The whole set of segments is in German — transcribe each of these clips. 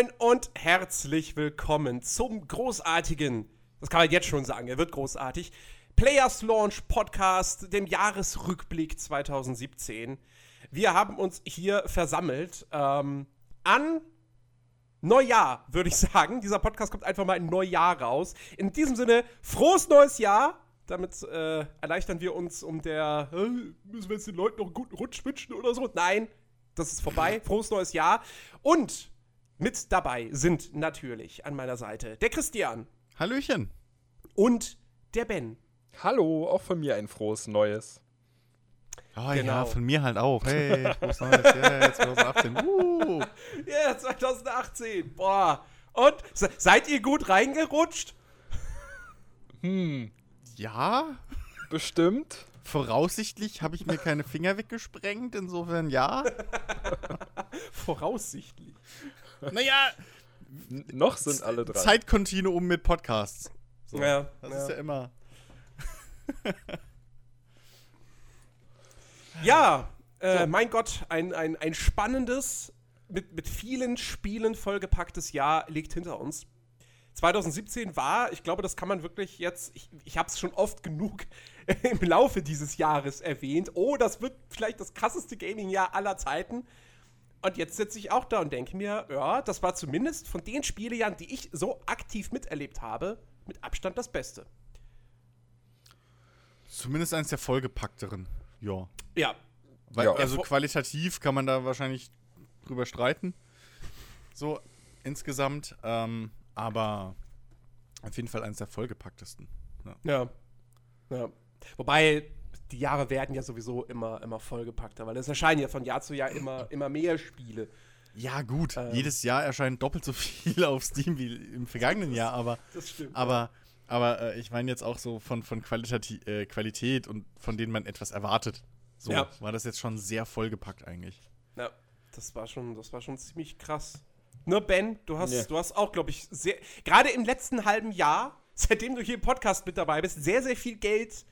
Moin, und herzlich willkommen zum großartigen, das kann man jetzt schon sagen, er wird großartig, Players Launch Podcast, dem Jahresrückblick 2017. Wir haben uns hier versammelt ähm, an Neujahr, würde ich sagen. Dieser Podcast kommt einfach mal in Neujahr raus. In diesem Sinne, frohes neues Jahr. Damit äh, erleichtern wir uns um der, äh, müssen wir jetzt den Leuten noch einen guten Rutsch wünschen oder so? Nein, das ist vorbei. Frohes neues Jahr. Und mit dabei sind natürlich an meiner Seite der Christian. Hallöchen. Und der Ben. Hallo, auch von mir ein frohes Neues. Oh genau. ja, von mir halt auch. Hey, frohes Neues. Yeah, 2018. Uh. Ja, yeah, 2018. Boah. Und seid ihr gut reingerutscht? Hm. Ja. Bestimmt. Voraussichtlich habe ich mir keine Finger weggesprengt, insofern ja. Voraussichtlich. Naja, noch sind alle dran. Zeitkontinuum mit Podcasts. So, ja. Das ja. ist ja immer. ja, äh, so. mein Gott, ein, ein, ein spannendes, mit, mit vielen Spielen vollgepacktes Jahr liegt hinter uns. 2017 war, ich glaube, das kann man wirklich jetzt, ich, ich habe es schon oft genug im Laufe dieses Jahres erwähnt. Oh, das wird vielleicht das krasseste Gaming-Jahr aller Zeiten. Und jetzt sitze ich auch da und denke mir, ja, das war zumindest von den Spielejahren, die ich so aktiv miterlebt habe, mit Abstand das Beste. Zumindest eines der vollgepackteren, ja. Ja. Weil, ja. Also qualitativ kann man da wahrscheinlich drüber streiten. So insgesamt. Ähm, aber auf jeden Fall eines der vollgepacktesten. Ja. ja. ja. Wobei, die Jahre werden ja sowieso immer, immer vollgepackter, weil es erscheinen ja von Jahr zu Jahr immer, immer mehr Spiele. Ja, gut. Ähm. Jedes Jahr erscheint doppelt so viel auf Steam wie im vergangenen Jahr, aber. Das stimmt. Aber, aber äh, ich meine jetzt auch so von, von Qualität, äh, Qualität und von denen man etwas erwartet. So ja. war das jetzt schon sehr vollgepackt eigentlich. Ja, das war schon, das war schon ziemlich krass. Nur Ben, du hast, ja. du hast auch, glaube ich, sehr, gerade im letzten halben Jahr, seitdem du hier im Podcast mit dabei bist, sehr, sehr viel Geld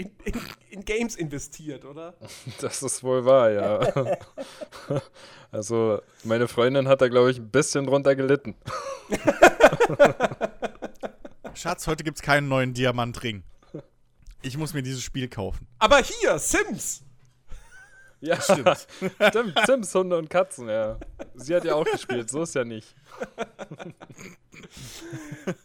in, in, in, Games investiert, oder? Das ist wohl wahr, ja. also, meine Freundin hat da, glaube ich, ein bisschen drunter gelitten. Schatz, heute gibt es keinen neuen Diamantring. Ich muss mir dieses Spiel kaufen. Aber hier, Sims! Ja, stimmt. stimmt, Sims, Hunde und Katzen, ja. Sie hat ja auch gespielt, so ist ja nicht.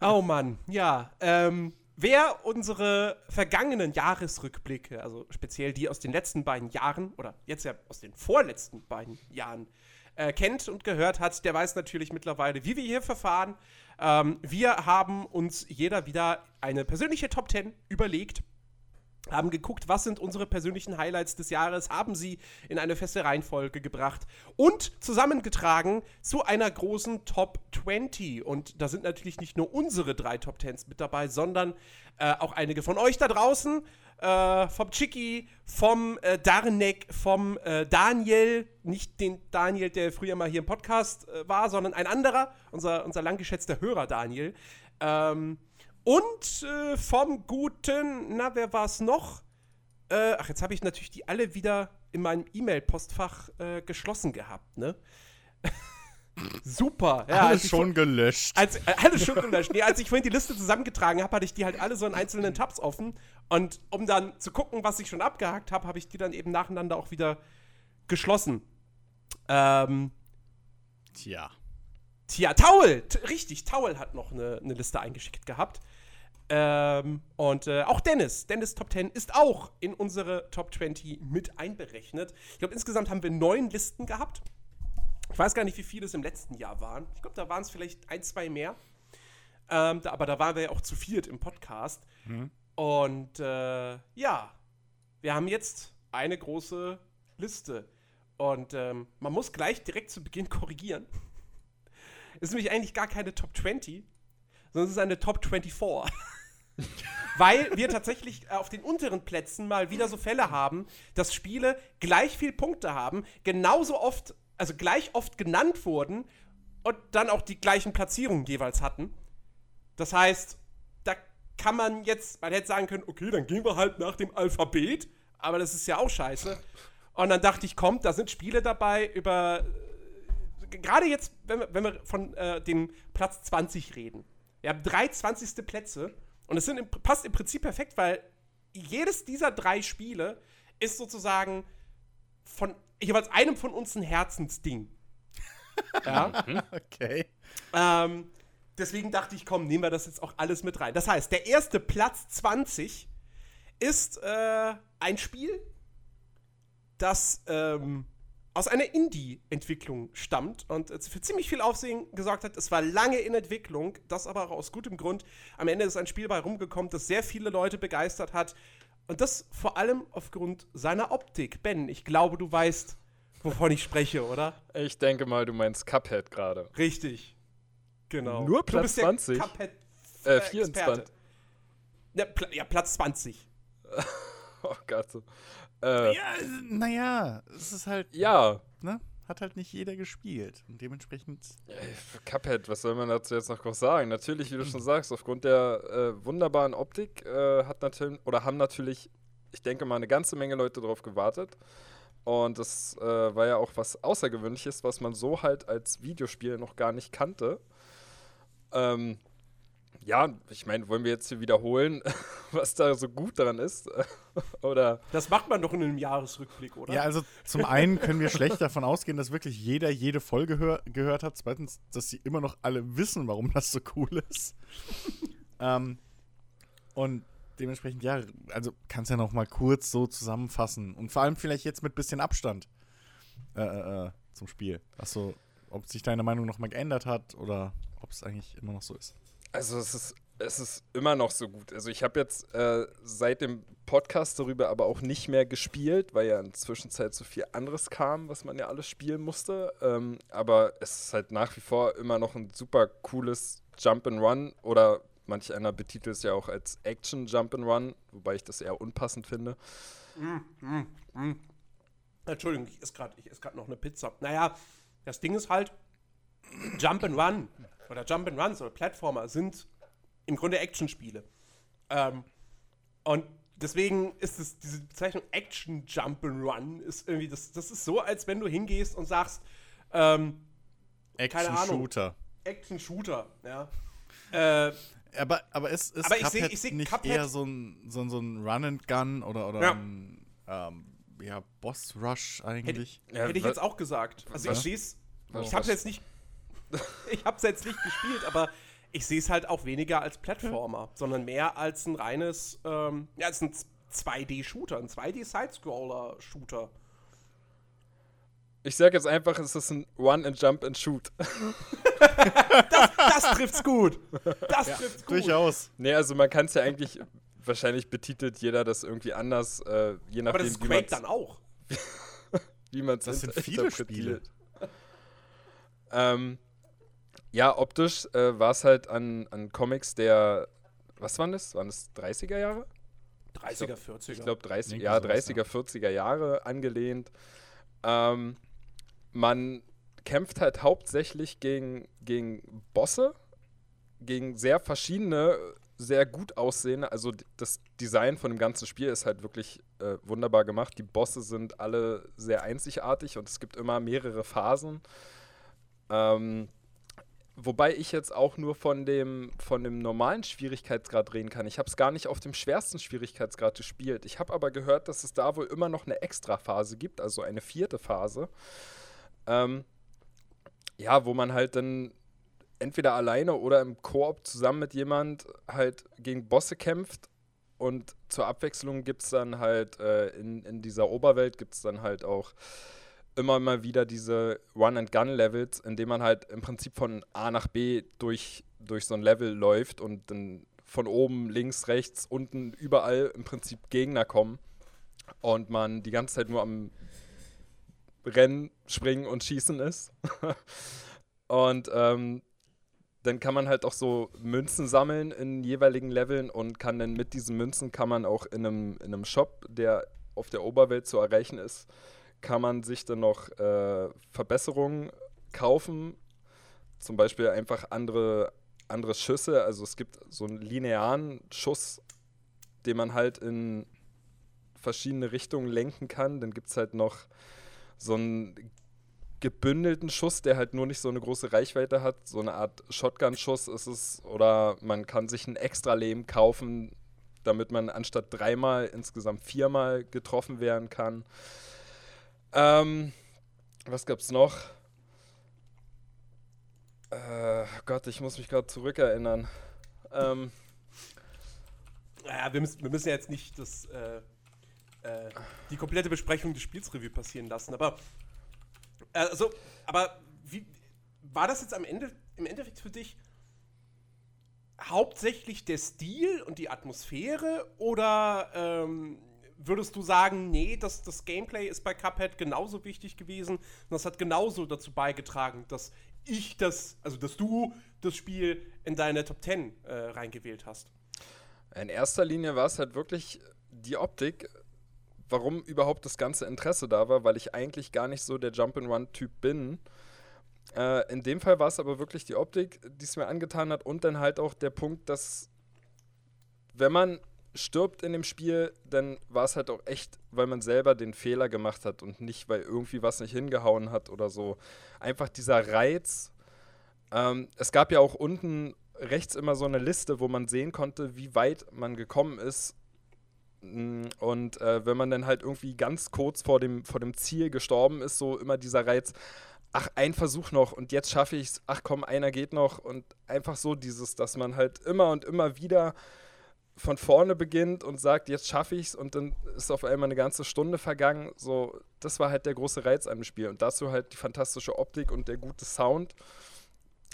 oh Mann, ja. Ähm, Wer unsere vergangenen Jahresrückblicke, also speziell die aus den letzten beiden Jahren oder jetzt ja aus den vorletzten beiden Jahren äh, kennt und gehört hat, der weiß natürlich mittlerweile, wie wir hier verfahren. Ähm, wir haben uns jeder wieder eine persönliche Top 10 überlegt haben geguckt, was sind unsere persönlichen Highlights des Jahres, haben sie in eine feste Reihenfolge gebracht und zusammengetragen zu einer großen Top 20. Und da sind natürlich nicht nur unsere drei Top 10s mit dabei, sondern äh, auch einige von euch da draußen, äh, vom Chicky, vom äh, Darnek, vom äh, Daniel, nicht den Daniel, der früher mal hier im Podcast äh, war, sondern ein anderer, unser, unser langgeschätzter Hörer Daniel. Ähm, und äh, vom guten, na, wer war es noch? Äh, ach, jetzt habe ich natürlich die alle wieder in meinem E-Mail-Postfach äh, geschlossen gehabt, ne? Super. Ja, alles schon gelöscht. Als, äh, alles schon gelöscht. Nee, als ich vorhin die Liste zusammengetragen habe, hatte ich die halt alle so in einzelnen Tabs offen. Und um dann zu gucken, was ich schon abgehakt habe, habe ich die dann eben nacheinander auch wieder geschlossen. Ähm. Tja. Tja, Taul! Richtig, Taul hat noch eine, eine Liste eingeschickt gehabt. Ähm, und äh, auch Dennis, Dennis Top 10 ist auch in unsere Top 20 mit einberechnet. Ich glaube, insgesamt haben wir neun Listen gehabt. Ich weiß gar nicht, wie viele es im letzten Jahr waren. Ich glaube, da waren es vielleicht ein, zwei mehr. Ähm, da, aber da waren wir ja auch zu viert im Podcast. Mhm. Und äh, ja, wir haben jetzt eine große Liste. Und ähm, man muss gleich direkt zu Beginn korrigieren. Es ist nämlich eigentlich gar keine Top 20, sondern es ist eine Top 24. Weil wir tatsächlich auf den unteren Plätzen mal wieder so Fälle haben, dass Spiele gleich viel Punkte haben, genauso oft, also gleich oft genannt wurden und dann auch die gleichen Platzierungen jeweils hatten. Das heißt, da kann man jetzt, man hätte sagen können, okay, dann gehen wir halt nach dem Alphabet, aber das ist ja auch scheiße. Und dann dachte ich, kommt, da sind Spiele dabei, über gerade jetzt, wenn wir, wenn wir von äh, dem Platz 20 reden. Wir haben drei 20. Plätze und es sind passt im Prinzip perfekt, weil jedes dieser drei Spiele ist sozusagen von jeweils einem von uns ein Herzensding. ja. Okay. Ähm, deswegen dachte ich, komm, nehmen wir das jetzt auch alles mit rein. Das heißt, der erste Platz 20 ist äh, ein Spiel, das ähm, aus einer Indie-Entwicklung stammt und äh, für ziemlich viel Aufsehen gesorgt hat. Es war lange in Entwicklung, das aber auch aus gutem Grund. Am Ende ist ein Spiel bei rumgekommen, das sehr viele Leute begeistert hat. Und das vor allem aufgrund seiner Optik. Ben, ich glaube, du weißt, wovon ich spreche, oder? Ich denke mal, du meinst Cuphead gerade. Richtig. Genau. Nur Platz du bist 20? Der Cuphead Äh, äh, 24. Experte. Ja, Pla ja, Platz 20. Oh Gott. Äh, Ja, naja, es ist halt, ja, ne? Hat halt nicht jeder gespielt. Und dementsprechend. Ey, Cuphead, was soll man dazu jetzt noch groß sagen? Natürlich, wie du schon sagst, aufgrund der äh, wunderbaren Optik äh, hat natürlich oder haben natürlich, ich denke mal, eine ganze Menge Leute drauf gewartet. Und das äh, war ja auch was Außergewöhnliches, was man so halt als Videospiel noch gar nicht kannte. Ähm, ja, ich meine, wollen wir jetzt hier wiederholen, was da so gut daran ist? oder Das macht man doch in einem Jahresrückblick, oder? Ja, also zum einen können wir schlecht davon ausgehen, dass wirklich jeder jede Folge hör gehört hat. Zweitens, dass sie immer noch alle wissen, warum das so cool ist. ähm, und dementsprechend, ja, also kannst ja noch mal kurz so zusammenfassen. Und vor allem vielleicht jetzt mit bisschen Abstand äh, äh, äh, zum Spiel. Achso, ob sich deine Meinung noch mal geändert hat oder ob es eigentlich immer noch so ist. Also es ist, es ist immer noch so gut. Also ich habe jetzt äh, seit dem Podcast darüber aber auch nicht mehr gespielt, weil ja in der Zwischenzeit so viel anderes kam, was man ja alles spielen musste. Ähm, aber es ist halt nach wie vor immer noch ein super cooles Jump and Run oder manch einer betitelt es ja auch als Action Jump and Run, wobei ich das eher unpassend finde. Entschuldigung, ich esse gerade noch eine Pizza. Naja, das Ding ist halt, Jump and Run oder Jump and Runs oder Plattformer sind im Grunde Actionspiele. Ähm, und deswegen ist es diese Bezeichnung Action Jump and Run ist irgendwie das, das ist so, als wenn du hingehst und sagst ähm, Keine Ahnung. Action-Shooter. Action Shooter, ja. Äh, Aber, aber ist, ist Aber ich seh- ich seh nicht Cuphead- eher so ein, so ein, so ein Run and Gun oder, oder Ja. ein ähm, ja, Boss Rush eigentlich? Ja, Hätte ich jetzt auch gesagt. Also was- ich sehe es. Ich habe es jetzt nicht. ich habe es jetzt nicht gespielt, aber ich sehe es halt auch weniger als Plattformer, sondern mehr als ein reines, ähm, ja, als ein 2D-Shooter, ein 2D-Sidescroller-Shooter. Ich sage jetzt einfach, es ist ein Run and Jump and Shoot. Das trifft's gut. Das trifft's gut. Durchaus. nee, also man kann es ja eigentlich, wahrscheinlich betitelt jeder das irgendwie anders, äh, je Aber nachdem, das ist wie Quake dann auch. wie man es Das sind viele Spiele. ähm, ja, optisch äh, war es halt an, an Comics der, was waren das? Waren das 30er Jahre? 30er, 40er. Ich glaube 30, Irgendwie ja, sowas, 30er, 40er Jahre angelehnt. Ähm, man kämpft halt hauptsächlich gegen, gegen Bosse, gegen sehr verschiedene, sehr gut aussehende. Also das Design von dem ganzen Spiel ist halt wirklich äh, wunderbar gemacht. Die Bosse sind alle sehr einzigartig und es gibt immer mehrere Phasen. Ähm, Wobei ich jetzt auch nur von dem, von dem normalen Schwierigkeitsgrad reden kann. Ich habe es gar nicht auf dem schwersten Schwierigkeitsgrad gespielt. Ich habe aber gehört, dass es da wohl immer noch eine Extra-Phase gibt, also eine vierte Phase. Ähm, ja, wo man halt dann entweder alleine oder im Koop zusammen mit jemand halt gegen Bosse kämpft. Und zur Abwechslung gibt es dann halt äh, in, in dieser Oberwelt gibt es dann halt auch immer mal wieder diese Run-and-Gun-Levels, in denen man halt im Prinzip von A nach B durch, durch so ein Level läuft und dann von oben, links, rechts, unten, überall im Prinzip Gegner kommen und man die ganze Zeit nur am Rennen, Springen und Schießen ist. und ähm, dann kann man halt auch so Münzen sammeln in jeweiligen Leveln und kann dann mit diesen Münzen kann man auch in einem, in einem Shop, der auf der Oberwelt zu erreichen ist, kann man sich dann noch äh, Verbesserungen kaufen. Zum Beispiel einfach andere, andere Schüsse. Also es gibt so einen linearen Schuss, den man halt in verschiedene Richtungen lenken kann. Dann gibt es halt noch so einen gebündelten Schuss, der halt nur nicht so eine große Reichweite hat. So eine Art Shotgun-Schuss ist es. Oder man kann sich ein extra Leben kaufen, damit man anstatt dreimal insgesamt viermal getroffen werden kann. Ähm, was gab's noch? Äh, Gott, ich muss mich gerade zurückerinnern. Ähm, Naja, wir müssen, wir müssen ja jetzt nicht das, äh, äh, die komplette Besprechung des Spiels Revue passieren lassen, aber äh, also, aber wie war das jetzt am Ende im Endeffekt für dich hauptsächlich der Stil und die Atmosphäre oder ähm, würdest du sagen, nee, das, das Gameplay ist bei Cuphead genauso wichtig gewesen und das hat genauso dazu beigetragen, dass ich das, also dass du das Spiel in deine Top 10 äh, reingewählt hast? In erster Linie war es halt wirklich die Optik, warum überhaupt das ganze Interesse da war, weil ich eigentlich gar nicht so der Jump-and-Run-Typ bin. Äh, in dem Fall war es aber wirklich die Optik, die es mir angetan hat und dann halt auch der Punkt, dass wenn man stirbt in dem Spiel, dann war es halt auch echt, weil man selber den Fehler gemacht hat und nicht, weil irgendwie was nicht hingehauen hat oder so. Einfach dieser Reiz. Ähm, es gab ja auch unten rechts immer so eine Liste, wo man sehen konnte, wie weit man gekommen ist. Mm, Und äh, wenn man dann halt irgendwie ganz kurz vor dem, vor dem Ziel gestorben ist, so immer dieser Reiz, ach, ein Versuch noch und jetzt schaffe ich es, ach komm, einer geht noch und einfach so dieses, dass man halt immer und immer wieder von vorne beginnt und sagt, jetzt schaffe ich es und dann ist auf einmal eine ganze Stunde vergangen. So, das war halt der große Reiz an dem Spiel. Und dazu halt die fantastische Optik und der gute Sound.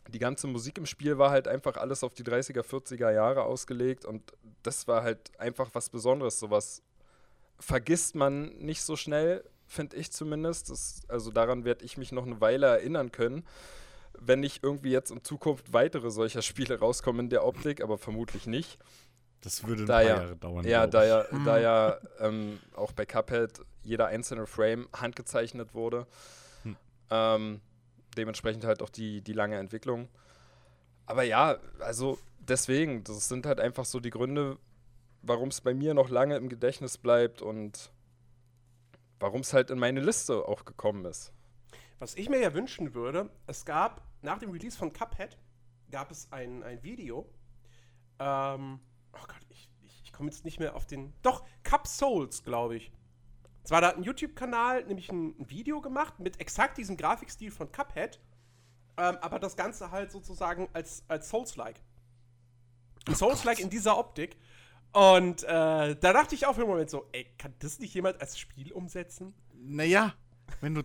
Die ganze Musik im Spiel war halt einfach alles auf die 30er, 40er Jahre ausgelegt und das war halt einfach was Besonderes. Sowas vergisst man nicht so schnell, finde ich zumindest. Das, also daran werde ich mich noch eine Weile erinnern können wenn nicht irgendwie jetzt in Zukunft weitere solcher Spiele rauskommen in der Optik, aber vermutlich nicht. Das würde ein Da paar ja, Jahre dauern. ja, da ja, da ja ähm, auch bei Cuphead jeder einzelne Frame handgezeichnet wurde. Hm. Ähm, dementsprechend halt auch die, die lange Entwicklung. Aber ja, also deswegen, das sind halt einfach so die Gründe, warum es bei mir noch lange im Gedächtnis bleibt und warum es halt in meine Liste auch gekommen ist. Was ich mir ja wünschen würde, es gab nach dem Release von Cuphead gab es ein, ein Video. Ähm, oh Gott, ich, ich, ich komme jetzt nicht mehr auf den. Doch, Cup Souls, glaube ich. Zwar da hat ein YouTube-Kanal nämlich ein, ein Video gemacht mit exakt diesem Grafikstil von Cuphead, ähm, aber das Ganze halt sozusagen als, als Souls-like. Ein Souls-like in dieser Optik. Und äh, da dachte ich auch für einen Moment so, ey, kann das nicht jemand als Spiel umsetzen? Naja, wenn du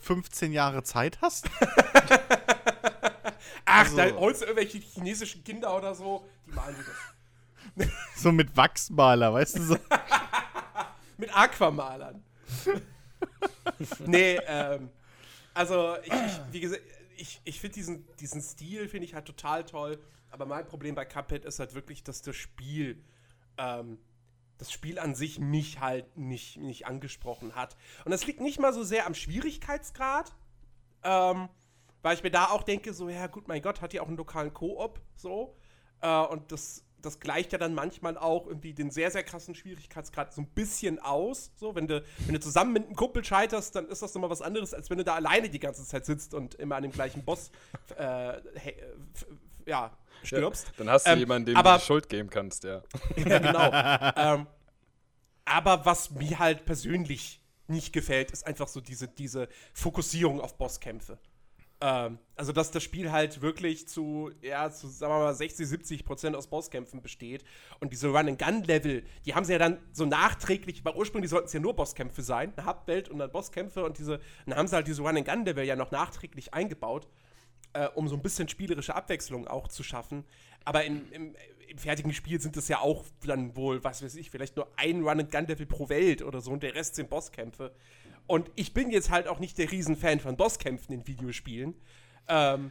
15 Jahre Zeit hast. Ach, Also- da holst du irgendwelche chinesischen Kinder oder so, die malen das. So mit Wachsmaler, weißt du so. Mit Aquamalern. nee, ähm, also ich, ich wie gesagt, ich, ich finde diesen, diesen Stil, finde ich halt total toll. Aber mein Problem bei Cuphead ist halt wirklich, dass das Spiel, ähm, das Spiel an sich mich halt nicht, nicht angesprochen hat. Und das liegt nicht mal so sehr am Schwierigkeitsgrad, ähm, weil ich mir da auch denke, so, ja gut, mein Gott, hat ja auch einen lokalen Koop, so. Äh, und das, das gleicht ja dann manchmal auch irgendwie den sehr, sehr krassen Schwierigkeitsgrad so ein bisschen aus. So, wenn du, wenn du zusammen mit einem Kumpel scheiterst, dann ist das nochmal was anderes, als wenn du da alleine die ganze Zeit sitzt und immer an dem gleichen Boss äh, ja, stirbst. Dann hast du Ähm, jemanden, dem aber- du die Schuld geben kannst, ja. Ja, genau. ähm, aber was mir halt persönlich nicht gefällt, ist einfach so diese, diese Fokussierung auf Bosskämpfe. Ähm, also, dass das Spiel halt wirklich zu, ja, zu, sagen wir mal, 60, 70 Prozent aus Bosskämpfen besteht. Und diese Run-and-Gun-Level, die haben sie ja dann so nachträglich, weil ursprünglich sollten es ja nur Bosskämpfe sein, eine Hauptwelt und dann Bosskämpfe und diese, dann haben sie halt diese Run-and-Gun-Level ja noch nachträglich eingebaut äh, um so ein bisschen spielerische Abwechslung auch zu schaffen. Aber in, im, im fertigen Spiel sind es ja auch dann wohl, was weiß ich, vielleicht nur ein Run-and-Gun-Level pro Welt oder so und der Rest sind Bosskämpfe. Und ich bin jetzt halt auch nicht der Riesenfan von Bosskämpfen in Videospielen. Ähm,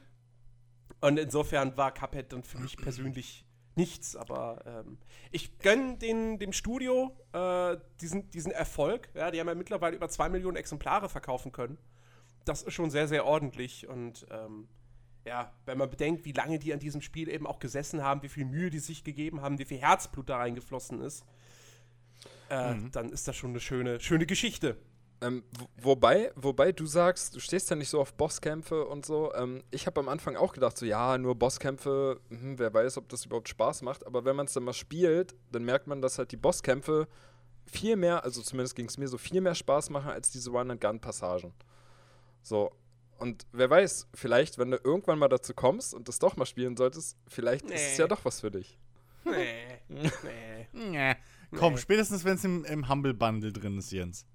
und insofern war Cuphead dann für mich persönlich nichts, aber ähm, ich gönne den, dem Studio äh, diesen, diesen Erfolg. Ja, die haben ja mittlerweile über zwei Millionen Exemplare verkaufen können. Das ist schon sehr, sehr ordentlich und ähm, ja, wenn man bedenkt, wie lange die an diesem Spiel eben auch gesessen haben, wie viel Mühe die sich gegeben haben, wie viel Herzblut da reingeflossen ist, äh, dann ist das schon eine schöne, schöne Geschichte. Ähm, wobei, wobei du sagst, du stehst ja nicht so auf Bosskämpfe und so. Ähm, ich habe am Anfang auch gedacht, so ja, nur Bosskämpfe, hm, wer weiß, ob das überhaupt Spaß macht. Aber wenn man es dann mal spielt, dann merkt man, dass halt die Bosskämpfe viel mehr, also zumindest ging es mir so, viel mehr Spaß machen als diese Run-and-Gun-Passagen. So. Und wer weiß, vielleicht, wenn du irgendwann mal dazu kommst und das doch mal spielen solltest, vielleicht nee. ist es ja doch was für dich. Nee. nee. nee. Komm, spätestens wenn es im, im Humble Bundle drin ist, Jens.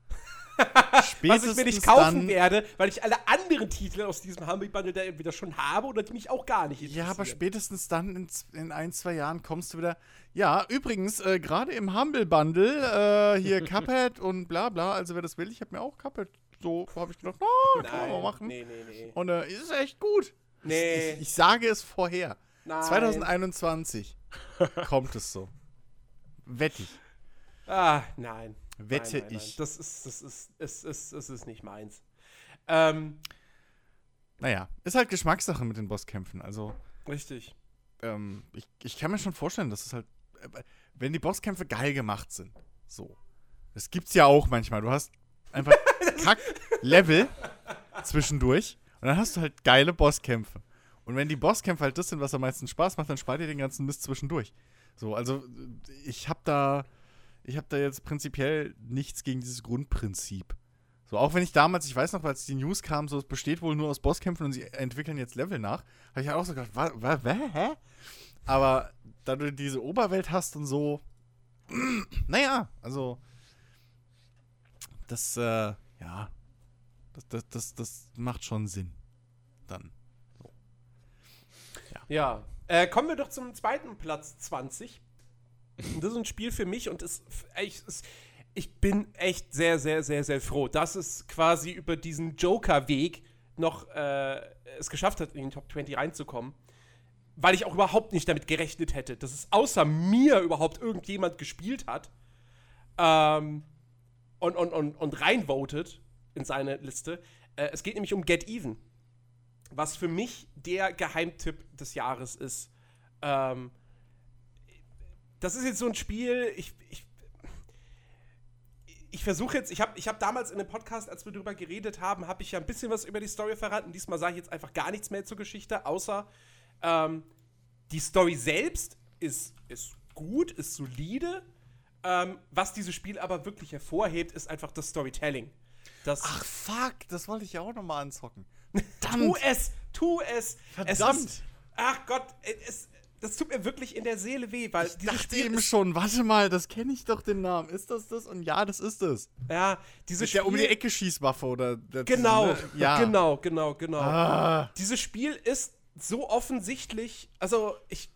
Was ich mir nicht kaufen werde, weil ich alle anderen Titel aus diesem Humble Bundle da entweder schon habe oder die mich auch gar nicht interessieren. Ja, aber spätestens dann in, in ein, zwei Jahren kommst du wieder. Ja, übrigens, äh, gerade im Humble Bundle, äh, hier Cuphead und bla bla, also wer das will, ich habe mir auch Cuphead so, habe ich gedacht, oh, kann man mal machen. Nee, nee, nee. Und äh, ist echt gut. Nee. Ich, ich, sage es vorher. Nein. 2021 kommt es so. Wette ich. Ah, nein. Wette nein, nein, ich. Das ist, das ist, es ist, es ist nicht meins. Ähm, naja, ist halt Geschmackssache mit den Bosskämpfen. Also. Richtig. Ähm, ich, ich kann mir schon vorstellen, dass es halt. Äh, wenn die Bosskämpfe geil gemacht sind. So. Das gibt's ja auch manchmal. Du hast einfach Kack-Level zwischendurch und dann hast du halt geile Bosskämpfe. Und wenn die Bosskämpfe halt das sind, was am meisten Spaß macht, dann spart ihr den ganzen Mist zwischendurch. So, also ich habe da ich habe da jetzt prinzipiell nichts gegen dieses Grundprinzip. So, auch wenn ich damals, ich weiß noch, als die News kam, so, es besteht wohl nur aus Bosskämpfen und sie entwickeln jetzt Level nach, habe ich halt auch so gedacht, was, was, hä? Aber da du diese Oberwelt hast und so, naja, also, das, äh, ja, das, das, das, das macht schon Sinn. Dann. So. Ja. ja. Äh, kommen wir doch zum zweiten Platz 20. Das ist ein Spiel für mich und ist, ich, ich bin echt sehr, sehr, sehr, sehr froh, dass es quasi über diesen Joker-Weg noch äh, es geschafft hat, in den Top 20 reinzukommen. Weil ich auch überhaupt nicht damit gerechnet hätte, dass es außer mir überhaupt irgendjemand gespielt hat ähm, und, und, und, und reinvotet in seine Liste. Äh, es geht nämlich um Get Even, was für mich der Geheimtipp des Jahres ist. Ähm, das ist jetzt so ein Spiel, ich, ich, ich versuche jetzt, ich habe ich hab damals in dem Podcast, als wir darüber geredet haben, habe ich ja ein bisschen was über die Story verraten. Diesmal sage ich jetzt einfach gar nichts mehr zur Geschichte, außer ähm, die Story selbst ist, ist gut, ist solide. Ähm, was dieses Spiel aber wirklich hervorhebt, ist einfach das Storytelling. Das Ach fuck, das wollte ich ja auch nochmal anzocken. tu es, tu es. Verdammt. Es ist, ach Gott, es, das tut mir wirklich in der Seele weh, weil ich dachte Spiel eben schon, warte mal, das kenne ich doch den Namen. Ist das das? Und ja, das ist es. Ja, dieses Spiel. Der um die Ecke Schießwaffe oder Genau, ne? ja. genau, genau, genau. Ah. Dieses Spiel ist so offensichtlich, also ich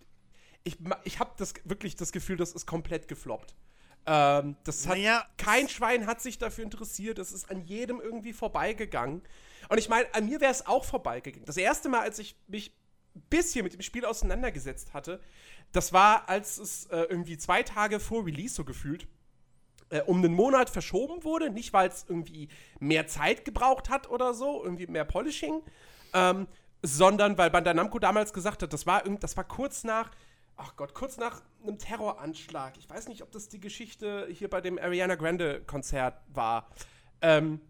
ich, ich habe das wirklich das Gefühl, das ist komplett gefloppt. Ähm, das hat naja. kein Schwein hat sich dafür interessiert. Es ist an jedem irgendwie vorbeigegangen. Und ich meine, an mir wäre es auch vorbeigegangen. Das erste Mal, als ich mich bisschen mit dem Spiel auseinandergesetzt hatte, das war, als es äh, irgendwie zwei Tage vor Release so gefühlt äh, um einen Monat verschoben wurde. Nicht, weil es irgendwie mehr Zeit gebraucht hat oder so, irgendwie mehr Polishing, ähm, sondern weil Bandai Namco damals gesagt hat, das war, das war kurz nach, ach Gott, kurz nach einem Terroranschlag. Ich weiß nicht, ob das die Geschichte hier bei dem Ariana Grande Konzert war. Ähm,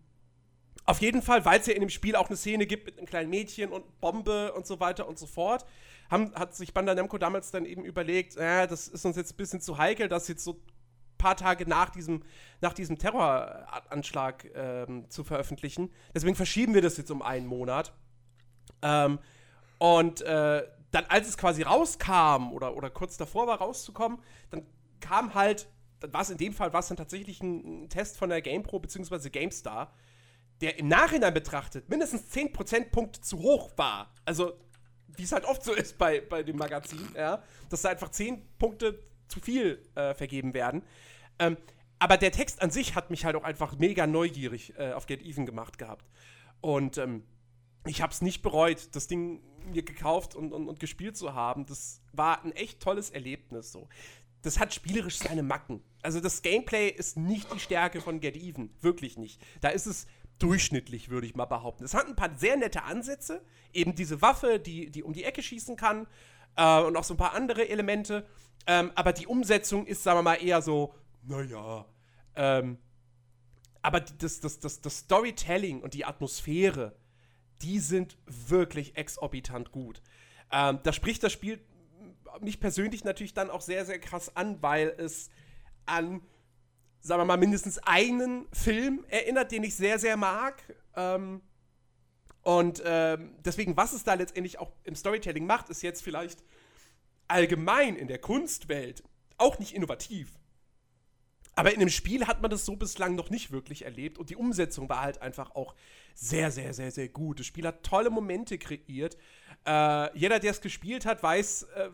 auf jeden Fall, weil es ja in dem Spiel auch eine Szene gibt mit einem kleinen Mädchen und Bombe und so weiter und so fort, haben, hat sich Bandai Namco damals dann eben überlegt, äh, das ist uns jetzt ein bisschen zu heikel, das jetzt so ein paar Tage nach diesem, nach diesem Terroranschlag ähm, zu veröffentlichen. Deswegen verschieben wir das jetzt um einen Monat. Ähm, und äh, dann, als es quasi rauskam oder, oder kurz davor war rauszukommen, dann kam halt, dann in dem Fall, war es dann tatsächlich ein, ein Test von der GamePro bzw. GameStar, der im Nachhinein betrachtet mindestens 10 Prozentpunkte zu hoch war. Also, wie es halt oft so ist bei, bei dem Magazin, ja, dass da einfach 10 Punkte zu viel äh, vergeben werden. Ähm, aber der Text an sich hat mich halt auch einfach mega neugierig äh, auf Get Even gemacht gehabt. Und ähm, ich habe es nicht bereut, das Ding mir gekauft und, und, und, gespielt zu haben. Das war ein echt tolles Erlebnis so. Das hat spielerisch seine Macken. Also das Gameplay ist nicht die Stärke von Get Even, wirklich nicht. Da ist es durchschnittlich, würde ich mal behaupten. Es hat ein paar sehr nette Ansätze, eben diese Waffe, die, die um die Ecke schießen kann äh, und auch so ein paar andere Elemente. Ähm, aber die Umsetzung ist, sagen wir mal, eher so, naja. Ähm, aber das, das, das, das Storytelling und die Atmosphäre, die sind wirklich exorbitant gut. Ähm, da spricht das Spiel mich persönlich natürlich dann auch sehr, sehr krass an, weil es an, sagen wir mal, mindestens einen Film erinnert, den ich sehr, sehr mag. Ähm, und ähm, deswegen, was es da letztendlich auch im Storytelling macht, ist jetzt vielleicht allgemein in der Kunstwelt auch nicht innovativ. Aber in dem Spiel hat man das so bislang noch nicht wirklich erlebt und die Umsetzung war halt einfach auch sehr, sehr, sehr, sehr gut. Das Spiel hat tolle Momente kreiert. Äh, jeder, der es gespielt hat, weiß äh,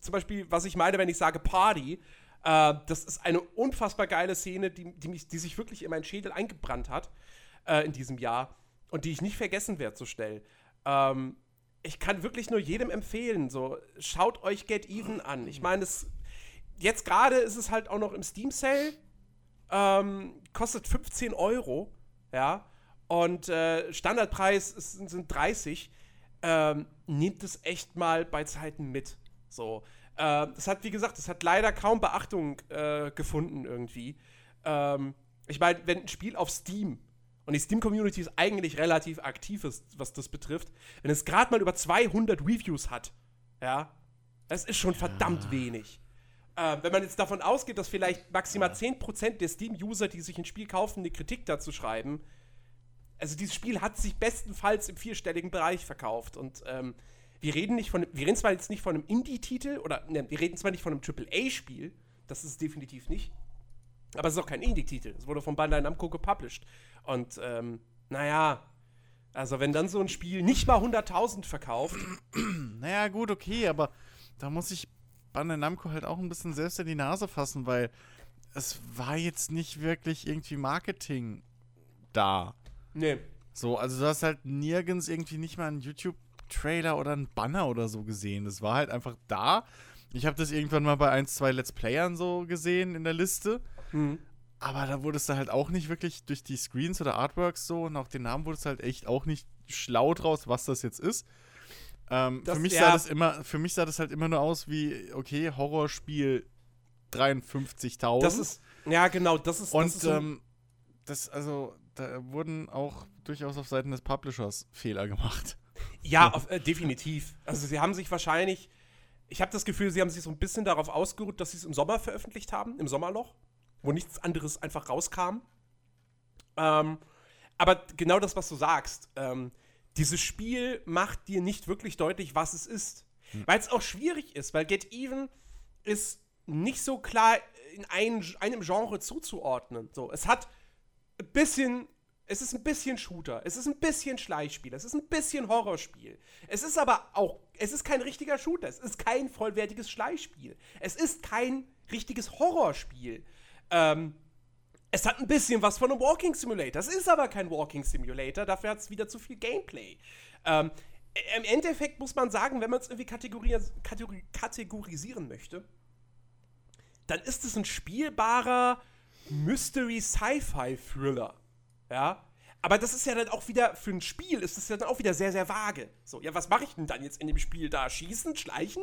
zum Beispiel, was ich meine, wenn ich sage Party. Äh, das ist eine unfassbar geile Szene, die, die, mich, die sich wirklich in meinen Schädel eingebrannt hat äh, in diesem Jahr und die ich nicht vergessen werde so schnell. Ähm, ich kann wirklich nur jedem empfehlen, so schaut euch Get Even an. Ich meine, jetzt gerade ist es halt auch noch im Steam Sale. Ähm, kostet 15 Euro, ja. Und äh, Standardpreis ist, sind 30. Ähm, nehmt es echt mal bei Zeiten mit. So. Äh, das hat, wie gesagt, das hat leider kaum Beachtung äh, gefunden irgendwie. Ähm, ich meine, wenn ein Spiel auf Steam und die Steam-Community ist eigentlich relativ aktiv, ist, was das betrifft, wenn es gerade mal über 200 Reviews hat, ja, das ist schon verdammt wenig. Äh, wenn man jetzt davon ausgeht, dass vielleicht maximal 10% der Steam-User, die sich ein Spiel kaufen, eine Kritik dazu schreiben, also dieses Spiel hat sich bestenfalls im vierstelligen Bereich verkauft und ähm, wir reden nicht von, wir reden zwar jetzt nicht von einem Indie-Titel oder ne, wir reden zwar nicht von einem AAA-Spiel, das ist es definitiv nicht, aber es ist auch kein Indie-Titel. Es wurde von Bandai Namco gepublished und ähm, naja, also wenn dann so ein Spiel nicht mal 100.000 verkauft. Naja, gut, okay, aber da muss ich Bandai Namco halt auch ein bisschen selbst in die Nase fassen, weil es war jetzt nicht wirklich irgendwie Marketing da. Nee. So, also du hast halt nirgends irgendwie nicht mal einen YouTube-Trailer oder einen Banner oder so gesehen. Das war halt einfach da. Ich habe das irgendwann mal bei ein, zwei Let's Playern so gesehen in der Liste. Mhm. Aber da wurdest du halt auch nicht wirklich durch die Screens oder Artworks so und auch den Namen wurdest du halt echt auch nicht schlau draus, was das jetzt ist. Ähm, Das- für mich ja. sah das immer, für mich sah das halt immer nur aus wie, okay, Horrorspiel 53.000. Das ist, ja genau, das ist, und das ist so, ähm, das, also, da wurden auch durchaus auf Seiten des Publishers Fehler gemacht. Ja, auf, äh, definitiv. Also sie haben sich wahrscheinlich, ich habe das Gefühl, sie haben sich so ein bisschen darauf ausgeruht, dass sie es im Sommer veröffentlicht haben, im Sommerloch, wo nichts anderes einfach rauskam. Ähm, aber genau das, was du sagst, ähm, dieses Spiel macht dir nicht wirklich deutlich, was es ist. Weil es auch schwierig ist, weil Get Even ist nicht so klar in ein, einem Genre zuzuordnen. So, es hat ein bisschen, es ist ein bisschen Shooter, es ist ein bisschen Schleichspiel, es ist ein bisschen Horrorspiel. Es ist aber auch, es ist kein richtiger Shooter, es ist kein vollwertiges Schleichspiel. Es ist kein richtiges Horrorspiel. Ähm, es hat ein bisschen was von einem Walking Simulator. Es ist aber kein Walking Simulator, dafür hat es wieder zu viel Gameplay. Ähm, Im Endeffekt muss man sagen, wenn man es irgendwie kategori kategori kategorisieren möchte, dann ist es ein spielbarer Mystery-Sci-Fi-Thriller. Ja. Aber das ist ja dann auch wieder, für ein Spiel ist das ja dann auch wieder sehr, sehr vage. So, ja, was mache ich denn dann jetzt in dem Spiel da? Schießen, schleichen?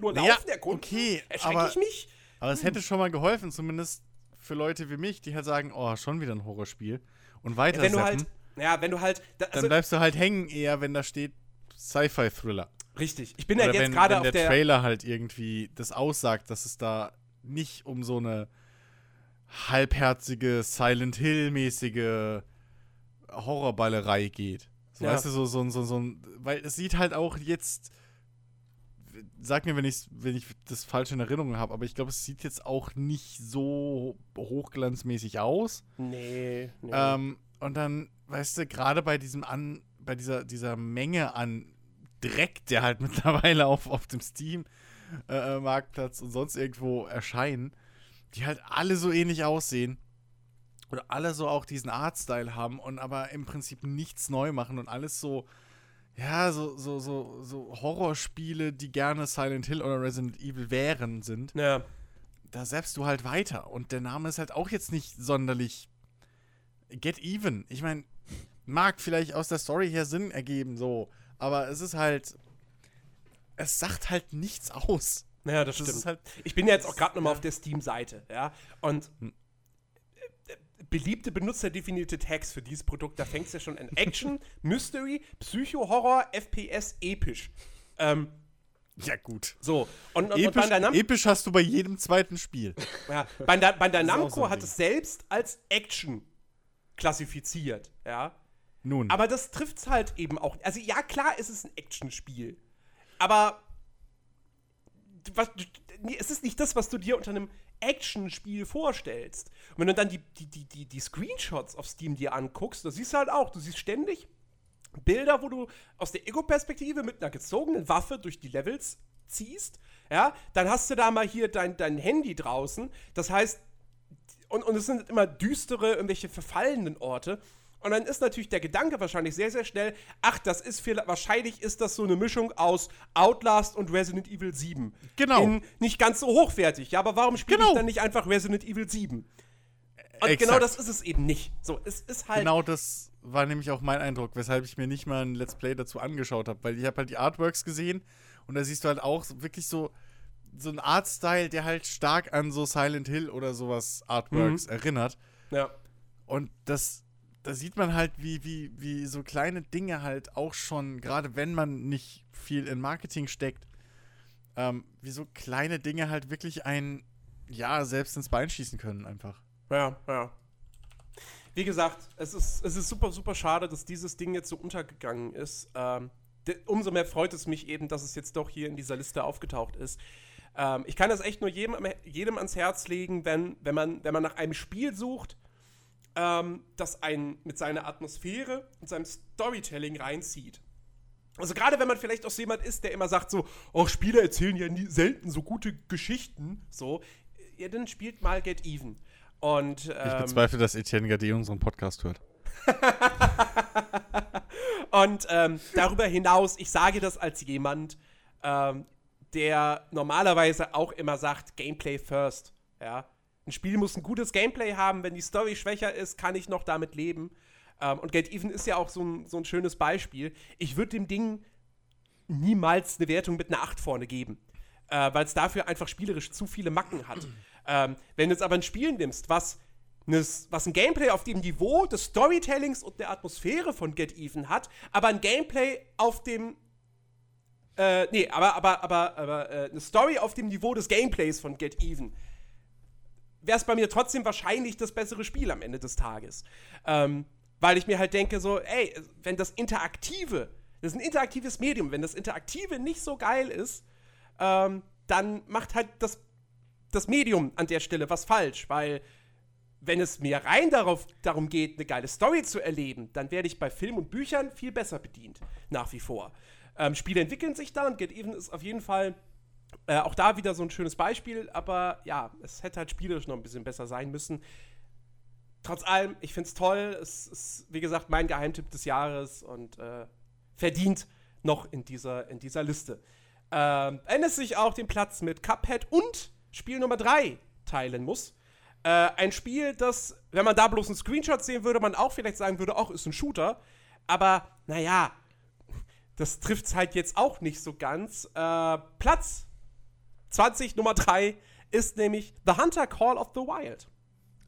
Nur Naja, laufen, erkunden? okay, Erschrecke aber- ich mich? Aber es hätte schon mal geholfen, zumindest für Leute wie mich, die halt sagen, oh, schon wieder ein Horrorspiel. Und weiter wenn du halt, ja, wenn du halt, da, dann also, bleibst du halt hängen eher, wenn da steht Sci-Fi-Thriller. richtig. Ich bin Oder ja jetzt wenn, gerade wenn auf der, der, Trailer halt irgendwie das aussagt, dass es da nicht um so eine halbherzige Silent Hill-mäßige Horrorballerei geht. So, Ja. Weißt du, so, so, so, so ein. Weil es sieht halt auch jetzt. Sag mir, wenn, ich's, wenn ich das falsch in Erinnerung habe, aber ich glaube, es sieht jetzt auch nicht so hochglanzmäßig aus. Nee, nee. Ähm, und dann, weißt du, gerade bei diesem an, bei dieser, dieser Menge an Dreck, der halt mittlerweile auf, auf dem Steam-Marktplatz und sonst irgendwo erscheinen, die halt alle so ähnlich aussehen. Oder alle so auch diesen Artstyle haben und aber im Prinzip nichts neu machen und alles so, ja, so, so, so, so Horrorspiele, die gerne Silent Hill oder Resident Evil wären, sind ja. da selbst du halt weiter. Und der Name ist halt auch jetzt nicht sonderlich Get Even. Ich meine, mag vielleicht aus der Story her Sinn ergeben, so. Aber es ist halt. Es sagt halt nichts aus. Ja, das, Das stimmt. ist halt. ich bin ja jetzt auch gerade nochmal auf der Steam-Seite, ja. Und Hm. äh, beliebte benutzerdefinierte Tags für dieses Produkt. Da fängt es ja schon an Action, Mystery, Psycho, Horror, FPS, episch. Ähm, Ja, gut. so, und, und, und Episch, Nam episch hast du bei jedem zweiten Spiel. ja, Bandai, Bandai Namco so hat es selbst als Action klassifiziert, ja. Nun. Aber das trifft's halt eben auch. Also ja, klar, es ist ein Actionspiel. Aber was, es ist nicht das, was du dir unter einem Actionspiel vorstellst. Und wenn du dann die, die, die, die, die Screenshots auf Steam dir anguckst, da siehst du halt auch, du siehst ständig Bilder, wo du aus der Ego-Perspektive mit einer gezogenen Waffe durch die Levels ziehst. Ja, dann hast du da mal hier dein, dein Handy draußen. Das heißt, und, und es sind immer düstere, irgendwelche verfallenen Orte. Und dann ist natürlich der Gedanke wahrscheinlich sehr, sehr schnell, ach, das ist vielleicht, wahrscheinlich ist das so eine Mischung aus Outlast und Resident Evil 7. Genau. In, nicht ganz so hochwertig, ja, aber warum spiele Genau. ich dann nicht einfach Resident Evil 7? Und Exakt. genau das ist es eben nicht. So, es ist halt. Genau das war nämlich auch mein Eindruck, weshalb ich mir nicht mal ein Let's Play dazu angeschaut habe, weil ich habe halt die Artworks gesehen und da siehst du halt auch wirklich so so ein Artstyle, der halt stark an so Silent Hill oder sowas Artworks erinnert Ja. und das da sieht man halt, wie, wie, wie so kleine Dinge halt auch schon, gerade wenn man nicht viel in Marketing steckt, ähm, wie so kleine Dinge halt wirklich ein, ja, selbst ins Bein schießen können einfach. Ja, ja. Wie gesagt, es ist, es ist super, super schade, dass dieses Ding jetzt so untergegangen ist. Ähm, umso mehr freut es mich eben, dass es jetzt doch hier in dieser Liste aufgetaucht ist. Ähm, ich kann das echt nur jedem, jedem ans Herz legen, wenn, wenn, man, wenn man nach einem Spiel sucht, ähm, das einen mit seiner Atmosphäre und seinem Storytelling reinzieht. Also gerade wenn man vielleicht auch so jemand ist, der immer sagt so, oh, Spiele erzählen ja nie, selten so gute Geschichten, so, ja, dann spielt mal Get Even. Und, Ich ähm, bezweifle, dass Etienne Gade unseren Podcast hört. Und ähm, darüber hinaus, ich sage das als jemand, ähm, der normalerweise auch immer sagt, Gameplay first. Ja? Ein Spiel muss ein gutes Gameplay haben. Wenn die Story schwächer ist, kann ich noch damit leben. Ähm, und Get Even ist ja auch so ein, so ein schönes Beispiel. Ich würde dem Ding niemals eine Wertung mit einer 8 vorne geben. Äh, Weil es dafür einfach spielerisch zu viele Macken hat. ähm, wenn du jetzt aber ein Spiel nimmst, was, nes, was ein Gameplay auf dem Niveau des Storytellings und der Atmosphäre von Get Even hat, aber ein Gameplay auf dem äh, nee, aber, aber, aber, aber äh, eine Story auf dem Niveau des Gameplays von Get Even wäre es bei mir trotzdem wahrscheinlich das bessere Spiel am Ende des Tages. Ähm, weil ich mir halt denke, so, ey, wenn das Interaktive, das ist ein interaktives Medium, wenn das Interaktive nicht so geil ist, ähm, dann macht halt das, das Medium an der Stelle was falsch, weil wenn es mir rein darauf, darum geht, eine geile Story zu erleben, dann werde ich bei Film und Büchern viel besser bedient, nach wie vor. Ähm, Spiele entwickeln sich da und Get Even ist auf jeden Fall äh, auch da wieder so ein schönes Beispiel, aber ja, es hätte halt spielerisch noch ein bisschen besser sein müssen. Trotz allem, ich finde es toll. Es ist, wie gesagt, mein Geheimtipp des Jahres und äh, verdient noch in dieser, in dieser Liste. Ähm, es sich auch den Platz mit Cuphead und Spiel Nummer 3 teilen muss. Äh, ein Spiel, das, wenn man da bloß einen Screenshot sehen würde, man auch vielleicht sagen würde, ach, ist ein Shooter. Aber, naja, das trifft es halt jetzt auch nicht so ganz. Äh, Platz 20, Nummer 3, ist nämlich The Hunter Call of the Wild.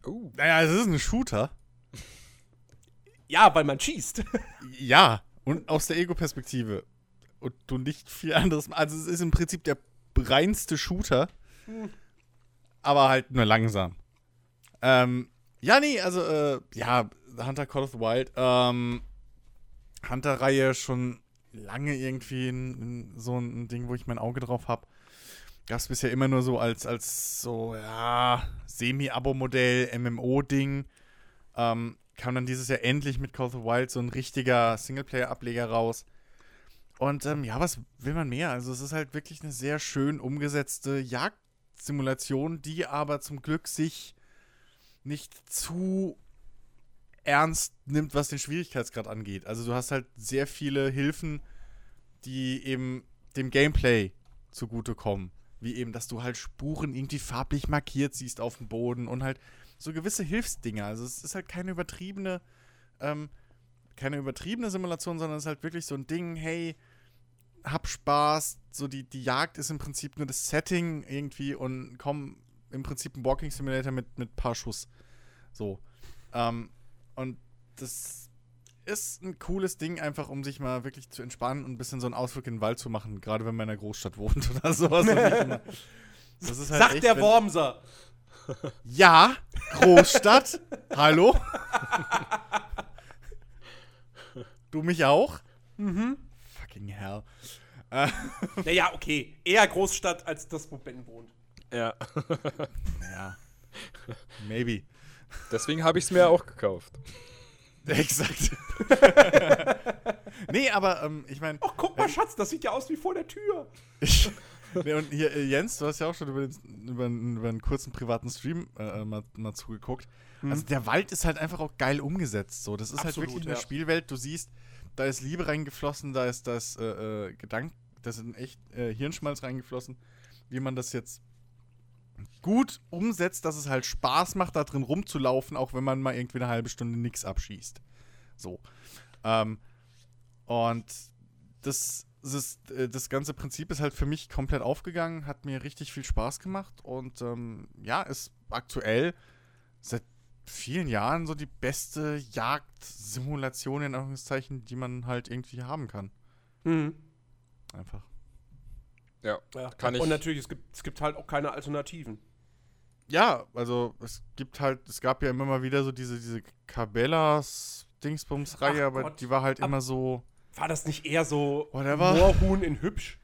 Uh, Naja, es ist ein Shooter. Ja, weil man schießt. Ja, und aus der Ego-Perspektive. Und du nicht viel anderes. Also, es ist im Prinzip der reinste Shooter. Aber halt nur langsam. Ähm, ja, nee, also, äh, ja, Hunter Call of the Wild. Ähm, Hunter-Reihe schon lange irgendwie ein, ein, so ein Ding, wo ich mein Auge drauf habe. Gab es bisher immer nur so als, als so, ja, Semi-Abo-Modell, MMO-Ding. Ähm, kam dann dieses Jahr endlich mit Call of the Wild so ein richtiger Singleplayer-Ableger raus. Und ähm, ja, was will man mehr? Also es ist halt wirklich eine sehr schön umgesetzte Jagdsimulation, die aber zum Glück sich nicht zu ernst nimmt, was den Schwierigkeitsgrad angeht. Also du hast halt sehr viele Hilfen, die eben dem Gameplay zugutekommen. Wie eben, dass du halt Spuren irgendwie farblich markiert siehst auf dem Boden und halt so gewisse Hilfsdinger. Also es ist halt keine übertriebene, ähm, keine übertriebene Simulation, sondern es ist halt wirklich so ein Ding, hey, hab Spaß, so die, die Jagd ist im Prinzip nur das Setting irgendwie und komm, im Prinzip ein Walking Simulator mit, mit paar Schuss. So. Ähm, und das ist ein cooles Ding, einfach um sich mal wirklich zu entspannen und ein bisschen so einen Ausflug in den Wald zu machen, gerade wenn man in einer Großstadt wohnt oder sowas. Das ist halt Sagt echt, der Wormser. Ja, Großstadt. Hallo? du mich auch? Mhm. Fucking hell. Naja, okay. Eher Großstadt als das, wo Ben wohnt. Ja. ja. Maybe. Deswegen habe ich es mir auch gekauft. Exakt. nee, aber ähm, ich meine, Ach, guck mal, Schatz, das sieht ja aus wie vor der Tür. ich, nee, und hier, äh, Jens, du hast ja auch schon über, den, über, einen, über einen kurzen privaten Stream äh, mal, mal zugeguckt. Also der Wald ist halt einfach auch geil umgesetzt. So, das ist Absolut, halt wirklich eine ja. Spielwelt. Du siehst, da ist Liebe reingeflossen, da ist das äh, äh, Gedank, da ist ein echt äh, Hirnschmalz reingeflossen, wie man das jetzt gut umsetzt, dass es halt Spaß macht, da drin rumzulaufen, auch wenn man mal irgendwie eine halbe Stunde nix abschießt. So. Ähm, und das, das, äh, das ganze Prinzip ist halt für mich komplett aufgegangen, hat mir richtig viel Spaß gemacht und ähm, ja, ist aktuell seit vielen Jahren so die beste Jagdsimulation in Anführungszeichen, die man halt irgendwie haben kann. Mhm. Einfach. Ja. Ja. Kann ich- Und natürlich, es gibt, es gibt halt auch keine Alternativen. Ja, also es gibt halt, es gab ja immer mal wieder so diese, diese Cabellas Dingsbums-Reihe, Ach aber Gott. die war halt Ab- immer so. War das nicht eher so Whatever. Moorhuhn in hübsch?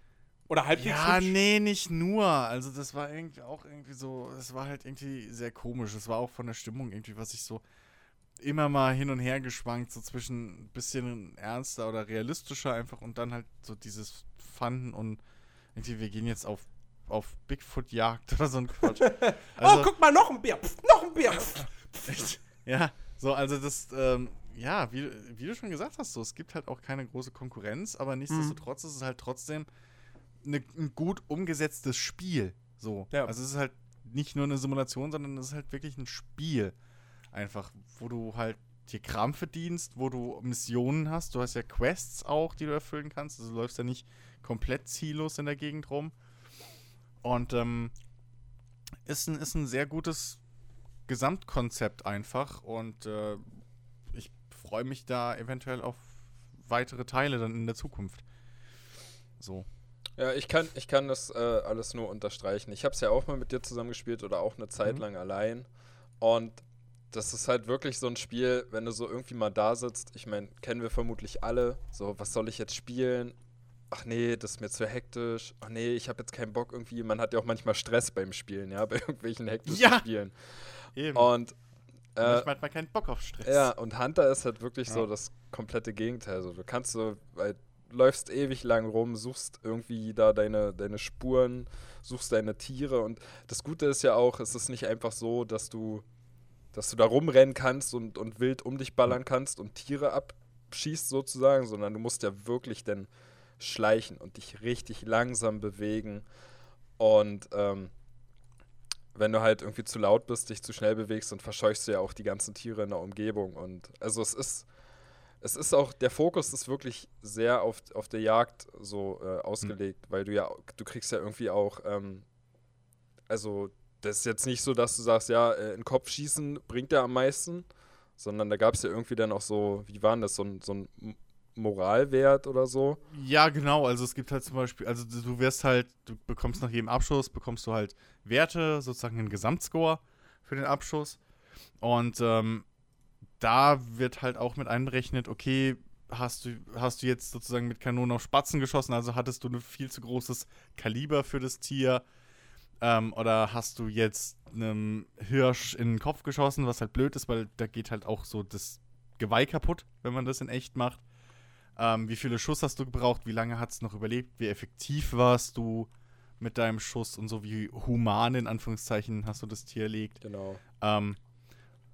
Oder halbwegs Ja, hübsch? nee, nicht nur. Also das war irgendwie auch irgendwie so, es war halt irgendwie sehr komisch. Es war auch von der Stimmung irgendwie, was ich so immer mal hin und her geschwankt, so zwischen ein bisschen ernster oder realistischer einfach und dann halt so dieses Fun und irgendwie, wir gehen jetzt auf, auf Bigfoot-Jagd oder so ein Quatsch. oh, Also, guck mal, noch ein Bär. Pff, noch ein. Pff. ja, so, also das, ähm, ja, wie, wie du schon gesagt hast, so, es gibt halt auch keine große Konkurrenz, aber nichtsdestotrotz ist es halt trotzdem eine, ein gut umgesetztes Spiel. So. Ja. Also es ist halt nicht nur eine Simulation, sondern es ist halt wirklich ein Spiel. Einfach, wo du halt dir Kram verdienst, wo du Missionen hast. Du hast ja Quests auch, die du erfüllen kannst. Also du läufst ja nicht komplett ziellos in der Gegend rum. Und ähm, ist, ein, ist ein sehr gutes Gesamtkonzept einfach. Und äh, ich freue mich da eventuell auf weitere Teile dann in der Zukunft. So. Ja, ich kann, ich kann das äh, alles nur unterstreichen. Ich habe es ja auch mal mit dir zusammengespielt oder auch eine Zeit Mhm. lang allein. Und das ist halt wirklich so ein Spiel, wenn du so irgendwie mal da sitzt. Ich meine, kennen wir vermutlich alle. So, was soll ich jetzt spielen? Ach nee, das ist mir zu hektisch. Ach nee, ich habe jetzt keinen Bock irgendwie. Man hat ja auch manchmal Stress beim Spielen, ja, bei irgendwelchen hektischen Ja. Spielen. Eben. Und äh, Manchmal hat man keinen Bock auf Stress. ja, und Hunter ist halt wirklich so Ja. das komplette Gegenteil. So, du kannst so, weil läufst ewig lang rum, suchst irgendwie da deine, deine Spuren, suchst deine Tiere und das Gute ist ja auch, es ist nicht einfach so, dass du, dass du da rumrennen kannst und, und wild um dich ballern kannst und Tiere abschießt sozusagen, sondern du musst ja wirklich dann schleichen und dich richtig langsam bewegen und ähm, wenn du halt irgendwie zu laut bist, dich zu schnell bewegst, dann verscheuchst du ja auch die ganzen Tiere in der Umgebung. Und also es ist, es ist auch, der Fokus ist wirklich sehr auf, auf der Jagd so äh, ausgelegt, weil du ja, du kriegst ja irgendwie auch, ähm, also das ist jetzt nicht so, dass du sagst, ja, äh, in den Kopf schießen bringt ja am meisten, sondern da gab es ja irgendwie dann auch so, wie war denn das, so ein, so ein Moralwert oder so. Ja, genau. Also es gibt halt zum Beispiel, also du wirst halt, du bekommst nach jedem Abschuss, bekommst du halt Werte, sozusagen einen Gesamtscore für den Abschuss. Und ähm, da wird halt auch mit einberechnet, okay, hast du, hast du jetzt sozusagen mit Kanonen auf Spatzen geschossen, also hattest du ein viel zu großes Kaliber für das Tier. Ähm, oder hast du jetzt einem Hirsch in den Kopf geschossen, was halt blöd ist, weil da geht halt auch so das Geweih kaputt, wenn man das in echt macht. Ähm, wie viele Schuss hast du gebraucht? Wie lange hat es noch überlebt? Wie effektiv warst du mit deinem Schuss und so wie human in Anführungszeichen hast du das Tier erlegt? Genau. Ähm,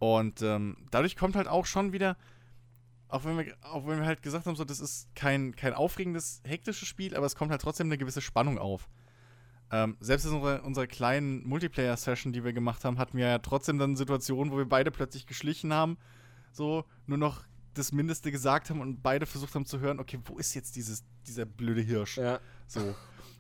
und ähm, dadurch kommt halt auch schon wieder, auch wenn, wir, auch wenn wir halt gesagt haben, so, das ist kein, kein aufregendes, hektisches Spiel, aber es kommt halt trotzdem eine gewisse Spannung auf. Ähm, selbst in unserer, unserer kleinen Multiplayer-Session, die wir gemacht haben, hatten wir ja trotzdem dann Situationen, wo wir beide plötzlich geschlichen haben, so nur noch das Mindeste gesagt haben und beide versucht haben zu hören, okay, wo ist jetzt dieses, dieser blöde Hirsch? Ja. So.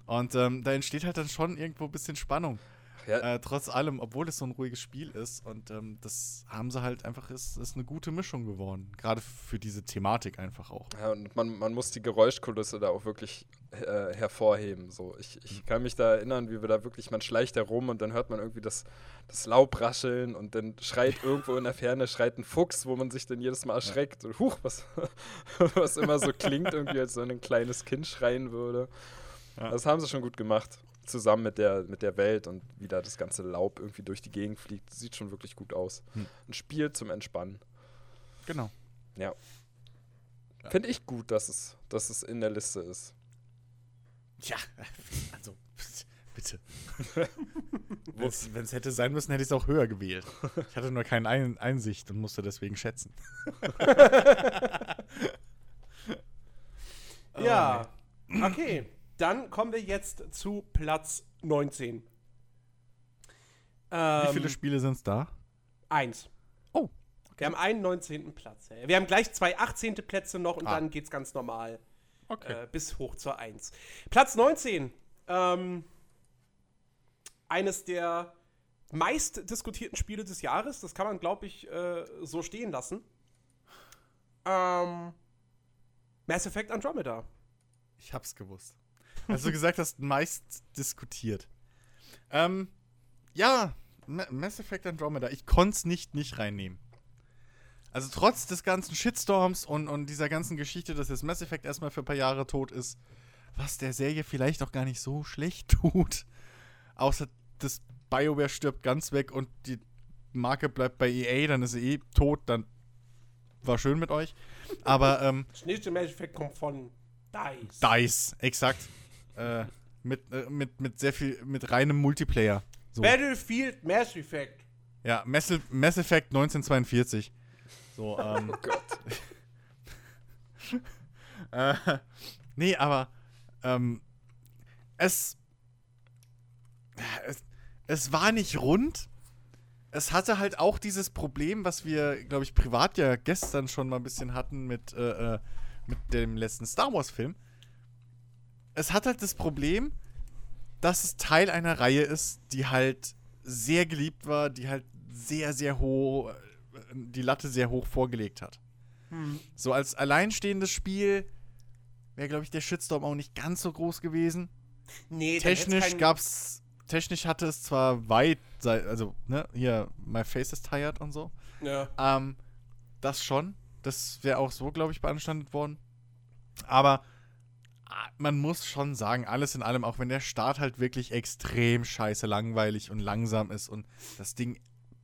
Und ähm, da entsteht halt dann schon irgendwo ein bisschen Spannung. Ja. Äh, trotz allem, obwohl es so ein ruhiges Spiel ist und ähm, das haben sie halt einfach, ist, ist eine gute Mischung geworden. Gerade für diese Thematik einfach auch. Ja, und man, man muss die Geräuschkulisse da auch wirklich äh, hervorheben. So. Ich, ich kann mich da erinnern, wie wir da wirklich, man schleicht herum und dann hört man irgendwie das, das Laub rascheln und dann schreit irgendwo in der Ferne, schreit ein Fuchs, wo man sich dann jedes Mal erschreckt. Und huch, was, was immer so klingt, irgendwie als wenn ein kleines Kind schreien würde. Ja. Das haben sie schon gut gemacht. Zusammen mit der, mit der Welt und wie da das ganze Laub irgendwie durch die Gegend fliegt. Sieht schon wirklich gut aus. Hm. Ein Spiel zum Entspannen. Genau. Ja. Ja. Finde ich gut, dass es, dass es in der Liste ist. Ja, also bitte. Wenn es hätte sein müssen, hätte ich es auch höher gewählt. Ich hatte nur keine Ein Einsicht und musste deswegen schätzen. Ja, okay. Dann kommen wir jetzt zu Platz 19. Wie viele Ähm, Spiele sind es da? Eins. Oh, Wir haben einen 19. Platz. Wir haben gleich zwei 18. Plätze noch und Ah. dann geht's ganz normal Okay. äh, bis hoch zur 1. Platz 19. Ähm, eines der meist diskutierten Spiele des Jahres. Das kann man, glaube ich, äh, so stehen lassen. Ähm, Mass Effect Andromeda. Ich hab's gewusst. Als du gesagt hast, meist diskutiert. Ähm, ja, Ma Mass Effect Andromeda. Ich konnte es nicht nicht reinnehmen. Also trotz des ganzen Shitstorms und, und dieser ganzen Geschichte, dass jetzt Mass Effect erstmal für ein paar Jahre tot ist, was der Serie vielleicht auch gar nicht so schlecht tut. Außer das BioWare stirbt ganz weg und die Marke bleibt bei EA, dann ist sie eh tot, dann war schön mit euch. Aber ähm, Das nächste Mass Effect kommt von DICE. Dice, exakt. Äh, mit, äh, mit, mit sehr viel, mit reinem Multiplayer. So. Battlefield Mass Effect. Ja, Mass, Mass Effect 1942. So, ähm. Oh Gott. äh, nee, aber ähm, es, es es war nicht rund. Es hatte halt auch dieses Problem, was wir, glaube ich, privat ja gestern schon mal ein bisschen hatten mit, äh, äh, mit dem letzten Star Wars-Film. Es hat halt das Problem, dass es Teil einer Reihe ist, die halt sehr geliebt war, die halt sehr, sehr hoch, äh, die Latte sehr hoch vorgelegt hat. So als alleinstehendes Spiel wäre, glaube ich, der Shitstorm auch nicht ganz so groß gewesen. Nee, Technisch gab's, technisch hatte es zwar weit, also, ne, hier, my face is tired und so. Ja. Ähm, das schon. Das wäre auch so, glaube ich, beanstandet worden. Aber man muss schon sagen, alles in allem, auch wenn der Start halt wirklich extrem scheiße langweilig und langsam ist und das Ding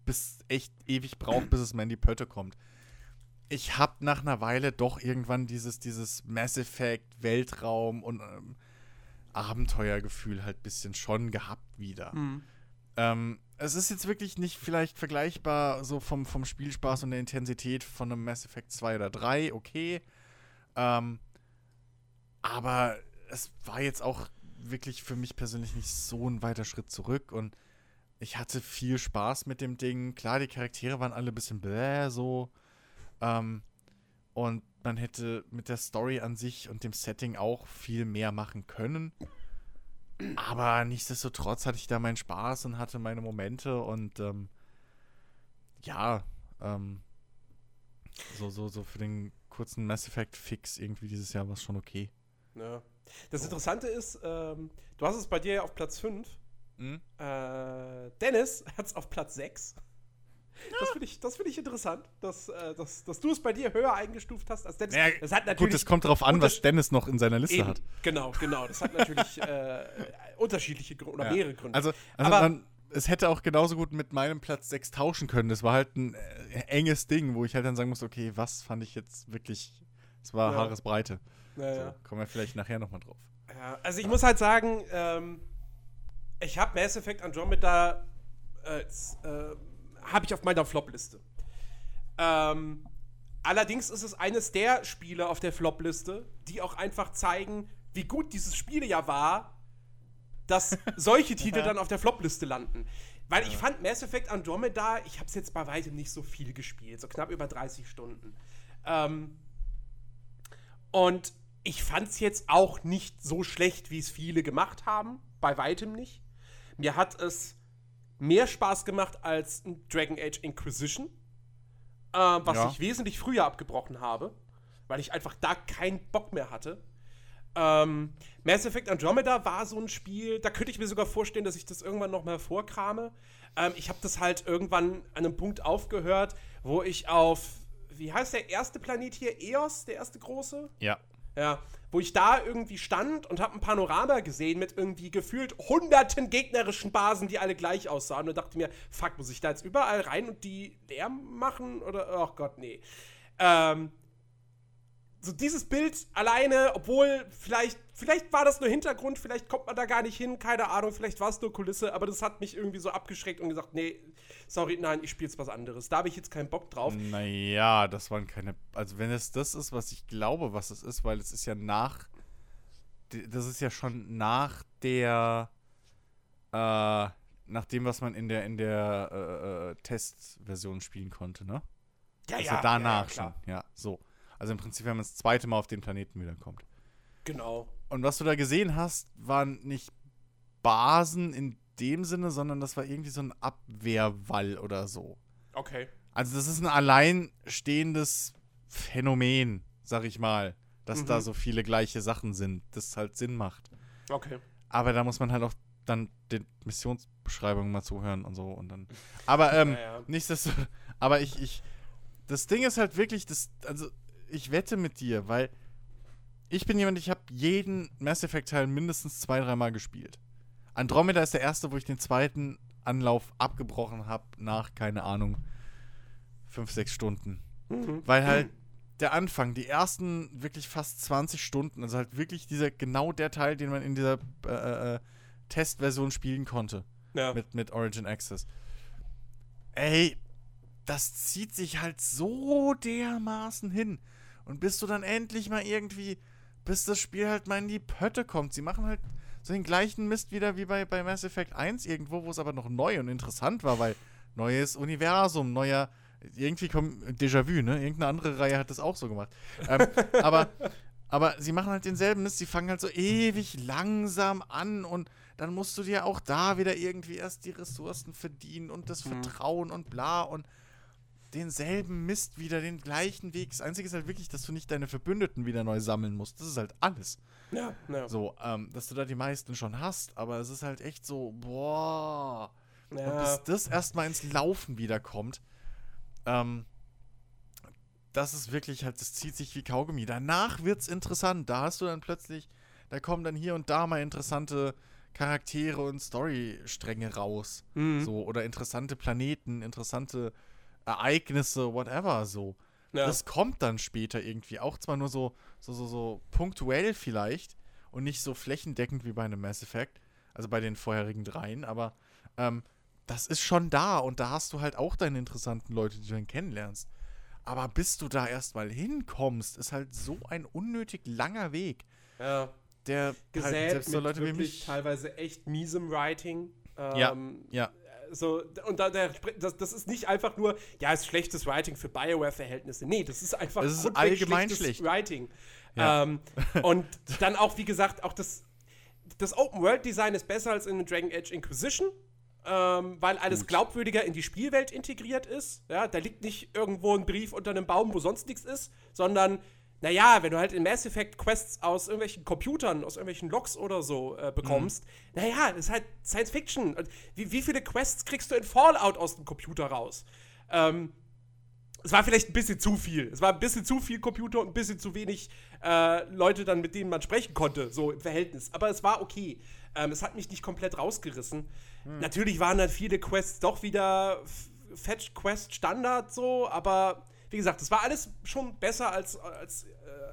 bis echt ewig braucht, bis es mal in die Pötte kommt. Ich hab nach einer Weile doch irgendwann dieses, dieses Mass Effect, Weltraum und ähm, Abenteuergefühl halt bisschen schon gehabt wieder. Hm. Ähm, es ist jetzt wirklich nicht vielleicht vergleichbar so vom, vom Spielspaß und der Intensität von einem Mass Effect 2 oder 3, okay. Ähm, aber es war jetzt auch wirklich für mich persönlich nicht so ein weiter Schritt zurück und ich hatte viel Spaß mit dem Ding. Klar, die Charaktere waren alle ein bisschen bläh so. Ähm, und man hätte mit der Story an sich und dem Setting auch viel mehr machen können. Aber nichtsdestotrotz hatte ich da meinen Spaß und hatte meine Momente und ähm, ja, ähm, so, so, so für den kurzen Mass Effect Fix irgendwie dieses Jahr war es schon okay. Ja. Das Interessante ist, ähm, du hast es bei dir ja auf Platz 5. Hm? Äh, Dennis hat es auf Platz 6. Das finde ich, das find ich interessant, dass, äh, dass, dass du es bei dir höher eingestuft hast als Dennis. Naja, das hat natürlich Gut, es kommt darauf an, was Dennis noch in seiner Liste eben, hat. Genau, genau. Das hat natürlich äh, unterschiedliche Gründe oder Ja. mehrere Gründe. Also, also Aber- man, es hätte auch genauso gut mit meinem Platz 6 tauschen können. Das war halt ein äh, enges Ding, wo ich halt dann sagen muss, okay, was fand ich jetzt wirklich, es war Ja. Haaresbreite. Naja. So, kommen wir vielleicht nachher nochmal drauf. Ja, also ich muss halt sagen, ähm, ich habe Mass Effect Andromeda äh, äh, habe ich auf meiner Flop-Liste. Ähm, allerdings ist es eines der Spiele auf der Flop-Liste, die auch einfach zeigen, wie gut dieses Spiel ja war, dass solche Titel dann auf der Flop-Liste landen. Weil ich fand Mass Effect Andromeda, ich habe es jetzt bei weitem nicht so viel gespielt, so knapp über 30 Stunden. Ähm, und ich fand es jetzt auch nicht so schlecht, wie es viele gemacht haben. Bei weitem nicht. Mir hat es mehr Spaß gemacht als Dragon Age Inquisition, äh, was Ja. ich wesentlich früher abgebrochen habe, weil ich einfach da keinen Bock mehr hatte. Ähm, Mass Effect Andromeda war so ein Spiel, da könnte ich mir sogar vorstellen, dass ich das irgendwann noch mal vorkrame. Ähm, ich habe das halt irgendwann an einem Punkt aufgehört, wo ich auf, wie heißt der erste Planet hier? Eos, der erste große? Ja. Ja, wo ich da irgendwie stand und habe ein Panorama gesehen mit irgendwie gefühlt hunderten gegnerischen Basen, die alle gleich aussahen und dachte mir, fuck, muss ich da jetzt überall rein und die leer machen oder ach Gott, nee. Ähm, so dieses Bild alleine, obwohl vielleicht vielleicht war das nur Hintergrund, vielleicht kommt man da gar nicht hin, keine Ahnung, vielleicht war es nur Kulisse, aber das hat mich irgendwie so abgeschreckt und gesagt, nee, sorry, nein, ich spiele jetzt was anderes. Da habe ich jetzt keinen Bock drauf. Naja, das waren keine. Also, wenn es das ist, was ich glaube, was es ist, weil es ist ja nach. Das ist ja schon nach der. Äh, nach dem, was man in der, in der äh, äh, Testversion spielen konnte, ne? Ja, also danach schon. Ja, so. Also im Prinzip, wenn man das zweite Mal auf den Planeten wiederkommt. Genau. Und was du da gesehen hast, waren nicht Basen in dem Sinne, sondern das war irgendwie so ein Abwehrwall oder so. Okay. Also das ist ein alleinstehendes Phänomen, sag ich mal, dass Mhm. da so viele gleiche Sachen sind, das halt Sinn macht. Okay. Aber da muss man halt auch dann den Missionsbeschreibungen mal zuhören und so und dann. Aber ähm, Naja. nichtsdestotrotz. Aber ich, ich. Das Ding ist halt wirklich, das, also ich wette mit dir, weil ich bin jemand, ich habe jeden Mass Effect Teil mindestens zwei, dreimal gespielt. Andromeda ist der erste, wo ich den zweiten Anlauf abgebrochen habe nach, keine Ahnung, fünf, sechs Stunden. Mhm. Weil halt der Anfang, die ersten wirklich fast 20 Stunden, also halt wirklich dieser, genau der Teil, den man in dieser äh, äh, Testversion spielen konnte Ja. mit, mit Origin Access. Ey, das zieht sich halt so dermaßen hin. Und bis du dann endlich mal irgendwie, bis das Spiel halt mal in die Pötte kommt. Sie machen halt so den gleichen Mist wieder wie bei, bei Mass Effect 1 irgendwo, wo es aber noch neu und interessant war, weil neues Universum, neuer, irgendwie kommt Déjà-vu, ne? Irgendeine andere Reihe hat das auch so gemacht. Ähm, aber, aber sie machen halt denselben Mist, sie fangen halt so ewig langsam an und dann musst du dir auch da wieder irgendwie erst die Ressourcen verdienen und das Mhm. Vertrauen und bla und denselben Mist wieder, den gleichen Weg. Das Einzige ist halt wirklich, dass du nicht deine Verbündeten wieder neu sammeln musst. Das ist halt alles. Ja, ja. So, ähm, dass du da die meisten schon hast, aber es ist halt echt so, boah. Und ja. bis das erstmal ins Laufen wiederkommt, ähm, das ist wirklich halt, das zieht sich wie Kaugummi. Danach wird's interessant. Da hast du dann plötzlich, da kommen dann hier und da mal interessante Charaktere und Storystränge raus. Mhm. So, oder interessante Planeten, interessante Ereignisse, whatever, so. ja. Das kommt dann später irgendwie. Auch zwar nur so, so, so, so punktuell vielleicht und nicht so flächendeckend wie bei einem Mass Effect, also bei den vorherigen dreien, aber ähm, das ist schon da und da hast du halt auch deine interessanten Leute, die du dann kennenlernst. Aber bis du da erstmal hinkommst, ist halt so ein unnötig langer Weg. ja. Der Gesät halt selbst so mit Leute wie mich. teilweise echt miesem Writing. Ja, Ähm, ja. So, und da, der, das, das ist nicht einfach nur, ja, ist schlechtes Writing für Bioware-Verhältnisse. Nee, das ist einfach Es ist allgemein schlechtes schlecht. Writing. Ja. Ähm, und dann auch, wie gesagt, auch das, das Open-World-Design ist besser als in Dragon Age Inquisition. Ähm, weil alles Gut. glaubwürdiger in die Spielwelt integriert ist. Ja, da liegt nicht irgendwo ein Brief unter einem Baum, wo sonst nichts ist, sondern, naja, wenn du halt in Mass Effect Quests aus irgendwelchen Computern, aus irgendwelchen Logs oder so äh, bekommst, naja, das ist halt Science Fiction. Und wie, wie viele Quests kriegst du in Fallout aus dem Computer raus? Ähm, es war vielleicht ein bisschen zu viel. Es war ein bisschen zu viel Computer und ein bisschen zu wenig äh, Leute dann, mit denen man sprechen konnte, so im Verhältnis. Aber es war okay. Ähm, es hat mich nicht komplett rausgerissen. Natürlich waren dann viele Quests doch wieder F- Fetch Quest Standard so, aber wie gesagt, es war alles schon besser als, als, äh,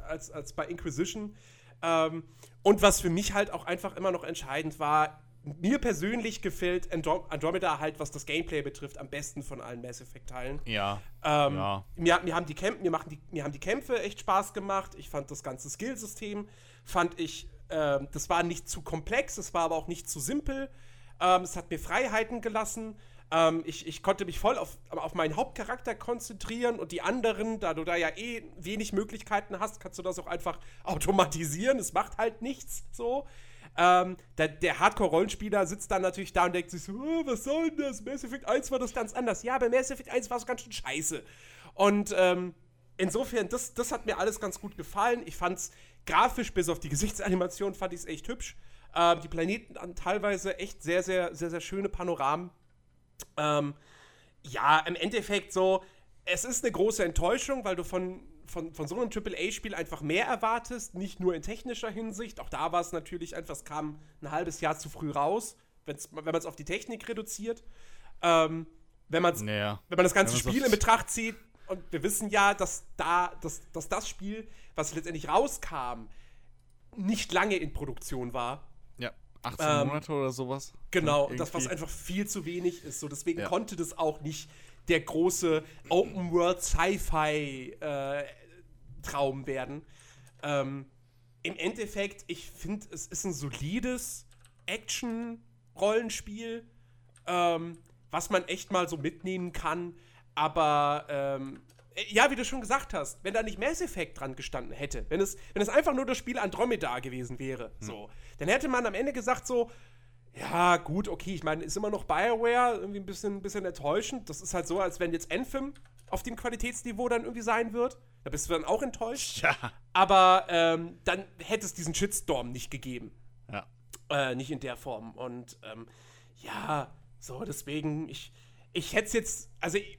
als, als bei Inquisition. Ähm, und was für mich halt auch einfach immer noch entscheidend war, mir persönlich gefällt Andro Andromeda halt, was das Gameplay betrifft, am besten von allen Mass Effect-Teilen. Ja. Ähm, Ja. mir, mir, haben die Kämp mir, machen die, mir haben die Kämpfe echt Spaß gemacht. Ich fand das ganze Skillsystem, fand ich, ähm, das war nicht zu komplex, es war aber auch nicht zu simpel. Ähm, es hat mir Freiheiten gelassen. Ähm, ich, ich konnte mich voll auf, auf meinen Hauptcharakter konzentrieren und die anderen, da du da ja eh wenig Möglichkeiten hast, kannst du das auch einfach automatisieren. Es macht halt nichts so. Ähm, der, der Hardcore-Rollenspieler sitzt dann natürlich da und denkt sich so, oh, was soll denn das? Mass Effect 1 war das ganz anders. Ja, bei Mass Effect 1 war es ganz schön scheiße. Und ähm, insofern, das, das hat mir alles ganz gut gefallen. Ich fand's grafisch, bis auf die Gesichtsanimation, fand ich es echt hübsch. Ähm, die Planeten haben teilweise echt sehr, sehr, sehr, sehr schöne Panoramen. Ähm, ja, im Endeffekt so, es ist eine große Enttäuschung, weil du von, von, von so einem AAA-Spiel einfach mehr erwartest, nicht nur in technischer Hinsicht. Auch da war es natürlich einfach, es kam ein halbes Jahr zu früh raus, wenn's, wenn man es auf die Technik reduziert. Ähm, wenn, man's, Naja. wenn man das ganze Spiel in Betracht zieht, und wir wissen ja, dass da, dass, dass das Spiel, was letztendlich rauskam, nicht lange in Produktion war. Ja, 18 Ähm, Monate oder sowas. Genau, Ja, das, was irgendwie. einfach viel zu wenig ist. So, deswegen Ja. konnte das auch nicht der große Open-World-Sci-Fi-Traum werden. Ähm, Im Endeffekt, ich finde, es ist ein solides Action-Rollenspiel, ähm, was man echt mal so mitnehmen kann. Aber ähm, ja, wie du schon gesagt hast, wenn da nicht Mass Effect dran gestanden hätte, wenn es, wenn es einfach nur das Spiel Andromeda gewesen wäre, so, dann hätte man am Ende gesagt so, ja, gut, okay, ich meine, ist immer noch BioWare, irgendwie ein bisschen, ein bisschen enttäuschend. Das ist halt so, als wenn jetzt Anthem auf dem Qualitätsniveau dann irgendwie sein wird. Da bist du dann auch enttäuscht. Ja. Aber ähm, dann hätte es diesen Shitstorm nicht gegeben. Ja. Äh, nicht in der Form. Und ähm, ja, so, deswegen, ich, ich hätte es jetzt, also ich,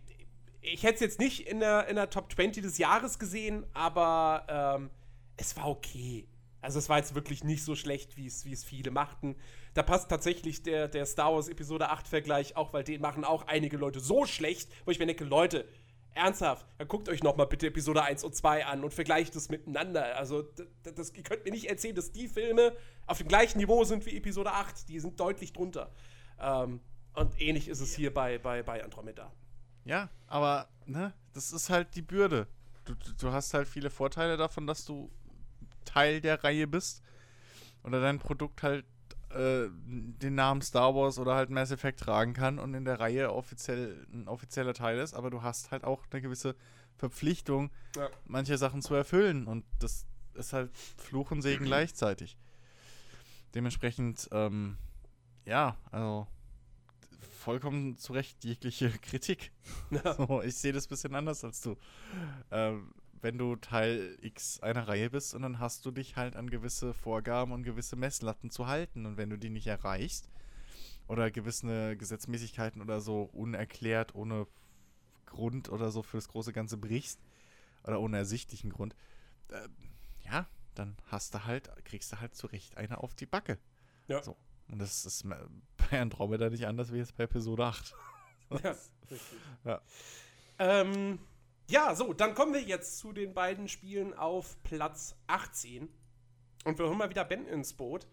ich hätte es jetzt nicht in der, in der Top 20 des Jahres gesehen, aber ähm, es war okay. Also es war jetzt wirklich nicht so schlecht, wie es wie es viele machten. Da passt tatsächlich der, der Star Wars Episode 8 Vergleich auch, weil den machen auch einige Leute so schlecht, wo ich mir denke, Leute, ernsthaft, dann guckt euch noch mal bitte Episode 1 und 2 an und vergleicht es miteinander. Also d- d- das, ihr könnt mir nicht erzählen, dass die Filme auf dem gleichen Niveau sind wie Episode 8. Die sind deutlich drunter. Ähm, und ähnlich ist es hier bei, bei, bei Andromeda. Ja, aber ne, das ist halt die Bürde. Du, du- hast halt viele Vorteile davon, dass du Teil der Reihe bist oder dein Produkt halt äh, den Namen Star Wars oder halt Mass Effect tragen kann und in der Reihe offiziell ein offizieller Teil ist, aber du hast halt auch eine gewisse Verpflichtung, Ja. manche Sachen zu erfüllen und das ist halt Fluch und Segen gleichzeitig. Dementsprechend, ähm, ja, also vollkommen zu Recht jegliche Kritik. Ja. So, ich sehe das ein bisschen anders als du. Ähm, wenn du Teil X einer Reihe bist und dann hast du dich halt an gewisse Vorgaben und gewisse Messlatten zu halten. Und wenn du die nicht erreichst oder gewisse Gesetzmäßigkeiten oder so unerklärt, ohne Grund oder so für das große Ganze brichst oder ohne ersichtlichen Grund, äh, ja, dann hast du halt, kriegst du halt zu Recht eine auf die Backe. Ja. So. Und das ist bei Andromeda nicht anders wie jetzt bei Episode 8. Ja, richtig. Ja. Ähm, ja, so, dann kommen wir jetzt zu den beiden Spielen auf Platz 18. Und wir holen mal wieder Ben ins Boot.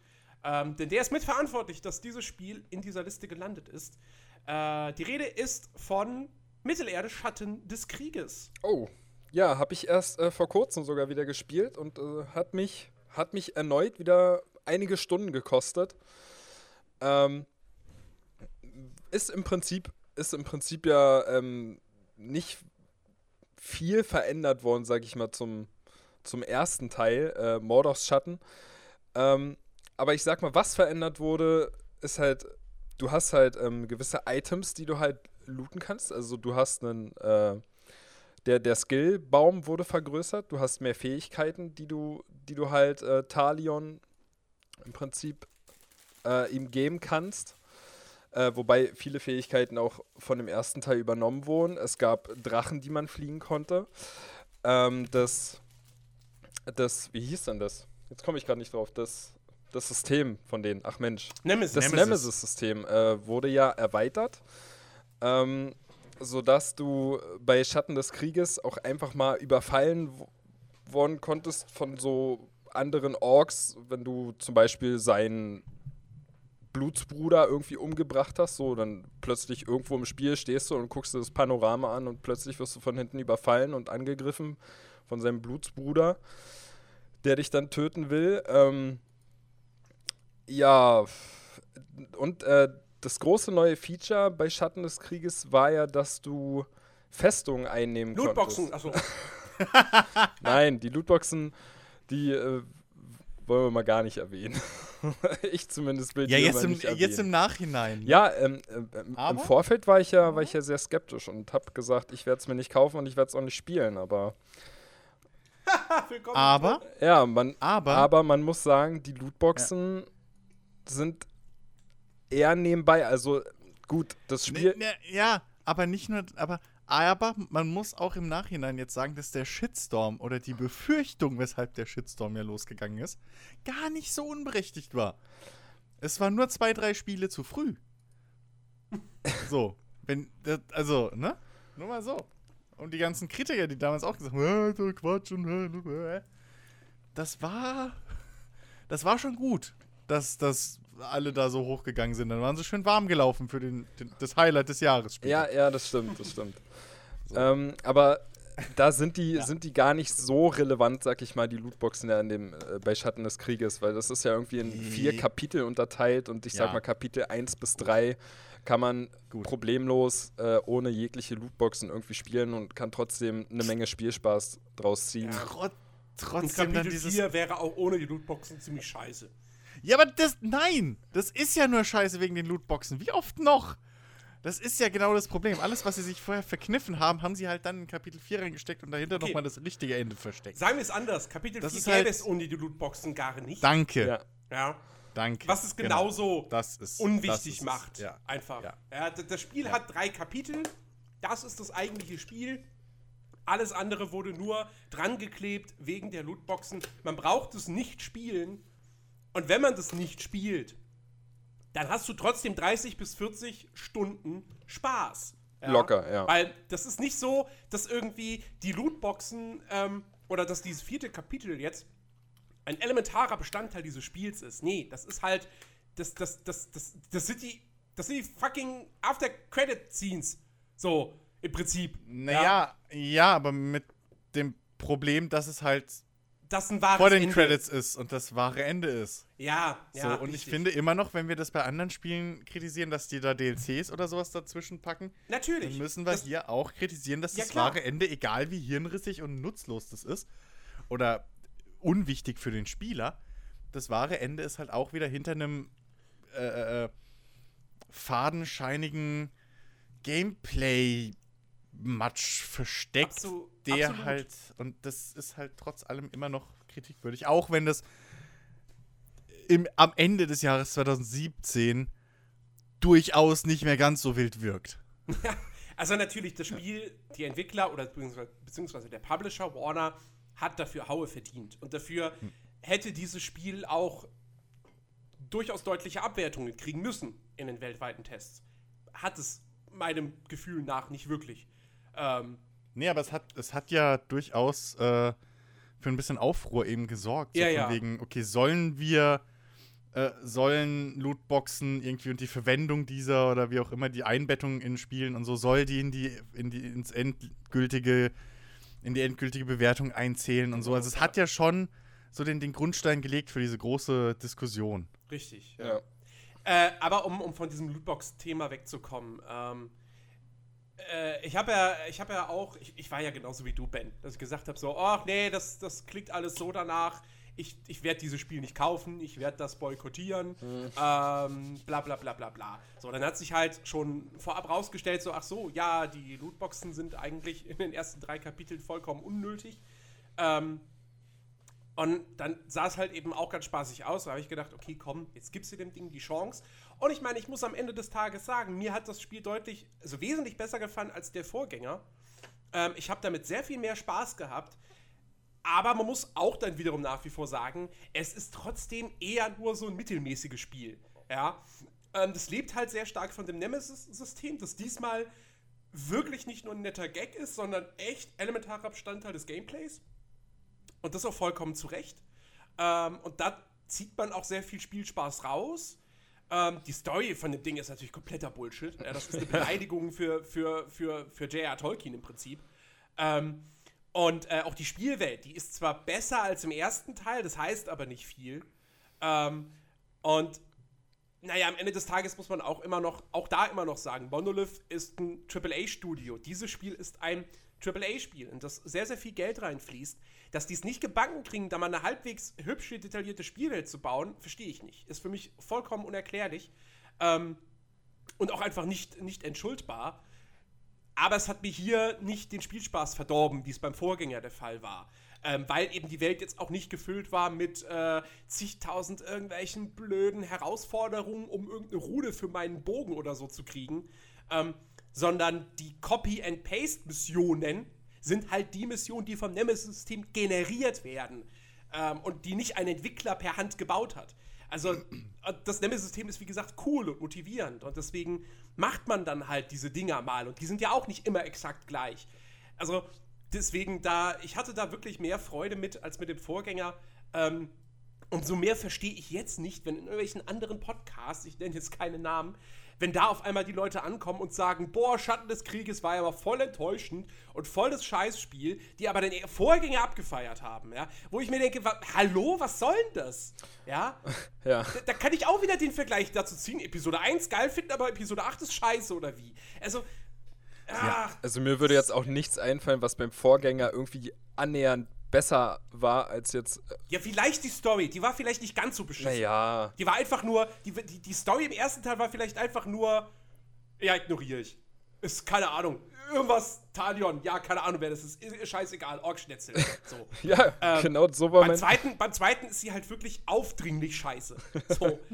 Ähm, denn der ist mitverantwortlich, dass dieses Spiel in dieser Liste gelandet ist. Äh, die Rede ist von Mittelerde Schatten des Krieges. Oh, ja, habe ich erst äh, vor kurzem sogar wieder gespielt und äh, hat, mich, hat mich erneut wieder einige Stunden gekostet. Ähm, ist im Prinzip, ist im Prinzip ja ähm, nicht viel verändert worden, sag ich mal, zum, zum ersten Teil, äh, Mordors Schatten. Ähm, aber ich sag mal, was verändert wurde, ist halt, du hast halt ähm, gewisse Items, die du halt looten kannst. Also du hast einen, äh, der, der Skillbaum wurde vergrößert, du hast mehr Fähigkeiten, die du, die du halt äh, Talion im Prinzip äh, ihm geben kannst. Äh, wobei viele Fähigkeiten auch von dem ersten Teil übernommen wurden. Es gab Drachen, die man fliegen konnte. Ähm, das, das, wie hieß denn das? Jetzt komme ich gerade nicht drauf. Das, das System von denen, ach Mensch. Nemesis. Das Nemesis. Nemesis-System äh, wurde ja erweitert, ähm, sodass du bei Schatten des Krieges auch einfach mal überfallen worden konntest von so anderen Orks, wenn du zum Beispiel seinen Blutsbruder irgendwie umgebracht hast, so dann plötzlich irgendwo im Spiel stehst du und guckst dir das Panorama an und plötzlich wirst du von hinten überfallen und angegriffen von seinem Blutsbruder, der dich dann töten will. Ähm, ja, und äh, das große neue Feature bei Schatten des Krieges war ja, dass du Festungen einnehmen Lootboxen, konntest. achso. Nein, die Lootboxen, die äh, wollen wir mal gar nicht erwähnen. ich zumindest will Ja, die jetzt im, nicht erwähnen. jetzt im Nachhinein. Ja, ähm, ähm, im? Vorfeld war ich ja, war ich ja sehr skeptisch und habe gesagt, ich werde es mir nicht kaufen und ich werde es auch nicht spielen. Aber Willkommen. Aber, ja, man, aber, aber man muss sagen, die Lootboxen sind eher nebenbei. Also gut, das Spiel. Ne, ne, ja, aber nicht nur, aber, aber man muss auch im Nachhinein jetzt sagen, dass der Shitstorm oder die Befürchtung, weshalb der Shitstorm ja losgegangen ist, gar nicht so unberechtigt war. Es waren nur zwei, drei Spiele zu früh. So, wenn, das, also, ne? Nur mal so. Und die ganzen Kritiker, die damals auch gesagt haben, Quatsch und das war, das war schon gut, dass, dass alle da so hochgegangen sind. Dann waren sie schön warm gelaufen für den, den, das Highlight des Jahres. später. Ja, ja, das stimmt, das stimmt. Ähm, aber da sind die, sind die gar nicht so relevant, sag ich mal, die Lootboxen ja in dem, äh, bei Schatten des Krieges, weil das ist ja irgendwie in vier. Kapitel unterteilt und ich sag Ja. mal, Kapitel 1 bis 3 kann man Gut. problemlos äh, ohne jegliche Lootboxen irgendwie spielen und kann trotzdem eine Menge Spielspaß draus ziehen. Trot, Und trotzdem dann Kapitel dieses. 4 wäre auch ohne die Lootboxen ziemlich scheiße. Ja, aber das. Nein! Das ist ja nur scheiße wegen den Lootboxen. Wie oft noch? Das ist ja genau das Problem. Alles, was sie sich vorher verkniffen haben, haben sie halt dann in Kapitel 4 reingesteckt und dahinter Okay. nochmal das richtige Ende versteckt. Sagen wir es anders. Kapitel Das 4 ist gäbe halt- es ohne die Lootboxen gar nicht. Danke. Ja. Ja. Danke. Was es Genau. genauso Das ist, unwichtig das ist macht. Ja. Einfach. Ja. Ja. das Spiel hat drei Kapitel. Das ist das eigentliche Spiel. Alles andere wurde nur dran geklebt wegen der Lootboxen. Man braucht es nicht spielen. Und wenn man das nicht spielt, dann hast du trotzdem 30 bis 40 Stunden Spaß. Ja? Locker, ja. Weil das ist nicht so, dass irgendwie die Lootboxen ähm, oder dass dieses vierte Kapitel jetzt ein elementarer Bestandteil dieses Spiels ist. Nee, das ist halt, das, das, das, das, das sind die, das sind die fucking After-Credit-Scenes. So, im Prinzip. Naja, ja. aber mit dem Problem, dass es halt Das ein wahres vor den Ende. Credits ist und das wahre Ende ist. Ja, So, ja. und ich richtig. finde immer noch, wenn wir das bei anderen Spielen kritisieren, dass die da DLCs oder sowas dazwischen packen, Natürlich. dann müssen wir das, hier auch kritisieren, dass Ja, das klar. wahre Ende, egal wie hirnrissig und nutzlos das ist, oder unwichtig für den Spieler, das wahre Ende ist halt auch wieder hinter einem äh, äh, fadenscheinigen Gameplay-Matsch versteckt, Abso- der absolut. halt, und das ist halt trotz allem immer noch kritikwürdig, auch wenn das im, am Ende des Jahres 2017 durchaus nicht mehr ganz so wild wirkt. Also natürlich, das Spiel, die Entwickler oder beziehungsweise, beziehungsweise der Publisher Warner hat dafür Haue verdient. Und dafür Hm. hätte dieses Spiel auch durchaus deutliche Abwertungen kriegen müssen in den weltweiten Tests. Hat es meinem Gefühl nach nicht wirklich. Ähm, Nee, aber es hat, es hat ja durchaus äh, für ein bisschen Aufruhr eben gesorgt. So Ja, von ja. wegen, okay, sollen wir, äh, sollen Lootboxen irgendwie und die Verwendung dieser oder wie auch immer die Einbettung in Spielen und so, soll die in die, in die ins endgültige, in die endgültige Bewertung einzählen und so. Also es hat ja schon so den, den Grundstein gelegt für diese große Diskussion. richtig. Ja. Äh, aber um, um von diesem Lootbox-Thema wegzukommen, ähm, äh, ich habe ja, ich habe ja auch, ich, ich war ja genauso wie du, Ben, dass ich gesagt habe, so, ach nee, das, das klingt alles so danach. Ich, ich werde dieses Spiel nicht kaufen, ich werde das boykottieren, ähm, bla bla bla bla bla. So, dann hat sich halt schon vorab rausgestellt, so, ach so, ja, die Lootboxen sind eigentlich in den ersten drei Kapiteln vollkommen unnötig. Ähm, und dann sah es halt eben auch ganz spaßig aus. Da habe ich gedacht, okay, komm, jetzt gibst du dem Ding die Chance. Und ich meine, ich muss am Ende des Tages sagen, mir hat das Spiel deutlich, also wesentlich besser gefallen als der Vorgänger. Ähm, ich habe damit sehr viel mehr Spaß gehabt. Aber man muss auch dann wiederum nach wie vor sagen, es ist trotzdem eher nur so ein mittelmäßiges Spiel. Ja. Ähm, das lebt halt sehr stark von dem Nemesis-System, das diesmal wirklich nicht nur ein netter Gag ist, sondern echt elementarer Bestandteil des Gameplays. Und das auch vollkommen zu Recht. Ähm, und da zieht man auch sehr viel Spielspaß raus. Ähm, die Story von dem Ding ist natürlich kompletter Bullshit. Ja, das ist eine Beleidigung für, für, für, für J.R. Tolkien im Prinzip. Ähm, und äh, auch die Spielwelt, die ist zwar besser als im ersten Teil, das heißt aber nicht viel. Ähm, und naja, am Ende des Tages muss man auch immer noch, auch da immer noch sagen, Monolith ist ein AAA-Studio. Dieses Spiel ist ein AAA-Spiel, in das sehr, sehr viel Geld reinfließt. Dass die es nicht gebacken kriegen, da mal eine halbwegs hübsche, detaillierte Spielwelt zu bauen, verstehe ich nicht. Ist für mich vollkommen unerklärlich. Ähm, und auch einfach nicht, nicht entschuldbar. Aber es hat mir hier nicht den Spielspaß verdorben, wie es beim Vorgänger der Fall war. Ähm, weil eben die Welt jetzt auch nicht gefüllt war mit äh, zigtausend irgendwelchen blöden Herausforderungen, um irgendeine Rude für meinen Bogen oder so zu kriegen. Ähm, sondern die Copy-and-Paste-Missionen sind halt die Missionen, die vom Nemesis-System generiert werden ähm, und die nicht ein Entwickler per Hand gebaut hat. Also das Nemesis-System ist wie gesagt cool und motivierend und deswegen macht man dann halt diese Dinger mal und die sind ja auch nicht immer exakt gleich. Also deswegen da, ich hatte da wirklich mehr Freude mit als mit dem Vorgänger. Ähm, umso mehr verstehe ich jetzt nicht, wenn in irgendwelchen anderen Podcasts, ich nenne jetzt keine Namen, wenn da auf einmal die Leute ankommen und sagen, boah, Schatten des Krieges war ja aber voll enttäuschend und voll das Scheißspiel, die aber den Vorgänger abgefeiert haben, ja, wo ich mir denke, wa hallo, was soll denn das? Ja, ja. Da, da, kann ich auch wieder den Vergleich dazu ziehen, Episode 1 geil finden, aber Episode 8 ist scheiße oder wie? Also, ja, also mir würde jetzt auch nichts einfallen, was beim Vorgänger irgendwie annähernd besser war als jetzt. Äh ja, vielleicht die Story. Die war vielleicht nicht ganz so beschissen. Naja. Die war einfach nur. Die, die, die Story im ersten Teil war vielleicht einfach nur. Ja, ignoriere ich. Ist keine Ahnung. Irgendwas, Talion, ja, keine Ahnung, wer das ist. ist scheißegal, Orgschnetzel. So. ja, ähm, genau so war beim mein zweiten, Beim zweiten ist sie halt wirklich aufdringlich scheiße. So.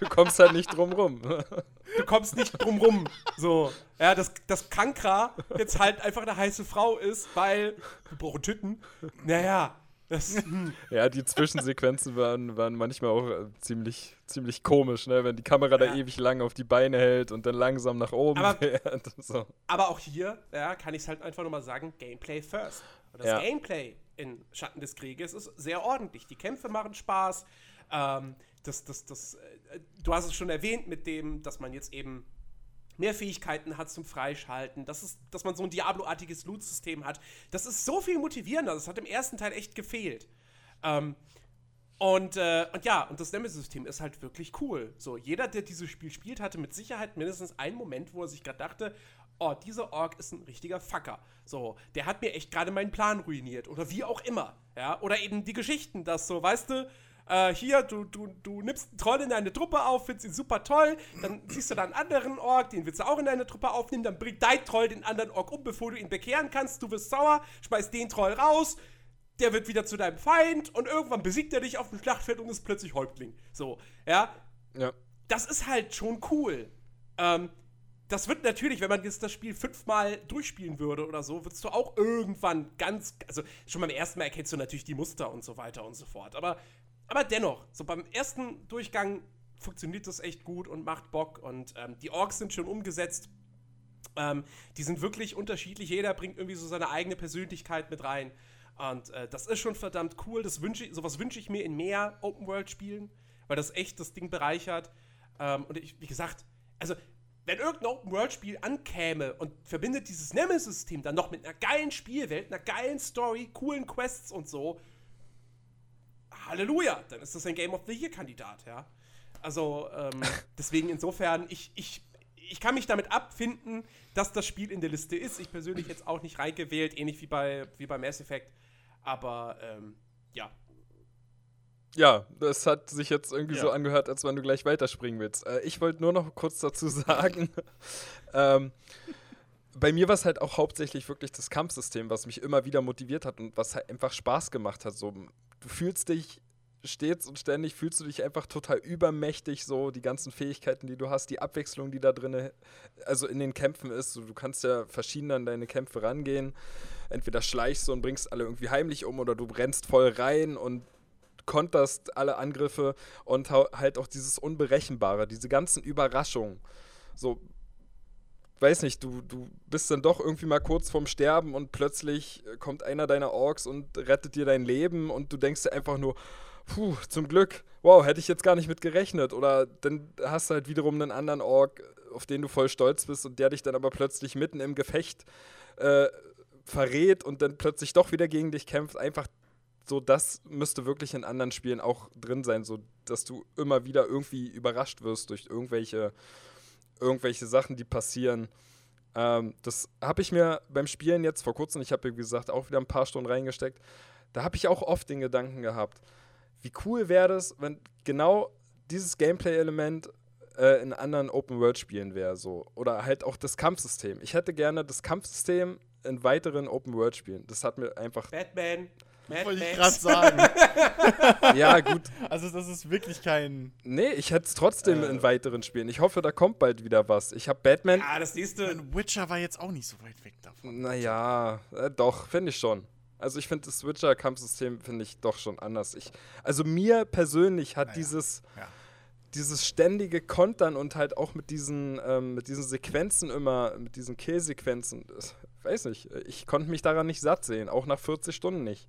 Du kommst halt nicht drum rum du kommst nicht drum rum. So. Ja, dass, dass Kankra jetzt halt einfach eine heiße Frau ist, weil wir brauchen Tüten. Naja. Das. Ja, die Zwischensequenzen waren, waren manchmal auch äh, ziemlich, ziemlich komisch, ne? wenn die Kamera ja. da ewig lang auf die Beine hält und dann langsam nach oben aber, fährt. So. Aber auch hier ja, kann ich es halt einfach nur mal sagen: Gameplay first. Und das ja. Gameplay in Schatten des Krieges ist sehr ordentlich. Die Kämpfe machen Spaß. Ähm, das, das, das, äh, du hast es schon erwähnt mit dem, dass man jetzt eben mehr Fähigkeiten hat zum Freischalten, dass, es, dass man so ein Diablo-artiges Loot-System hat. Das ist so viel motivierender. Das hat im ersten Teil echt gefehlt. Ähm, und, äh, und ja, und das Nemesis-System ist halt wirklich cool. So, jeder, der dieses Spiel spielt, hatte mit Sicherheit mindestens einen Moment, wo er sich gerade dachte, oh, dieser Ork ist ein richtiger Fucker. So, der hat mir echt gerade meinen Plan ruiniert. Oder wie auch immer. Ja, oder eben die Geschichten, dass so, weißt du, äh, hier, du, du, du nimmst einen Troll in deine Truppe auf, findest ihn super toll, dann siehst du da einen anderen Ork, den willst du auch in deine Truppe aufnehmen, dann bringt dein Troll den anderen Ork um, bevor du ihn bekehren kannst, du wirst sauer, schmeißt den Troll raus, der wird wieder zu deinem Feind und irgendwann besiegt er dich auf dem Schlachtfeld und ist plötzlich Häuptling. So, ja. Ja. Das ist halt schon cool. Ähm, das wird natürlich, wenn man jetzt das Spiel fünfmal durchspielen würde oder so, würdest du auch irgendwann ganz, also schon beim ersten Mal erkennst du natürlich die Muster und so weiter und so fort. Aber aber dennoch, so beim ersten Durchgang funktioniert das echt gut und macht Bock. Und ähm, die Orks sind schon umgesetzt. Ähm, die sind wirklich unterschiedlich. Jeder bringt irgendwie so seine eigene Persönlichkeit mit rein. Und äh, das ist schon verdammt cool. Das wünsch ich, sowas wünsche ich mir in mehr Open-World-Spielen, weil das echt das Ding bereichert. Ähm, und ich, wie gesagt, also wenn irgendein Open-World-Spiel ankäme und verbindet dieses Nemesis-System dann noch mit einer geilen Spielwelt, einer geilen Story, coolen Quests und so, Halleluja, dann ist das ein Game of the Year-Kandidat, ja. Also, ähm, deswegen insofern, ich, ich, ich kann mich damit abfinden, dass das Spiel in der Liste ist. Ich persönlich jetzt auch nicht reingewählt, ähnlich wie bei, wie bei Mass Effect. Aber ähm, ja. Ja, das hat sich jetzt irgendwie ja. so angehört, als wenn du gleich weiterspringen willst. Äh, ich wollte nur noch kurz dazu sagen, ähm, bei mir war es halt auch hauptsächlich wirklich das Kampfsystem, was mich immer wieder motiviert hat und was halt einfach Spaß gemacht hat. So, du fühlst dich stets und ständig, fühlst du dich einfach total übermächtig, so die ganzen Fähigkeiten, die du hast, die Abwechslung, die da drin, also in den Kämpfen ist. So, du kannst ja verschieden an deine Kämpfe rangehen. Entweder schleichst du und bringst alle irgendwie heimlich um oder du rennst voll rein und konterst alle Angriffe und halt auch dieses Unberechenbare, diese ganzen Überraschungen. So, weiß nicht, du, du bist dann doch irgendwie mal kurz vorm Sterben und plötzlich äh, kommt einer deiner Orks und rettet dir dein Leben und du denkst dir einfach nur, puh, zum Glück, wow, hätte ich jetzt gar nicht mit gerechnet. Oder dann hast du halt wiederum einen anderen Ork, auf den du voll stolz bist und der dich dann aber plötzlich mitten im Gefecht äh, verrät und dann plötzlich doch wieder gegen dich kämpft. Einfach so das müsste wirklich in anderen Spielen auch drin sein, so dass du immer wieder irgendwie überrascht wirst durch irgendwelche, irgendwelche Sachen, die passieren. Ähm, das habe ich mir beim Spielen jetzt vor kurzem, ich habe wie gesagt auch wieder ein paar Stunden reingesteckt, da habe ich auch oft den Gedanken gehabt, wie cool wäre das, wenn genau dieses Gameplay-Element äh, in anderen Open-World-Spielen wäre so. Oder halt auch das Kampfsystem. Ich hätte gerne das Kampfsystem in weiteren Open-World-Spielen. Das hat mir einfach. Batman. Mad Wollte ich gerade sagen. ja, gut. Also, das ist wirklich kein. Nee, ich hätte es trotzdem Äh. in weiteren Spielen. Ich hoffe, da kommt bald wieder was. Ich habe Batman. Ja, das nächste. Mein Witcher war jetzt auch nicht so weit weg davon. Naja, äh, doch, finde ich schon. Also ich finde das Switcher-Kampfsystem finde ich doch schon anders. Ich, also mir persönlich hat Naja, dieses, ja. dieses ständige Kontern und halt auch mit diesen, ähm, mit diesen Sequenzen immer, mit diesen Kill-Sequenzen, weiß nicht, ich konnte mich daran nicht satt sehen, auch nach 40 Stunden nicht.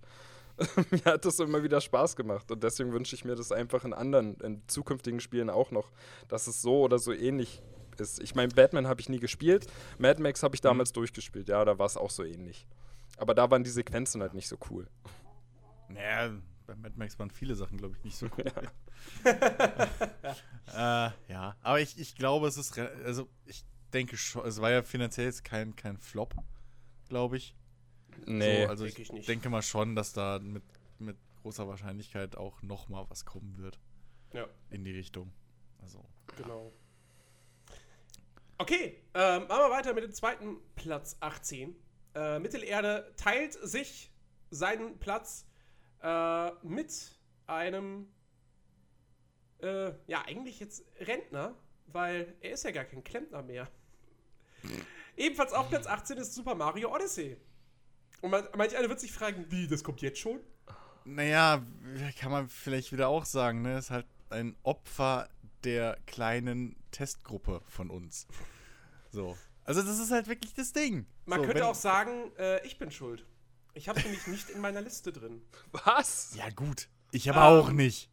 mir hat das immer wieder Spaß gemacht und deswegen wünsche ich mir das einfach in anderen, in zukünftigen Spielen auch noch, dass es so oder so ähnlich ist. Ich meine, Batman habe ich nie gespielt, Mad Max habe ich damals durchgespielt, ja, da war es auch so ähnlich. Aber da waren die Sequenzen halt nicht so cool. Naja, bei Mad Max waren viele Sachen, glaube ich, nicht so cool. äh, ja, aber ich, ich glaube, es ist. Also, ich denke schon, es war ja finanziell jetzt kein, kein Flop, glaube ich. Nee. so, also ich, ich denke mal schon, dass da mit, mit großer Wahrscheinlichkeit auch noch mal was kommen wird Ja, in die Richtung. Also, genau. Okay, ähm, machen wir weiter mit dem zweiten Platz 18. Äh, Mittelerde teilt sich seinen Platz äh, mit einem, äh, ja, eigentlich jetzt Rentner, weil er ist ja gar kein Klempner mehr. Ebenfalls auf Platz 18 ist Super Mario Odyssey. Und man, manch einer wird sich fragen, wie, das kommt jetzt schon? naja, kann man vielleicht wieder auch sagen, ne? Ist halt ein Opfer der kleinen Testgruppe von uns. So. Also, das ist halt wirklich das Ding. Man so, könnte auch sagen, äh, ich bin schuld. Ich habe nämlich nicht in meiner Liste drin. Was? Ja, gut. Ich aber Ähm, auch nicht.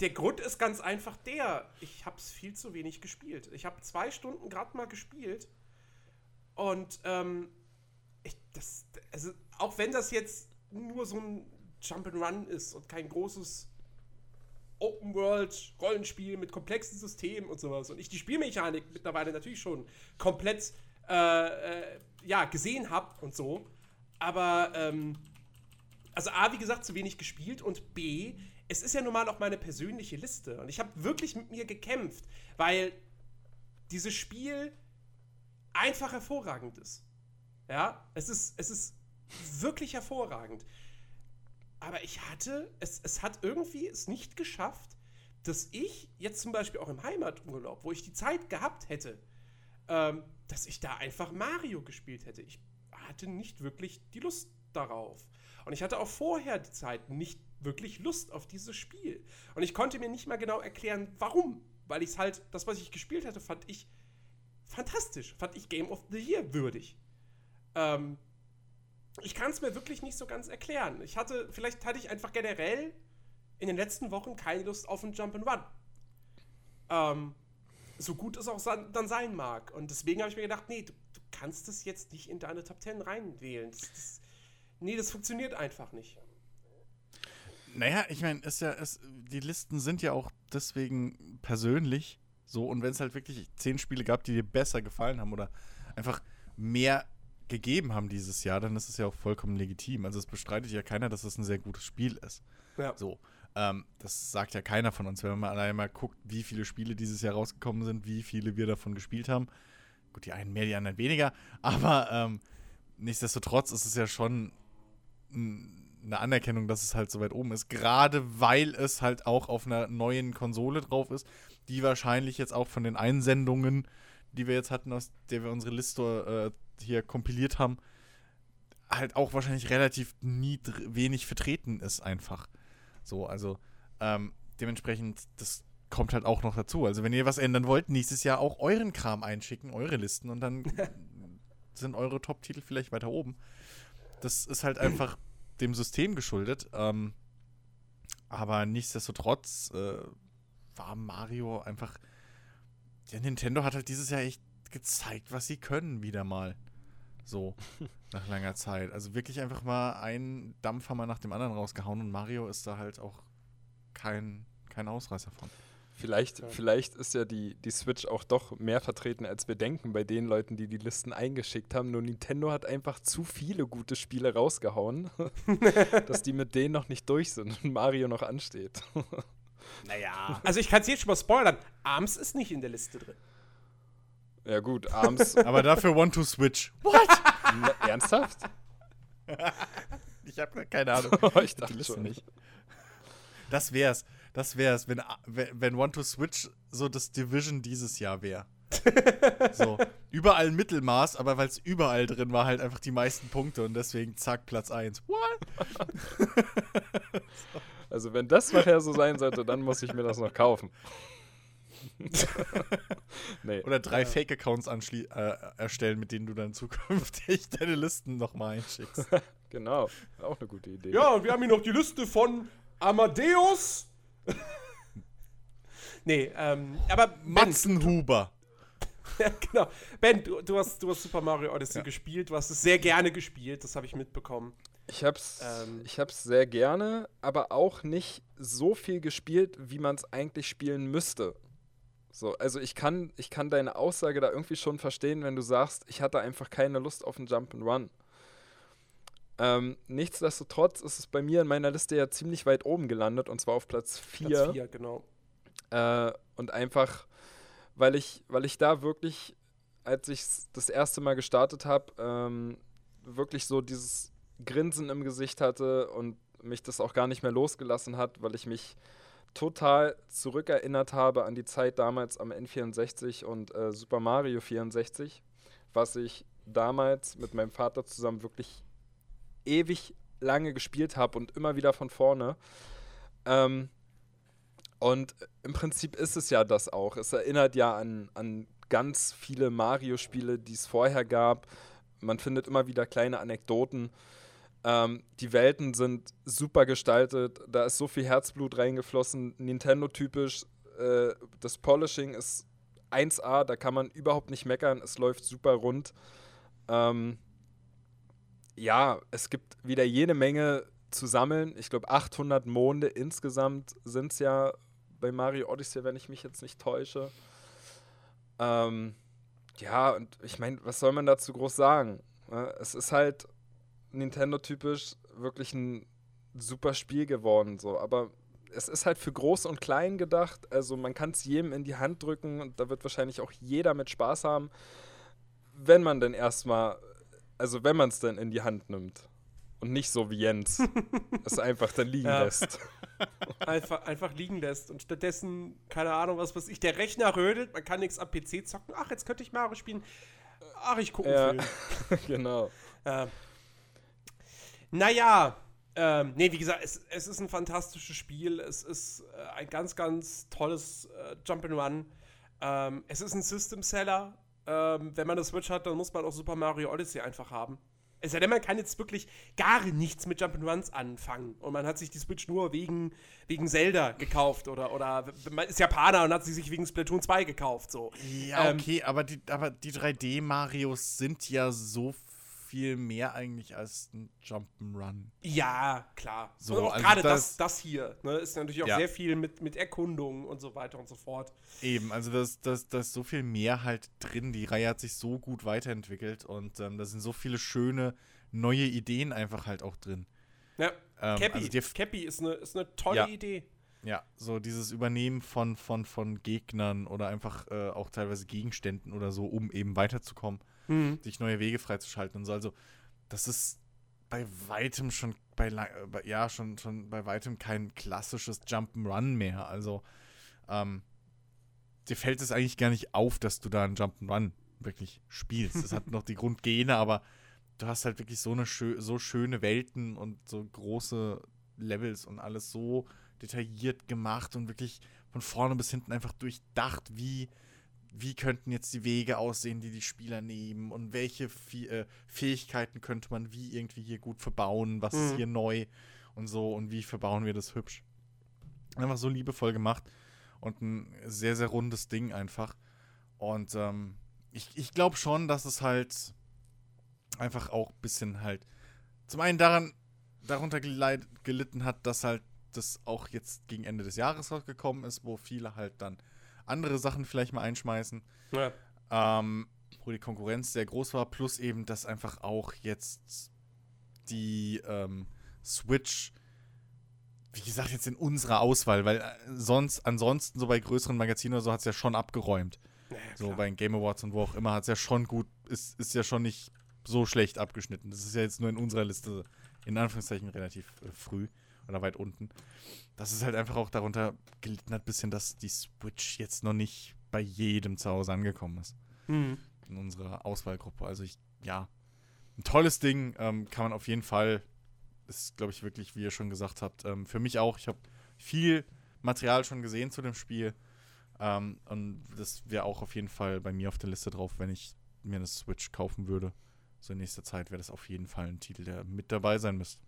Der Grund ist ganz einfach der, ich habe es viel zu wenig gespielt. Ich habe zwei Stunden gerade mal gespielt und ähm, ich, das, also auch wenn das jetzt nur so ein Jump'n'Run ist und kein großes Open-World-Rollenspiel mit komplexen Systemen und sowas und ich die Spielmechanik mittlerweile natürlich schon komplett äh, äh, ja, gesehen habe und so, aber ähm, also A, wie gesagt, zu wenig gespielt und B, es ist ja nun mal auch meine persönliche Liste. Und ich habe wirklich mit mir gekämpft, weil dieses Spiel einfach hervorragend ist. Ja, es ist, es ist wirklich hervorragend. Aber ich hatte, es, es hat irgendwie es nicht geschafft, dass ich jetzt zum Beispiel auch im Heimaturlaub, wo ich die Zeit gehabt hätte, ähm, dass ich da einfach Mario gespielt hätte. Ich hatte nicht wirklich die Lust darauf. Und ich hatte auch vorher die Zeit nicht wirklich Lust auf dieses Spiel. Und ich konnte mir nicht mal genau erklären, warum. Weil ich es halt, das, was ich gespielt hatte, fand ich fantastisch. Fand ich Game of the Year würdig. Ähm, ich kann es mir wirklich nicht so ganz erklären. Ich hatte, vielleicht hatte ich einfach generell in den letzten Wochen keine Lust auf ein Jump'n'Run. Ähm, so gut es auch dann sein mag. Und deswegen habe ich mir gedacht, nee, du, du kannst das jetzt nicht in deine Top 10 reinwählen. Das, das, nee, das funktioniert einfach nicht. Naja, ich meine, ist ja, ist, die Listen sind ja auch deswegen persönlich so. Und wenn es halt wirklich zehn Spiele gab, die dir besser gefallen haben oder einfach mehr gegeben haben dieses Jahr, dann ist es ja auch vollkommen legitim. Also es bestreitet ja keiner, dass es ein sehr gutes Spiel ist. Ja. So. Ähm, das sagt ja keiner von uns, wenn man allein mal guckt, wie viele Spiele dieses Jahr rausgekommen sind, wie viele wir davon gespielt haben. Gut, die einen mehr, die anderen weniger, aber ähm, nichtsdestotrotz ist es ja schon eine Anerkennung, dass es halt so weit oben ist, gerade weil es halt auch auf einer neuen Konsole drauf ist, die wahrscheinlich jetzt auch von den Einsendungen, die wir jetzt hatten, aus der wir unsere Liste äh, hier kompiliert haben, halt auch wahrscheinlich relativ wenig vertreten ist einfach. So, also ähm, dementsprechend, das kommt halt auch noch dazu. Also wenn ihr was ändern wollt, nächstes Jahr auch euren Kram einschicken, eure Listen und dann sind eure Top-Titel vielleicht weiter oben. Das ist halt einfach dem System geschuldet. Ähm, aber nichtsdestotrotz äh, war Mario einfach. Ja, Nintendo hat halt dieses Jahr echt gezeigt, was sie können, wieder mal. So, nach langer Zeit. Also wirklich einfach mal einen Dampfhammer nach dem anderen rausgehauen und Mario ist da halt auch kein, kein Ausreißer von. Vielleicht, vielleicht ist ja die, die Switch auch doch mehr vertreten, als wir denken, bei den Leuten, die die Listen eingeschickt haben. Nur Nintendo hat einfach zu viele gute Spiele rausgehauen, dass die mit denen noch nicht durch sind und Mario noch ansteht. Naja. Also ich kann es jetzt schon mal spoilern. Arms ist nicht in der Liste drin. Ja gut, abends. Aber dafür One to Switch. Na, ernsthaft? Ich habe keine Ahnung. ich Die dachte Liste schon. nicht. Das wär's. Das wär's, wenn, wenn One to Switch so das Division dieses Jahr wäre. so. Überall Mittelmaß, aber weil es überall drin war, halt einfach die meisten Punkte und deswegen zack, Platz 1. What? Also wenn das nachher so sein sollte, dann muss ich mir das noch kaufen. nee. Oder drei Fake-Accounts äh, erstellen, mit denen du dann zukünftig deine Listen nochmal einschickst. Genau, auch eine gute Idee. Ja, und wir haben hier noch die Liste von Amadeus. nee, ähm, aber Matzenhuber. ja, genau. Ben, du, du, hast, du hast Super Mario Odyssey gespielt. Du hast es sehr gerne gespielt, das habe ich mitbekommen. Ich hab's, Ähm. ich hab's sehr gerne, aber auch nicht so viel gespielt, wie man es eigentlich spielen müsste. So, also ich kann, ich kann deine Aussage da irgendwie schon verstehen, wenn du sagst, ich hatte einfach keine Lust auf einen Jump'n'Run. Ähm, nichtsdestotrotz ist es bei mir in meiner Liste ja ziemlich weit oben gelandet und zwar auf Platz 4. Platz 4, genau. Äh, und einfach, weil ich, weil ich da wirklich, als ich das erste Mal gestartet habe, ähm, wirklich so dieses Grinsen im Gesicht hatte und mich das auch gar nicht mehr losgelassen hat, weil ich mich total zurückerinnert habe an die Zeit damals am N64 und äh, Super Mario 64, was ich damals mit meinem Vater zusammen wirklich ewig lange gespielt habe und immer wieder von vorne. Ähm, und im Prinzip ist es ja das auch. Es erinnert ja an, an ganz viele Mario-Spiele, die es vorher gab. Man findet immer wieder kleine Anekdoten. Ähm, die Welten sind super gestaltet. Da ist so viel Herzblut reingeflossen. Nintendo-typisch. Äh, das Polishing ist 1A. Da kann man überhaupt nicht meckern. Es läuft super rund. Ähm, ja, es gibt wieder jede Menge zu sammeln. Ich glaube, 800 Monde insgesamt sind es ja bei Mario Odyssey, wenn ich mich jetzt nicht täusche. Ähm, ja, und ich meine, was soll man dazu groß sagen? Ne? Es ist halt Nintendo-typisch wirklich ein super Spiel geworden, so. Aber es ist halt für groß und klein gedacht. Also man kann es jedem in die Hand drücken und da wird wahrscheinlich auch jeder mit Spaß haben, wenn man denn erstmal, also wenn man es dann in die Hand nimmt. Und nicht so wie Jens, es einfach dann liegen Ja. lässt. Einfach, einfach liegen lässt und stattdessen, keine Ahnung, was weiß ich, der Rechner rödelt, man kann nichts am PC zocken. Ach, jetzt könnte ich Mario spielen. Ach, ich gucke Ja. einen Film. genau. Ähm, naja, ähm, nee, wie gesagt, es, es ist ein fantastisches Spiel. Es ist äh, ein ganz, ganz tolles äh, Jump'n'Run. Ähm, es ist ein System-Seller. Ähm, wenn man eine Switch hat, dann muss man auch Super Mario Odyssey einfach haben. Es sei denn, man kann jetzt wirklich gar nichts mit Jump'n'Runs anfangen. Und man hat sich die Switch nur wegen, wegen Zelda gekauft. Oder, oder man ist Japaner und hat sie sich wegen Splatoon 2 gekauft. So. Ja, Ähm, okay, aber die, aber die 3D-Marios sind ja so viel mehr eigentlich als ein Jump'n'Run. Ja, klar. So, auch also gerade das- das, das hier ne, ist natürlich auch Ja. sehr viel mit, mit Erkundung und so weiter und so fort. Eben, also das, das, das ist so viel mehr halt drin. Die Reihe hat sich so gut weiterentwickelt und ähm, da sind so viele schöne neue Ideen einfach halt auch drin. Ja, Ähm, Cappy, also Cappy ist eine, ist eine tolle Ja. Idee. Ja, so dieses Übernehmen von, von, von Gegnern oder einfach äh, auch teilweise Gegenständen oder so, um eben weiterzukommen, sich neue Wege freizuschalten und so. Also, das ist bei weitem schon bei, äh, bei ja schon schon bei weitem kein klassisches Jump'n'Run mehr. Also, ähm, dir fällt es eigentlich gar nicht auf, dass du da einen Jump'n'Run wirklich spielst. Das hat noch die Grundgene, aber du hast halt wirklich so eine schö so schöne Welten und so große Levels und alles so detailliert gemacht und wirklich von vorne bis hinten einfach durchdacht, wie, wie könnten jetzt die Wege aussehen, die die Spieler nehmen und welche äh, Fähigkeiten könnte man wie irgendwie hier gut verbauen, was ist Mhm. hier neu und so und wie verbauen wir das hübsch. Einfach so liebevoll gemacht und ein sehr, sehr rundes Ding einfach. Und ähm, ich, ich glaube schon, dass es halt einfach auch ein bisschen halt zum einen daran, darunter gelitten hat, dass halt das auch jetzt gegen Ende des Jahres rausgekommen ist, wo viele halt dann andere Sachen vielleicht mal einschmeißen. Ja. Ähm, wo die Konkurrenz sehr groß war, plus eben, dass einfach auch jetzt die ähm, Switch, wie gesagt, jetzt in unserer Auswahl, weil äh, sonst, ansonsten so bei größeren Magazinen oder so hat es ja schon abgeräumt. Ja, So bei den Game Awards und wo auch immer hat es ja schon gut, ist, ist ja schon nicht so schlecht abgeschnitten. Das ist ja jetzt nur in unserer Liste in Anführungszeichen relativ äh, früh oder weit unten. Das ist halt einfach auch darunter gelitten hat, bisschen, dass die Switch jetzt noch nicht bei jedem zu Hause angekommen ist Hm. in unserer Auswahlgruppe. Also ich, ja, ein tolles Ding, ähm, kann man auf jeden Fall, ist, glaube ich, wirklich, wie ihr schon gesagt habt, ähm, für mich auch. Ich habe viel Material schon gesehen zu dem Spiel. Ähm, und das wäre auch auf jeden Fall bei mir auf der Liste drauf, wenn ich mir eine Switch kaufen würde. So in nächster Zeit wäre das auf jeden Fall ein Titel, der mit dabei sein müsste.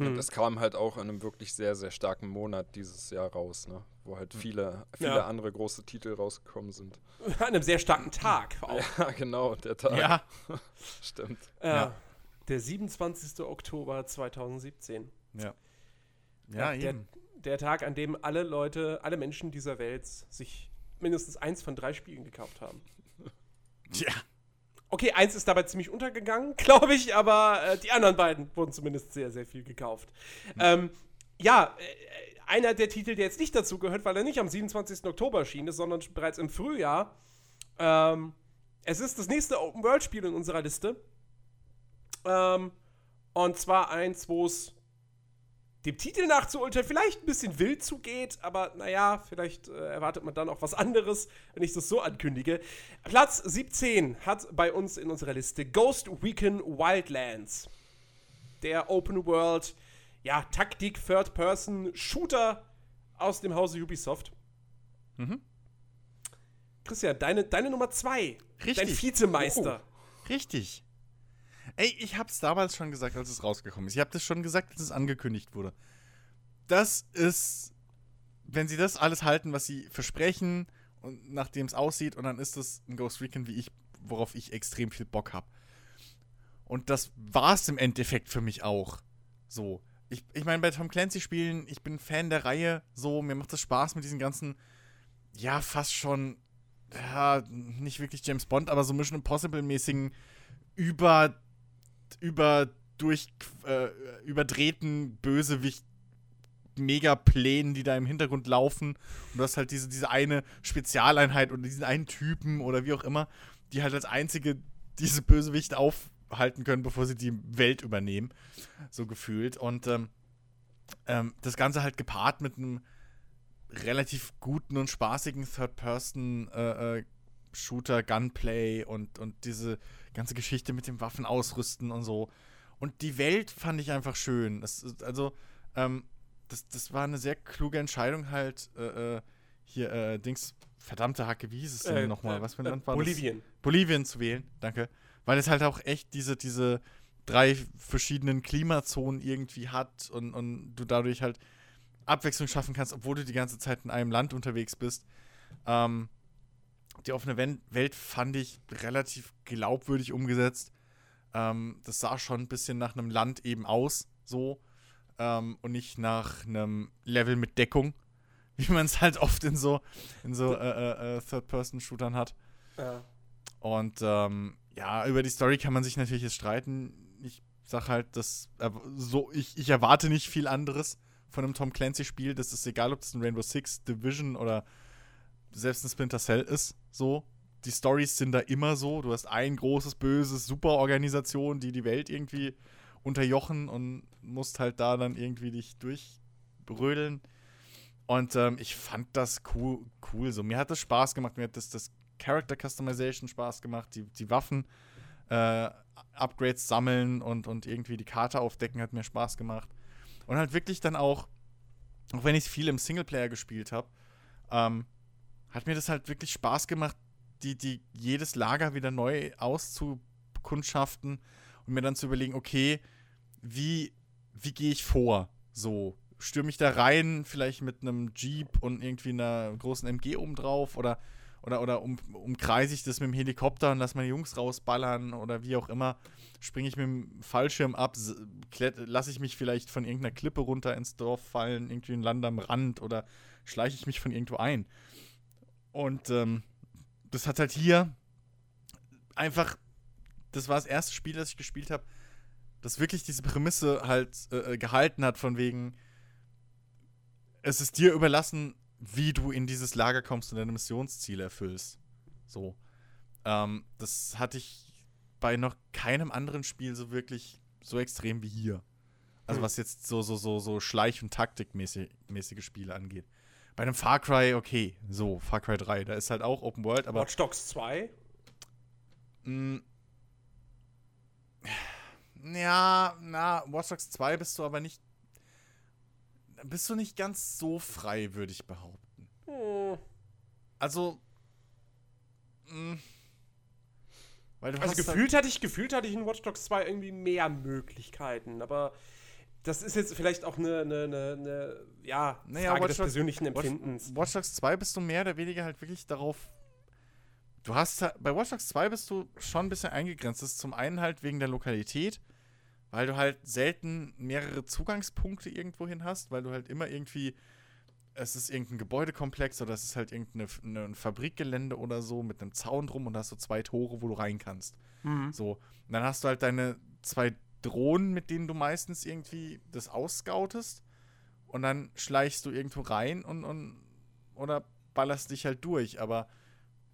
Und Hm. das kam halt auch in einem wirklich sehr, sehr starken Monat dieses Jahr raus, ne? Wo halt viele, viele Ja. andere große Titel rausgekommen sind. An einem sehr starken Tag auch. Ja, genau, der Tag. Ja, Stimmt. Ja. Ja. Der 27. Oktober 2017. ja. Ja, Ja, der- eben. Der Tag, an dem alle Leute, alle Menschen dieser Welt sich mindestens eins von drei Spielen gekauft haben. Ja. Okay, eins ist dabei ziemlich untergegangen, glaube ich, aber äh, die anderen beiden wurden zumindest sehr, sehr viel gekauft. Ähm, ja, äh, einer der Titel, der jetzt nicht dazu gehört, weil er nicht am 27. Oktober erschienen ist, sondern bereits im Frühjahr. Ähm, es ist das nächste Open-World-Spiel in unserer Liste. Ähm, und zwar eins, wo es dem Titel nach zu urteilen vielleicht ein bisschen wild zugeht, aber naja, vielleicht äh, erwartet man dann auch was anderes, wenn ich das so ankündige. Platz 17 hat bei uns in unserer Liste Ghost Recon Wildlands. Der Open World, ja, Taktik, Third-Person-Shooter aus dem Hause Ubisoft. Mhm. Christian, deine, deine Nummer 2. Dein Richtig. Vizemeister. Richtig. Ey, ich hab's damals schon gesagt, als es rausgekommen ist. Ich hab das schon gesagt, als es angekündigt wurde. Das ist, wenn sie das alles halten, was sie versprechen und nachdem es aussieht, und dann ist das ein Ghost Recon, wie ich, worauf ich extrem viel Bock hab. Und das war's im Endeffekt für mich auch. So. Ich, ich meine, bei Tom Clancy-Spielen, ich bin Fan der Reihe, so, mir macht das Spaß mit diesen ganzen, ja, fast schon, ja, nicht wirklich James Bond, aber so Mission Impossible-mäßigen über, über durch, äh, überdrehten Bösewicht Megaplänen, die da im Hintergrund laufen. Und du hast halt diese, diese eine Spezialeinheit oder diesen einen Typen oder wie auch immer, die halt als einzige diese Bösewicht aufhalten können, bevor sie die Welt übernehmen. So gefühlt. Und ähm, ähm, das Ganze halt gepaart mit einem relativ guten und spaßigen Third-Person- äh, äh, Shooter, Gunplay und, und diese ganze Geschichte mit dem Waffenausrüsten und so. Und die Welt fand ich einfach schön. Das, also, ähm, das, das war eine sehr kluge Entscheidung halt, äh, äh, hier, äh, Dings, verdammte Hacke, wie hieß es denn Äh, nochmal? äh, Was für ein Land war Bolivien. das? Bolivien zu wählen, danke. Weil es halt auch echt diese, diese drei verschiedenen Klimazonen irgendwie hat und, und du dadurch halt Abwechslung schaffen kannst, obwohl du die ganze Zeit in einem Land unterwegs bist. Ähm, die offene Welt fand ich relativ glaubwürdig umgesetzt. Ähm, das sah schon ein bisschen nach einem Land eben aus, so. Ähm, und nicht nach einem Level mit Deckung, wie man es halt oft in so, in so äh, äh, äh, Third-Person-Shootern hat. Ja. Und ähm, ja, über die Story kann man sich natürlich jetzt streiten. Ich sag halt, dass äh, so, ich, ich erwarte nicht viel anderes von einem Tom Clancy-Spiel. Das ist egal, ob das ein Rainbow Six, Division oder selbst ein Splinter Cell ist. So. Die Stories sind da immer so. Du hast ein großes, böses, super Organisation, die die Welt irgendwie unterjochen und musst halt da dann irgendwie dich durchbrödeln. Und ähm, ich fand das cool, cool. So, mir hat das Spaß gemacht. Mir hat das, das Character Customization Spaß gemacht. Die, die Waffen, äh, Upgrades sammeln und, und irgendwie die Karte aufdecken hat mir Spaß gemacht. Und halt wirklich dann auch, auch wenn ich viel im Singleplayer gespielt habe, ähm, hat mir das halt wirklich Spaß gemacht, die, die jedes Lager wieder neu auszukundschaften und mir dann zu überlegen, okay, wie, wie gehe ich vor? So, stürme ich da rein, vielleicht mit einem Jeep und irgendwie einer großen MG oben drauf oder, oder, oder um, umkreise ich das mit dem Helikopter und lasse meine Jungs rausballern oder wie auch immer. Springe ich mit dem Fallschirm ab, lasse ich mich vielleicht von irgendeiner Klippe runter ins Dorf fallen, irgendwie ein Land am Rand oder schleiche ich mich von irgendwo ein. Und ähm, das hat halt hier einfach, das war das erste Spiel, das ich gespielt habe, das wirklich diese Prämisse halt äh, äh, gehalten hat, von wegen, es ist dir überlassen, wie du in dieses Lager kommst und deine Missionsziele erfüllst. So. Ähm, das hatte ich bei noch keinem anderen Spiel so wirklich so extrem wie hier. Also mhm. was jetzt so, so, so, so Schleich- und Taktikmäßige Spiele angeht. Bei einem Far Cry, okay, so, Far Cry 3, da ist halt auch Open World, aber. Watch Dogs 2? Mh, mm. ja, na, Watch Dogs 2 bist du aber nicht bist du nicht ganz so frei, würde ich behaupten. Hm. Also. Mh, weil du also gefühlt hatte ich, gefühlt hatte ich in Watch Dogs 2 irgendwie mehr Möglichkeiten, aber das ist jetzt vielleicht auch eine, eine, eine, eine ja, naja, Frage Watch des Dogs, persönlichen Empfindens. Watch, Watch Dogs 2 bist du mehr oder weniger halt wirklich darauf. Du hast bei Watch Dogs 2 bist du schon ein bisschen eingegrenzt. Das ist zum einen halt wegen der Lokalität weil du halt selten mehrere Zugangspunkte irgendwo hin hast, weil du halt immer irgendwie, es ist irgendein Gebäudekomplex oder es ist halt irgendein ne, Fabrikgelände oder so mit einem Zaun drum und hast du zwei Tore, wo du rein kannst. Mhm. So. Und dann hast du halt deine zwei Drohnen, mit denen du meistens irgendwie das ausscoutest und dann schleichst du irgendwo rein und, und oder ballerst dich halt durch, aber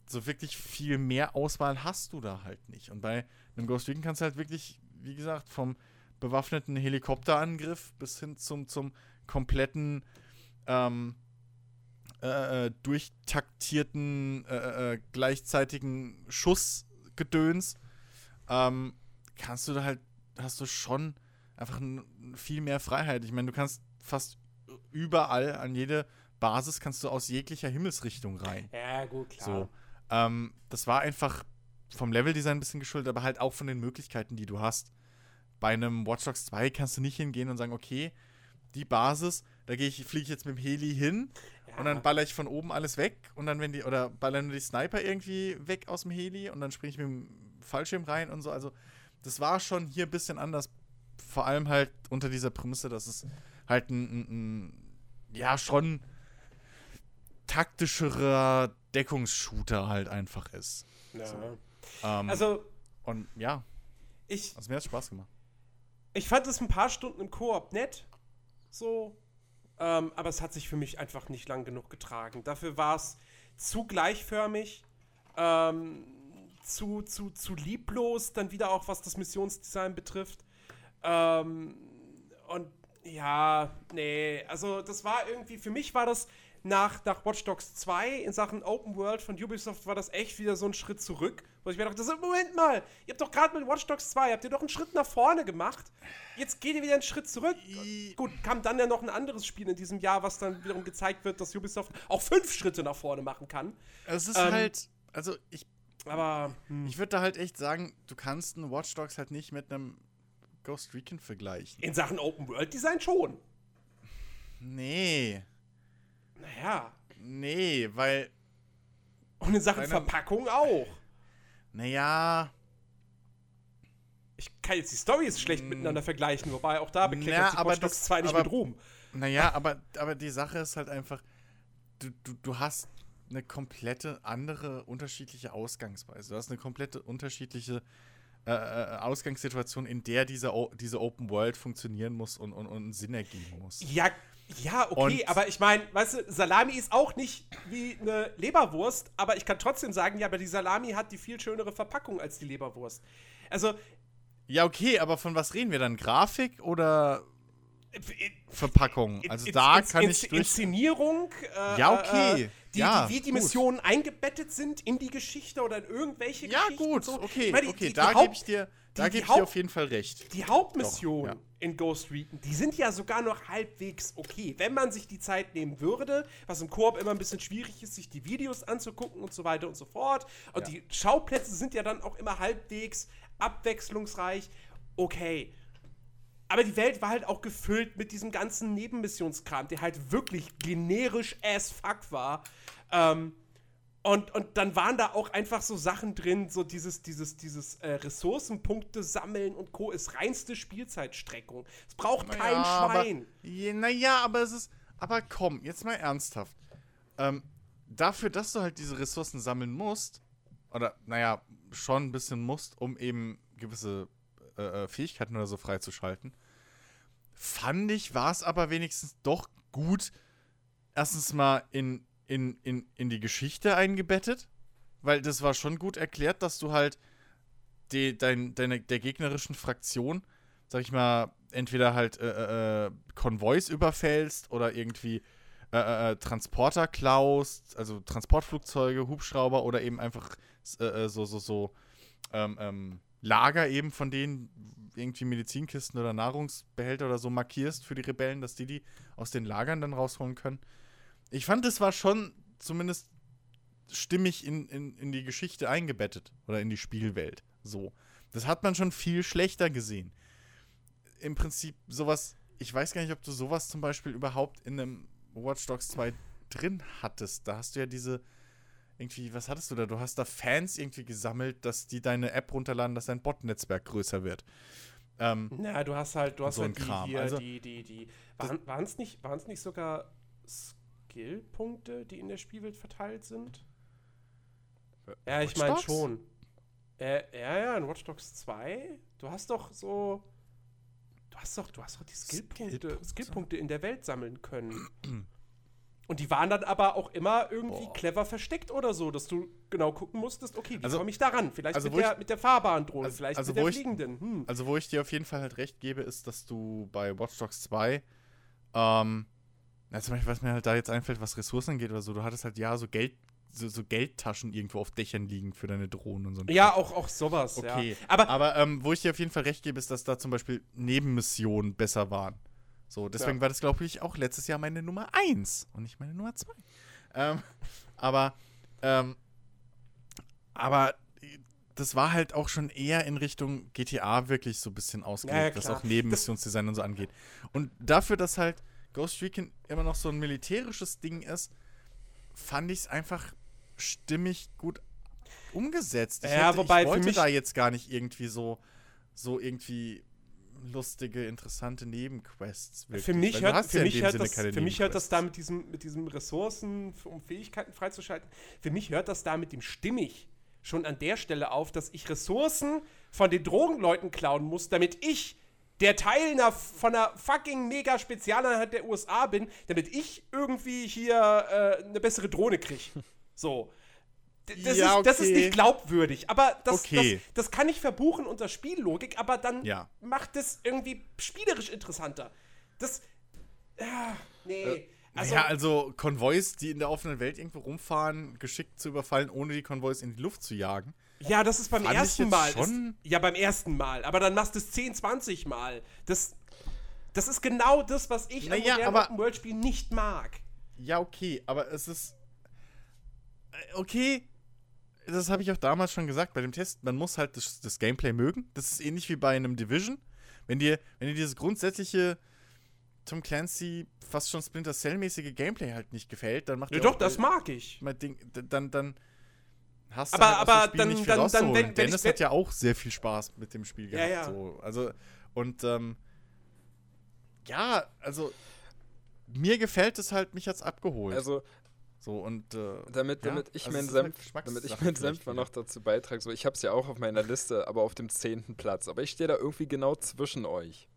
so wirklich viel mehr Auswahl hast du da halt nicht. Und bei einem Ghost Recon kannst du halt wirklich wie gesagt, vom bewaffneten Helikopterangriff bis hin zum, zum kompletten ähm, äh, äh durchtaktierten äh, äh, gleichzeitigen Schussgedöns, ähm, kannst du da halt, hast du schon einfach viel mehr Freiheit. Ich meine, du kannst fast überall an jede Basis kannst du aus jeglicher Himmelsrichtung rein. Ja, gut, klar. So, ähm, das war einfach vom Leveldesign ein bisschen geschuldet, aber halt auch von den Möglichkeiten, die du hast bei einem Watch Dogs 2 kannst du nicht hingehen und sagen, okay, die Basis, da gehe ich, fliege ich jetzt mit dem Heli hin ja. und dann baller ich von oben alles weg und dann, wenn die, oder ballern die Sniper irgendwie weg aus dem Heli und dann springe ich mit dem Fallschirm rein und so. Also, das war schon hier ein bisschen anders. Vor allem halt unter dieser Prämisse, dass es halt ein, ein, ja, schon taktischerer Deckungsshooter halt einfach ist. Ja. So. Ähm, also. Und ja. Ich, also mir hat Spaß gemacht. Ich fand es ein paar Stunden im Koop nett. So. Ähm, aber es hat sich für mich einfach nicht lang genug getragen. Dafür war es zu gleichförmig, ähm, zu, zu, zu lieblos, dann wieder auch was das Missionsdesign betrifft. Ähm, und ja, nee, also das war irgendwie, für mich war das nach, nach Watch Dogs 2 in Sachen Open World von Ubisoft war das echt wieder so ein Schritt zurück, wo ich mir dachte, Moment mal, ihr habt doch gerade mit Watch Dogs 2, habt ihr doch einen Schritt nach vorne gemacht, jetzt geht ihr wieder einen Schritt zurück. Gut, kam dann ja noch ein anderes Spiel in diesem Jahr, was dann wiederum gezeigt wird, dass Ubisoft auch fünf Schritte nach vorne machen kann. Es ist ähm, halt, also ich, aber hm. ich würde da halt echt sagen, du kannst einen Watch Dogs halt nicht mit einem Ghost Recon vergleichen. In Sachen Open World Design schon. Nee. Naja. Nee, weil. Und in Sachen Verpackung auch. Naja. Ich kann jetzt die Storys schlecht mm. miteinander vergleichen, wobei auch da bekleckert naja, sich aber das, 2 nicht aber, mit Ruhm. Naja, aber, aber die Sache ist halt einfach, du, du, du hast eine komplette andere, unterschiedliche Ausgangsweise. Du hast eine komplette unterschiedliche äh, äh Ausgangssituation, in der diese, diese Open World funktionieren muss und, und, und Sinn ergeben muss. Ja, ja, okay, und aber ich meine, weißt du, Salami ist auch nicht wie eine Leberwurst, aber ich kann trotzdem sagen, ja, aber die Salami hat die viel schönere Verpackung als die Leberwurst. Also. Ja, okay, aber von was reden wir dann? Grafik oder Verpackung? Also da kann ich. Durch Inszenierung. Äh, ja, okay. Äh, die, ja, die, wie die gut. Missionen eingebettet sind in die Geschichte oder in irgendwelche ja, Geschichten. Ja, gut, so. okay, meine, okay, die, da gebe ich dir, da gebe ich dir auf jeden Fall recht. Die Hauptmission Doch, ja. in Ghost Recon, die sind ja sogar noch halbwegs okay. Wenn man sich die Zeit nehmen würde, was im Koop immer ein bisschen schwierig ist, sich die Videos anzugucken und so weiter und so fort. Und die Schauplätze sind ja dann auch immer halbwegs abwechslungsreich. Okay. Aber die Welt war halt auch gefüllt mit diesem ganzen Nebenmissionskram, der halt wirklich generisch as fuck war. Ähm, Und, und dann waren da auch einfach so Sachen drin, so dieses, dieses, dieses äh, Ressourcenpunkte sammeln und Co. ist reinste Spielzeitstreckung. Es braucht kein Naja, Schwein. Aber, je, naja, aber es ist. Aber komm, jetzt mal ernsthaft. Ähm, dafür, dass du halt diese Ressourcen sammeln musst, oder naja, schon ein bisschen musst, um eben gewisse äh, äh, Fähigkeiten oder so freizuschalten, fand ich, war es aber wenigstens doch gut, erstens mal in, in, in, in die Geschichte eingebettet, weil das war schon gut erklärt, dass du halt die, dein, deine, der gegnerischen Fraktion, sag ich mal, entweder halt äh, äh, Konvois überfällst oder irgendwie äh, äh, Transporter klaust, also Transportflugzeuge, Hubschrauber oder eben einfach äh, äh, so, so, so ähm, ähm, Lager eben von denen irgendwie Medizinkisten oder Nahrungsbehälter oder so markierst für die Rebellen, dass die die aus den Lagern dann rausholen können. Ich fand, das war schon zumindest stimmig in, in, in die Geschichte eingebettet oder in die Spielwelt. So. Das hat man schon viel schlechter gesehen. Im Prinzip sowas, ich weiß gar nicht, ob du sowas zum Beispiel überhaupt in einem Watch Dogs 2 drin hattest. Da hast du ja diese, irgendwie, was hattest du da? Du hast da Fans irgendwie gesammelt, dass die deine App runterladen, dass dein Bot-Netzwerk größer wird. Ähm, Na, du hast halt, du hast So ein halt die, Kram. hier, Also, die, die, die. Waren es nicht, waren's nicht sogar Skillpunkte, die in der Spielwelt verteilt sind? Ja, ich meine schon. Äh, ja, ja, in Watch Dogs 2. Du hast doch so. Du hast doch, du hast doch die Skillpunkte, Skillpunkte. Skillpunkte in der Welt sammeln können. Und die waren dann aber auch immer irgendwie Boah. clever versteckt oder so, dass du genau gucken musstest, okay, wie Also- komme ich da ran? Vielleicht also mit, der, ich- mit der fahrbaren Drohne, also- vielleicht also mit der ich- fliegenden. Hm. Also, wo ich dir auf jeden Fall halt recht gebe, ist, dass du bei Watch Dogs 2, ähm, ja, zum Beispiel, was mir halt da jetzt einfällt, was Ressourcen angeht oder so, du hattest halt ja so Geld, so, so Geldtaschen irgendwo auf Dächern liegen für deine Drohnen und so. Ja, auch, auch sowas, Okay. ja. Aber Aber ähm, wo ich dir auf jeden Fall recht gebe, ist, dass da zum Beispiel Nebenmissionen besser waren. So, deswegen Ja. war das, glaube ich, auch letztes Jahr meine Nummer 1 und nicht meine Nummer 2. Ähm, aber, ähm, aber das war halt auch schon eher in Richtung GTA wirklich so ein bisschen ausgelegt, was klar. auch Nebenmissionsdesign und so angeht. Und dafür, dass halt Ghost Recon immer noch so ein militärisches Ding ist, fand ich es einfach stimmig gut umgesetzt. Ich, Ja, hätte, wobei ich für wollte mich- da jetzt gar nicht irgendwie so, so irgendwie lustige, interessante Nebenquests. Wirklich. für mich Weil hört, für ja mich hört das, für mich hört das da mit diesem, mit diesem Ressourcen, um Fähigkeiten freizuschalten, für mich hört das da mit dem stimmig schon an der Stelle auf, dass ich Ressourcen von den Drogenleuten klauen muss, damit ich der Teil einer, von einer fucking mega Spezialeinheit der USA bin, damit ich irgendwie hier äh, eine bessere Drohne kriege. So. Das, Ja, ist, das ist okay. nicht glaubwürdig, aber das, Okay. das, das kann ich verbuchen unter Spiellogik, aber dann Ja. macht es irgendwie spielerisch interessanter. Das. Ja, nee. also, ja, also Konvois, die in der offenen Welt irgendwo rumfahren, geschickt zu überfallen, ohne die Konvois in die Luft zu jagen. ja, das ist beim ersten Mal. schon- Ist, ja, beim ersten Mal. Aber dann machst du es 10, 20 Mal. Das, das ist genau das, was ich Naja, an modernen aber- Open-World-Spielen nicht mag. Ja, okay, aber es ist. äh, Okay, das habe ich auch damals schon gesagt bei dem Test. Man muss halt das, das Gameplay mögen. Das ist ähnlich wie bei einem Division. Wenn dir, wenn dir dieses grundsätzliche Tom Clancy, fast schon Splinter Cell-mäßige Gameplay halt nicht gefällt, dann macht Ja, dir doch, auch, das äh, mag ich. Ding, dann, dann hast Aber- du halt aus aber Spiel dann- nicht viel dann- dann, rauszuholen. wenn- wenn Dennis ich- hat ja auch sehr viel Spaß mit dem Spiel Ja, gehabt. ja. So. Also, und ähm, ja, also mir gefällt es halt, mich hat's abgeholt. Also, so und äh, damit, Ja, damit ich also meinen halt Senf, Geschmackssache damit ich meinen Senf mal noch dazu beitrage, so ich habe es ja auch auf meiner Liste, aber auf dem zehnten Platz. Aber ich stehe da irgendwie genau zwischen euch.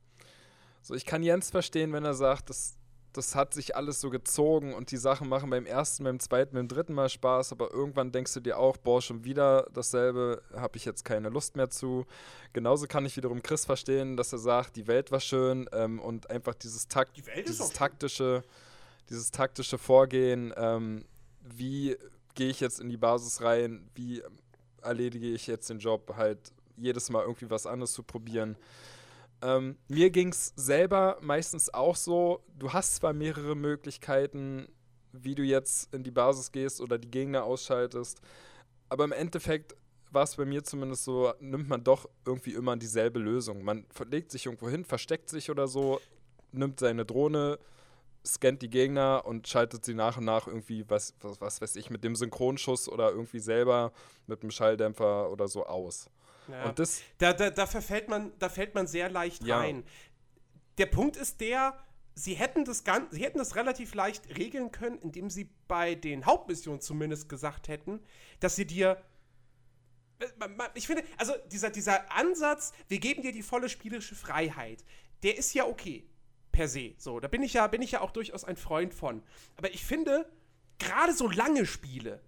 So, ich kann Jens verstehen, wenn er sagt, das, das hat sich alles so gezogen und die Sachen machen beim ersten, beim zweiten, beim dritten Mal Spaß, aber irgendwann denkst du dir auch, boah, schon wieder dasselbe, habe ich jetzt keine Lust mehr zu. Genauso kann ich wiederum Chris verstehen, dass er sagt, die Welt war schön ähm, und einfach dieses Takt, Die Welt ist dieses auch schön. Dieses taktische Vorgehen, ähm, wie gehe ich jetzt in die Basis rein, wie erledige ich jetzt den Job, halt jedes Mal irgendwie was anderes zu probieren. Ähm, mir ging es selber meistens auch so, du hast zwar mehrere Möglichkeiten, wie du jetzt in die Basis gehst oder die Gegner ausschaltest, aber im Endeffekt war es bei mir zumindest so, nimmt man doch irgendwie immer dieselbe Lösung. Man verlegt sich irgendwo hin, versteckt sich oder so, nimmt seine Drohne, scannt die Gegner und schaltet sie nach und nach irgendwie, was, was, was weiß ich, mit dem Synchronschuss oder irgendwie selber mit dem Schalldämpfer oder so aus. Ja. Und das, Da, da, da, verfällt man, da fällt man sehr leicht Ja. rein. Der Punkt ist der, sie hätten das Gan sie hätten das relativ leicht regeln können, indem sie bei den Hauptmissionen zumindest gesagt hätten, dass sie dir äh, ich finde, also dieser, dieser Ansatz, wir geben dir die volle spielerische Freiheit, der ist ja okay, per se. So, da bin ich ja, bin ich ja auch durchaus ein Freund von. Aber ich finde, gerade so lange Spiele,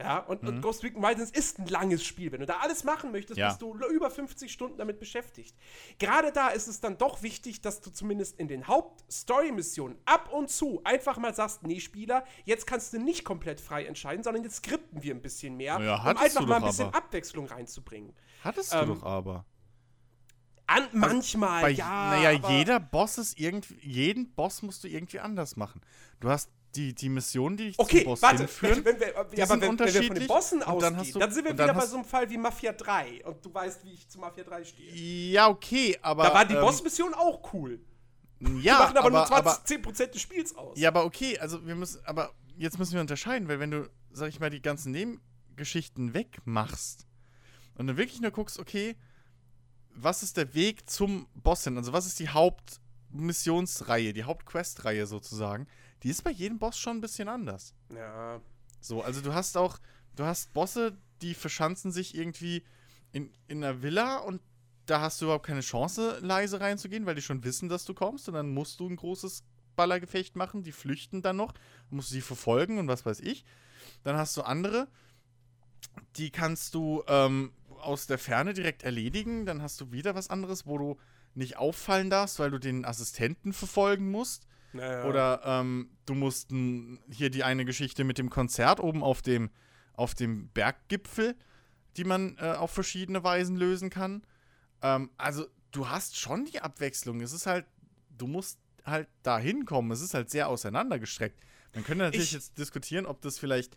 ja, und, und Ghost Recon Wildlands ist ein langes Spiel. Wenn du da alles machen möchtest, Ja. bist du über 50 Stunden damit beschäftigt. Gerade da ist es dann doch wichtig, dass du zumindest in den Haupt-Story-Missionen ab und zu einfach mal sagst, nee, Spieler, jetzt kannst du nicht komplett frei entscheiden, sondern jetzt skripten wir ein bisschen mehr, Ja, um einfach mal ein bisschen aber. Abwechslung reinzubringen. Hattest Ähm, du doch aber. An, manchmal, Bei, ja. naja, jeder Boss ist irgendwie, jeden Boss musst du irgendwie anders machen. Du hast die, die Missionen, die dich Okay, zum Boss warte, hinführen. wenn wir, ja, die aber wenn, wenn wir von den Bossen dann ausgehen, hast du- dann sind wir dann wieder bei so einem Fall wie Mafia 3 und du weißt, wie ich zu Mafia 3 stehe. Ja, okay, aber. Da waren die ähm, Bossmissionen auch cool. Ja, die machen aber, aber, nur 20, aber, 10% des Spiels aus. ja, aber okay, also wir müssen, aber jetzt müssen wir unterscheiden, weil wenn du, sag ich mal, die ganzen Nebengeschichten wegmachst und dann wirklich nur guckst, okay, was ist der Weg zum Boss hin? Also was ist die Hauptmissionsreihe, die Hauptquestreihe sozusagen? Die ist bei jedem Boss schon ein bisschen anders. Ja. So, also du hast auch, du hast Bosse, die verschanzen sich irgendwie in, in einer Villa und da hast du überhaupt keine Chance, leise reinzugehen, weil die schon wissen, dass du kommst und dann musst du ein großes Ballergefecht machen, die flüchten dann noch, musst du sie verfolgen und was weiß ich. Dann hast du andere, die kannst du ähm, aus der Ferne direkt erledigen, dann hast du wieder was anderes, wo du nicht auffallen darfst, weil du den Assistenten verfolgen musst. Naja. Oder ähm, du musst n- hier die eine Geschichte mit dem Konzert oben auf dem, auf dem Berggipfel, die man äh, auf verschiedene Weisen lösen kann. Ähm, also du hast schon die Abwechslung. Es ist halt, du musst halt da hinkommen. Es ist halt sehr auseinandergestreckt. Man könnte natürlich Ich- jetzt diskutieren, ob das vielleicht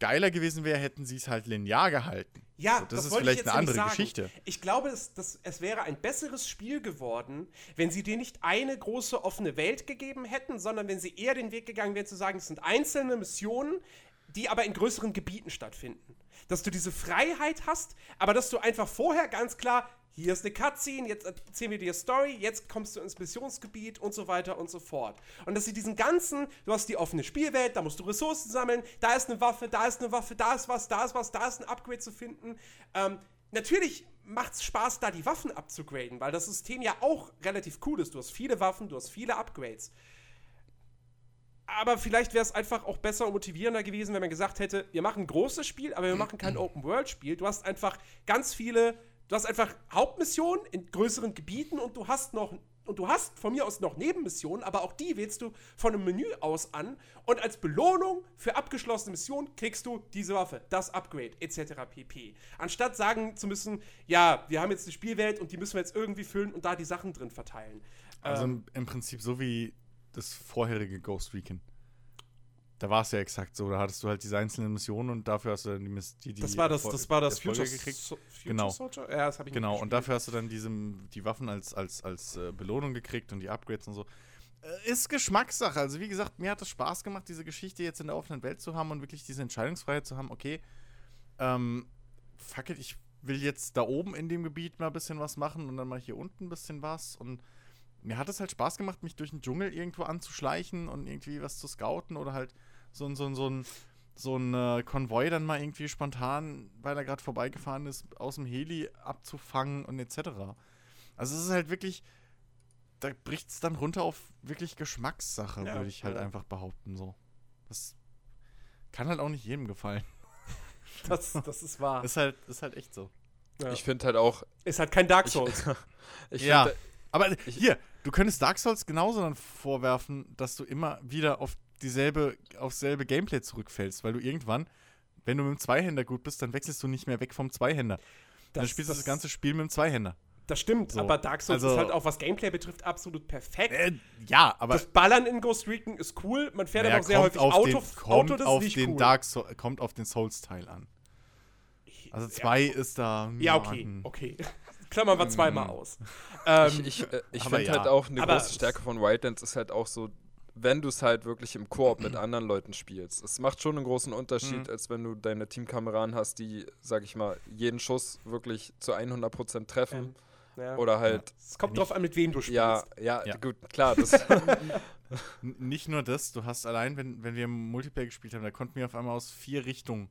geiler gewesen wäre, hätten sie es halt linear gehalten. Ja, So, das ist wollte vielleicht eine andere sagen. Geschichte. Ich glaube, es, das, es wäre ein besseres Spiel geworden, wenn sie dir nicht eine große offene Welt gegeben hätten, sondern wenn sie eher den Weg gegangen wären zu sagen, es sind einzelne Missionen, die aber in größeren Gebieten stattfinden. Dass du diese Freiheit hast, aber dass du einfach vorher ganz klar, hier ist eine Cutscene, jetzt erzählen wir dir Story, jetzt kommst du ins Missionsgebiet und so weiter und so fort. Und dass sie diesen ganzen, du hast die offene Spielwelt, da musst du Ressourcen sammeln, da ist eine Waffe, da ist eine Waffe, da ist was, da ist was, da ist ein Upgrade zu finden. Ähm, natürlich macht es Spaß, da die Waffen abzugraden, weil das System ja auch relativ cool ist. Du hast viele Waffen, du hast viele Upgrades. Aber vielleicht wäre es einfach auch besser und motivierender gewesen, wenn man gesagt hätte, wir machen ein großes Spiel, aber wir machen kein Open-World-Spiel. Du hast einfach ganz viele, du hast einfach Hauptmissionen in größeren Gebieten und du hast noch, und du hast von mir aus noch Nebenmissionen, aber auch die wählst du von einem Menü aus an und als Belohnung für abgeschlossene Missionen kriegst du diese Waffe, das Upgrade, etc. pp. Anstatt sagen zu müssen, ja, wir haben jetzt eine Spielwelt und die müssen wir jetzt irgendwie füllen und da die Sachen drin verteilen. Also Ähm, im, im Prinzip so wie das vorherige Ghost Recon. Da war es ja exakt so. Da hattest du halt diese einzelnen Missionen und dafür hast du dann die, die, die das war das, das war das Future, gekriegt. So Future Genau. Soldier? Ja, das habe ich Genau, und dafür hast du dann diese, die Waffen als, als, als äh, Belohnung gekriegt und die Upgrades und so. Äh, ist Geschmackssache. Also wie gesagt, mir hat es Spaß gemacht, diese Geschichte jetzt in der offenen Welt zu haben und wirklich diese Entscheidungsfreiheit zu haben, okay, ähm, fuck it, ich will jetzt da oben in dem Gebiet mal ein bisschen was machen und dann mal hier unten ein bisschen was und mir hat es halt Spaß gemacht, mich durch den Dschungel irgendwo anzuschleichen und irgendwie was zu scouten oder halt so, ein- so, ein- so ein so ein äh, Konvoi dann mal irgendwie spontan, weil er gerade vorbeigefahren ist, aus dem Heli abzufangen und etc. Also es ist halt wirklich, da bricht es dann runter auf wirklich Geschmackssache, Ja, würde ich halt ja. einfach behaupten so. Das kann halt auch nicht jedem gefallen. Das, das ist wahr. Ist halt, ist halt echt so. Ja. Ich finde halt auch, ist halt kein Dark ich, Souls. ich Ja. finde, Aber Ich- hier, du könntest Dark Souls genauso dann vorwerfen, dass du immer wieder auf dieselbe, aufs selbe Gameplay zurückfällst, weil du irgendwann, wenn du mit dem Zweihänder gut bist, dann wechselst du nicht mehr weg vom Zweihänder. dann spielst du das ganze Spiel mit dem Zweihänder. Das stimmt, So. aber Dark Souls Also- ist halt auch, was Gameplay betrifft, absolut perfekt. Äh, ja, aber das Ballern in Ghost Recon ist cool. Man fährt naja, aber auch sehr häufig auf Auto. den, kommt Auto, das auf den cool. Dark Soul, kommt auf den Souls-Teil an. Also zwei ist da. Ja, okay, okay. Klammern wir zweimal Mhm. aus. Ähm, ich, ich, äh, ich aber finde ja. halt auch, eine Aber- große Stärke von Wildlands ist halt auch so, wenn du es halt wirklich im Koop mit anderen Leuten spielst. Es macht schon einen großen Unterschied, Mhm. als wenn du deine Teamkameraden hast, die, sag ich mal, jeden Schuss wirklich zu 100% treffen. Ja. Oder halt, es kommt drauf an, mit wem du spielst. ja, ja, Ja. gut, klar, nicht nur das, du hast allein, wenn, wenn wir im Multiplayer gespielt haben, da konnten wir auf einmal aus vier Richtungen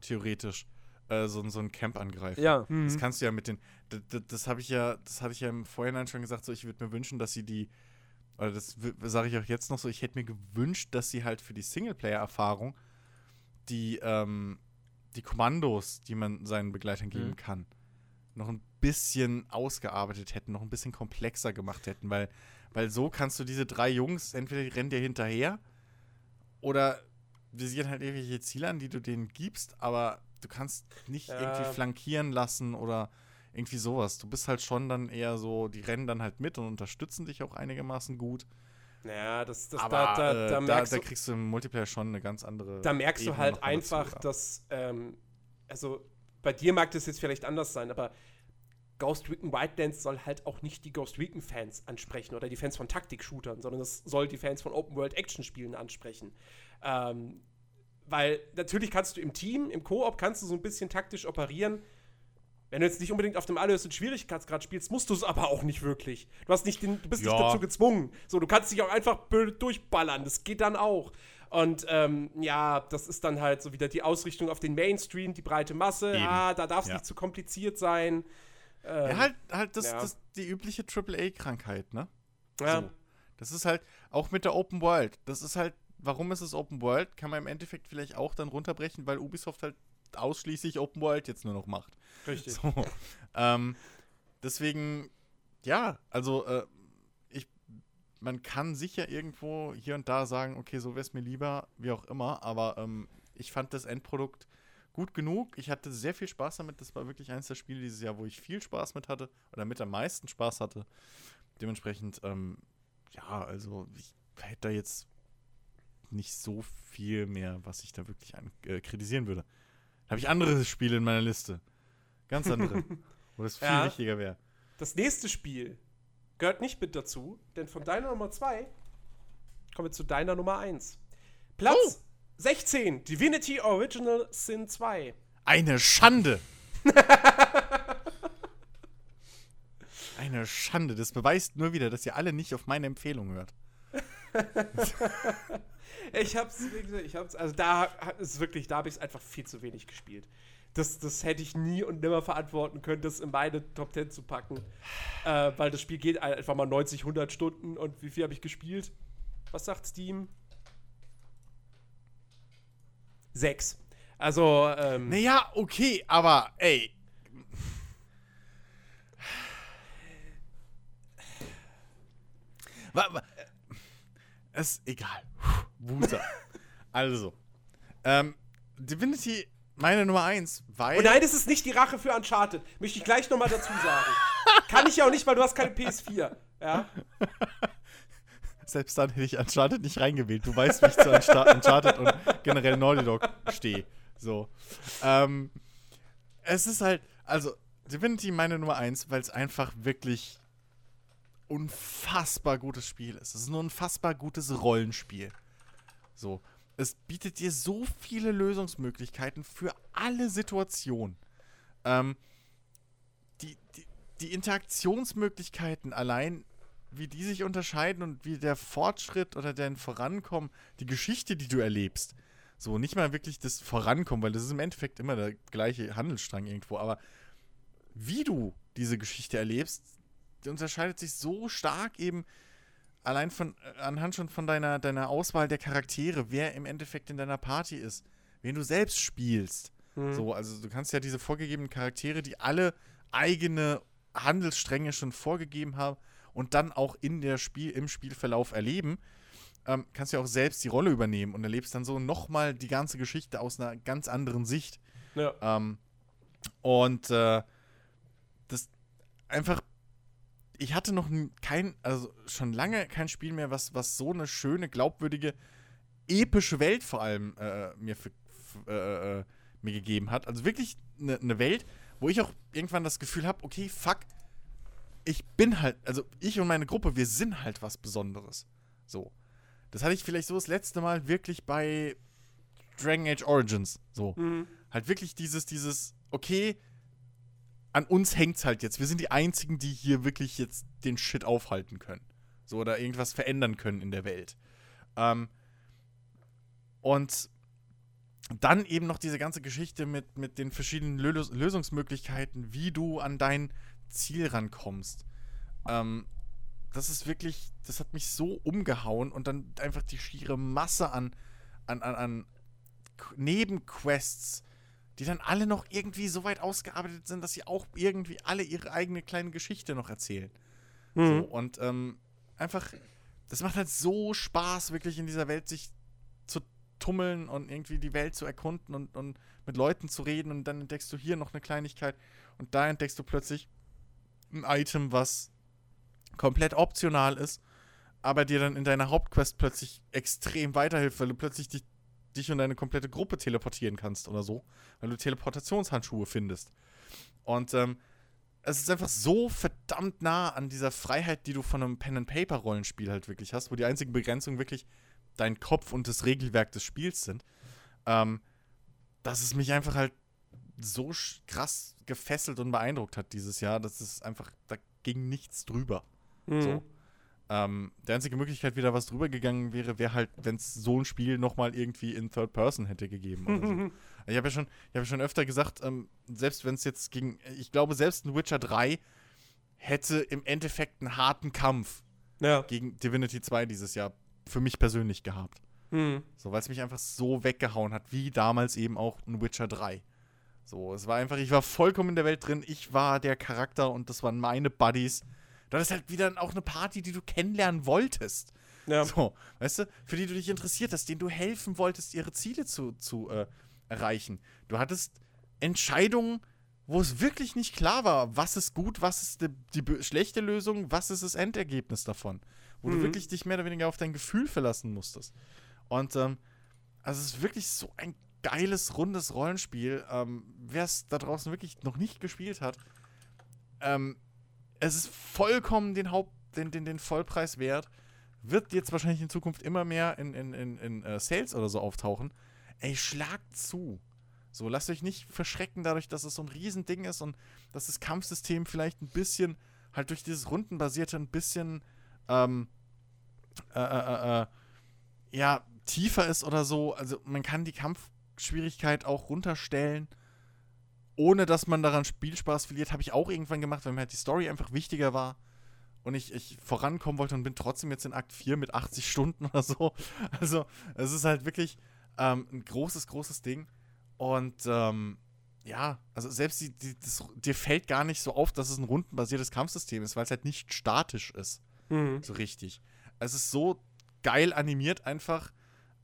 theoretisch äh, so, so ein Camp angreifen. ja, Mhm. Das kannst du ja mit den. Das, das, das habe ich ja, das hatte ich ja im Vorhinein schon gesagt, so ich würde mir wünschen, dass sie die, oder das sage ich auch jetzt noch so, ich hätte mir gewünscht, dass sie halt für die Singleplayer-Erfahrung die, ähm, die Kommandos, die man seinen Begleitern geben Mhm. kann, noch ein bisschen ausgearbeitet hätten, noch ein bisschen komplexer gemacht hätten, weil, weil so kannst du diese drei Jungs, entweder die rennen dir hinterher oder visieren halt irgendwelche Ziele an, die du denen gibst, aber du kannst nicht Ja. irgendwie flankieren lassen oder irgendwie sowas. Du bist halt schon dann eher so, die rennen dann halt mit und unterstützen dich auch einigermaßen gut. Ja, das, das, aber da, da, äh, da, merkst da du, kriegst du im Multiplayer schon eine ganz andere. da merkst du Ebene halt mal dazu, einfach, ja. dass, ähm, also bei dir mag das jetzt vielleicht anders sein, aber Ghost Recon Wildlands soll halt auch nicht die Ghost Recon Fans ansprechen oder die Fans von Taktik-Shootern, sondern es soll die Fans von Open-World-Action-Spielen ansprechen. Ähm, weil natürlich kannst du im Team, im Koop kannst du so ein bisschen taktisch operieren. Wenn du jetzt nicht unbedingt auf dem allerhöchsten Schwierigkeitsgrad spielst, musst du es aber auch nicht wirklich. Du hast nicht den, du bist nicht Ja. dazu gezwungen. So, du kannst dich auch einfach blöd durchballern. Das geht dann auch. Und ähm, ja, das ist dann halt so wieder die Ausrichtung auf den Mainstream, die breite Masse. Eben. Ah, da darf es Ja. nicht zu kompliziert sein. Ähm, Ja, halt, halt das, ja. das die übliche AAA-Krankheit, ne? ja. So. Das ist halt auch mit der Open World. Das ist halt, warum ist es Open World? Kann man im Endeffekt vielleicht auch dann runterbrechen, weil Ubisoft halt ausschließlich Open World jetzt nur noch macht. richtig. So. ähm, deswegen, ja, also äh, ich, man kann sicher irgendwo hier und da sagen, okay, so wäre es mir lieber, wie auch immer, aber ähm, ich fand das Endprodukt gut genug. Ich hatte sehr viel Spaß damit. Das war wirklich eines der Spiele dieses Jahr, wo ich viel Spaß mit hatte oder mit am meisten Spaß hatte. Dementsprechend, ähm, ja, also ich hätte da jetzt nicht so viel mehr, was ich da wirklich an, äh, kritisieren würde. Da habe ich andere Spiele in meiner Liste. Ganz andere. wo das viel Ja. wichtiger wäre. Das nächste Spiel gehört nicht mit dazu, denn von deiner Nummer 2 kommen wir zu deiner Nummer 1. Platz Oh. 16, Divinity Original Sin 2. Eine Schande! Eine Schande. Das beweist nur wieder, dass ihr alle nicht auf meine Empfehlung hört. Ich hab's, ich hab's, also da ist wirklich, da habe ich es einfach viel zu wenig gespielt. Das, das hätte ich nie und nimmer verantworten können, das in meine Top 10 zu packen. Äh, weil das Spiel geht einfach mal 90, 100 Stunden und wie viel habe ich gespielt? Was sagt Steam? Sechs. Also, ähm, Naja, okay, aber ey. Ist egal. Wusa. also. Ähm, Divinity, meine Nummer 1, weil. Und nein, das ist nicht die Rache für Uncharted. Möchte ich gleich nochmal dazu sagen. Kann ich ja auch nicht, weil du hast keine PS4. Ja? Selbst dann hätte ich Uncharted nicht reingewählt. Du weißt, wie ich zu Unchar- Uncharted und generell Naughty Dog stehe. So. Ähm, es ist halt, also, Divinity meine Nummer 1, weil es einfach wirklich unfassbar gutes Spiel ist. Es ist ein unfassbar gutes Rollenspiel. So. Es bietet dir so viele Lösungsmöglichkeiten für alle Situationen. Ähm, die, die, die Interaktionsmöglichkeiten allein, wie die sich unterscheiden und wie der Fortschritt oder dein Vorankommen, die Geschichte, die du erlebst. So, nicht mal wirklich das Vorankommen, weil das ist im Endeffekt immer der gleiche Handelsstrang irgendwo, aber wie du diese Geschichte erlebst, die unterscheidet sich so stark eben allein von äh, anhand schon von deiner, deiner Auswahl der Charaktere, wer im Endeffekt in deiner Party ist, wen du selbst spielst. So, also du kannst ja diese vorgegebenen Charaktere, die alle eigene Handelsstränge schon vorgegeben haben und dann auch in der Spiel, im Spielverlauf erleben, ähm, kannst ja auch selbst die Rolle übernehmen und erlebst dann so nochmal die ganze Geschichte aus einer ganz anderen Sicht. ja. Ähm, und äh, das einfach, ich hatte noch kein, also schon lange kein Spiel mehr, was, was so eine schöne, glaubwürdige, epische Welt vor allem äh, mir, für, äh, äh, mir gegeben hat. Also wirklich eine ne Welt, wo ich auch irgendwann das Gefühl habe, okay, fuck, ich bin halt, also ich und meine Gruppe, wir sind halt was Besonderes. So. Das hatte ich vielleicht so das letzte Mal wirklich bei Dragon Age Origins. So. Mhm. Halt wirklich dieses, dieses, okay, an uns hängt's halt jetzt. Wir sind die einzigen, die hier wirklich jetzt den Shit aufhalten können. So, oder irgendwas verändern können in der Welt. Ähm, und dann eben noch diese ganze Geschichte mit, mit den verschiedenen Lös Lösungsmöglichkeiten, wie du an dein Ziel rankommst. Ähm, das ist wirklich, das hat mich so umgehauen und dann einfach die schiere Masse an, an, an, an Nebenquests, die dann alle noch irgendwie so weit ausgearbeitet sind, dass sie auch irgendwie alle ihre eigene kleine Geschichte noch erzählen. Mhm. So, und ähm, einfach, das macht halt so Spaß, wirklich in dieser Welt sich zu tummeln und irgendwie die Welt zu erkunden und, und mit Leuten zu reden und dann entdeckst du hier noch eine Kleinigkeit und da entdeckst du plötzlich ein Item, was komplett optional ist, aber dir dann in deiner Hauptquest plötzlich extrem weiterhilft, weil du plötzlich dich, dich und deine komplette Gruppe teleportieren kannst oder so, weil du Teleportationshandschuhe findest. Und ähm, es ist einfach so verdammt nah an dieser Freiheit, die du von einem Pen-and-Paper-Rollenspiel halt wirklich hast, wo die einzige Begrenzung wirklich dein Kopf und das Regelwerk des Spiels sind, ähm, dass es mich einfach halt so krass gefesselt und beeindruckt hat dieses Jahr, dass es einfach, da ging nichts drüber. Mhm. So. Ähm, die einzige Möglichkeit, wie da was drüber gegangen wäre, wäre halt, wenn es so ein Spiel nochmal irgendwie in Third Person hätte gegeben. So. Ich habe ja schon, ich habe schon öfter gesagt, ähm, selbst wenn es jetzt gegen, ich glaube, selbst ein Witcher 3 hätte im Endeffekt einen harten Kampf Ja. gegen Divinity 2 dieses Jahr für mich persönlich gehabt. Mhm. So, weil es mich einfach so weggehauen hat, wie damals eben auch ein Witcher 3. So, es war einfach, ich war vollkommen in der Welt drin, ich war der Charakter und das waren meine Buddies. Du hattest halt wieder auch eine Party, die du kennenlernen wolltest. Ja. So, weißt du, für die du dich interessiert hast, denen du helfen wolltest, ihre Ziele zu, zu äh, erreichen. Du hattest Entscheidungen, wo es wirklich nicht klar war, was ist gut, was ist die, die schlechte Lösung, was ist das Endergebnis davon. Wo du Mhm. wirklich dich mehr oder weniger auf dein Gefühl verlassen musstest. Und ähm, also es ist wirklich so ein geiles, rundes Rollenspiel. Ähm, Wer es da draußen wirklich noch nicht gespielt hat, ähm, es ist vollkommen den Haupt, den, den, den Vollpreis wert. Wird jetzt wahrscheinlich in Zukunft immer mehr in, in, in, in äh, Sales oder so auftauchen. Ey, schlagt zu. So, lasst euch nicht verschrecken dadurch, dass es so ein Riesending ist und dass das Kampfsystem vielleicht ein bisschen, halt durch dieses Rundenbasierte ein bisschen, ähm, äh, äh, äh, ja, tiefer ist oder so. Also man kann die Kampfschwierigkeit auch runterstellen, ohne dass man daran Spielspaß verliert. Habe ich auch irgendwann gemacht, weil mir halt die Story einfach wichtiger war und ich, ich vorankommen wollte und bin trotzdem jetzt in Akt 4 mit 80 Stunden oder so. Also es ist halt wirklich ähm, ein großes, großes Ding. Und ähm, ja, also selbst die, die, das, dir fällt gar nicht so auf, dass es ein rundenbasiertes Kampfsystem ist, weil es halt nicht statisch ist Mhm. so richtig. Es ist so geil animiert einfach.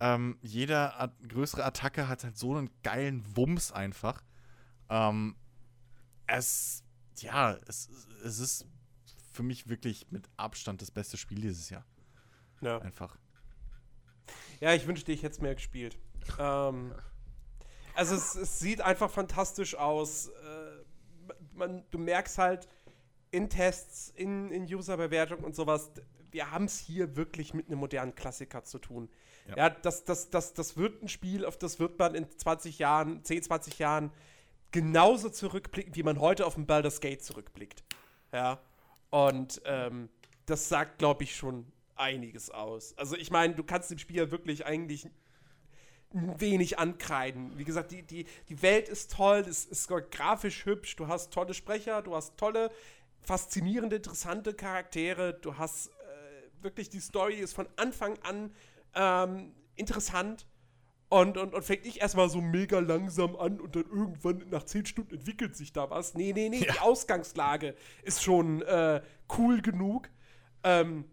Ähm, jede At größere Attacke hat halt so einen geilen Wumms einfach. Ähm, es, ja, es, es ist für mich wirklich mit Abstand das beste Spiel dieses Jahr. Ja. Einfach. Ja, ich wünschte, ich hätte es mehr gespielt. Ähm, also es, es sieht einfach fantastisch aus. Äh, man, du merkst halt in Tests, in, in User-Bewertung und sowas, wir haben es hier wirklich mit einem modernen Klassiker zu tun. Ja. Ja, das, das, das, das wird ein Spiel, auf das wird man in 20 Jahren, 10, 20 Jahren genauso zurückblicken, wie man heute auf ein Baldur's Gate zurückblickt. Ja. Und ähm, das sagt, glaube ich, schon einiges aus. Also ich meine, du kannst dem Spiel wirklich eigentlich ein wenig ankreiden. Wie gesagt, die, die, die Welt ist toll, es ist grafisch hübsch, du hast tolle Sprecher, du hast tolle, faszinierende, interessante Charaktere, du hast äh, wirklich, die Story ist von Anfang an ähm, interessant und, und, und fängt nicht erstmal so mega langsam an und dann irgendwann nach 10 Stunden entwickelt sich da was. Nee, nee, nee, die Ausgangslage ist schon äh, cool genug. Ähm,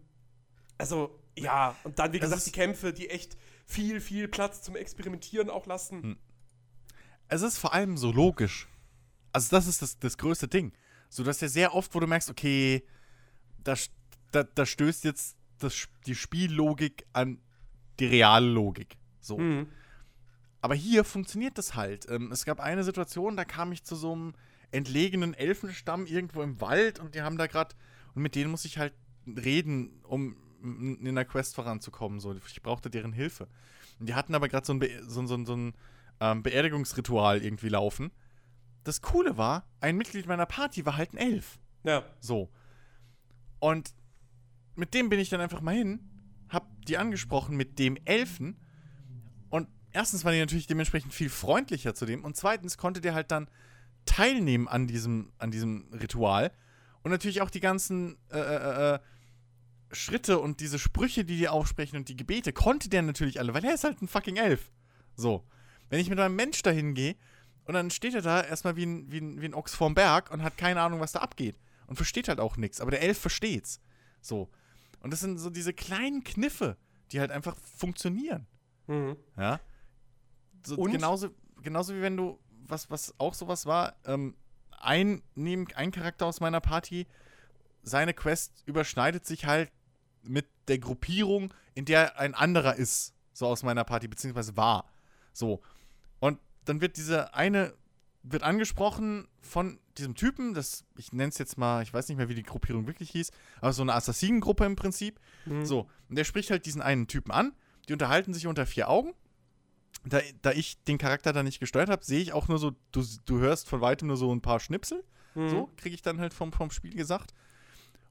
also, ja, und dann, wie Es gesagt, die Kämpfe, die echt viel, viel Platz zum Experimentieren auch lassen. Hm. Es ist vor allem so logisch. Also, das ist das, das größte Ding. So, dass ja sehr oft, wo du merkst, okay, da, da, da stößt jetzt das, die Spiellogik an die reale Logik. So. Mhm. Aber hier funktioniert das halt. Ähm, es gab eine Situation, da kam ich zu so einem entlegenen Elfenstamm irgendwo im Wald und die haben da gerade, und mit denen muss ich halt reden, um in der Quest voranzukommen. So. Ich brauchte deren Hilfe. Und die hatten aber gerade so ein, Be so, so, so ein ähm, Beerdigungsritual irgendwie laufen. Das Coole war, ein Mitglied meiner Party war halt ein Elf. Ja. So. Und mit dem bin ich dann einfach mal hin, hab die angesprochen mit dem Elfen. Erstens war die natürlich dementsprechend viel freundlicher zu dem. Und zweitens konnte der halt dann teilnehmen an diesem, an diesem Ritual. Und natürlich auch die ganzen äh, äh, äh, Schritte und diese Sprüche, die die aufsprechen und die Gebete, konnte der natürlich alle, weil er ist halt ein fucking Elf. So. Wenn ich mit einem Mensch dahin gehe und dann steht er da erstmal wie ein, wie, ein, wie ein Ochs vorm Berg und hat keine Ahnung, was da abgeht. Und versteht halt auch nichts. Aber der Elf versteht's. So. Und das sind so diese kleinen Kniffe, die halt einfach funktionieren. Mhm. Ja. So Und? genauso, genauso wie wenn du, was, was auch sowas war, ähm, ein, neben, ein Charakter aus meiner Party, seine Quest überschneidet sich halt mit der Gruppierung, in der ein anderer ist, so aus meiner Party, beziehungsweise war. So. Und dann wird diese eine, wird angesprochen von diesem Typen, das, ich nenne es jetzt mal, ich weiß nicht mehr, wie die Gruppierung wirklich hieß, aber so eine Assassinengruppe im Prinzip. Mhm. So, und der spricht halt diesen einen Typen an, die unterhalten sich unter vier Augen. Da, da ich den Charakter da nicht gesteuert habe, sehe ich auch nur so, du, du hörst von weitem nur so ein paar Schnipsel. Mhm. So, kriege ich dann halt vom, vom Spiel gesagt.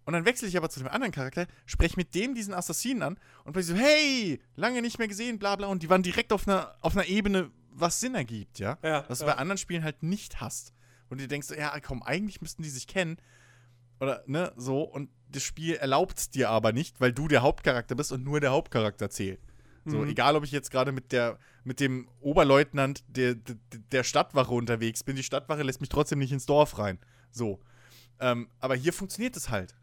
Und dann wechsle ich aber zu dem anderen Charakter, spreche mit dem diesen Assassinen an und bin so, hey, lange nicht mehr gesehen, bla bla. Und die waren direkt auf einer, auf einer Ebene, was Sinn ergibt, ja. Ja, Was du ja. bei anderen Spielen halt nicht hast. Und du denkst, so, ja, komm, eigentlich müssten die sich kennen. Oder, ne, so. Und das Spiel erlaubt es dir aber nicht, weil du der Hauptcharakter bist und nur der Hauptcharakter zählt. So, Mhm. egal ob ich jetzt gerade mit der, mit dem Oberleutnant der, der, der Stadtwache unterwegs bin, die Stadtwache lässt mich trotzdem nicht ins Dorf rein. So. Ähm, aber hier funktioniert es halt.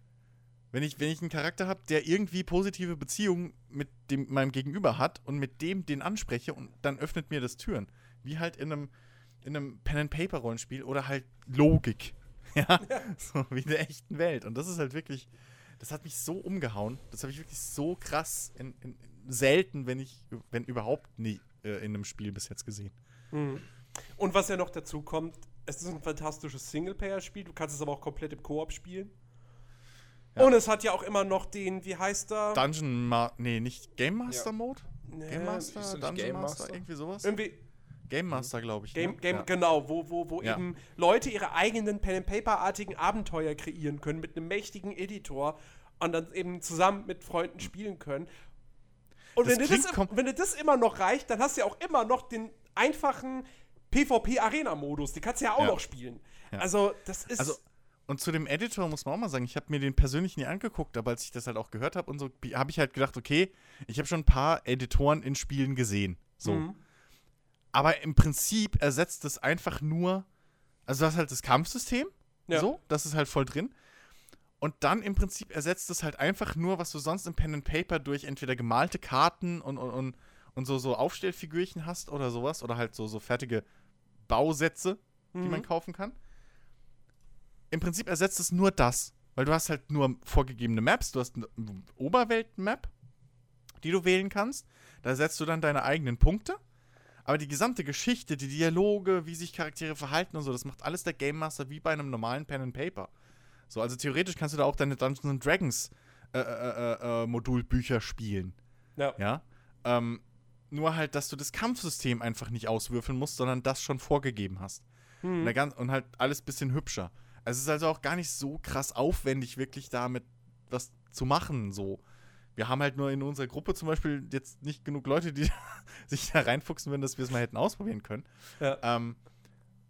Wenn ich, wenn ich einen Charakter habe, der irgendwie positive Beziehungen mit dem, meinem Gegenüber hat und mit dem den anspreche und dann öffnet mir das Türen. Wie halt in einem, in einem Pen-and-Paper-Rollenspiel oder halt Logik. Ja, so wie in der echten Welt. Und das ist halt wirklich, das hat mich so umgehauen. Das habe ich wirklich so krass in, in, selten, wenn ich, wenn überhaupt nie äh, in einem Spiel bis jetzt gesehen. Mhm. Und was ja noch dazu kommt, es ist ein fantastisches Singleplayer-Spiel, du kannst es aber auch komplett im Koop spielen. Ja. Und es hat ja auch immer noch den, wie heißt er? Dungeon Ma nee, nicht Game Master Ja. Mode? Nee, Game Master, Dungeon Game Master, Master? irgendwie sowas? Irgendwie Game Master, glaube ich. Game, ne? Game ja. genau, wo, wo, wo Ja. eben Leute ihre eigenen Pen-and-Paper-artigen Abenteuer kreieren können mit einem mächtigen Editor und dann eben zusammen mit Freunden spielen können. Und Das wenn dir, das, wenn dir das immer noch reicht, dann hast du ja auch immer noch den einfachen PvP-Arena-Modus. Den kannst du ja auch Ja. noch spielen. Ja. Also, das ist. Also, und zu dem Editor muss man auch mal sagen, ich habe mir den persönlich nie angeguckt, aber als ich das halt auch gehört habe und so, habe ich halt gedacht, okay, ich habe schon ein paar Editoren in Spielen gesehen. So. Mhm. Aber im Prinzip ersetzt es einfach nur, also du hast halt das Kampfsystem, Ja. so, das ist halt voll drin. Und dann im Prinzip ersetzt es halt einfach nur, was du sonst im Pen and Paper durch entweder gemalte Karten und, und, und, und so, so Aufstellfigürchen hast oder sowas, oder halt so, so fertige Bausätze, die Mhm. man kaufen kann. Im Prinzip ersetzt es nur das, weil du hast halt nur vorgegebene Maps, du hast eine Oberwelt-Map, die du wählen kannst. Da setzt du dann deine eigenen Punkte. Aber die gesamte Geschichte, die Dialoge, wie sich Charaktere verhalten und so, das macht alles der Game Master wie bei einem normalen Pen and Paper. So, also theoretisch kannst du da auch deine Dungeons and Dragons äh, äh, äh, äh, Modulbücher spielen. Ja. Ja. Ähm, nur halt, dass du das Kampfsystem einfach nicht auswürfeln musst, sondern das schon vorgegeben hast. Mhm. Und, ganz, und halt alles bisschen hübscher. Also es ist also auch gar nicht so krass aufwendig, wirklich damit was zu machen. So. Wir haben halt nur in unserer Gruppe zum Beispiel jetzt nicht genug Leute, die sich da reinfuchsen würden, dass wir es mal hätten ausprobieren können. Ja. Ähm,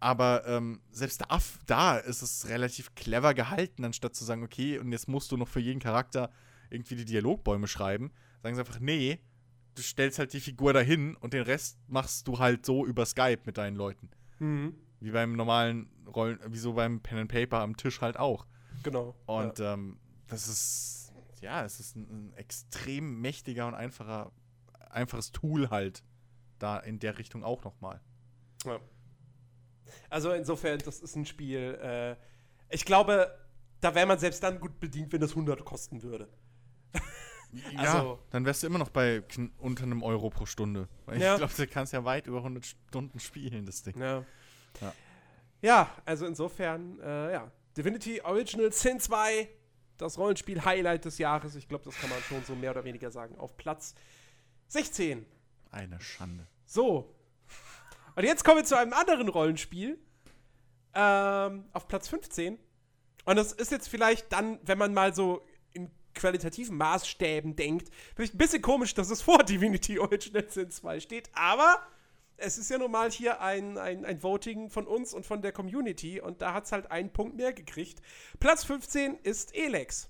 aber ähm, selbst da, da ist es relativ clever gehalten, anstatt zu sagen, okay, und jetzt musst du noch für jeden Charakter irgendwie die Dialogbäume schreiben. Sagen sie einfach, nee, du stellst halt die Figur dahin und den Rest machst du halt so über Skype mit deinen Leuten. Mhm. Wie beim normalen Rollen, wie so beim Pen and Paper am Tisch halt auch. Genau. Und ähm, das ist, ja, es ist ein, ein extrem mächtiger und einfacher, einfaches Tool halt da in der Richtung auch nochmal. Ja. Also insofern, das ist ein Spiel. Äh, ich glaube, da wäre man selbst dann gut bedient, wenn das 100 kosten würde. Ja, Also- dann wärst du immer noch bei unter einem Euro pro Stunde. Weil Ja. Ich glaube, du kannst ja weit über 100 Stunden spielen, das Ding. Ja. Ja. Ja, also insofern, äh, ja. Divinity Original Sin 2 das Rollenspiel-Highlight des Jahres. Ich glaube, das kann man schon so mehr oder weniger sagen. Auf Platz 16. Eine Schande. So. Und jetzt kommen wir zu einem anderen Rollenspiel. Ähm, auf Platz 15. Und das ist jetzt vielleicht dann, wenn man mal so in qualitativen Maßstäben denkt, vielleicht ein bisschen komisch, dass es vor Divinity Original Sin 2 steht, aber es ist ja nun mal hier ein, ein, ein Voting von uns und von der Community und da hat es halt einen Punkt mehr gekriegt. Platz 15 ist Elex.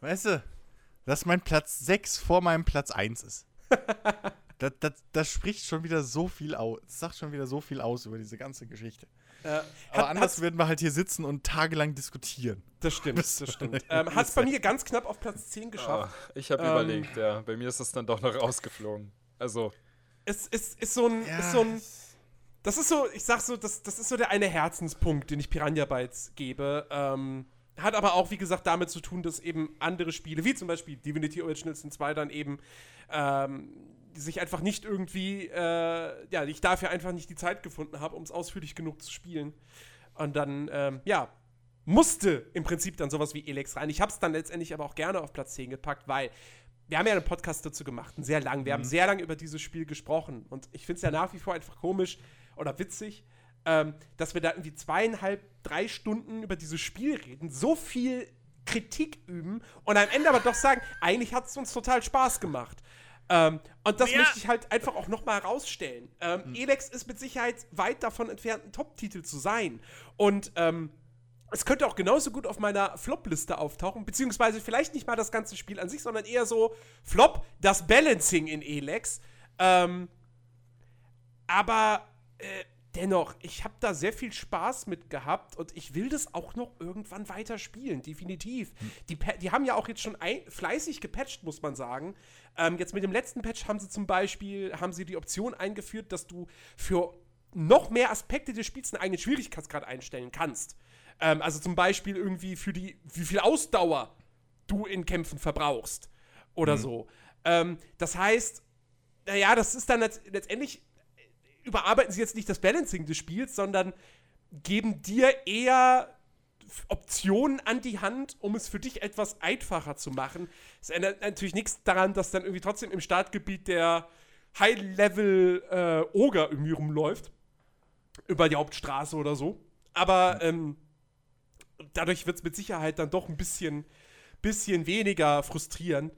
Weißt du, dass mein Platz 6 vor meinem Platz 1 ist. das, das, das spricht schon wieder so viel aus. Das sagt schon wieder so viel aus über diese ganze Geschichte. Äh, Aber hat- anders werden wir halt hier sitzen und tagelang diskutieren. Das stimmt, das stimmt. ähm, hat es bei mir ganz knapp auf Platz 10 Ah, geschafft. ich habe Ähm, überlegt, ja. Bei mir ist es dann doch noch rausgeflogen. Also, Es ist, ist, so ein, ist so ein. Das ist so, ich sag so, das, das ist so der eine Herzenspunkt, den ich Piranha Bytes gebe. Ähm, hat aber auch, wie gesagt, damit zu tun, dass eben andere Spiele, wie zum Beispiel Divinity Original Sin 2, dann eben ähm, sich einfach nicht irgendwie, äh, ja, ich dafür einfach nicht die Zeit gefunden habe, um es ausführlich genug zu spielen. Und dann, ähm, ja, musste im Prinzip dann sowas wie Elex rein. Ich habe es dann letztendlich aber auch gerne auf Platz 10 gepackt, weil wir haben ja einen Podcast dazu gemacht, einen sehr lang. Wir haben sehr lange über dieses Spiel gesprochen. Und ich finde es ja nach wie vor einfach komisch oder witzig, ähm, dass wir da irgendwie zweieinhalb, drei Stunden über dieses Spiel reden, so viel Kritik üben und am Ende aber doch sagen, eigentlich hat es uns total Spaß gemacht. Ähm, und das Ja. möchte ich halt einfach auch noch mal herausstellen. Ähm, Elex ist mit Sicherheit weit davon entfernt, ein Top-Titel zu sein. Und ähm, es könnte auch genauso gut auf meiner Flop-Liste auftauchen, beziehungsweise vielleicht nicht mal das ganze Spiel an sich, sondern eher so Flop, das Balancing in Elex. Ähm, aber äh, dennoch, ich habe da sehr viel Spaß mit gehabt und ich will das auch noch irgendwann weiter spielen, definitiv. Die, Pa- die haben ja auch jetzt schon ein, fleißig gepatcht, muss man sagen. Ähm, jetzt mit dem letzten Patch haben sie zum Beispiel haben sie die Option eingeführt, dass du für noch mehr Aspekte des Spiels einen eigenen Schwierigkeitsgrad einstellen kannst. Ähm, also zum Beispiel irgendwie für die, wie viel Ausdauer du in Kämpfen verbrauchst oder so. Ähm, das heißt, naja, das ist dann letzt letztendlich, überarbeiten sie jetzt nicht das Balancing des Spiels, sondern geben dir eher Optionen an die Hand, um es für dich etwas einfacher zu machen. Es ändert natürlich nichts daran, dass dann irgendwie trotzdem im Startgebiet der High-Level-Oger irgendwie rumläuft. Über die Hauptstraße oder so. Aber ähm, dadurch wird es mit Sicherheit dann doch ein bisschen, bisschen weniger frustrierend.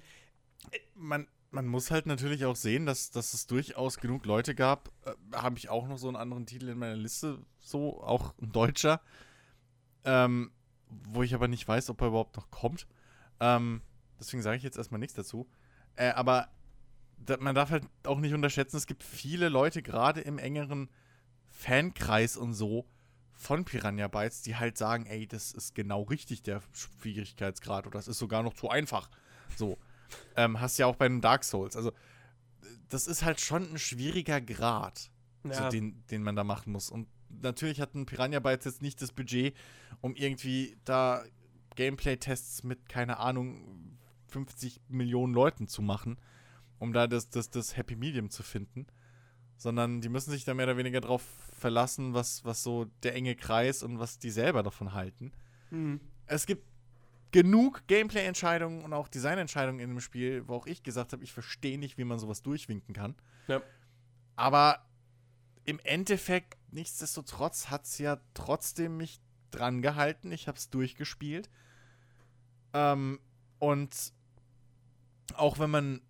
man, man muss halt natürlich auch sehen, dass, dass es durchaus genug Leute gab. Äh, Habe ich auch noch so einen anderen Titel in meiner Liste, so auch ein deutscher, ähm, wo ich aber nicht weiß, ob er überhaupt noch kommt. Ähm, deswegen sage ich jetzt erstmal nichts dazu. Äh, aber da, man darf halt auch nicht unterschätzen, es gibt viele Leute, gerade im engeren Fankreis und so, von Piranha Bytes, die halt sagen, ey, das ist genau richtig, der Schwierigkeitsgrad, oder das ist sogar noch zu einfach. So. Ähm, hast ja auch bei den Dark Souls. Also, das ist halt schon ein schwieriger Grad, so den, den man da machen muss. Und natürlich hat ein Piranha Bytes jetzt nicht das Budget, um irgendwie da Gameplay-Tests mit, keine Ahnung, 50 Millionen Leuten zu machen, um da das, das, das Happy Medium zu finden. Sondern die müssen sich da mehr oder weniger drauf verlassen, was, was so der enge Kreis und was die selber davon halten Hm. es gibt genug Gameplay-Entscheidungen und auch Designentscheidungen in dem Spiel, wo auch ich gesagt habe, ich verstehe nicht, wie man sowas durchwinken kann. Ja. Aber im Endeffekt, nichtsdestotrotz, hat es ja trotzdem mich dran gehalten. Ich habe es durchgespielt. Ähm, und auch wenn man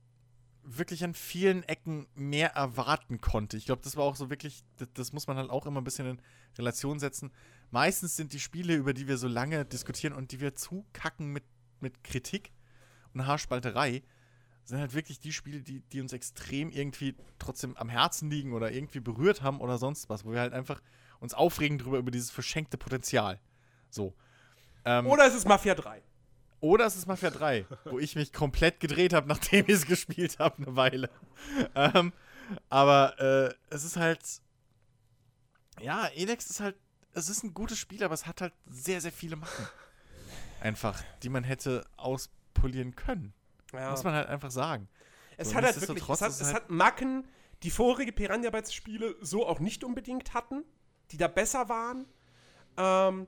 wirklich an vielen Ecken mehr erwarten konnte. Ich glaube, das war auch so wirklich, das, das muss man halt auch immer ein bisschen in Relation setzen. Meistens sind die Spiele, über die wir so lange diskutieren und die wir zukacken mit, mit Kritik und Haarspalterei, sind halt wirklich die Spiele, die, die uns extrem irgendwie trotzdem am Herzen liegen oder irgendwie berührt haben oder sonst was, wo wir halt einfach uns aufregen drüber über dieses verschenkte Potenzial. So. Ähm, Oder es ist Mafia 3. oder es ist Mafia 3, wo ich mich komplett gedreht habe, nachdem ich es gespielt habe, eine Weile. ähm, aber äh, es ist halt. Ja, Elex ist halt. Es ist ein gutes Spiel, aber es hat halt sehr, sehr viele Macken. Einfach, die man hätte auspolieren können. Ja. Muss man halt einfach sagen. Es So, hat halt wirklich, es hat, es halt- hat Macken, die vorige Piranha Bytes Spiele so auch nicht unbedingt hatten. die da besser waren. Ähm,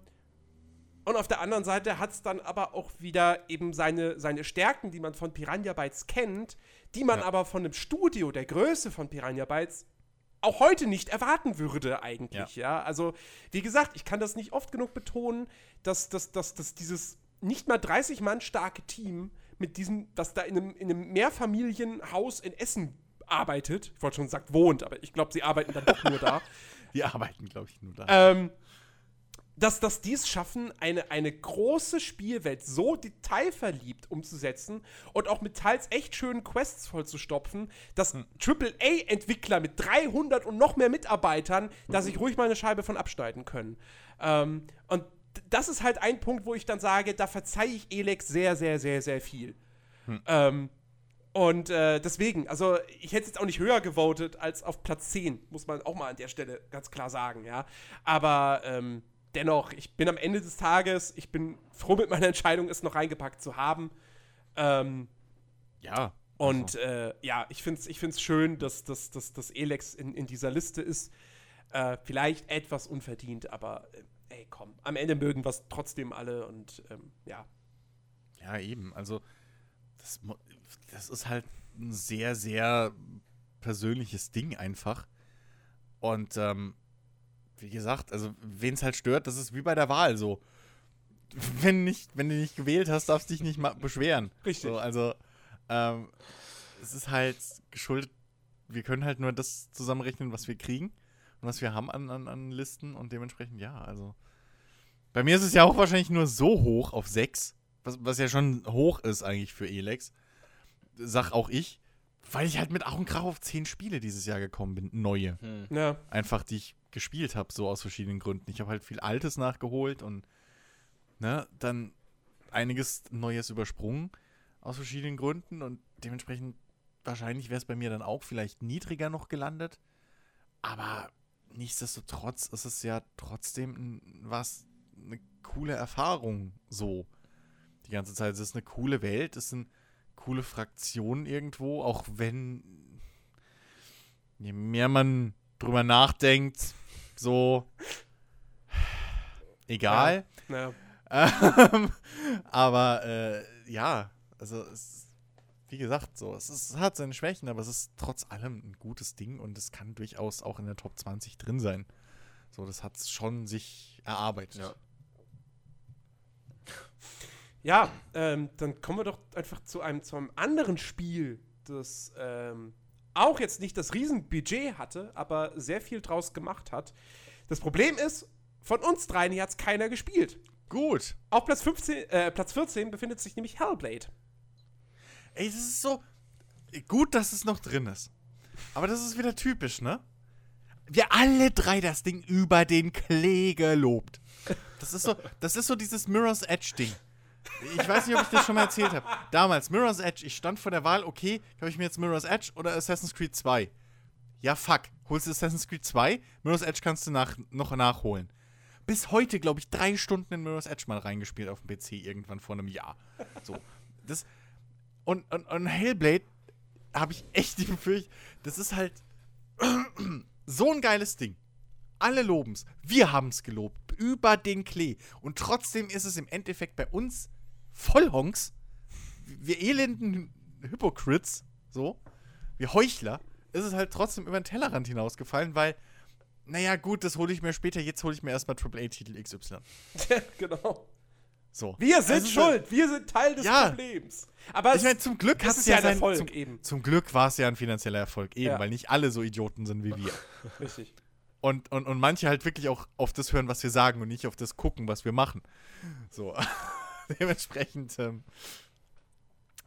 und auf der anderen Seite hat es dann aber auch wieder eben seine, seine Stärken, die man von Piranha Bytes kennt, die man Ja. aber von einem Studio der Größe von Piranha Bytes auch heute nicht erwarten würde eigentlich, ja. Also, wie gesagt, ich kann das nicht oft genug betonen, dass, dass, dass, dass dieses nicht mal 30 Mann starke Team mit diesem, das da in einem, in einem Mehrfamilienhaus in Essen arbeitet, ich wollte schon gesagt wohnt, aber ich glaube, sie arbeiten dann doch nur da, Die arbeiten, glaube ich, nur da. ähm, dass, dass die es schaffen, eine, eine große Spielwelt so detailverliebt umzusetzen und auch mit teils echt schönen Quests vollzustopfen, dass AAA-Entwickler mit 300 und noch mehr Mitarbeitern da sich ruhig mal eine Scheibe von abschneiden können. Ähm, und das ist halt ein Punkt, wo ich dann sage, da verzeihe ich Elex sehr, sehr, sehr, sehr viel. Ähm, und äh, deswegen, also ich hätte es jetzt auch nicht höher gewotet als auf Platz 10, muss man auch mal an der Stelle ganz klar sagen, ja. Aber ähm, dennoch, ich bin am Ende des Tages, ich bin froh mit meiner Entscheidung, es noch reingepackt zu haben. Ähm, ja. und äh, ja, ich finde es ich find's schön, dass, dass, dass, dass Elex in, in dieser Liste ist. Äh, vielleicht etwas unverdient, aber äh, ey, komm, am Ende mögen wir es trotzdem alle und ähm, ja. Ja, eben. Also, das, das ist halt ein sehr, sehr persönliches Ding einfach. Und ähm, wie gesagt, also, wen es halt stört, das ist wie bei der Wahl so. Wenn, nicht, wenn du nicht gewählt hast, darfst du dich nicht mal beschweren. Richtig. So, also, ähm, es ist halt geschuldet, wir können halt nur das zusammenrechnen, was wir kriegen und was wir haben an, an, an Listen und dementsprechend ja, also. Bei mir ist es ja auch wahrscheinlich nur so hoch auf 6, was, was ja schon hoch ist eigentlich für Elex. Sag auch ich, weil ich halt mit Augen Krach auf 10 Spiele dieses Jahr gekommen bin, neue. Hm. Ja, Einfach, die ich gespielt habe, so aus verschiedenen Gründen. Ich habe halt viel Altes nachgeholt und ne, dann einiges Neues übersprungen aus verschiedenen Gründen und dementsprechend wahrscheinlich wäre es bei mir dann auch vielleicht niedriger noch gelandet. Aber nichtsdestotrotz ist es ja trotzdem ein- was eine coole Erfahrung so. Die ganze Zeit. Es ist eine coole Welt, es sind coole Fraktionen irgendwo, auch wenn je mehr man drüber nachdenkt, so egal. ja. Ähm, aber äh, ja, also es, wie gesagt, so, es, ist, es hat seine Schwächen, aber es ist trotz allem ein gutes Ding und es kann durchaus auch in der Top 20 drin sein. So, das hat es schon sich erarbeitet. Ja. Ja, ähm, dann kommen wir doch einfach zu einem, zu einem anderen Spiel, das ähm, auch jetzt nicht das Riesenbudget hatte, aber sehr viel draus gemacht hat. Das Problem ist, von uns dreien hier hat es keiner gespielt. Gut. Auf Platz, 15, äh, Platz 14 befindet sich nämlich Hellblade. Ey, das ist so gut, dass es noch drin ist. Aber das ist wieder typisch, ne? Wir alle drei das Ding über den Klee gelobt. Das ist so, das ist so dieses Mirror's Edge Ding. Ich weiß nicht, ob ich das schon mal erzählt habe. Damals, Mirror's Edge, ich stand vor der Wahl, okay, habe ich mir jetzt Mirror's Edge oder Assassin's Creed 2? Ja, fuck. Holst du Assassin's Creed 2? Mirror's Edge kannst du nach, noch nachholen. Bis heute, glaube ich, drei Stunden in Mirror's Edge mal reingespielt auf dem PC irgendwann vor einem Jahr. So. Das, und, und, und Hellblade habe ich echt die Befürchtung, das ist halt so ein geiles Ding. Alle loben's. Wir haben's gelobt. Über den Klee. Und trotzdem ist es im Endeffekt bei uns Vollhonks. Wir elenden Hypocrites, so, wir Heuchler, ist es halt trotzdem über den Tellerrand hinausgefallen, weil, naja, gut, das hole ich mir später, jetzt hole ich mir erstmal AAA-Titel XY. genau. So. Wir sind Also, schuld, wir sind Teil des Ja. Problems. Aber Ich meine, zum Glück hat es ja ja ein Erfolg zum, eben. Zum Glück war es ja ein finanzieller Erfolg, eben, Ja. weil nicht alle so Idioten sind wie wir. richtig. Und, und, und manche halt wirklich auch auf das hören, was wir sagen und nicht auf das gucken, was wir machen. So. Dementsprechend ähm,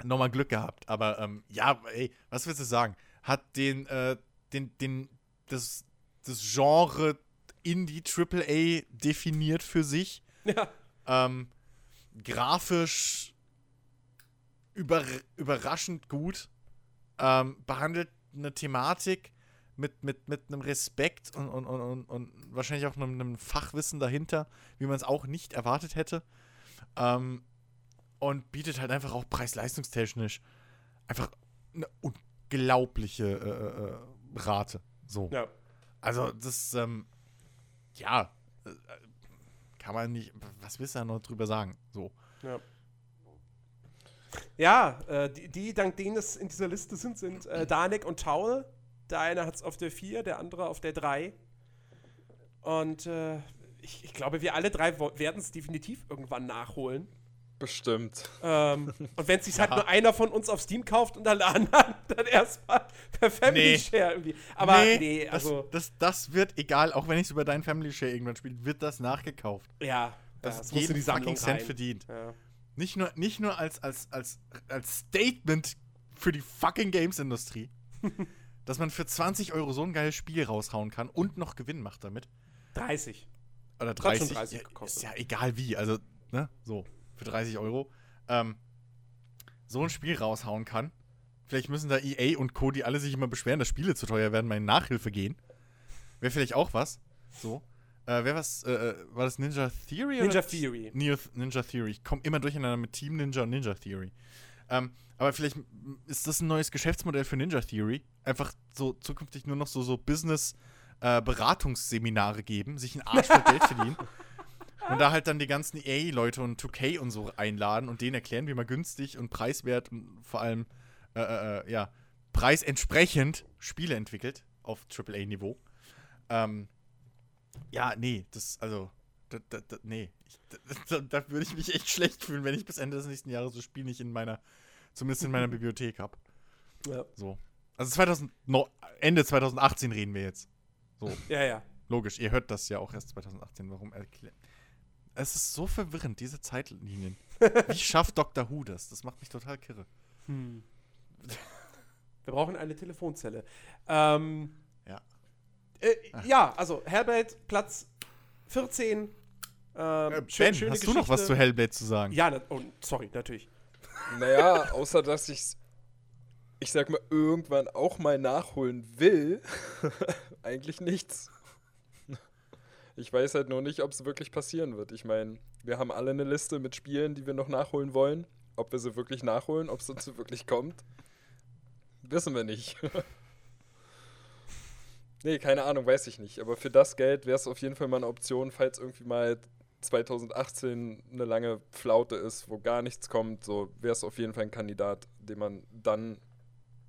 nochmal Glück gehabt. Aber ähm, ja, ey, was willst du sagen? Hat den, äh, den, den, das, das Genre Indie AAA definiert für sich. Ja. Ähm, grafisch über, überraschend gut. Ähm, behandelt eine Thematik mit, mit, mit einem Respekt und, und, und, und, und wahrscheinlich auch einem, einem Fachwissen dahinter, wie man es auch nicht erwartet hätte. Ähm, und bietet halt einfach auch preis-leistungstechnisch einfach eine unglaubliche äh, äh, Rate. So. Ja. Also, das, ähm, ja, äh, kann man nicht, was willst du da noch drüber sagen? So. Ja. Ja, äh, die, die, dank denen es in dieser Liste sind, sind äh, Danek und Taul. Der eine hat es auf der 4, der andere auf der 3. Und äh, ich, ich glaube, wir alle drei werden es definitiv irgendwann nachholen. Bestimmt. Ähm, und wenn es sich halt nur einer von uns auf Steam kauft und alle anderen dann erstmal per Family Nee. Share irgendwie. Aber nee, also, das, das, das wird, egal, auch wenn ich es über deinen Family Share irgendwann spiele, wird das nachgekauft. ja, Das das ist muss in jeden die fucking Cent verdient. Ja. Nicht nur, nicht nur als, als, als, als Statement für die fucking Games-Industrie, dass man für 20 Euro so ein geiles Spiel raushauen kann und noch Gewinn macht damit. 30. Oder Hat schon 30. 30 ja, ist ja egal wie, also, ne, so, für 30 Euro. Ähm, so ein Spiel raushauen kann. Vielleicht müssen da EA und Co., die alle sich immer beschweren, dass Spiele zu teuer werden, mal in Nachhilfe gehen. Wäre vielleicht auch was. So. Äh, wer was, äh, äh, war das Ninja Theory? Ninja oder? Theory. Neo Ninja Theory. Ich komme immer durcheinander mit Team Ninja und Ninja Theory. Ähm, aber vielleicht ist das ein neues Geschäftsmodell für Ninja Theory. Einfach so zukünftig nur noch so, so Business-Beratungsseminare geben, sich einen Arsch für Geld verdienen. Und da halt dann die ganzen EA-Leute und 2K und so einladen und denen erklären, wie man günstig und preiswert und vor allem, äh, äh, äh, ja, preisentsprechend Spiele entwickelt auf AAA-Niveau. Ähm, ja, nee, das, also, da, da, da, nee. Ich, da, da würde ich mich echt schlecht fühlen, wenn ich bis Ende des nächsten Jahres das Spiel nicht in meiner, zumindest in meiner Bibliothek habe. Ja. So. Also 2000, no, Ende 2018 reden wir jetzt. So, ja, ja. logisch. Ihr hört das ja auch erst 2018. Warum erklären? Es ist so verwirrend, diese Zeitlinien. Wie schafft Dr. Who das? Das macht mich total kirre. Hm. Wir brauchen eine Telefonzelle. Ähm, Ja. äh, ja, also Hellblade, Platz 14. Ähm, Äh, schön- ben, schöne hast du noch was Geschichte. zu Hellblade zu sagen? Ja, na, oh, sorry, natürlich. Naja, außer dass ich ich sag mal, irgendwann auch mal nachholen will, eigentlich nichts. Ich weiß halt nur nicht, ob es wirklich passieren wird. Ich meine, wir haben alle eine Liste mit Spielen, die wir noch nachholen wollen. Ob wir sie wirklich nachholen, ob es dazu wirklich kommt, wissen wir nicht. nee, keine Ahnung, weiß ich nicht. Aber für das Geld wäre es auf jeden Fall mal eine Option, falls irgendwie mal 2018 eine lange Flaute ist, wo gar nichts kommt, so wäre es auf jeden Fall ein Kandidat, den man dann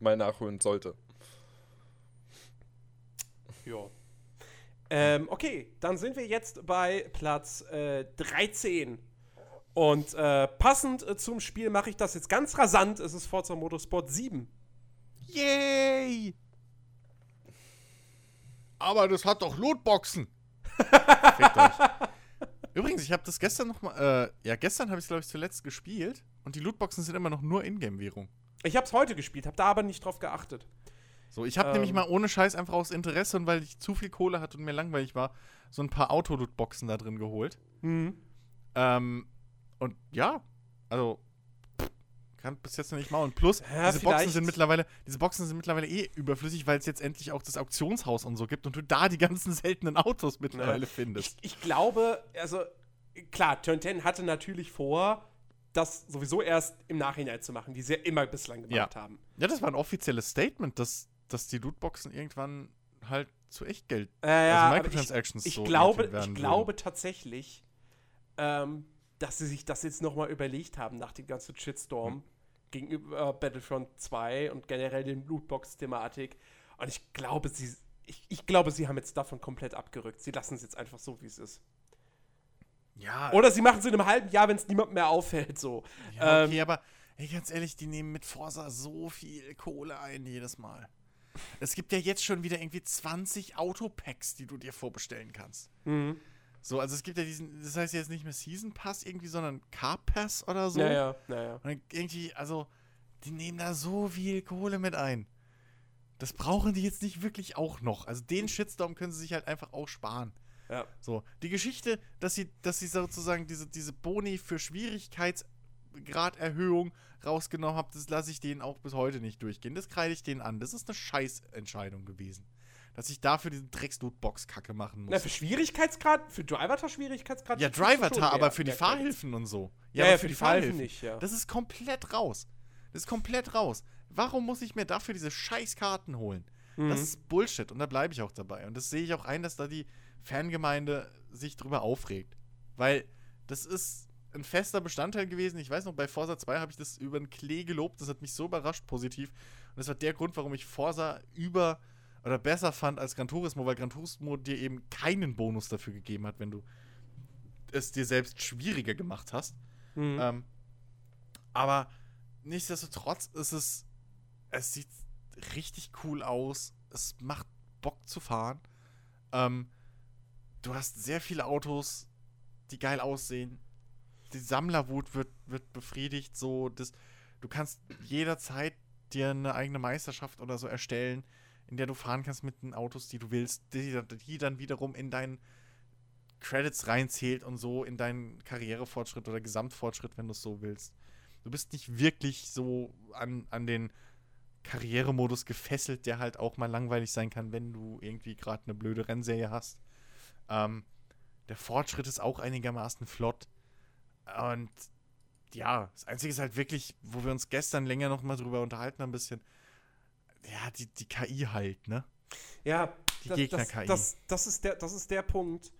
mal nachholen sollte. Ja. Ähm, okay, dann sind wir jetzt bei Platz äh, 13. Und äh, passend äh, zum Spiel mache ich das jetzt ganz rasant. Es ist Forza Motorsport 7. Yay! Aber das hat doch Lootboxen. Fickt euch. Übrigens, ich habe das gestern noch mal, äh, ja, gestern habe ich es, glaube ich, zuletzt gespielt und die Lootboxen sind immer noch nur Ingame-Währung. Ich habe es heute gespielt, habe da aber nicht drauf geachtet. So, ich habe Ähm. nämlich mal ohne Scheiß einfach aus Interesse und weil ich zu viel Kohle hatte und mir langweilig war, so ein paar Auto-Lootboxen da drin geholt. Mhm. Ähm, und ja, also kann bis jetzt noch nicht mal. Und plus, Ja, diese Boxen sind mittlerweile, diese Boxen sind mittlerweile eh überflüssig, weil es jetzt endlich auch das Auktionshaus und so gibt und du da die ganzen seltenen Autos mittlerweile Ich, findest. ich glaube, also klar, Turn 10 hatte natürlich vor, das sowieso erst im Nachhinein zu machen, wie sie ja immer bislang gemacht haben. Ja, das war ein offizielles Statement, dass, dass die Lootboxen irgendwann halt zu Echtgeld, Äh, ja, aber Microtransactions ich, ich so glaube, ich glaube tatsächlich, ähm, dass sie sich das jetzt nochmal überlegt haben nach dem ganzen Shitstorm Hm. gegenüber äh, Battlefront 2 und generell den Lootbox-Thematik. Und ich glaube, sie, ich, ich glaube, sie haben jetzt davon komplett abgerückt. Sie lassen es jetzt einfach so, wie es ist. Ja, Oder sie machen es in einem halben Jahr, wenn es niemand mehr auffällt. So. ja ähm, okay, aber ey, ganz ehrlich, die nehmen mit Forsa so viel Kohle ein jedes Mal. Es gibt ja jetzt schon wieder irgendwie 20 Autopacks, die du dir vorbestellen kannst. Mhm. So, also es gibt ja diesen, das heißt jetzt nicht mehr Season Pass irgendwie, sondern Car Pass oder so. Naja, naja. Und dann irgendwie, also, die nehmen da so viel Kohle mit ein. Das brauchen die jetzt nicht wirklich auch noch. Also den Shitstorm können sie sich halt einfach auch sparen. Ja. So, die Geschichte, dass sie, dass sie sozusagen diese, diese Boni für Schwierigkeitsgraderhöhung rausgenommen haben, das lasse ich denen auch bis heute nicht durchgehen. Das kreide ich denen an. Das ist eine Scheißentscheidung gewesen. Dass ich dafür diese Drecks-Lootbox-Kacke machen muss. Na, für Schwierigkeitsgrad, für Driver-Schwierigkeitsgrad. ja, Driver-Tar, aber für die. Fahrhilfen und so. Ja, ja, für die Fahrhilfen nicht, ja. Das ist komplett raus. Das ist komplett raus. Warum muss ich mir dafür diese scheiß Karten holen? Mhm. Das ist Bullshit und da bleibe ich auch dabei. Und das sehe ich auch ein, dass da die Fangemeinde sich drüber aufregt. Weil das ist ein fester Bestandteil gewesen. Ich weiß noch, bei Forza 2 habe ich das über den Klee gelobt. Das hat mich so überrascht positiv. Und das war der Grund, warum ich Forza über oder besser fand als Gran Turismo, weil Gran Turismo dir eben keinen Bonus dafür gegeben hat, wenn du es dir selbst schwieriger gemacht hast. Mhm. Ähm, aber nichtsdestotrotz ist es, es sieht richtig cool aus. Es macht Bock zu fahren. Ähm, du hast sehr viele Autos, die geil aussehen. Die Sammlerwut wird, wird befriedigt. So, das, du kannst jederzeit dir eine eigene Meisterschaft oder so erstellen, in der du fahren kannst mit den Autos, die du willst, die, die dann wiederum in deinen Credits reinzählt und so in deinen Karrierefortschritt oder Gesamtfortschritt, wenn du es so willst. Du bist nicht wirklich so an, an den Karrieremodus gefesselt, der halt auch mal langweilig sein kann, wenn du irgendwie gerade eine blöde Rennserie hast. Ähm, der Fortschritt ist auch einigermaßen flott. Und ja, das Einzige ist halt wirklich, wo wir uns gestern länger noch mal drüber unterhalten haben, ein bisschen, ja, die, die KI halt, ne? Ja, Die Gegner-KI. Das, das, das, ist der, das ist der Punkt.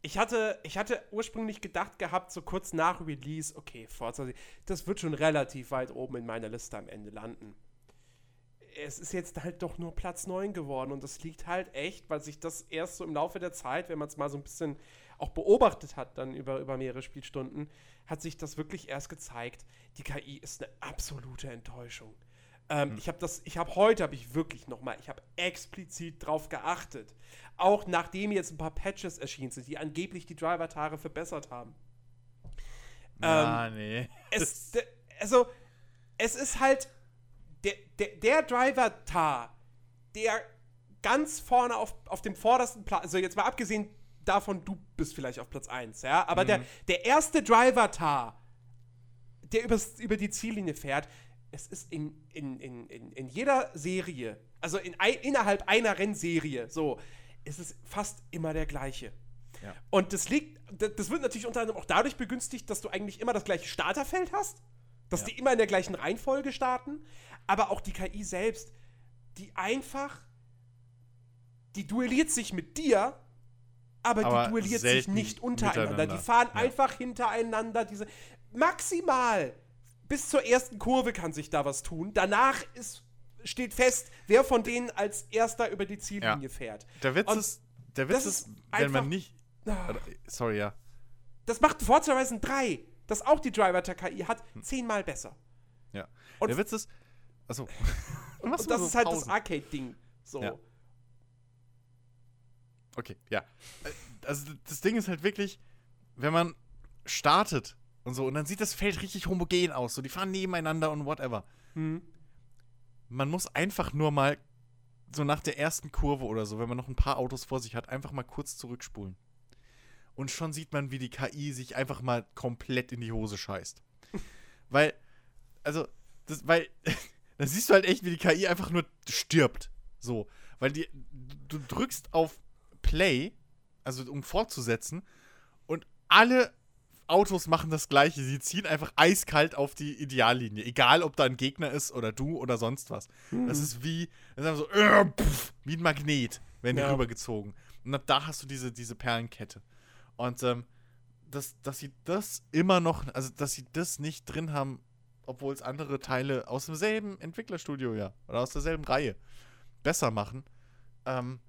Ich hatte, ich hatte ursprünglich gedacht gehabt, so kurz nach Release, okay, Forza, das wird schon relativ weit oben in meiner Liste am Ende landen. Es ist jetzt halt doch nur Platz 9 geworden und das liegt halt echt, weil sich das erst so im Laufe der Zeit, wenn man es mal so ein bisschen auch beobachtet hat, dann über, über mehrere Spielstunden, hat sich das wirklich erst gezeigt. Die KI ist eine absolute Enttäuschung. Ähm, Ich habe das, ich habe heute, habe ich wirklich nochmal, ich habe explizit drauf geachtet. Auch nachdem jetzt ein paar Patches erschienen sind, die angeblich die Driver-Tare verbessert haben. Ja, nee. Es, also, es ist halt der, der, der Driver-Tar, der ganz vorne auf, auf dem vordersten Platz, also jetzt mal abgesehen davon, du bist vielleicht auf Platz 1, ja, aber der, der erste Driver-Tar, der übers, über die Ziellinie fährt, es ist in, in, in, in, in jeder Serie, also in, ein, innerhalb einer Rennserie, so, ist es fast immer der gleiche. Ja. Und das liegt, das das wird natürlich unter anderem auch dadurch begünstigt, dass du eigentlich immer das gleiche Starterfeld hast, dass Ja. die immer in der gleichen Reihenfolge starten, aber auch die KI selbst, die einfach, die duelliert sich mit dir, aber, Aber die duelliert sich nicht untereinander. Die fahren Ja. einfach hintereinander. Diese maximal bis zur ersten Kurve kann sich da was tun. Danach ist, steht fest, wer von denen als erster über die Ziellinie Ja. fährt. Der Witz Und ist, der Witz ist, wenn man nicht. Oder, sorry, ja. Das macht Forza Horizon 3, das auch die Driver der KI hat, zehnmal besser. ja. Und- der Witz ist. Achso. Und, das ist halt das Arcade-Ding. So. Ja. Okay, ja. Äh, Also das Ding ist halt wirklich, wenn man startet und so, und dann sieht das Feld richtig homogen aus. So, die fahren nebeneinander und whatever. Hm. Man muss einfach nur mal so nach der ersten Kurve oder so, wenn man noch ein paar Autos vor sich hat, einfach mal kurz zurückspulen. Und schon sieht man, wie die KI sich einfach mal komplett in die Hose scheißt. weil, also, das, weil, da siehst du halt echt, wie die KI einfach nur stirbt. So. Weil die, du drückst auf Play, also um fortzusetzen, und alle Autos machen das gleiche. Sie ziehen einfach eiskalt auf die Ideallinie. Egal, ob da ein Gegner ist oder du oder sonst was. Das ist wie, das ist so, äh, pff, wie ein Magnet, werden die Ja. rübergezogen. Und ab da hast du diese, diese Perlenkette. Und ähm, dass, dass sie das immer noch, also dass sie das nicht drin haben, obwohl es andere Teile aus demselben Entwicklerstudio ja oder aus derselben Reihe besser machen. Ähm,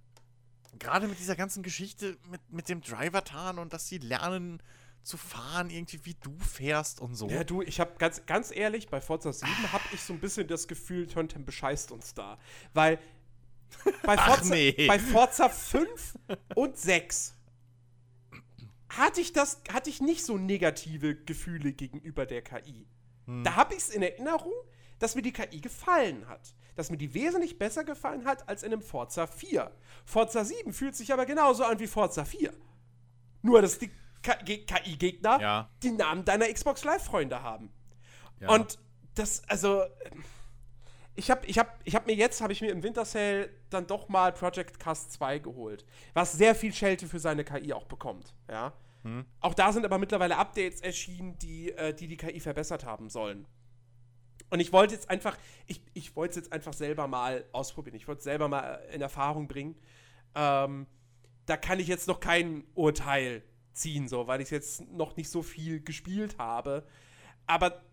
Gerade mit dieser ganzen Geschichte mit, mit dem Driver-Tarn und dass sie lernen zu fahren, irgendwie wie du fährst und so. Ja, du, ich habe ganz, ganz ehrlich, bei Forza 7 habe ich so ein bisschen das Gefühl, Turntime bescheißt uns da. Weil bei Ach, Forza, nee. bei Forza 5 und 6 hatte ich das, hatte ich nicht so negative Gefühle gegenüber der KI. Hm. Da habe ich es in Erinnerung, dass mir die KI gefallen hat. Dass mir die wesentlich besser gefallen hat als in einem Forza 4. Forza 7 fühlt sich aber genauso an wie Forza 4. Nur, dass die KI-Gegner Ja. die Namen deiner Xbox Live-Freunde haben. Ja. Und das, also, ich habe ich hab, ich hab mir jetzt, habe ich mir im Winter Sale dann doch mal Project Cast 2 geholt, was sehr viel Schelte für seine KI auch bekommt, ja. Hm. Auch da sind aber mittlerweile Updates erschienen, die äh, die, die KI verbessert haben sollen. Und ich wollte jetzt einfach, ich, ich wollte es jetzt einfach selber mal ausprobieren. Ich wollte es selber mal in Erfahrung bringen. Ähm, da kann ich jetzt noch kein Urteil ziehen, so, weil ich jetzt noch nicht so viel gespielt habe. Aber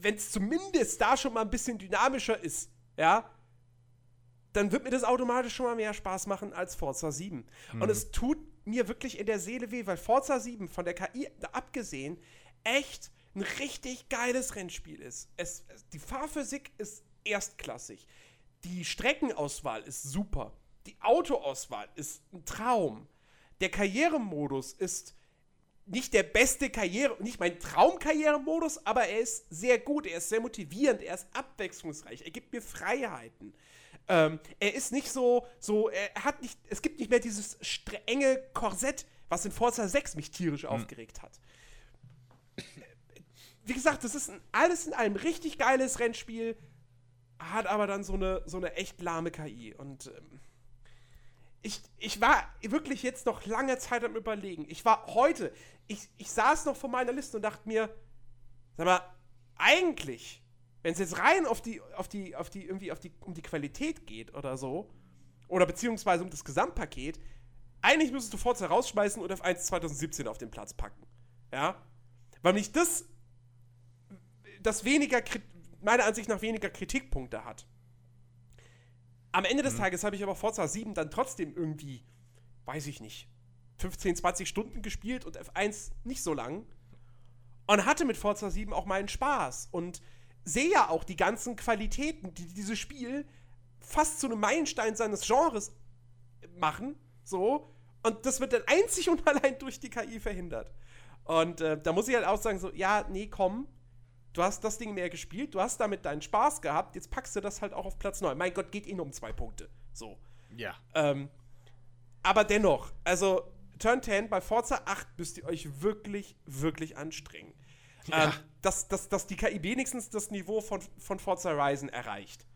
wenn es zumindest da schon mal ein bisschen dynamischer ist, ja, dann wird mir das automatisch schon mal mehr Spaß machen als Forza 7. Mhm. Und es tut mir wirklich in der Seele weh, weil Forza 7 von der KI abgesehen echt ein richtig geiles Rennspiel ist. Es, die Fahrphysik ist erstklassig. Die Streckenauswahl ist super. Die Autoauswahl ist ein Traum. Der Karrieremodus ist nicht der beste Karriere, nicht mein Traumkarrieremodus, aber er ist sehr gut, er ist sehr motivierend, er ist abwechslungsreich, er gibt mir Freiheiten. Ähm, er ist nicht so, so, er hat nicht, es gibt nicht mehr dieses enge Korsett, was in Forza 6 mich tierisch hm. aufgeregt hat. Wie gesagt, das ist ein, alles in allem richtig geiles Rennspiel, hat aber dann so eine, so eine echt lahme KI. Und ähm, ich, ich war wirklich jetzt noch lange Zeit am Überlegen. Ich war heute, ich, ich saß noch vor meiner Liste und dachte mir, sag mal, eigentlich wenn es jetzt rein auf die, auf die, auf die, irgendwie auf die, um die Qualität geht oder so, oder beziehungsweise um das Gesamtpaket, eigentlich müsstest du Forza rausschmeißen und F1 2017 auf den Platz packen. Ja? Weil mich das, das weniger, meiner Ansicht nach weniger Kritikpunkte hat. Am Ende des mhm. Tages habe ich aber Forza 7 dann trotzdem irgendwie, weiß ich nicht, 15, 20 Stunden gespielt und F1 nicht so lang. Und hatte mit Forza 7 auch meinen Spaß. Und sehe ja auch die ganzen Qualitäten, die dieses Spiel fast zu einem Meilenstein seines Genres machen. So. Und das wird dann einzig und allein durch die KI verhindert. Und äh, da muss ich halt auch sagen: so, ja, nee, komm, du hast das Ding mehr gespielt, du hast damit deinen Spaß gehabt, jetzt packst du das halt auch auf Platz 9. Mein Gott, geht ihnen um zwei Punkte. So. Ja. Ähm, aber dennoch, also Turn 10 bei Forza 8 müsst ihr euch wirklich, wirklich anstrengen. Ja. Ähm, dass, dass, dass die KI wenigstens das Niveau von, von Forza Horizon erreicht.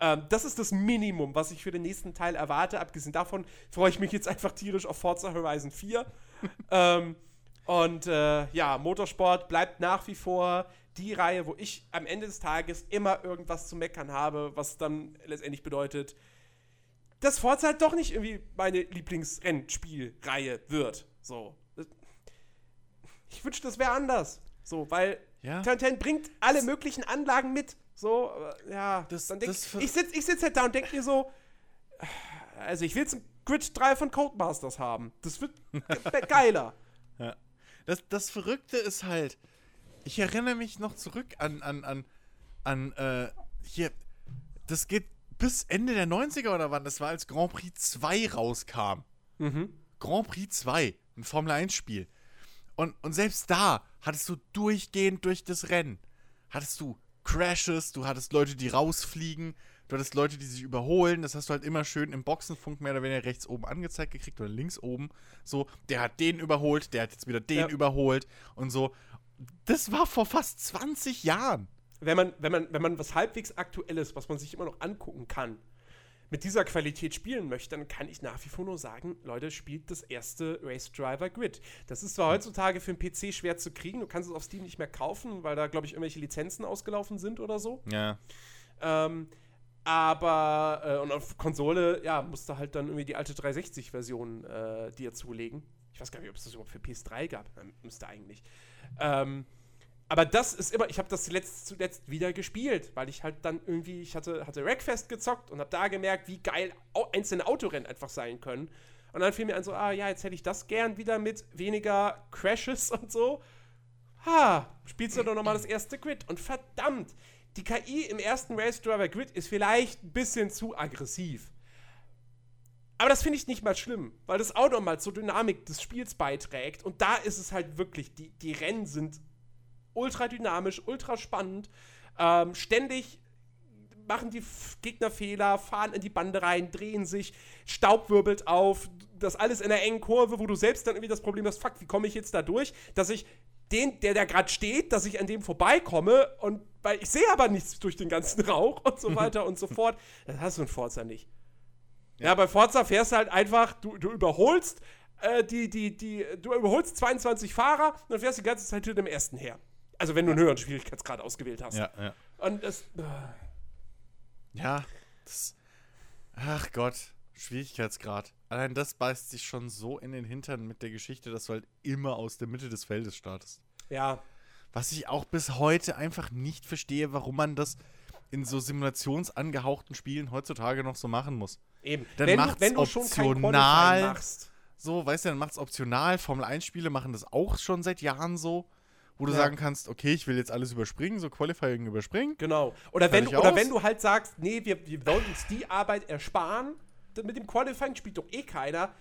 Ähm, das ist das Minimum, was ich für den nächsten Teil erwarte. Abgesehen davon freue ich mich jetzt einfach tierisch auf Forza Horizon 4. ähm, und äh, ja, Motorsport bleibt nach wie vor die Reihe, wo ich am Ende des Tages immer irgendwas zu meckern habe, was dann letztendlich bedeutet, dass Forza halt doch nicht irgendwie meine Lieblingsrennspielreihe wird. So. Ich wünschte, das wäre anders. So, weil ja. 10 bringt alle möglichen Anlagen mit. So, ja. Das, dann denk, das ich sitze ich sitz halt da und denke mir so, also ich will jetzt ein Grid 3 von Codemasters haben. Das wird geiler. Ja. Das, das Verrückte ist halt, ich erinnere mich noch zurück an, an, an, an, äh, hier, das geht bis Ende der 90er oder wann, das war als Grand Prix 2 rauskam. Mhm. Grand Prix 2, ein Formel 1 Spiel. Und, und selbst da hattest du durchgehend durch das Rennen, hattest du Crashes, du hattest Leute, die rausfliegen, du hattest Leute, die sich überholen. Das hast du halt immer schön im Boxenfunk mehr oder weniger rechts oben angezeigt gekriegt oder links oben. So, der hat den überholt, der hat jetzt wieder den ja. überholt und so. Das war vor fast 20 Jahren. Wenn man, wenn man, wenn man was halbwegs Aktuelles, was man sich immer noch angucken kann, mit dieser Qualität spielen möchte, dann kann ich nach wie vor nur sagen, Leute, spielt das erste Race Driver Grid. Das ist zwar heutzutage für einen PC schwer zu kriegen, du kannst es auf Steam nicht mehr kaufen, weil da, glaube ich, irgendwelche Lizenzen ausgelaufen sind oder so. Ja. Ähm, aber, äh, und auf Konsole, ja, musste halt dann irgendwie die alte 360-Version äh, dir zulegen. Ich weiß gar nicht, ob es das überhaupt für PS3 gab. Ähm, müsste eigentlich. Ähm, aber das ist immer, ich habe das zuletzt, zuletzt wieder gespielt, weil ich halt dann irgendwie, ich hatte, hatte Rackfest gezockt und habe da gemerkt, wie geil einzelne Autorennen einfach sein können. Und dann fiel mir an so, ah ja, jetzt hätte ich das gern wieder mit weniger Crashes und so. Ha, spielst du doch nochmal das erste Grid. Und verdammt, die KI im ersten Race Driver Grid ist vielleicht ein bisschen zu aggressiv. Aber das finde ich nicht mal schlimm, weil das Auto mal zur Dynamik des Spiels beiträgt. Und da ist es halt wirklich, die, die Rennen sind ultra dynamisch, ultra spannend. Ähm, ständig machen die Gegner Fehler, fahren in die Bande rein, drehen sich, Staub wirbelt auf, das alles in einer engen Kurve, wo du selbst dann irgendwie das Problem hast, fuck, wie komme ich jetzt da durch, dass ich den, der da gerade steht, dass ich an dem vorbeikomme und weil ich sehe aber nichts durch den ganzen Rauch und so weiter und so fort. Das hast du in Forza nicht. Ja, ja bei Forza fährst du halt einfach, du, du überholst äh, die, die, die, du überholst 22 Fahrer und dann fährst du die ganze Zeit hinter dem ersten her. Also wenn du einen höheren Schwierigkeitsgrad ausgewählt hast. Ja, ja. Und das. Ja, das, ach Gott. Schwierigkeitsgrad. Allein das beißt sich schon so in den Hintern mit der Geschichte, dass du halt immer aus der Mitte des Feldes startest. Ja. Was ich auch bis heute einfach nicht verstehe, warum man das in so simulationsangehauchten Spielen heutzutage noch so machen muss. Eben. Dann wenn, macht's wenn du schon optional. Qualifying machst. So, weißt du, dann macht's optional. Formel 1-Spiele machen das auch schon seit Jahren so, wo du Ja. sagen kannst, okay, ich will jetzt alles überspringen, so Qualifying überspringen. Genau. Oder wenn, oder wenn du halt sagst, nee, wir, wir wollen uns die Arbeit ersparen, dann mit dem Qualifying spielt doch eh keiner,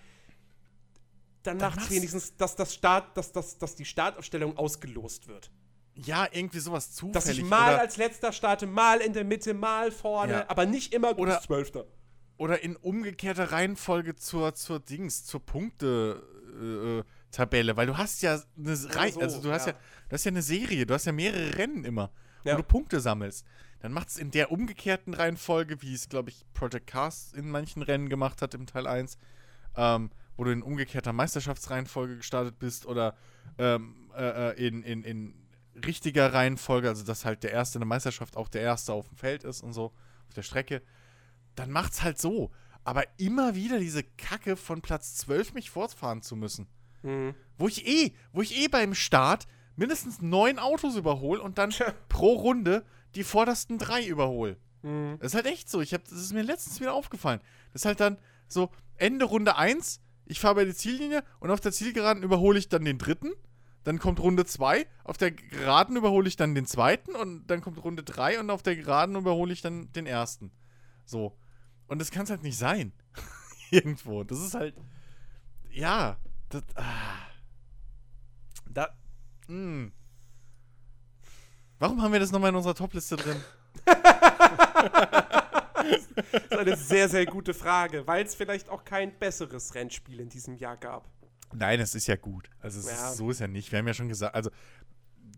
dann, Dann macht es wenigstens, dass, das Start, dass, dass, dass die Startaufstellung ausgelost wird. Ja, irgendwie sowas zufällig. Dass ich mal als letzter starte, mal in der Mitte, mal vorne, Ja. aber nicht immer Oder- als Zwölfter. oder in umgekehrter Reihenfolge zur, zur Dings, zur Punkte. Äh, Tabelle, weil du hast ja eine Reihe, so, also du hast ja. ja. Du hast ja eine Serie, du hast ja mehrere Rennen immer, Ja. wo du Punkte sammelst. Dann macht es in der umgekehrten Reihenfolge, wie es, glaube ich, Project Cars in manchen Rennen gemacht hat im Teil 1, ähm, wo du in umgekehrter Meisterschaftsreihenfolge gestartet bist oder ähm, äh, äh, in, in, in richtiger Reihenfolge, also dass halt der Erste in der Meisterschaft auch der Erste auf dem Feld ist und so, auf der Strecke, dann macht's halt so. Aber immer wieder diese Kacke von Platz 12 mich fortfahren zu müssen. Mhm. Wo ich eh, wo ich eh beim Start mindestens neun Autos überhole und dann Tja. pro Runde die vordersten drei überhole. Mhm. Das ist halt echt so. Ich hab, das ist mir letztens wieder aufgefallen. Das ist halt dann so Ende Runde 1, ich fahre bei der Ziellinie und auf der Zielgeraden überhole ich dann den dritten. Dann kommt Runde 2, auf der Geraden überhole ich dann den zweiten und dann kommt Runde 3 und auf der Geraden überhole ich dann den ersten. So. Und das kann es halt nicht sein. Irgendwo. Das ist halt. Ja. Das, ah. Da. Mm. Warum haben wir das nochmal in unserer Topliste drin? Das ist eine sehr, sehr gute Frage, weil es vielleicht auch kein besseres Rennspiel in diesem Jahr gab. Nein, es ist ja gut. Also es Ja. ist, so ist ja nicht. Wir haben ja schon gesagt, also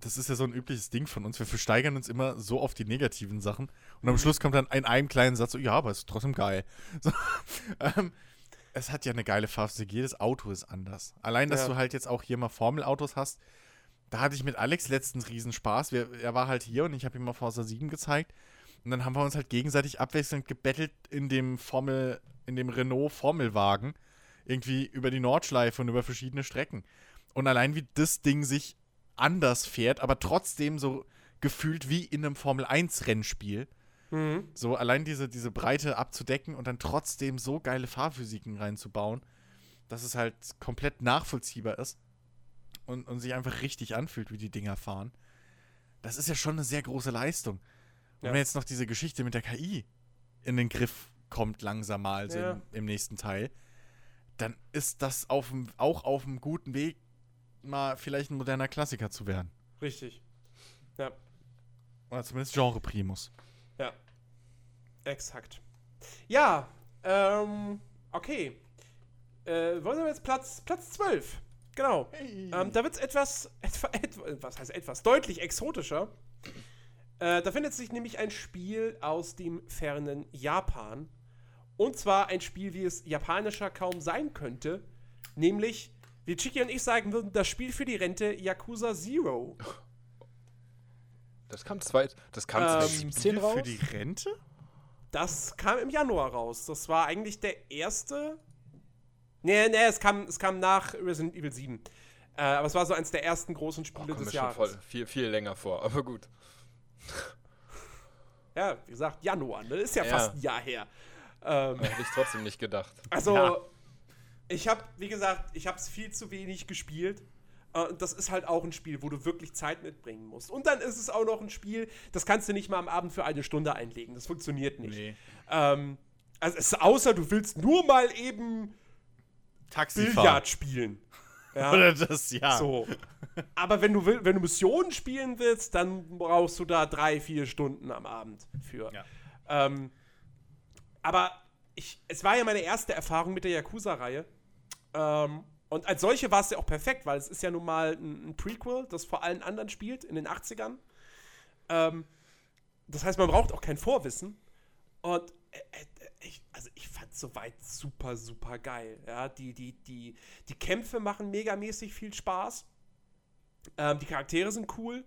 das ist ja so ein übliches Ding von uns. Wir versteigern uns immer so auf die negativen Sachen und am Schluss kommt dann in einem kleinen Satz so, ja, aber es ist trotzdem geil. So, ähm, es hat ja eine geile Fahrstik. Jedes Auto ist anders. Allein, dass Ja. du halt jetzt auch hier mal Formelautos hast, da hatte ich mit Alex letztens riesen Spaß. Wir, er war halt hier und ich habe ihm mal Forza 7 gezeigt. Und dann haben wir uns halt gegenseitig abwechselnd gebettelt in dem Formel, in dem Renault Formelwagen. Irgendwie über die Nordschleife und über verschiedene Strecken. Und allein wie das Ding sich anders fährt, aber trotzdem so gefühlt wie in einem Formel 1 Rennspiel. Mhm. So allein diese, diese Breite abzudecken und dann trotzdem so geile Fahrphysiken reinzubauen, dass es halt komplett nachvollziehbar ist und, und sich einfach richtig anfühlt, wie die Dinger fahren. Das ist ja schon eine sehr große Leistung. Und Ja. wenn jetzt noch diese Geschichte mit der KI in den Griff kommt, langsam mal, also Ja. im, im nächsten Teil, dann ist das auf dem, auch auf einem guten Weg, mal vielleicht ein moderner Klassiker zu werden. Richtig. Ja, Oder zumindest Genre Primus. ja. Exakt. Ja, ähm, okay. Äh, wollen wir jetzt Platz, Platz 12? Genau. Ähm, da wird es etwas, etwa, etwa, was heißt etwas, deutlich exotischer. Äh, da findet sich nämlich ein Spiel aus dem fernen Japan. Und zwar ein Spiel, wie es japanischer kaum sein könnte. Nämlich, wie Chiki und ich sagen würden, das Spiel für die Rente Yakuza Zero. Das kam, zweit, das kam Ähm, 2017 raus. Für die Rente? Das kam im Januar raus. Das war eigentlich der erste. Nee, nee, es kam, es kam nach Resident Evil 7. Äh, aber es war so eins der ersten großen oh, Spiele mir des schon Jahres. voll, viel, viel länger vor, aber gut. Ja, wie gesagt, Januar, ne? Ist ja, Ja. fast ein Jahr her. Ähm, Hätte ich trotzdem nicht gedacht. also, Ja. ich habe, wie gesagt, ich habe es viel zu wenig gespielt. Äh, Und das ist halt auch ein Spiel, wo du wirklich Zeit mitbringen musst. Und dann ist es auch noch ein Spiel, das kannst du nicht mal am Abend für eine Stunde einlegen. Das funktioniert nicht. Nee. Ähm, also es ist außer du willst nur mal eben Taxifahrt. Billard spielen. Ja. Oder das, ja. So. Aber wenn du, will, wenn du Missionen spielen willst, dann brauchst du da drei, vier Stunden am Abend für. Ja. Ähm, aber ich, es war ja meine erste Erfahrung mit der Yakuza-Reihe. Ähm, und als solche war es ja auch perfekt, weil es ist ja nun mal ein, ein Prequel, das vor allen anderen spielt, in den 80ern. Ähm, das heißt, man braucht auch kein Vorwissen. Und äh, ich, also ich fand soweit super, super geil. Ja, die, die, die, die Kämpfe machen megamäßig viel Spaß. Ähm, die Charaktere sind cool.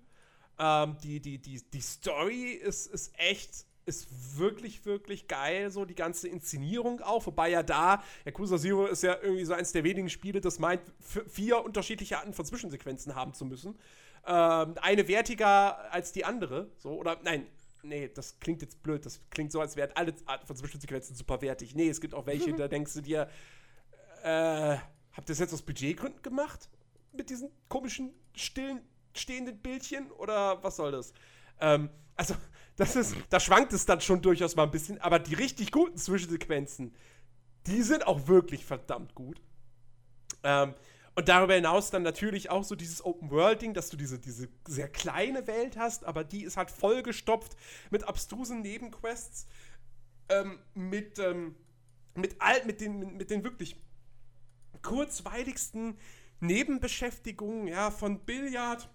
Ähm, die, die, die, die Story ist, ist echt ist wirklich, wirklich geil, so die ganze Inszenierung auch. Wobei ja da, Yakuza Zero ist ja irgendwie so eins der wenigen Spiele, das meint, vier unterschiedliche Arten von Zwischensequenzen haben zu müssen. Ähm, eine wertiger als die andere. So, oder nein, nee, das klingt jetzt blöd. Das klingt so, als wären alle Arten von Zwischensequenzen super wertig. Nee, es gibt auch welche, da denkst du dir, äh, habt ihr das jetzt aus Budgetgründen gemacht? Mit diesen komischen, stillen, stehenden Bildchen? Oder was soll das? Ähm, also, das ist, da schwankt es dann schon durchaus mal ein bisschen, aber die richtig guten Zwischensequenzen, die sind auch wirklich verdammt gut. Ähm, und darüber hinaus dann natürlich auch so dieses Open-World-Ding, dass du diese, diese sehr kleine Welt hast, aber die ist halt vollgestopft mit abstrusen Nebenquests, ähm, mit, ähm, mit, all, mit, den, mit den wirklich kurzweiligsten Nebenbeschäftigungen, ja, von Billard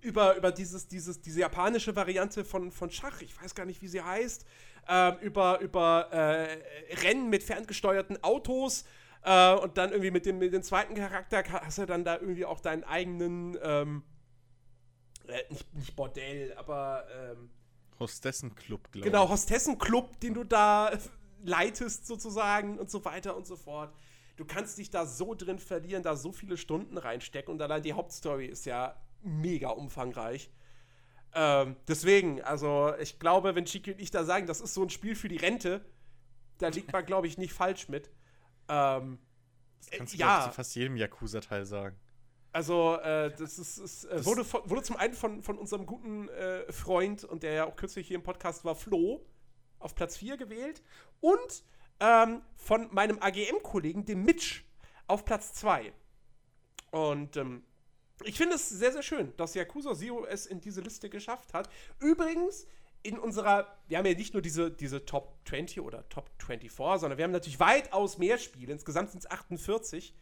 über, über dieses, dieses, diese japanische Variante von, von Schach, ich weiß gar nicht, wie sie heißt, äh, über, über äh, Rennen mit ferngesteuerten Autos äh, und dann irgendwie mit dem, mit dem zweiten Charakter hast du dann da irgendwie auch deinen eigenen, ähm, äh, nicht, nicht Bordell, aber ähm, Hostessenclub, glaube ich. Genau, Hostessenclub, den du da leitest sozusagen und so weiter und so fort. Du kannst dich da so drin verlieren, da so viele Stunden reinstecken und allein die Hauptstory ist ja mega umfangreich. Ähm, deswegen, also ich glaube, wenn Chiki und ich da sagen, das ist so ein Spiel für die Rente, da liegt man, glaube ich, nicht falsch mit. Ähm, das kannst du, ja. zu fast jedem Yakuza-Teil sagen. Also, äh, das ist, ist äh, wurde, von, wurde zum einen von, von unserem guten äh, Freund, und der ja auch kürzlich hier im Podcast war, Flo, auf Platz 4 gewählt. Und ähm, von meinem AGM-Kollegen, dem Mitch, auf Platz 2. Und ähm, ich finde es sehr, sehr schön, dass Yakuza Zero es in diese Liste geschafft hat. Übrigens, in unserer, wir haben ja nicht nur diese, diese Top 20 oder Top 24, sondern wir haben natürlich weitaus mehr Spiele. Insgesamt sind es 48,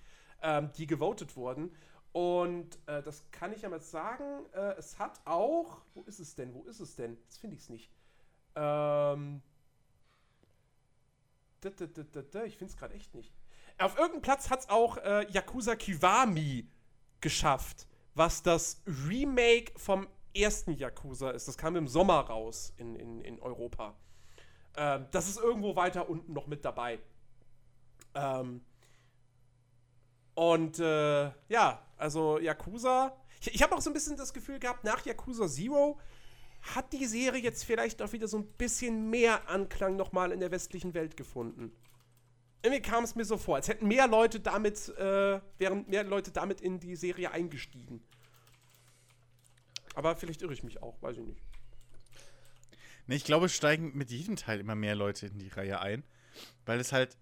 ähm, die gewotet wurden. Und äh, das kann ich ja mal sagen. Äh, es hat auch, wo ist es denn? Wo ist es denn? Jetzt finde ich es nicht. Ähm, ich finde es gerade echt nicht. Auf irgendeinem Platz hat es auch äh, Yakuza Kiwami geschafft, was das Remake vom ersten Yakuza ist. Das kam im Sommer raus in, in, in Europa. Ähm, das ist irgendwo weiter unten noch mit dabei. Ähm, und äh, ja, also Yakuza. Ich, ich habe auch so ein bisschen das Gefühl gehabt, nach Yakuza Zero hat die Serie jetzt vielleicht auch wieder so ein bisschen mehr Anklang nochmal in der westlichen Welt gefunden irgendwie kam es mir so vor, als hätten mehr Leute damit, äh, wären mehr Leute damit in die Serie eingestiegen. Aber vielleicht irre ich mich auch, weiß ich nicht. Nee, ich glaube, es steigen mit jedem Teil immer mehr Leute in die Reihe ein. Weil es halt.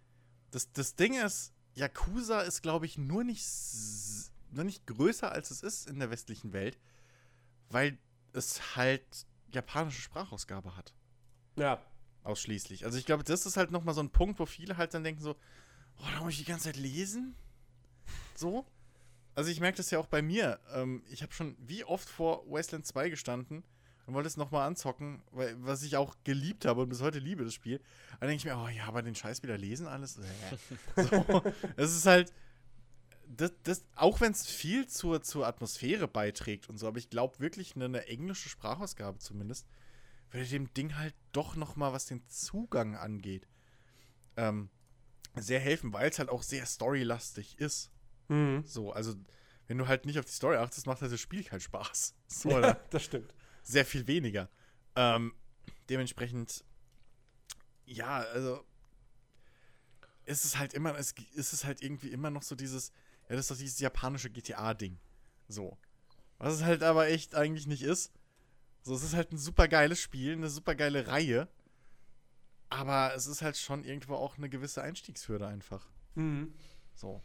Das, das Ding ist, Yakuza ist, glaube ich, nur nicht, nur nicht größer, als es ist in der westlichen Welt. Weil es halt japanische Sprachausgabe hat. Ja. Ausschließlich. Also ich glaube, das ist halt nochmal so ein Punkt, wo viele halt dann denken so, oh, da muss ich die ganze Zeit lesen? So? Also ich merke das ja auch bei mir. Ähm, ich habe schon wie oft vor Wasteland 2 gestanden und wollte es nochmal anzocken, weil, was ich auch geliebt habe und bis heute liebe, das Spiel. Dann denke ich mir, oh ja, aber den Scheiß wieder lesen alles. so, es ist halt, das, das, auch wenn es viel zur, zur Atmosphäre beiträgt und so, aber ich glaube wirklich, eine, eine englische Sprachausgabe zumindest, würde dem Ding halt doch noch mal, was den Zugang angeht, ähm, sehr helfen, weil es halt auch sehr storylastig ist. Mhm. So, also wenn du halt nicht auf die Story achtest, macht halt das Spiel keinen Spaß. So, ja, das stimmt. Sehr viel weniger. Ähm, dementsprechend, ja, also ist es halt immer, es ist es halt irgendwie immer noch so dieses, ja, das ist doch dieses japanische GTA-Ding. So. Was es halt aber echt eigentlich nicht ist. So, es ist halt ein super geiles Spiel, eine super geile Reihe. Aber es ist halt schon irgendwo auch eine gewisse Einstiegshürde einfach. Mhm. So.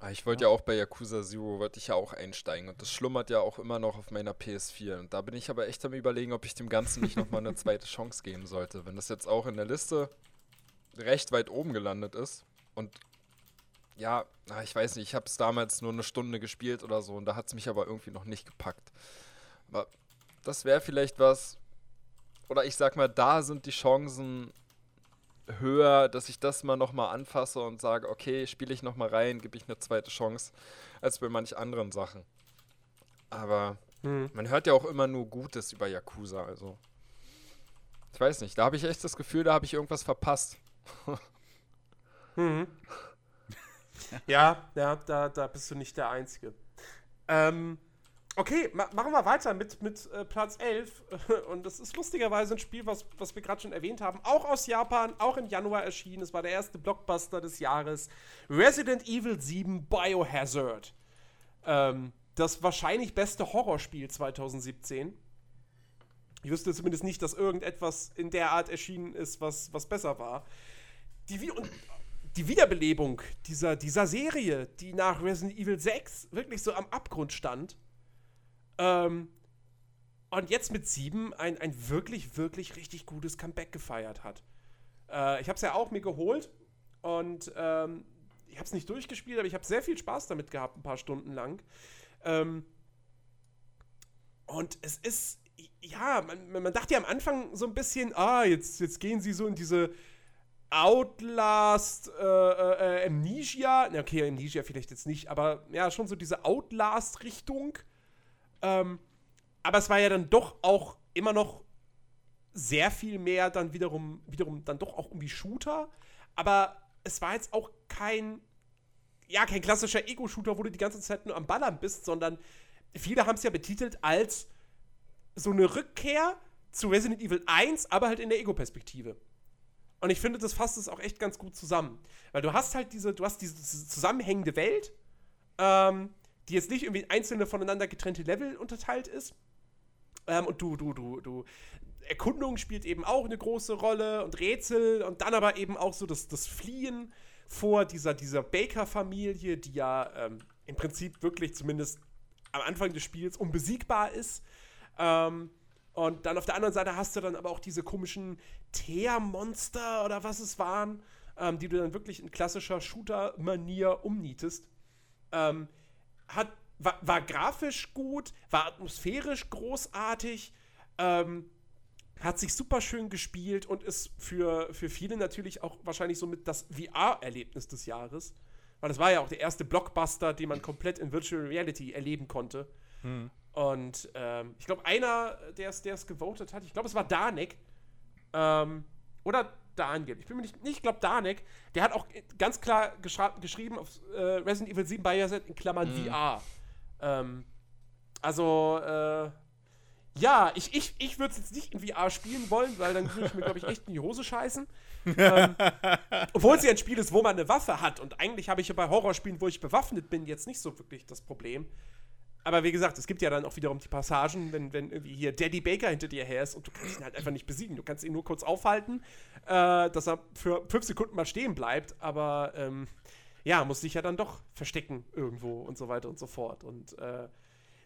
Ah, ich wollte ja. ja. auch bei Yakuza Zero, wollte ich ja auch einsteigen. Und das schlummert ja auch immer noch auf meiner PS4. Und da bin ich aber echt am überlegen, ob ich dem Ganzen nicht nochmal eine zweite Chance geben sollte. Wenn das jetzt auch in der Liste recht weit oben gelandet ist. Und ja, ich weiß nicht, ich habe es damals nur eine Stunde gespielt oder so. Und da hat es mich aber irgendwie noch nicht gepackt. Aber das wäre vielleicht was, oder ich sag mal, da sind die Chancen höher, dass ich das mal nochmal anfasse und sage, okay, spiele ich nochmal rein, gebe ich eine zweite Chance, als bei manch anderen Sachen. Aber hm. man hört ja auch immer nur Gutes über Yakuza, also. Ich weiß nicht, da habe ich echt das Gefühl, da habe ich irgendwas verpasst. Mhm. ja, ja, da, da bist du nicht der Einzige. Ähm, okay, ma machen wir weiter mit, mit äh, Platz 11. Und das ist lustigerweise ein Spiel, was, was wir gerade schon erwähnt haben. Auch aus Japan, auch im Januar erschienen. Es war der erste Blockbuster des Jahres. Resident Evil 7 Biohazard. Ähm, das wahrscheinlich beste Horrorspiel 2017. Ich wüsste zumindest nicht, dass irgendetwas in der Art erschienen ist, was, was besser war. Die, und die Wiederbelebung dieser, dieser Serie, die nach Resident Evil 6 wirklich so am Abgrund stand. Ähm, und jetzt mit 7 ein, ein wirklich, wirklich richtig gutes Comeback gefeiert hat. Äh, ich habe es ja auch mir geholt und ähm, ich habe es nicht durchgespielt, aber ich habe sehr viel Spaß damit gehabt, ein paar Stunden lang. Ähm, und es ist, ja, man, man, dachte ja am Anfang so ein bisschen, ah, jetzt, jetzt gehen sie so in diese Outlast, äh, äh, Amnesia, okay, Amnesia vielleicht jetzt nicht, aber ja, schon so diese Outlast-Richtung. Ähm, aber es war ja dann doch auch immer noch sehr viel mehr dann wiederum, wiederum dann doch auch irgendwie Shooter. Aber es war jetzt auch kein, ja, kein klassischer Ego-Shooter, wo du die ganze Zeit nur am Ballern bist, sondern viele haben es ja betitelt als so eine Rückkehr zu Resident Evil 1, aber halt in der Ego-Perspektive. Und ich finde, das fasst es auch echt ganz gut zusammen. Weil du hast halt diese, du hast diese zusammenhängende Welt, ähm, die jetzt nicht irgendwie einzelne voneinander getrennte Level unterteilt ist. Ähm, und du, du, du, du, Erkundung spielt eben auch eine große Rolle und Rätsel und dann aber eben auch so das, das Fliehen vor dieser, dieser Baker-Familie, die ja ähm, im Prinzip wirklich zumindest am Anfang des Spiels unbesiegbar ist. Ähm, und dann auf der anderen Seite hast du dann aber auch diese komischen Teermonster oder was es waren, ähm, die du dann wirklich in klassischer Shooter-Manier umnietest. Ähm, hat, war, war, grafisch gut, war atmosphärisch großartig, ähm, hat sich super schön gespielt und ist für, für viele natürlich auch wahrscheinlich somit das VR-Erlebnis des Jahres. Weil das war ja auch der erste Blockbuster, den man komplett in Virtual Reality erleben konnte. Hm. Und ähm, ich glaube, einer, der es gewotet hat, ich glaube, es war Danek. Ähm, oder Daniel. Ich bin mir nicht, ich glaube Danek, der hat auch ganz klar geschrieben auf äh, Resident Evil 7 Bioset in Klammern mhm. VR. Ähm, also, äh, ja, ich, ich, ich würde es jetzt nicht in VR spielen wollen, weil dann würde ich mir, glaube ich, echt in die Hose scheißen. ähm, obwohl es ja ein Spiel ist, wo man eine Waffe hat. Und eigentlich habe ich ja bei Horrorspielen, wo ich bewaffnet bin, jetzt nicht so wirklich das Problem. Aber wie gesagt, es gibt ja dann auch wiederum die Passagen, wenn, wenn irgendwie hier Daddy Baker hinter dir her ist und du kannst ihn halt einfach nicht besiegen. Du kannst ihn nur kurz aufhalten, äh, dass er für fünf Sekunden mal stehen bleibt, aber ähm, ja, muss sich ja dann doch verstecken irgendwo und so weiter und so fort. Und äh,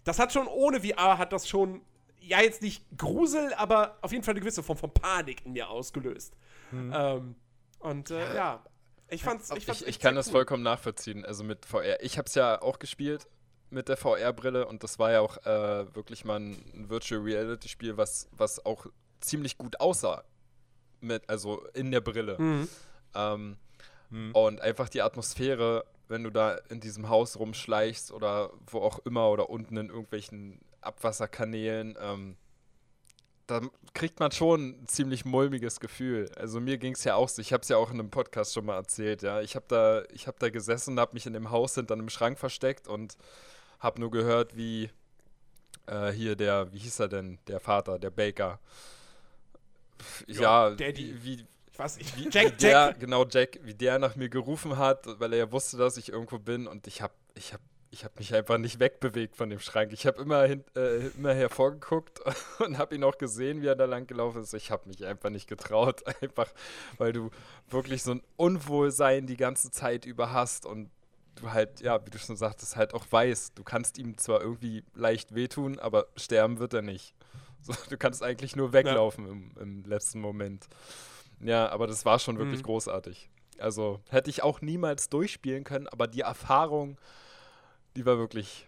das hat schon ohne VR hat das schon, ja, jetzt nicht Grusel, aber auf jeden Fall eine gewisse Form von Panik in mir ausgelöst. Mhm. Ähm, und äh, ja, ich fand's. Ich, fand's ich, ich kann das cool. vollkommen nachvollziehen. Also mit VR. Ich hab's ja auch gespielt mit der VR-Brille und das war ja auch äh, wirklich mal ein Virtual Reality-Spiel, was, was auch ziemlich gut aussah. Mit, also in der Brille. Mhm. Ähm, mhm. Und einfach die Atmosphäre, wenn du da in diesem Haus rumschleichst oder wo auch immer oder unten in irgendwelchen Abwasserkanälen, ähm, da kriegt man schon ein ziemlich mulmiges Gefühl. Also mir ging es ja auch so, ich habe es ja auch in einem Podcast schon mal erzählt, ja. Ich habe da, hab da gesessen, habe mich in dem Haus hinter einem Schrank versteckt und hab nur gehört, wie äh, hier der, wie hieß er denn, der Vater, der Baker. Ja, Daddy. Wie, wie, ich weiß nicht, wie, Jack, der, Jack. genau, Jack, wie der nach mir gerufen hat, weil er ja wusste, dass ich irgendwo bin und ich hab, ich hab, ich hab mich einfach nicht wegbewegt von dem Schrank. Ich habe immer, äh, immer hervorgeguckt und habe ihn auch gesehen, wie er da lang gelaufen ist. Ich habe mich einfach nicht getraut, einfach, weil du wirklich so ein Unwohlsein die ganze Zeit über hast und du halt, ja, wie du schon sagtest, halt auch weißt, du kannst ihm zwar irgendwie leicht wehtun, aber sterben wird er nicht. So, du kannst eigentlich nur weglaufen ja. im, im, letzten Moment. Ja, aber das war schon wirklich mhm. großartig. Also hätte ich auch niemals durchspielen können, aber die Erfahrung, die war wirklich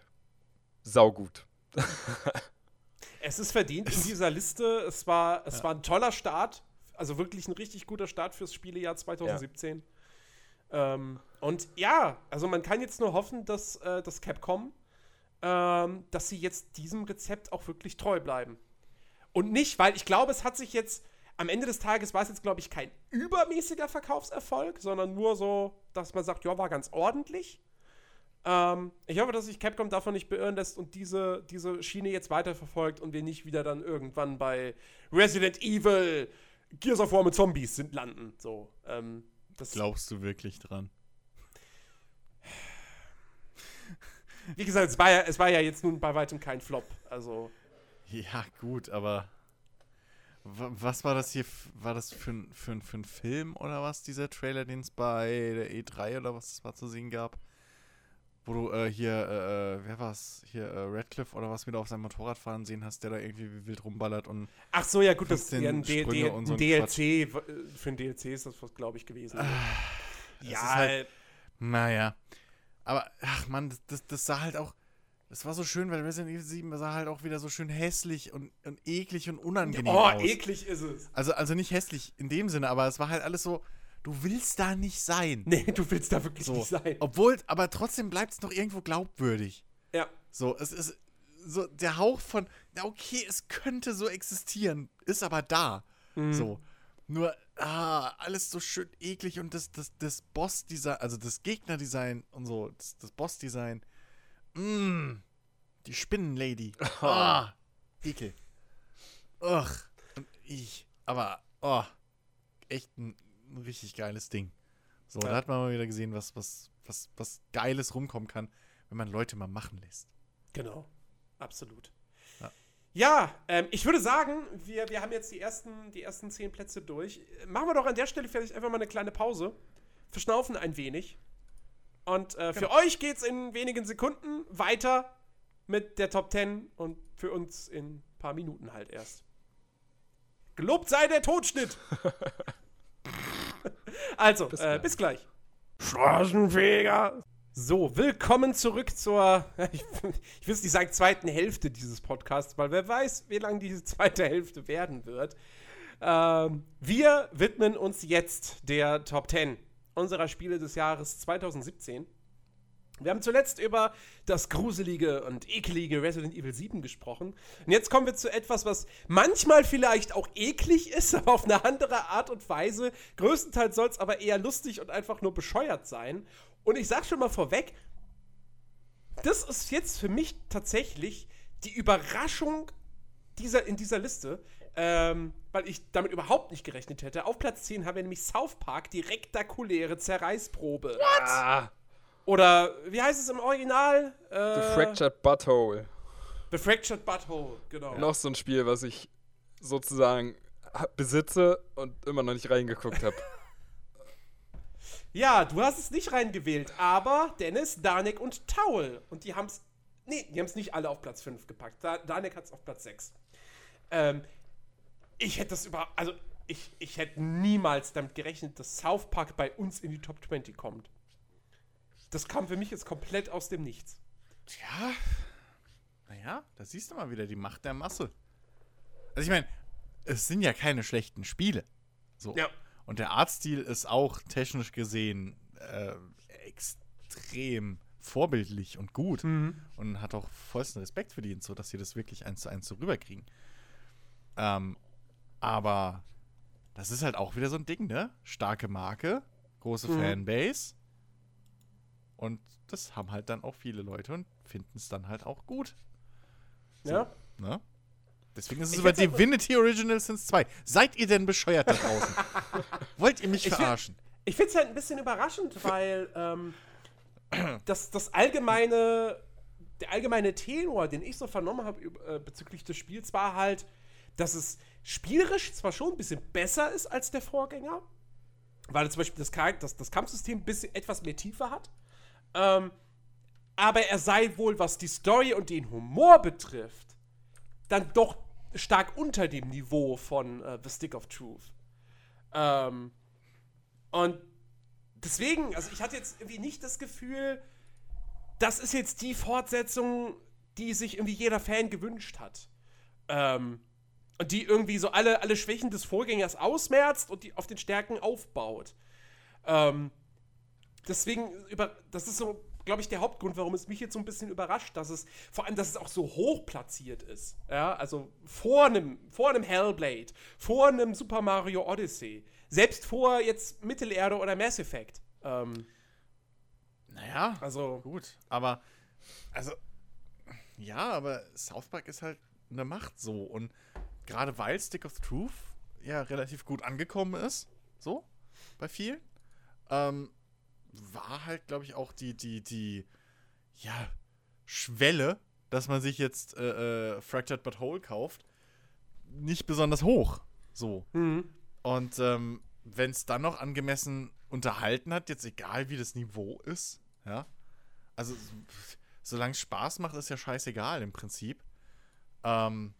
saugut. es ist verdient in dieser Liste. Es war, es ja. war ein toller Start. Also wirklich ein richtig guter Start fürs Spielejahr 2017. Ja. Ähm, und ja, also man kann jetzt nur hoffen, dass äh, das Capcom, ähm, dass sie jetzt diesem Rezept auch wirklich treu bleiben. Und nicht, weil ich glaube, es hat sich jetzt, am Ende des Tages war es jetzt, glaube ich, kein übermäßiger Verkaufserfolg, sondern nur so, dass man sagt, ja, war ganz ordentlich. Ähm, ich hoffe, dass sich Capcom davon nicht beirren lässt und diese, diese Schiene jetzt weiterverfolgt und wir nicht wieder dann irgendwann bei Resident Evil Gears of War mit Zombies sind landen. So, ähm, das Glaubst du wirklich dran? Wie gesagt, es war, ja, es war ja jetzt nun bei weitem kein Flop. Also. Ja, gut, aber was war das hier? War das für, für, für ein Film oder was, dieser Trailer, den es bei der E3 oder was es mal zu sehen gab? Wo du äh, hier, äh, äh wer war's? Hier, äh, Radcliffe oder was wieder auf seinem Motorrad fahren sehen hast, der da irgendwie wie wild rumballert und. Ach so, ja, gut, das ist ja ein, D D ein so DLC. Äh, für ein DLC ist das, glaube ich, gewesen. Ah, ja. Halt, naja. Aber, ach man, das, das, das sah halt auch. Das war so schön, weil Resident Evil 7 sah halt auch wieder so schön hässlich und, und eklig und unangenehm oh, aus. Oh, eklig ist es. Also, also nicht hässlich in dem Sinne, aber es war halt alles so, du willst da nicht sein. Nee, du willst da wirklich so. nicht sein. Obwohl, aber trotzdem bleibt es noch irgendwo glaubwürdig. Ja. So, es ist so der Hauch von, na okay, es könnte so existieren, ist aber da. Mhm. So. Nur, ah, alles so schön eklig und das, das, das Boss-Design, also das Gegner-Design und so, das, das Boss-Design, mh, die Spinnenlady. Ah, ekel. Ugh. Und ich, aber, oh, echt ein, ein richtig geiles Ding. So, ja. da hat man mal wieder gesehen, was, was, was, was Geiles rumkommen kann, wenn man Leute mal machen lässt. Genau, absolut. Ja, ähm, ich würde sagen, wir, wir haben jetzt die ersten, die ersten zehn Plätze durch. Machen wir doch an der Stelle vielleicht einfach mal eine kleine Pause. Verschnaufen ein wenig. Und äh, genau. für euch geht's in wenigen Sekunden weiter mit der Top 10 und für uns in ein paar Minuten halt erst. Gelobt sei der Totschnitt! also, bis, äh, bis gleich. Straßenfeger! So, willkommen zurück zur, ich, ich will nicht sagen, zweiten Hälfte dieses Podcasts, weil wer weiß, wie lange diese zweite Hälfte werden wird. Ähm, wir widmen uns jetzt der Top 10 unserer Spiele des Jahres 2017. Wir haben zuletzt über das gruselige und ekelige Resident Evil 7 gesprochen. Und jetzt kommen wir zu etwas, was manchmal vielleicht auch eklig ist, aber auf eine andere Art und Weise. Größtenteils soll es aber eher lustig und einfach nur bescheuert sein. Und ich sag schon mal vorweg, das ist jetzt für mich tatsächlich die Überraschung dieser, in dieser Liste, ähm, weil ich damit überhaupt nicht gerechnet hätte. Auf Platz 10 haben wir nämlich South Park, die rektakuläre Zerreißprobe. What? Ah. Oder, wie heißt es im Original? Äh, The Fractured Butthole. The Fractured Butthole, genau. Noch so ein Spiel, was ich sozusagen besitze und immer noch nicht reingeguckt habe. Ja, du hast es nicht reingewählt, aber Dennis, Danik und Taul. Und die haben es. Nee, die haben es nicht alle auf Platz 5 gepackt. Da, Danik hat es auf Platz 6. Ähm, ich hätte das über. Also, ich, ich hätte niemals damit gerechnet, dass South Park bei uns in die Top 20 kommt. Das kam für mich jetzt komplett aus dem Nichts. Tja. Naja, da siehst du mal wieder die Macht der Masse. Also, ich meine, es sind ja keine schlechten Spiele. So. Ja. Und der Artstil ist auch technisch gesehen äh, extrem vorbildlich und gut. Mhm. Und hat auch vollsten Respekt verdient, so dass sie das wirklich eins zu eins so rüberkriegen. Ähm, aber das ist halt auch wieder so ein Ding, ne? Starke Marke, große mhm. Fanbase. Und das haben halt dann auch viele Leute und finden es dann halt auch gut. So, ja. Ne? Deswegen ist es über Divinity Original Sins 2. Seid ihr denn bescheuert da draußen? Wollt ihr mich verarschen? ich finde es halt ein bisschen überraschend, weil ähm, das, das allgemeine, der allgemeine Tenor, den ich so vernommen habe äh, bezüglich des Spiels, war halt, dass es spielerisch zwar schon ein bisschen besser ist als der Vorgänger, weil zum Beispiel das, das, das Kampfsystem ein bisschen etwas mehr Tiefe hat. Ähm, aber er sei wohl, was die Story und den Humor betrifft, dann doch stark unter dem Niveau von uh, The Stick of Truth. Ähm, und deswegen, also ich hatte jetzt irgendwie nicht das Gefühl, das ist jetzt die Fortsetzung, die sich irgendwie jeder Fan gewünscht hat. Ähm, und die irgendwie so alle, alle Schwächen des Vorgängers ausmerzt und die auf den Stärken aufbaut. Ähm, deswegen, über, das ist so glaube ich, der Hauptgrund, warum es mich jetzt so ein bisschen überrascht, dass es, vor allem, dass es auch so hoch platziert ist. Ja, also vor einem, vor einem Hellblade, vor einem Super Mario Odyssey, selbst vor jetzt Mittelerde oder Mass Effect. Ähm, Naja, also, gut. Aber, also, ja, aber South Park ist halt eine Macht so. Und gerade weil Stick of Truth ja relativ gut angekommen ist, so, bei vielen, ähm, war halt, glaube ich, auch die, die, die, ja, Schwelle, dass man sich jetzt äh, äh, Fractured But Whole kauft, nicht besonders hoch. So. mhm. Und ähm, wenn es dann noch angemessen unterhalten hat, jetzt egal wie das Niveau ist, ja, also solange es Spaß macht, ist ja scheißegal im Prinzip. Ähm,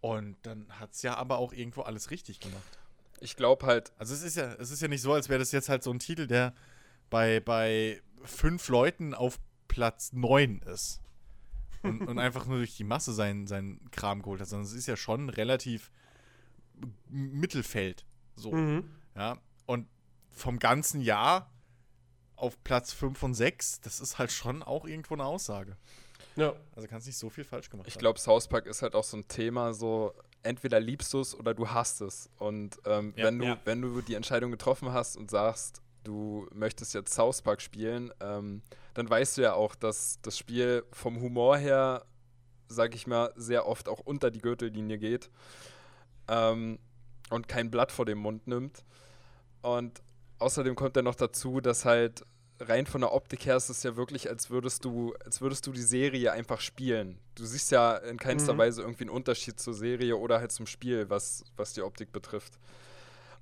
und dann hat es ja aber auch irgendwo alles richtig gemacht. Ich glaube halt, Also es ist ja, es ist ja nicht so, als wäre das jetzt halt so ein Titel, der bei, bei fünf Leuten auf Platz 9 ist. Und, und einfach nur durch die Masse seinen, seinen Kram geholt hat, sondern es ist ja schon relativ Mittelfeld. So. Mhm. Ja. Und vom ganzen Jahr auf Platz 5 und 6, das ist halt schon auch irgendwo eine Aussage. Ja. Also kannst nicht so viel falsch gemacht ich glaube, South Park ist halt auch so ein Thema, so entweder liebst du es oder du hasst es. Und ähm, Ja. wenn, du, Ja. wenn du die Entscheidung getroffen hast und sagst, du möchtest jetzt South Park spielen, ähm, dann weißt du ja auch, dass das Spiel vom Humor her, sag ich mal, sehr oft auch unter die Gürtellinie geht ähm, und kein Blatt vor dem Mund nimmt. Und außerdem kommt dann noch dazu, dass halt rein von der Optik her ist es ja wirklich, als würdest du, als würdest du die Serie einfach spielen. Du siehst ja in keinster Mhm. Weise irgendwie einen Unterschied zur Serie oder halt zum Spiel, was, was die Optik betrifft.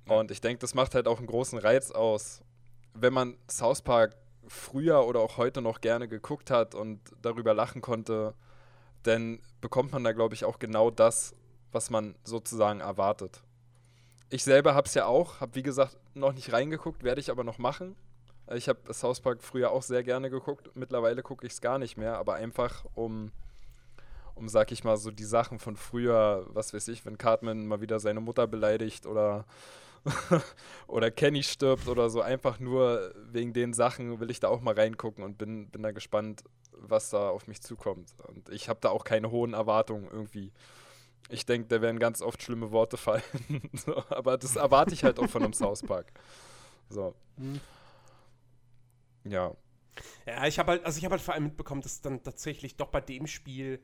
Und ich denke, das macht halt auch einen großen Reiz aus. Wenn man South Park früher oder auch heute noch gerne geguckt hat und darüber lachen konnte, dann bekommt man da, glaube ich, auch genau das, was man sozusagen erwartet. Ich selber habe es ja auch, habe wie gesagt noch nicht reingeguckt, werde ich aber noch machen. Ich habe South Park früher auch sehr gerne geguckt. Mittlerweile gucke ich es gar nicht mehr, aber einfach um, um, sag ich mal, so die Sachen von früher, was weiß ich, wenn Cartman mal wieder seine Mutter beleidigt oder, oder Kenny stirbt oder so, einfach nur wegen den Sachen will ich da auch mal reingucken und bin, bin da gespannt, was da auf mich zukommt. Und ich habe da auch keine hohen Erwartungen irgendwie. Ich denke, da werden ganz oft schlimme Worte fallen. so, aber das erwarte ich halt auch von einem South Park. So. Mhm. Ja. Ja, ich habe halt, also ich habe halt vor allem mitbekommen, dass dann tatsächlich doch bei dem Spiel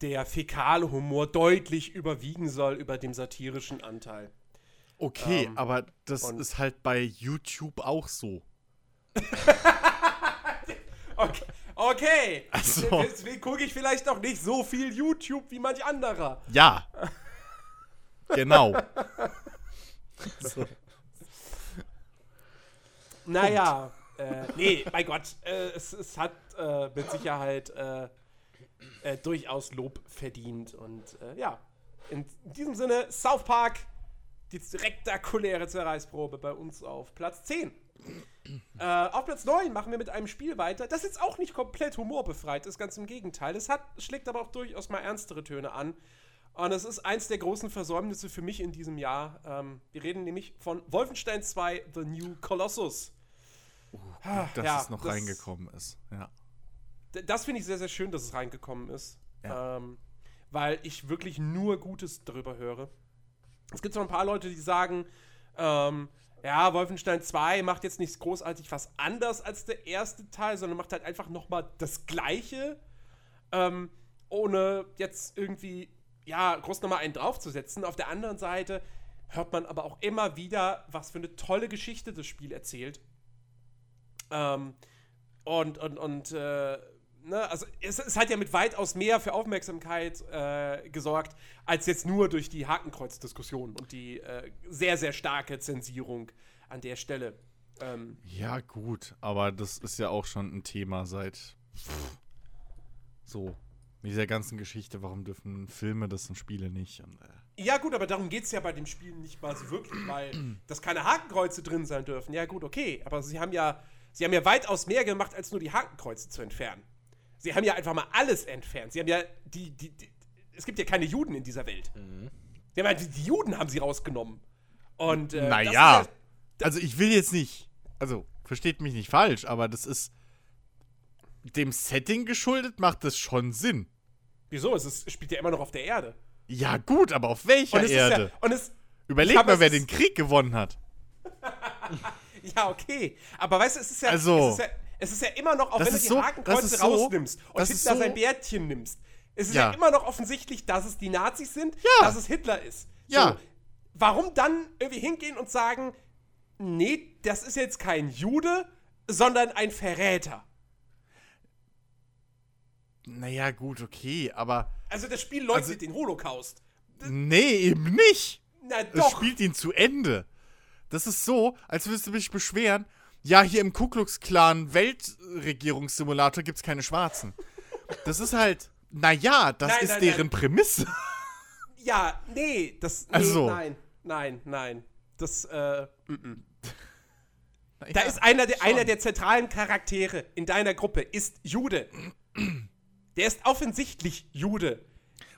der fäkale Humor deutlich überwiegen soll über dem satirischen Anteil. Okay, Ähm, aber das ist halt bei YouTube auch so. Okay, okay. Also- deswegen gucke ich vielleicht auch nicht so viel YouTube wie manch anderer. Ja. genau. so. Naja, äh, nee, mein Gott, äh, es, es hat äh, mit Sicherheit äh, äh, durchaus Lob verdient. Und äh, ja, in diesem Sinne, South Park, die spektakuläre Zerreißprobe bei uns auf Platz 10. äh, auf Platz 9 machen wir mit einem Spiel weiter, das jetzt auch nicht komplett humorbefreit ist, ganz im Gegenteil. Es hat, schlägt aber auch durchaus mal ernstere Töne an. Und es ist eins der großen Versäumnisse für mich in diesem Jahr. Ähm, wir reden nämlich von Wolfenstein 2 The New Colossus. Ah, Dass ja, es noch das- reingekommen ist. Ja. Das finde ich sehr, sehr schön, dass es reingekommen ist. Ja. Ähm, weil ich wirklich nur Gutes darüber höre. Es gibt so ein paar Leute, die sagen, ähm, ja, Wolfenstein 2 macht jetzt nicht großartig was anders als der erste Teil, sondern macht halt einfach nochmal das Gleiche, ähm, ohne jetzt irgendwie, ja, groß nochmal einen draufzusetzen. Auf der anderen Seite hört man aber auch immer wieder, was für eine tolle Geschichte das Spiel erzählt. Ähm, und, und, und, äh, ne, also es, es hat ja mit weitaus mehr für Aufmerksamkeit äh, gesorgt, als jetzt nur durch die Hakenkreuz-Diskussion und die äh, sehr, sehr starke Zensierung an der Stelle. Ähm, ja, gut, aber das ist ja auch schon ein Thema seit pff, so mit dieser ganzen Geschichte, warum dürfen Filme das und Spiele nicht? Und, äh, ja, gut, aber darum geht es ja bei dem Spiel nicht mal so wirklich, weil dass keine Hakenkreuze drin sein dürfen. Ja, gut, okay, aber sie haben ja, sie haben ja weitaus mehr gemacht, als nur die Hakenkreuze zu entfernen. Sie haben ja einfach mal alles entfernt. Sie haben ja die, die, die es gibt ja keine Juden in dieser Welt. Sie haben halt, die Juden haben sie rausgenommen. Und äh, naja, ja- also ich will jetzt nicht, also versteht mich nicht falsch, aber das ist dem Setting geschuldet, macht das schon Sinn. Wieso? Es ist, spielt ja immer noch auf der Erde. Ja, gut, aber auf welcher Und Erde? ja. Und es, Überleg mal, wer den Krieg gewonnen hat. ja, okay. Aber weißt du, es ist ja. Also, es ist ja, es ist ja immer noch, auch wenn du die so- Hakenkreuze so- rausnimmst und Hitler so- sein Bärtchen nimmst. Es ist ja. Ja. immer noch offensichtlich, dass es die Nazis sind, Ja. dass es Hitler ist. Ja. Warum dann irgendwie hingehen und sagen, nee, das ist jetzt kein Jude, sondern ein Verräter? Naja, gut, okay, aber. Also das Spiel leugnet Also- den Holocaust. Nee, eben nicht. Na Es doch. spielt ihn zu Ende. Das ist so, als würdest du dich beschweren, ja, hier im Ku Klux Klan Weltregierungssimulator gibt's keine Schwarzen. Das ist halt, naja, das Nein, ist nein, deren nein. Prämisse. Ja, nee, das. Nee, Also. Nein, nein, nein. Das, äh. mm, Da Naja, ist einer der, einer der zentralen Charaktere in deiner Gruppe, ist Jude. Der ist offensichtlich Jude.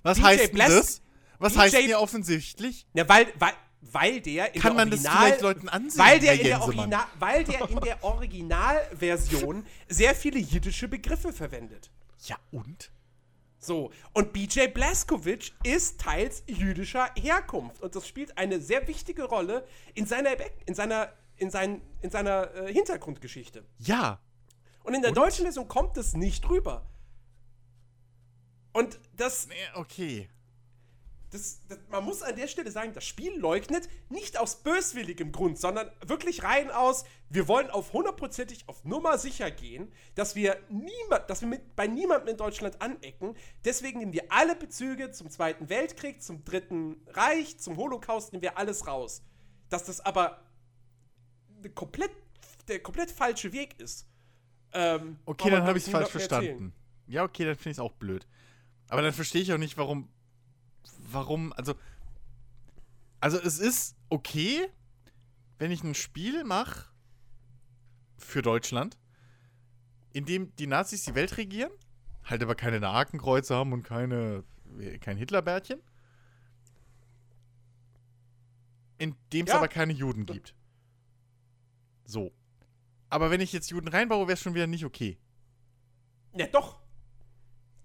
Was DJ heißt denn Blas- das? Was DJ heißt hier offensichtlich? Ja, weil, weil, weil der in Kann der man das Original, vielleicht Leuten ansehen, weil der, in der? Original, weil der in der Originalversion sehr viele jiddische Begriffe verwendet. Ja, und? So, und BJ Blazkowicz ist teils jüdischer Herkunft und das spielt eine sehr wichtige Rolle in seiner, in seiner, in sein, in seiner äh, Hintergrundgeschichte. Ja. Und in der Und? deutschen Version kommt es nicht rüber. Und das, Nee, okay. Das, das, man muss an der Stelle sagen, das Spiel leugnet nicht aus böswilligem Grund, sondern wirklich rein aus, wir wollen auf hundertprozentig auf Nummer sicher gehen, dass wir niemand, dass wir mit, bei niemandem in Deutschland anecken. Deswegen nehmen wir alle Bezüge zum Zweiten Weltkrieg, zum Dritten Reich, zum Holocaust, nehmen wir alles raus. Dass das aber komplett, der komplett falsche Weg ist. Ähm, Okay, dann habe ich es falsch niemandem erzählen. verstanden. Ja, okay, dann finde ich es auch blöd. Aber dann verstehe ich auch nicht, warum. Warum, also. Also, es ist okay, wenn ich ein Spiel mache für Deutschland, in dem die Nazis die Welt regieren, halt aber keine Hakenkreuze haben und keine, kein Hitlerbärtchen. In dem es Ja. aber keine Juden gibt. So. Aber wenn ich jetzt Juden reinbaue, wäre es schon wieder nicht okay. Ja, doch.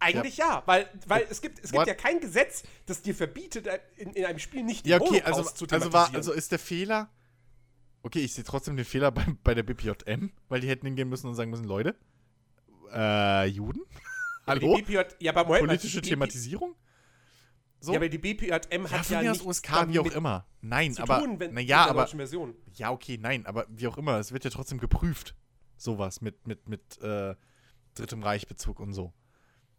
Eigentlich ja, weil, weil es gibt, es gibt What? ja kein Gesetz, das dir verbietet, äh, in, in einem Spiel nicht den Ja, okay, also, zu also, war, also ist der Fehler. Okay, ich sehe trotzdem den Fehler bei, bei der BPJM, weil die hätten hingehen müssen und sagen müssen, Leute, äh, Juden? Hallo? Die BPJ, ja, aber Moment Politische die Thematisierung? So? Ja, aber die BPJM Ja, hat ja mir aus nichts USK, wie auch immer. Nein, aber. tun, wenn, mit der aber. Version. Ja, okay, nein, aber wie auch immer, es wird ja trotzdem geprüft. Sowas mit, mit, mit äh, Drittem Reichbezug und so.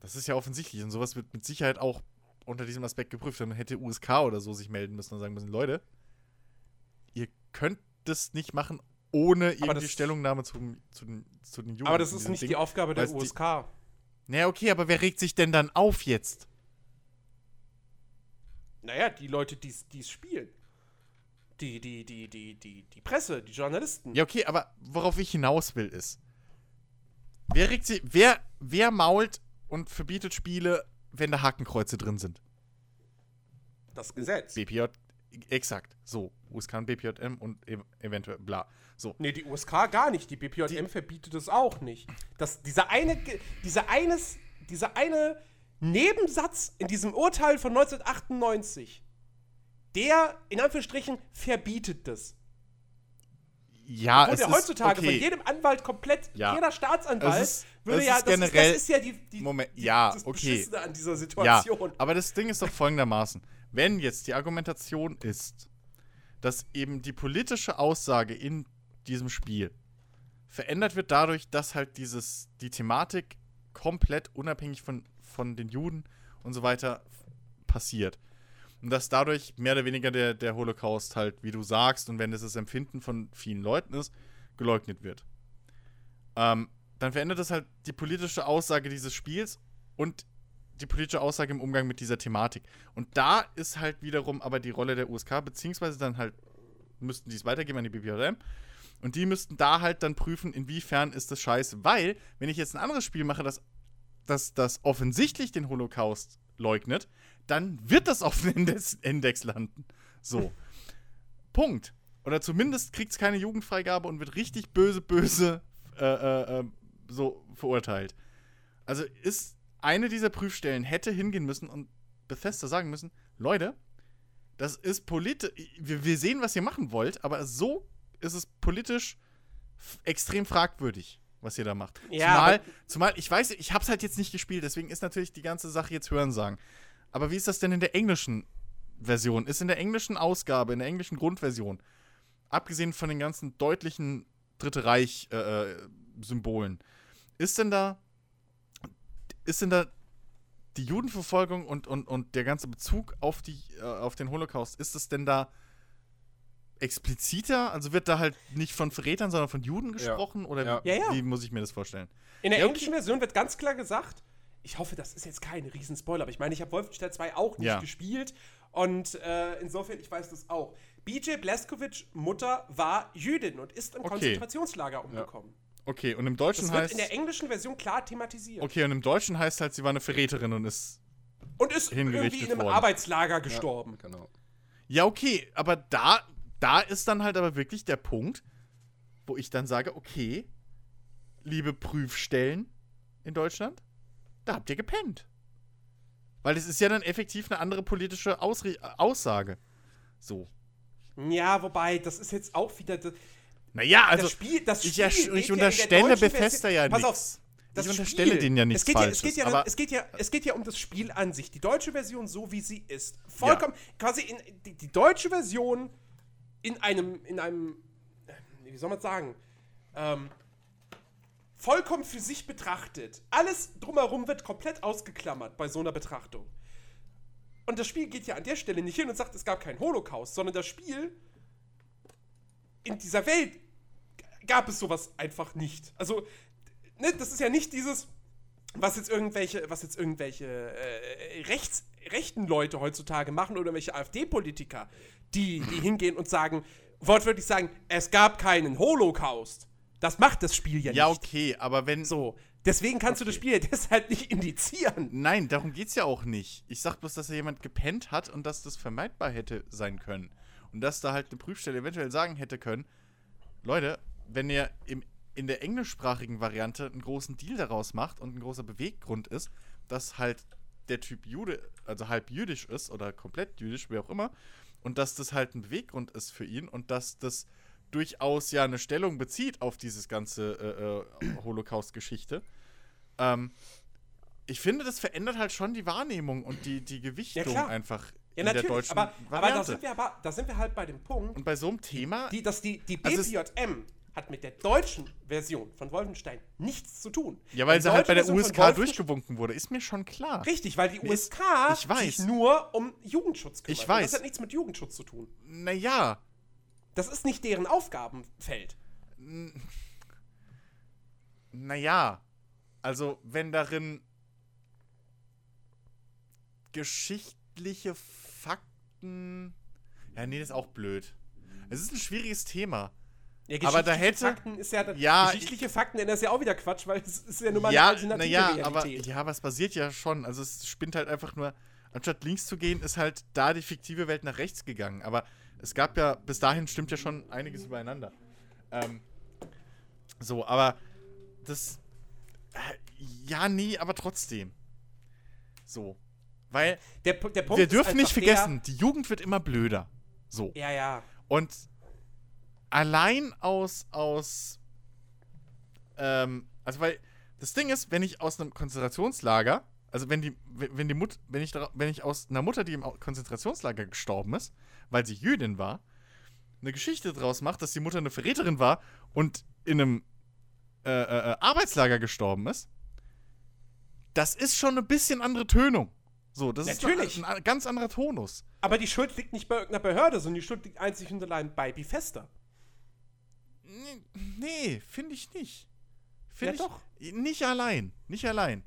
Das ist ja offensichtlich und sowas wird mit Sicherheit auch unter diesem Aspekt geprüft. Dann hätte USK oder so sich melden müssen und sagen müssen, Leute, ihr könnt das nicht machen, ohne irgendwie das- Stellungnahme zu, zu, den, zu den Juden. Aber das ist nicht Ding. die Aufgabe der du, die- USK. Naja, okay, aber wer regt sich denn dann auf jetzt? Naja, die Leute, die es spielen. Die, die, die, die, die, die Presse, die Journalisten. Ja, okay, aber worauf ich hinaus will, ist. Wer regt sich. Wer, wer mault und verbietet Spiele, wenn da Hakenkreuze drin sind? Das Gesetz. BPJ, exakt. So, USK und BPJM und ev eventuell bla. So. Nee, die USK gar nicht. Die BPJM verbietet es auch nicht. Das, dieser eine, dieser eines, dieser eine Nebensatz in diesem Urteil von 1998, der in Anführungsstrichen verbietet das. Ja, Obwohl es ist, heutzutage okay. von jedem Anwalt komplett, Ja. jeder Staatsanwalt ist- würde ja, das, generell- ist, das ist ja die, die, Moment, die, ja, das okay. Beschissene an dieser Ja, Situation. aber das Ding ist doch folgendermaßen. Wenn jetzt die Argumentation ist, dass eben die politische Aussage in diesem Spiel verändert wird dadurch, dass halt dieses, die Thematik komplett unabhängig von, von den Juden und so weiter passiert. Und dass dadurch mehr oder weniger der, der Holocaust halt, wie du sagst, und wenn es das Empfinden von vielen Leuten ist, geleugnet wird. Ähm, dann verändert das halt die politische Aussage dieses Spiels und die politische Aussage im Umgang mit dieser Thematik. Und da ist halt wiederum aber die Rolle der USK, beziehungsweise dann halt müssten die es weitergeben an die BPRM. Und die müssten da halt dann prüfen, inwiefern ist das scheiße. Weil, wenn ich jetzt ein anderes Spiel mache, das, das, das offensichtlich den Holocaust leugnet, dann wird das auf dem Index, Index landen. So. Punkt. oder zumindest kriegt es keine Jugendfreigabe und wird richtig böse, böse äh, äh, äh, so verurteilt. Also ist eine dieser Prüfstellen hätte hingehen müssen und Bethesda sagen müssen, Leute, das ist politisch, wir, wir sehen, was ihr machen wollt, aber so ist es politisch extrem fragwürdig, was ihr da macht. Ja, zumal, zumal, ich weiß, ich hab's halt jetzt nicht gespielt, deswegen ist natürlich die ganze Sache jetzt Hörensagen. Aber wie ist das denn in der englischen Version? Ist in der englischen Ausgabe, in der englischen Grundversion, abgesehen von den ganzen deutlichen Dritte Reich-Symbolen, ist denn da, ist denn da die Judenverfolgung und, und, und der ganze Bezug auf, die, äh, auf den Holocaust, ist es denn da expliziter? Also wird da halt nicht von Verrätern, sondern von Juden gesprochen? Oder Ja. Wie, Ja, ja. wie muss ich mir das vorstellen? In der Ja, englischen Version wird ganz klar gesagt, ich hoffe, das ist jetzt kein Riesenspoiler, aber ich meine, ich habe Wolfenstein 2 auch nicht Ja. gespielt und äh, insofern, ich weiß das auch. BJ Blazkowicz Mutter war Jüdin und ist im Okay. Konzentrationslager umgekommen. Okay, und im Deutschen Das wird heißt. in der englischen Version klar thematisiert. Okay, und im Deutschen heißt halt, sie war eine Verräterin und ist. Und ist irgendwie in einem worden. Arbeitslager gestorben. Genau. Ja, okay, aber da, da ist dann halt aber wirklich der Punkt, wo ich dann sage, okay, liebe Prüfstellen in Deutschland, da habt ihr gepennt. Weil es ist ja dann effektiv eine andere politische Ausre Aussage. So. Ja, wobei, das ist jetzt auch wieder. Das, Naja, also das Spiel, das ich, Spiel ja ich unterstelle deutschen Bethesda ja Pass auf, das Ich unterstelle Spiel- denen ja nichts es geht ja, Falsches. es geht ja, es geht ja, es geht ja um das Spiel an sich. Die deutsche Version so wie sie ist. Vollkommen, quasi in die, die deutsche Version in einem, in einem, wie soll man sagen, ähm, vollkommen für sich betrachtet. Alles drumherum wird komplett ausgeklammert bei so einer Betrachtung. Und das Spiel geht ja an der Stelle nicht hin und sagt, es gab keinen Holocaust, sondern das Spiel in dieser Welt gab es sowas einfach nicht. Also, ne, das ist ja nicht dieses, was jetzt irgendwelche, was jetzt irgendwelche äh, rechts, rechten Leute heutzutage machen oder welche AfD-Politiker, die, die hingehen und sagen, wortwörtlich sagen, es gab keinen Holocaust. Das macht das Spiel ja, ja, nicht. okay, aber wenn. So. Deswegen kannst du das Spiel ja deshalb nicht indizieren. Nein, darum geht's ja auch nicht. Ich sag bloß, dass da jemand gepennt hat und dass das vermeidbar hätte sein können. Und dass da halt eine Prüfstelle eventuell sagen hätte können, Leute, wenn ihr im, in der englischsprachigen Variante einen großen Deal daraus macht und ein großer Beweggrund ist, dass halt der Typ Jude, also halb jüdisch ist oder komplett jüdisch, wie auch immer, und dass das halt ein Beweggrund ist für ihn und dass das durchaus ja eine Stellung bezieht auf dieses ganze äh, äh, Holocaust-Geschichte. Ähm, ich finde, das verändert halt schon die Wahrnehmung und die, die Gewichtung klar. einfach Ja, in der deutschen aber, aber da, sind wir aber da sind wir halt bei dem Punkt, und bei so einem Thema, die, dass die, die Also BPJM hat mit der deutschen Version von Wolfenstein nichts zu tun. ja, weil Die sie halt bei der Version USK durchgewunken wurde, ist mir schon klar. Richtig, weil die Mir ist- USK ich weiß. sich nur um Jugendschutz kümmert. Ich Und weiß. Das hat nichts mit Jugendschutz zu tun. Naja, Das ist nicht deren Aufgabenfeld. naja. Also, wenn darin geschichtliche Fakten. Ja, nee, das ist auch blöd. Es ist ein schwieriges Thema. Ja, Aber da hätte- Fakten ist ja, Ja, geschichtliche Fakten, das ist ja auch wieder Quatsch, weil es ist ja nur mal ja, eine alternative naja, aber Realität. ja, aber es basiert ja schon. Also es spinnt halt einfach nur, anstatt links zu gehen, ist halt da die fiktive Welt nach rechts gegangen. Aber es gab ja, bis dahin stimmt ja schon einiges übereinander. Ähm, so, aber das. Äh, ja, nee, aber trotzdem. So. Weil der, der Punkt wir dürfen nicht vergessen, die Jugend wird immer blöder. So. Ja, ja. Und allein aus, aus, ähm, also weil das Ding ist, wenn ich aus einem Konzentrationslager, also wenn die, wenn die Mut, wenn ich, wenn ich aus einer Mutter, die im Konzentrationslager gestorben ist, weil sie Jüdin war, eine Geschichte draus macht, dass die Mutter eine Verräterin war und in einem äh, äh, äh, Arbeitslager gestorben ist, das ist schon ein bisschen andere Tönung. So, das Natürlich. ist ein, ein ganz anderer Tonus. Aber die Schuld liegt nicht bei irgendeiner Behörde, sondern die Schuld liegt einzig und allein bei Bifesta. Nee, Nee, finde ich nicht. Finde Ja, ich nicht allein, nicht allein.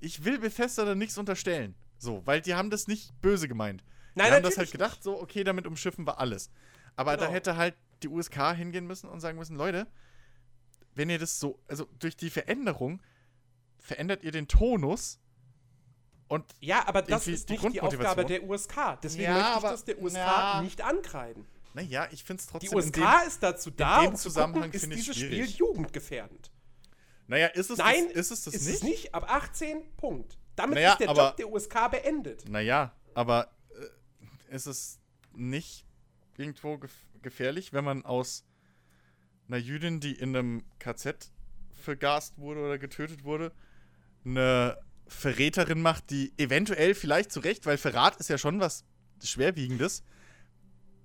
Ich will Bethesda da nichts unterstellen. So, weil die haben das nicht böse gemeint. Nein, die haben das halt gedacht, so, okay, damit umschiffen wir alles. Aber da Genau. hätte halt die USK hingehen müssen und sagen müssen, Leute, wenn ihr das so, also durch die Veränderung verändert ihr den Tonus und Ja, aber das ist die nicht die Aufgabe der USK. Deswegen Ja, möchte ich aber- das der USK na. nicht ankreiden. Naja, ich finde es Die trotzdem. in USK dem- ist dazu da, dem um zu Zusammenhang gucken, ist dieses Spiel schwierig. jugendgefährdend. Naja, ist es Nein, das, ist es das ist nicht? es nicht. Ab 18, Punkt. Damit Naja, ist der aber- Job der USK beendet. Naja, aber ist es nicht irgendwo gef gefährlich, wenn man aus einer Jüdin, die in einem KZ vergast wurde oder getötet wurde, eine Verräterin macht, die eventuell vielleicht zu Recht, weil Verrat ist ja schon was Schwerwiegendes,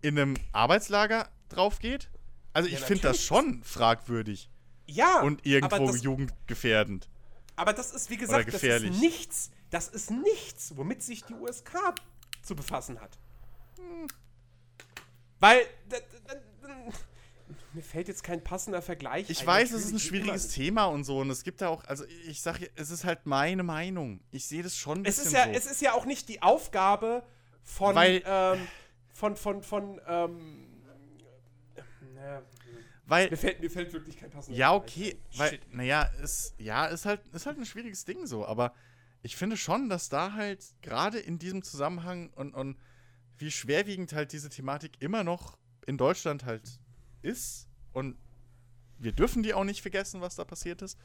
in einem Arbeitslager drauf geht? Also Ja, ich finde das schon fragwürdig Ja, und irgendwo das, jugendgefährdend. aber das ist, wie gesagt, das ist nichts. Das ist nichts, womit sich die USK zu befassen hat. Weil, da, da, mir fällt jetzt kein passender Vergleich Ich ein, weiß, es ist ein schwieriges. Thema und so. Und es gibt ja auch, also ich sage, es ist halt meine Meinung. Ich sehe das schon ein Es ist, ja, so. es ist ja auch nicht die Aufgabe von, Weil- ähm, von, von, von, ähm, na, weil, mir, fällt, mir fällt wirklich kein passender ja, Vergleich okay, ein. weil, naja, ist, ja, ist halt, ist halt ein schwieriges Ding so. Aber ich finde schon, dass da halt gerade in diesem Zusammenhang und, und wie schwerwiegend halt diese Thematik immer noch in Deutschland halt ist. Und wir dürfen die auch nicht vergessen, was da passiert ist.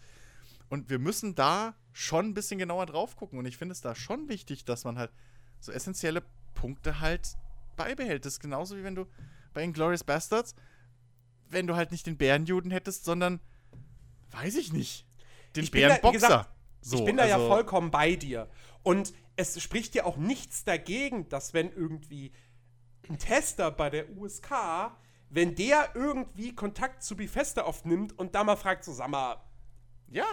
Und wir müssen da schon ein bisschen genauer drauf gucken. Und ich finde es da schon wichtig, dass man halt so essentielle Punkte halt beibehält. Das ist genauso wie wenn du bei Inglourious Bastards, wenn du halt nicht den Bärenjuden hättest, sondern, weiß ich nicht, den Bärenboxer. so, ich bin da ja also- vollkommen bei dir. Und es spricht ja auch nichts dagegen, dass wenn irgendwie ein Tester bei der USK, wenn der irgendwie Kontakt zu Bethesda aufnimmt und da mal fragt, so sag mal, Ja,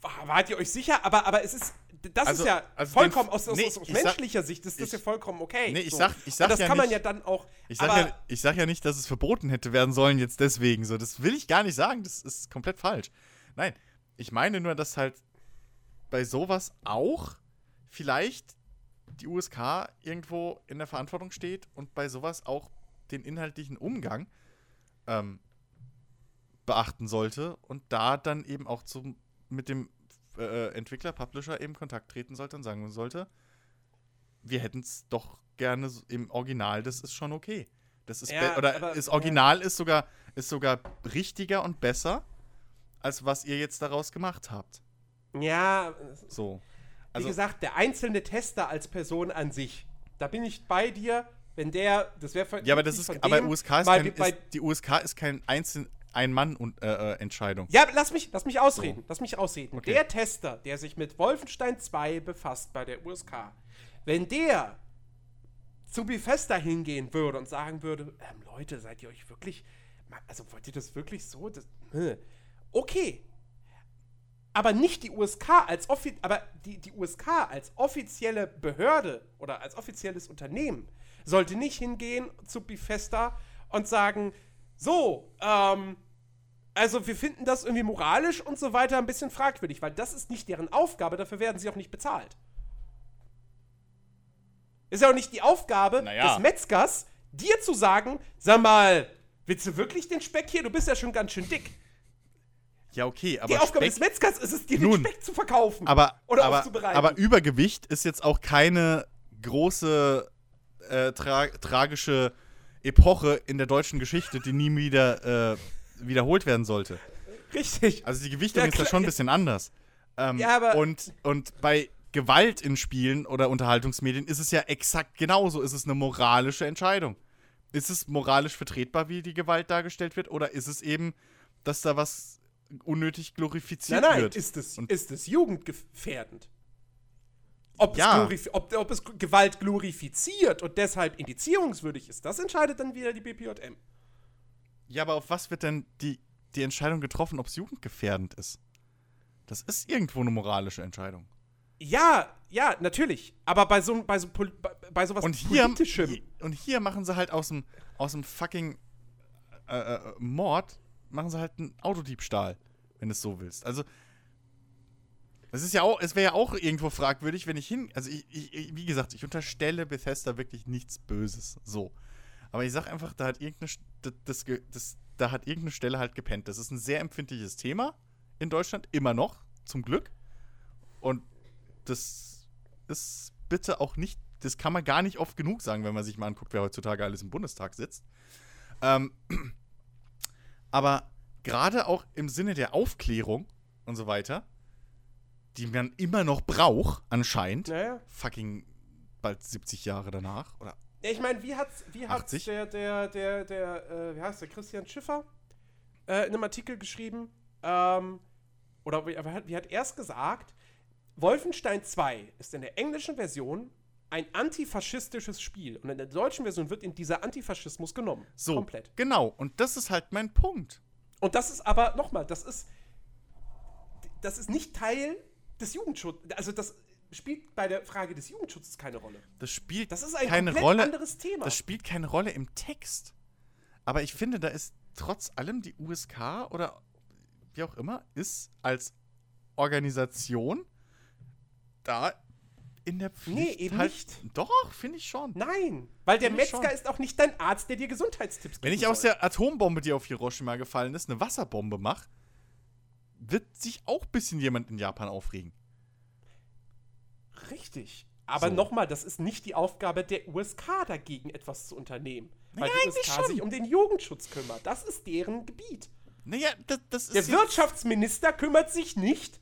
war- wart ihr euch sicher? Aber, aber es ist, das Also- ist ja also vollkommen, aus, aus, nee, aus, aus ich sag- menschlicher Sicht ist das ich- ja vollkommen okay. Nee, ich so. sag- ich sag Und das ja kann man nicht- ja dann auch, Ich sag, ja, ich sag ja nicht, dass es verboten hätte werden sollen jetzt deswegen. So, das will ich gar nicht sagen. Das ist komplett falsch. Nein, ich meine nur, dass halt bei sowas auch vielleicht die USK irgendwo in der Verantwortung steht und bei sowas auch den inhaltlichen Umgang ähm, beachten sollte und da dann eben auch zum, mit dem äh, Entwickler, Publisher eben Kontakt treten sollte und sagen sollte, wir hätten es doch gerne im Original, das ist schon okay. Das ist Ja, oder aber- das Original ist sogar ist sogar richtiger und besser als was ihr jetzt daraus gemacht habt. ja, So. Wie Also gesagt, der einzelne Tester als Person an sich, da bin ich bei dir, wenn der, das wäre ja, aber das ist aber USK ist, kein, ist die USK ist kein einzeln ein Mann und äh, äh, Entscheidung. Ja, lass mich, lass mich ausreden. Lass mich ausreden. Okay. Der Tester, der sich mit Wolfenstein 2 befasst bei der USK, wenn der zu Bethesda hingehen würde und sagen würde, ähm, Leute, seid ihr euch wirklich, also wollt ihr das wirklich so? Das, hm. okay. Aber nicht die USK als offi aber die, die USK als offizielle Behörde oder als offizielles Unternehmen sollte nicht hingehen zu Bethesda und sagen, so, ähm, also wir finden das irgendwie moralisch und so weiter ein bisschen fragwürdig, weil das ist nicht deren Aufgabe, dafür werden sie auch nicht bezahlt. Ist ja auch nicht die Aufgabe Naja. des Metzgers, dir zu sagen, sag mal, willst du wirklich den Speck hier? Du bist ja schon ganz schön dick. Ja, okay, aber die Aufgabe Speck- des Metzgers ist es, dir Nun, den Speck zu verkaufen. aber, oder aber, aufzubereiten. aber Übergewicht ist jetzt auch keine große äh, tra tragische Epoche in der deutschen Geschichte, die nie wieder äh, wiederholt werden sollte. Richtig. Also die Gewichtung Ja, ist da schon ein bisschen anders. Ähm, Ja, aber- und, und bei Gewalt in Spielen oder Unterhaltungsmedien ist es ja exakt genauso. Ist es eine moralische Entscheidung? Ist es moralisch vertretbar, wie die Gewalt dargestellt wird? Oder ist es eben, dass da was unnötig glorifiziert Nein, nein, wird? ist es, Und- ist es jugendgefährdend. Ob, Ja. es ob, ob es Gewalt glorifiziert und deshalb indizierungswürdig ist, das entscheidet dann wieder die BPJM. Ja, aber auf was wird denn die, die Entscheidung getroffen, ob es jugendgefährdend ist? Das ist irgendwo eine moralische Entscheidung. Ja, ja, natürlich. Aber bei so, bei so, bei, bei sowas Und hier, Politischem. und hier machen sie halt aus dem, aus dem fucking äh, äh, Mord, machen sie halt einen Autodiebstahl, wenn du es so willst. Also, es ist ja auch, es wäre ja auch irgendwo fragwürdig, wenn ich hin, also ich, ich, wie gesagt, ich unterstelle Bethesda wirklich nichts Böses, so. Aber ich sag einfach, da hat irgendeine, das, das, da hat irgendeine Stelle halt gepennt. Das ist ein sehr empfindliches Thema in Deutschland, immer noch, zum Glück. Und das ist bitte auch nicht, das kann man gar nicht oft genug sagen, wenn man sich mal anguckt, wer heutzutage alles im Bundestag sitzt. Ähm, aber gerade auch im Sinne der Aufklärung und so weiter, die man immer noch braucht, anscheinend, Naja. fucking bald 70 Jahre danach, oder Ja, ich meine, wie hat's, wie hat's 80? der, der, der, der, äh, wie heißt der, Christian Schiffer äh, in einem Artikel geschrieben? Ähm, oder wie, hat- wie hat er es gesagt? Wolfenstein 2 ist in der englischen Version ein antifaschistisches Spiel. Und in der deutschen Version wird in dieser Antifaschismus genommen. so. Komplett. Genau, und das ist halt mein Punkt. Und das ist aber, nochmal, das ist, das ist nicht Teil des Jugendschutzes. Also das spielt bei der Frage des Jugendschutzes keine Rolle. Das spielt Das ist ein keine komplett Rolle. anderes Thema. Das spielt keine Rolle im Text. Aber ich finde, da ist trotz allem die USK oder wie auch immer, ist als Organisation da in der Pflicht. Nee, eben halt, nicht. Doch, finde ich schon. Nein, weil der Metzger schon. ist auch nicht dein Arzt, der dir Gesundheitstipps gibt. Wenn ich aus der Atombombe, die auf Hiroshima gefallen ist, eine Wasserbombe mache, wird sich auch ein bisschen jemand in Japan aufregen. Richtig. Aber So. nochmal, das ist nicht die Aufgabe der USK, dagegen etwas zu unternehmen. Weil Naja, die USK sich um den Jugendschutz kümmert. Das ist deren Gebiet. Naja, das, das ist. Der Wirtschaftsminister kümmert sich nicht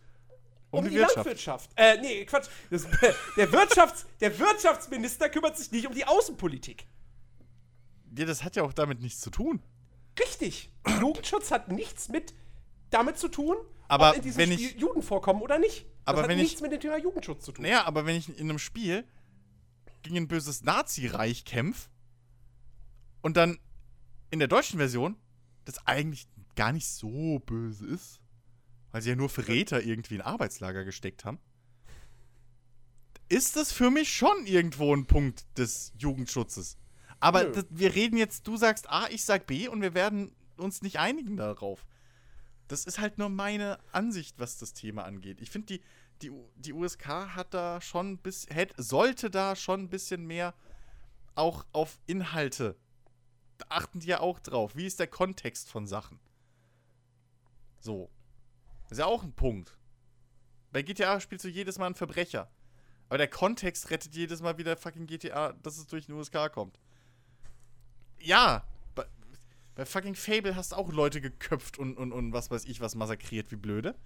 um, Um die, die Wirtschaft. Landwirtschaft. Äh, nee, Quatsch. Das, der, Wirtschafts-, der Wirtschaftsminister kümmert sich nicht um die Außenpolitik. ja, das hat ja auch damit nichts zu tun. Richtig. Jugendschutz hat nichts mit damit zu tun, Aber ob in diesem wenn Spiel ich- Juden vorkommen oder nicht. Das Aber hat wenn ich- nichts mit dem Thema Jugendschutz zu tun. Naja, aber wenn ich in einem Spiel gegen ein böses Nazi-Reich kämpfe und dann in der deutschen Version das eigentlich gar nicht so böse ist, weil sie ja nur Verräter irgendwie in Arbeitslager gesteckt haben, ist das für mich schon irgendwo ein Punkt des Jugendschutzes. Aber das, wir reden jetzt, du sagst A, ich sag B und wir werden uns nicht einigen darauf. Das ist halt nur meine Ansicht, was das Thema angeht. Ich finde, die, die, die USK hat da schon bis, hätte, sollte da schon ein bisschen mehr auch auf Inhalte. Achten die ja auch drauf. Wie ist der Kontext von Sachen? So. Ist ja auch ein Punkt. Bei GTA spielst du jedes Mal einen Verbrecher. Aber der Kontext rettet jedes Mal wieder fucking GTA, dass es durch den USK kommt. Ja, bei, bei fucking Fable hast du auch Leute geköpft und, und, und was weiß ich was massakriert, wie blöde.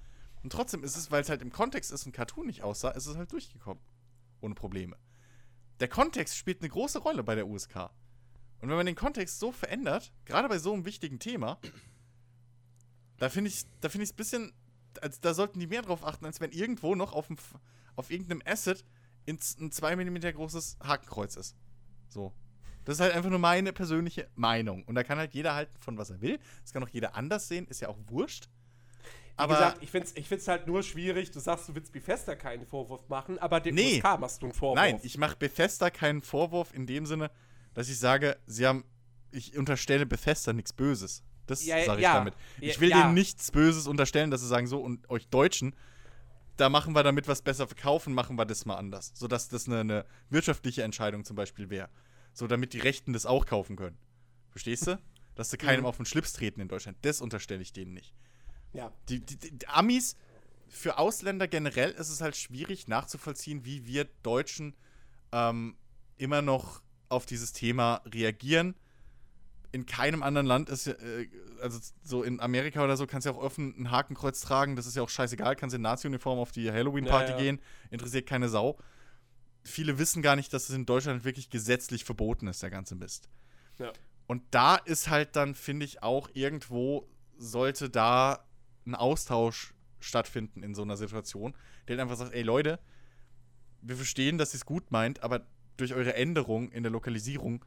Und trotzdem ist es, weil es halt im Kontext ist und Cartoon nicht aussah, ist es halt durchgekommen. Ohne Probleme. Der Kontext spielt eine große Rolle bei der USK. Und wenn man den Kontext so verändert, gerade bei so einem wichtigen Thema, da finde ich da finde ich es ein bisschen, als, da sollten die mehr drauf achten, als wenn irgendwo noch auf, dem, auf irgendeinem Asset ins, ein 2 mm großes Hakenkreuz ist. So. Das ist halt einfach nur meine persönliche Meinung. Und da kann halt jeder halten von was er will. Das kann auch jeder anders sehen, ist ja auch wurscht. Wie Aber gesagt, ich finde es ich find's halt nur schwierig. Du sagst, du willst Bethesda keinen Vorwurf machen, aber dem Nee. USK machst du einen Vorwurf. Nein, ich mache Bethesda keinen Vorwurf in dem Sinne, dass ich sage, sie haben, ich unterstelle Bethesda nichts Böses. Das Ja, sage ich ja. damit. Ich will ja. denen nichts Böses unterstellen, dass sie sagen, so, und euch Deutschen, da machen wir damit was besser verkaufen, machen wir das mal anders. Sodass das eine, eine wirtschaftliche Entscheidung zum Beispiel wäre. So, damit die Rechten das auch kaufen können. Verstehst du? Dass sie keinem Mhm. auf den Schlips treten in Deutschland. Das unterstelle ich denen nicht. Ja. Die, die, die Amis, für Ausländer generell ist es halt schwierig nachzuvollziehen, wie wir Deutschen ähm, immer noch auf dieses Thema reagieren. In keinem anderen Land ist ja, äh, also so in Amerika oder so, kannst du ja auch offen ein Hakenkreuz tragen, das ist ja auch scheißegal, kannst in Nazi-Uniform auf die Halloween-Party Ja, ja. gehen, interessiert keine Sau. Viele wissen gar nicht, dass es in Deutschland wirklich gesetzlich verboten ist, der ganze Mist. Ja. Und da ist halt dann, finde ich, auch irgendwo sollte da ein Austausch stattfinden in so einer Situation, der dann einfach sagt, ey Leute, wir verstehen, dass ihr es gut meint, aber durch eure Änderung in der Lokalisierung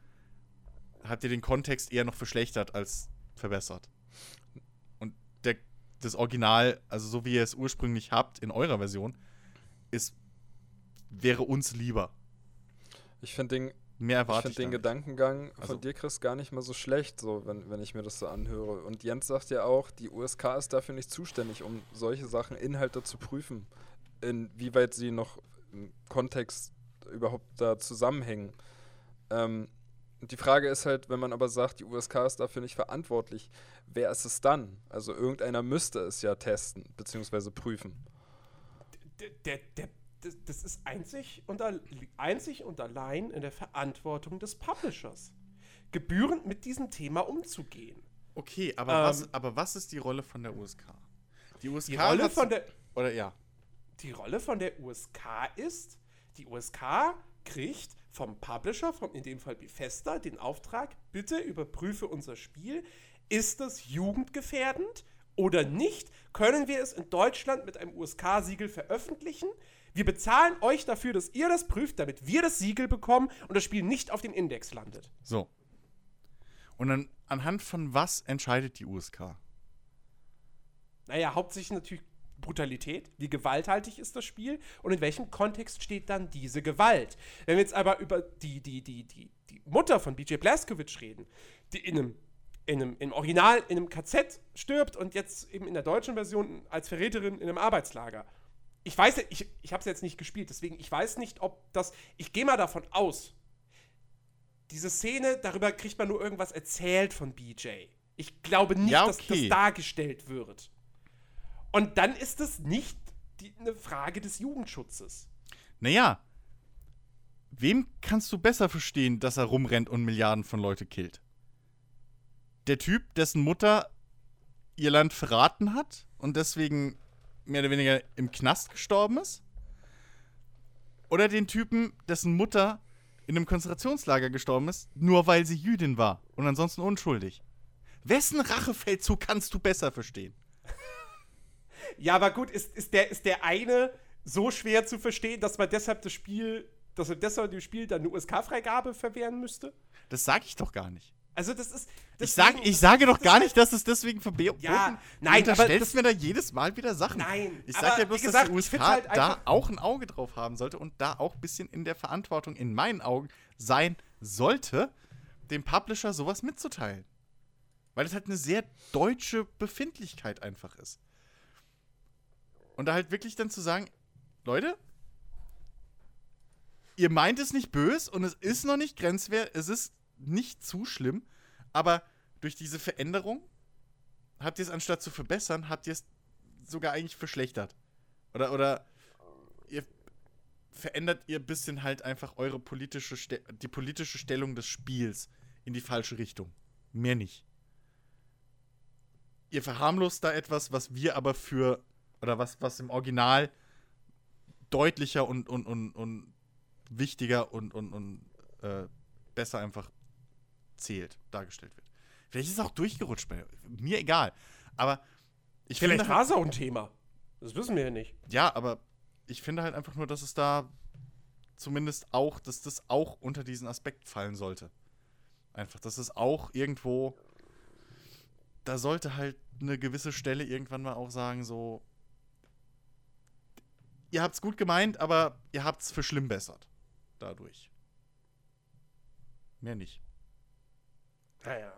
habt ihr den Kontext eher noch verschlechtert als verbessert. Und der, das Original, also so wie ihr es ursprünglich habt in eurer Version, ist, wäre uns lieber. Ich finde den, Mehr ich find ich, den. Gedankengang Also- von dir, Chris, gar nicht mal so schlecht, so, wenn, wenn ich mir das so anhöre. Und Jens sagt ja auch, die USK ist dafür nicht zuständig, um solche Sachen, Inhalte zu prüfen, inwieweit sie noch im Kontext überhaupt da zusammenhängen. Ähm, die Frage ist halt, wenn man aber sagt, die USK ist dafür nicht verantwortlich, wer ist es dann? Also irgendeiner müsste es ja testen, beziehungsweise prüfen. Der, der, der, das- ist einzig und, einzig und allein in der Verantwortung des Publishers. gebührend mit diesem Thema umzugehen. Okay, aber, Ähm. was, aber was ist die Rolle von der USK? Die USK Die Rolle hat- von der, Oder ja. die Rolle von der USK ist, die USK kriegt vom Publisher, vom, in dem Fall Bethesda, den Auftrag, bitte überprüfe unser Spiel. Ist das jugendgefährdend oder nicht? Können wir es in Deutschland mit einem USK-Siegel veröffentlichen? Wir bezahlen euch dafür, dass ihr das prüft, damit wir das Siegel bekommen und das Spiel nicht auf dem Index landet. So. Und dann anhand von was entscheidet die USK? Naja, hauptsächlich natürlich Brutalität. Wie gewalthaltig ist das Spiel und in welchem Kontext steht dann diese Gewalt? Wenn wir jetzt aber über die, die, die, die, die Mutter von BJ Blazkowicz reden, die in einem, in einem, im Original in einem KZ stirbt und jetzt eben in der deutschen Version als Verräterin in einem Arbeitslager. Ich weiß, ja- ich, ich habe es jetzt nicht gespielt, deswegen ich weiß nicht, ob das. Ich gehe mal davon aus, diese Szene, darüber kriegt man nur irgendwas erzählt von BJ. Ich glaube nicht, Ja, dass okay. das dargestellt wird. Und dann ist es nicht die, eine Frage des Jugendschutzes. Naja. Wem kannst du besser verstehen, dass er rumrennt und Milliarden von Leute killt? Der Typ, dessen Mutter ihr Land verraten hat und deswegen mehr oder weniger im Knast gestorben ist? Oder den Typen, dessen Mutter in einem Konzentrationslager gestorben ist, nur weil sie Jüdin war und ansonsten unschuldig? Wessen Rachefeldzug kannst du besser verstehen? Ja, aber gut, ist, ist, der, ist der eine so schwer zu verstehen, dass man deshalb das Spiel, dass man deshalb dem Spiel dann eine USK-Freigabe verwehren müsste? Das sage ich doch gar nicht. Also das ist. Ich, sag, ich sage doch gar nicht, dass es deswegen verboten Ja, Du nein, aber unterstellst das- mir da jedes Mal wieder Sachen. Nein, Ich sage ja bloß, gesagt, dass die USK halt da auch ein Auge drauf haben sollte und da auch ein bisschen in der Verantwortung, in meinen Augen, sein sollte, dem Publisher sowas mitzuteilen. Weil es halt eine sehr deutsche Befindlichkeit einfach ist. Und da halt wirklich dann zu sagen, Leute, ihr meint es nicht böse und es ist noch nicht grenzwert, es ist nicht zu schlimm, aber durch diese Veränderung habt ihr es anstatt zu verbessern, habt ihr es sogar eigentlich verschlechtert. Oder, oder ihr verändert ihr ein bisschen halt einfach eure politische, Ste die politische Stellung des Spiels in die falsche Richtung. Mehr nicht. Ihr verharmlost da etwas, was wir aber für, oder was, was im Original deutlicher und, und, und, und wichtiger und, und, und äh, besser einfach zählt, dargestellt wird. Vielleicht ist es auch durchgerutscht mir, egal. Aber ich Vielleicht finde war halt, es auch ein Thema. Das wissen wir ja nicht. ja, aber ich finde halt einfach nur, dass es da zumindest auch, dass das auch unter diesen Aspekt fallen sollte. Einfach, dass es auch irgendwo, da sollte halt eine gewisse Stelle irgendwann mal auch sagen, so, ihr habt's gut gemeint, aber ihr habt's verschlimmbessert. Dadurch. Mehr nicht. Naja.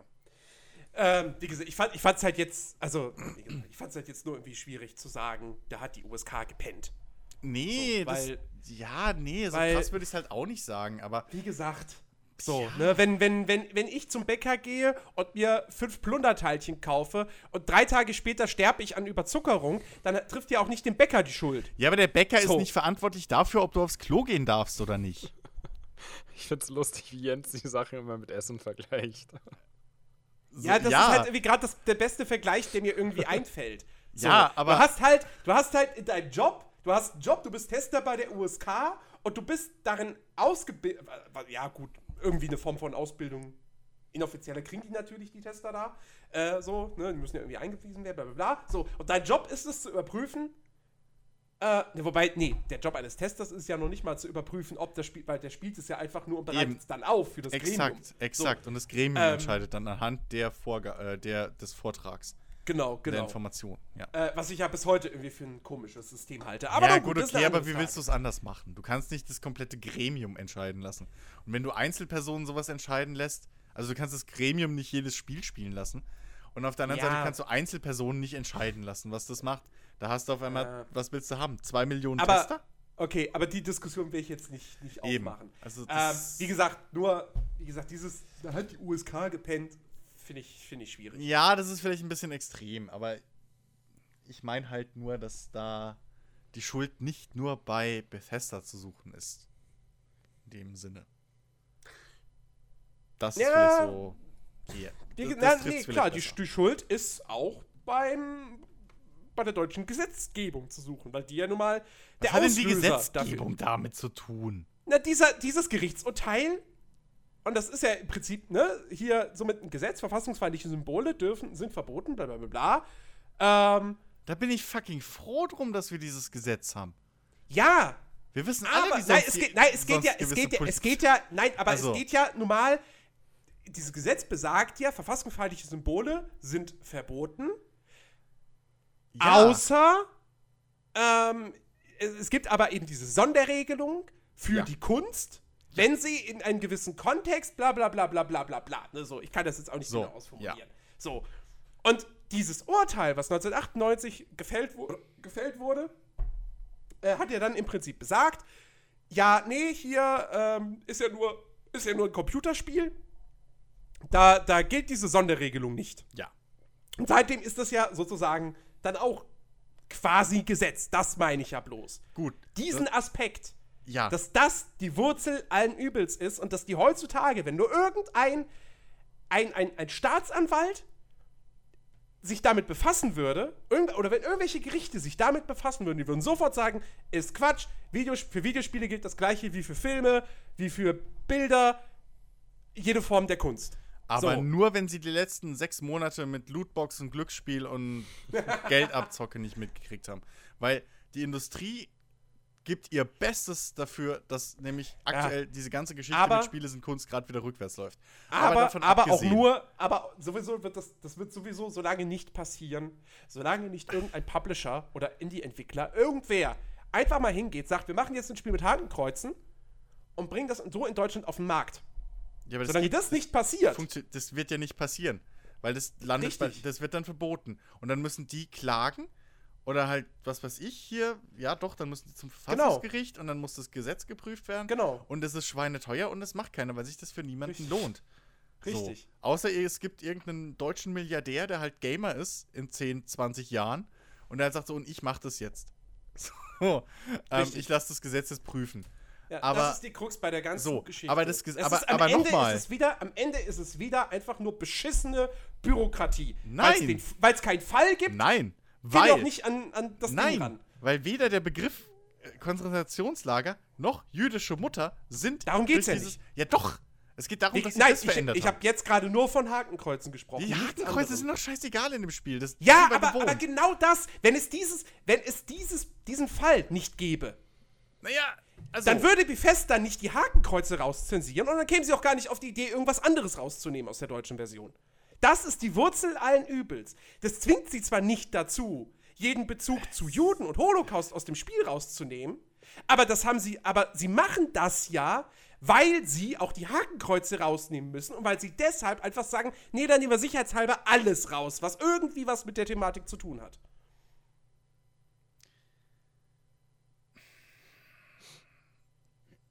Ähm, wie gesagt, ich fand fand's halt jetzt, also, gesagt, ich fand's halt jetzt nur irgendwie schwierig zu sagen, da hat die USK gepennt. Nee, So, das, weil- ja, nee, so weil- krass würde ich es halt auch nicht sagen, aber Wie gesagt. So, Ja. ne, wenn, wenn, wenn, wenn ich zum Bäcker gehe und mir fünf Plunderteilchen kaufe und drei Tage später sterbe ich an Überzuckerung, dann trifft ja auch nicht den Bäcker die Schuld. Ja, aber der Bäcker So. ist nicht verantwortlich dafür, ob du aufs Klo gehen darfst oder nicht. Ich find's lustig, wie Jens die Sache immer mit Essen vergleicht. So, Ja, das ist halt irgendwie gerade der beste Vergleich, der mir irgendwie einfällt. So, Ja, aber- Du hast halt, du hast halt in deinem Job, du hast einen Job, du bist Tester bei der USK und du bist darin ausgebildet. Ja, gut, irgendwie eine Form von Ausbildung. Inoffizieller kriegen die natürlich, die Tester da. Äh, so, ne, die müssen ja irgendwie eingewiesen werden, bla bla bla. So, und dein Job ist es zu überprüfen. Äh, ne, wobei, nee, der Job eines Testers ist ja noch nicht mal zu überprüfen, ob das Spiel, weil der spielt es ja einfach nur und bereitet es dann auf für das Gremium. Exakt, exakt. Und das Gremium Ähm, entscheidet dann anhand der Vorga äh, der, des Vortrags, Genau, der genau. Information. Ja. Äh, was ich ja bis heute irgendwie für ein komisches System halte. Aber ja, gut, okay, aber wie willst du es anders machen? Du kannst nicht das komplette Gremium entscheiden lassen. Und wenn du Einzelpersonen sowas entscheiden lässt, also du kannst das Gremium nicht jedes Spiel spielen lassen. Und auf der anderen Ja. Seite kannst du Einzelpersonen nicht entscheiden lassen, was das macht. Da hast du auf einmal, Ja. was willst du haben? Zwei Millionen Aber, Tester? okay, aber die Diskussion will ich jetzt nicht, nicht Eben. aufmachen. Also ähm, wie gesagt, nur, wie gesagt, dieses, da hat die USK gepennt, finde ich, finde ich schwierig. Ja, das ist vielleicht ein bisschen extrem, aber ich meine halt nur, dass da die Schuld nicht nur bei Bethesda zu suchen ist. In dem Sinne. das Ja. ist vielleicht so. Yeah. Die, Das- na, das nee, trifft's klar, die, die Schuld ist auch beim, bei der deutschen Gesetzgebung zu suchen, weil die ja nun mal der Was hat denn die Auslöser Gesetzgebung damit zu tun? Na, dieser, dieses Gerichtsurteil, und das ist ja im Prinzip, ne, hier so mit einem Gesetz, verfassungsfeindliche Symbole dürfen, sind verboten, bla bla bla bla. Ähm, Da bin ich fucking froh drum, dass wir dieses Gesetz haben. ja, Wir wissen alle, aber nein, es geht, nein, es geht ja, es geht ja, es geht ja, nein, aber Also. es geht ja normal, dieses Gesetz besagt ja, verfassungsfeindliche Symbole sind verboten, Ja. außer ähm, es, es gibt aber eben diese Sonderregelung für Ja. die Kunst, wenn sie in einem gewissen Kontext, bla bla bla bla bla bla bla. Ne, so, ich kann das jetzt auch nicht So, genau ausformulieren. ja. So. Und dieses Urteil, was 1998 gefällt, wu gefällt wurde, äh, hat ja dann im Prinzip besagt, ja, nee, hier ähm, ist ja nur, ist ja nur ein Computerspiel. Da, da gilt diese Sonderregelung nicht. Ja. Und seitdem ist das ja sozusagen dann auch quasi Gesetz. Das meine ich ja bloß. Gut. Diesen Aspekt, Ja. dass das die Wurzel allen Übels ist und dass die heutzutage, wenn nur irgendein ein, ein, ein Staatsanwalt sich damit befassen würde, oder wenn irgendwelche Gerichte sich damit befassen würden, die würden sofort sagen, ist Quatsch, Videos, für Videospiele gilt das gleiche wie für Filme, wie für Bilder, jede Form der Kunst. Aber So. nur, wenn sie die letzten sechs Monate mit Lootboxen, Glücksspiel und Geldabzocke nicht mitgekriegt haben. Weil die Industrie gibt ihr Bestes dafür, dass nämlich aktuell diese ganze Geschichte Aber- mit Spiele sind Kunst gerade wieder rückwärts läuft. Aber, davon aber auch nur, aber sowieso wird das, das wird sowieso so lange nicht passieren, solange nicht irgendein Publisher oder Indie-Entwickler, irgendwer einfach mal hingeht, sagt, wir machen jetzt ein Spiel mit Hakenkreuzen und bringen das so in Deutschland auf den Markt. Ja, aber Solange geht- das nicht passiert, das wird ja nicht passieren. Weil das landet, bei, das wird dann verboten. Und dann müssen die klagen. Oder halt, was weiß ich hier, ja doch, dann müssen die zum Verfassungsgericht und dann muss das Gesetz geprüft werden. Genau. Und es ist schweineteuer und das macht keiner, weil sich das für niemanden Richtig. lohnt. Richtig. So. Außer es gibt irgendeinen deutschen Milliardär, der halt Gamer ist in 10, 20 Jahren und der halt sagt so, und ich mach das jetzt. So, ähm, ich lasse das Gesetz jetzt prüfen. Ja, aber- das ist die Krux bei der ganzen So, Geschichte. aber das Es aber- ist, am aber Ende nochmal. ist es wieder, am Ende ist es wieder einfach nur beschissene Bürokratie. Nein. Weil es keinen Fall gibt, Nein, weil auch nicht an, an das Ding Nein, ran. weil weder der Begriff äh, Konzentrationslager noch jüdische Mutter sind. Darum geht's ja nicht. Ja, doch. Es geht darum, dass sie nein, das ich, verändert ich haben. habe jetzt gerade nur von Hakenkreuzen gesprochen. Die Hakenkreuze sind doch scheißegal in dem Spiel. Das Ja, aber, aber genau das, wenn es dieses, wenn es dieses, diesen Fall nicht gäbe, Naja, also. dann würde Bethesda nicht die Hakenkreuze rauszensieren und dann kämen sie auch gar nicht auf die Idee, irgendwas anderes rauszunehmen aus der deutschen Version. Das ist die Wurzel allen Übels. Das zwingt sie zwar nicht dazu, jeden Bezug zu Juden und Holocaust aus dem Spiel rauszunehmen, aber das haben sie, aber sie machen das ja, weil sie auch die Hakenkreuze rausnehmen müssen und weil sie deshalb einfach sagen, nee, dann nehmen wir sicherheitshalber alles raus, was irgendwie was mit der Thematik zu tun hat.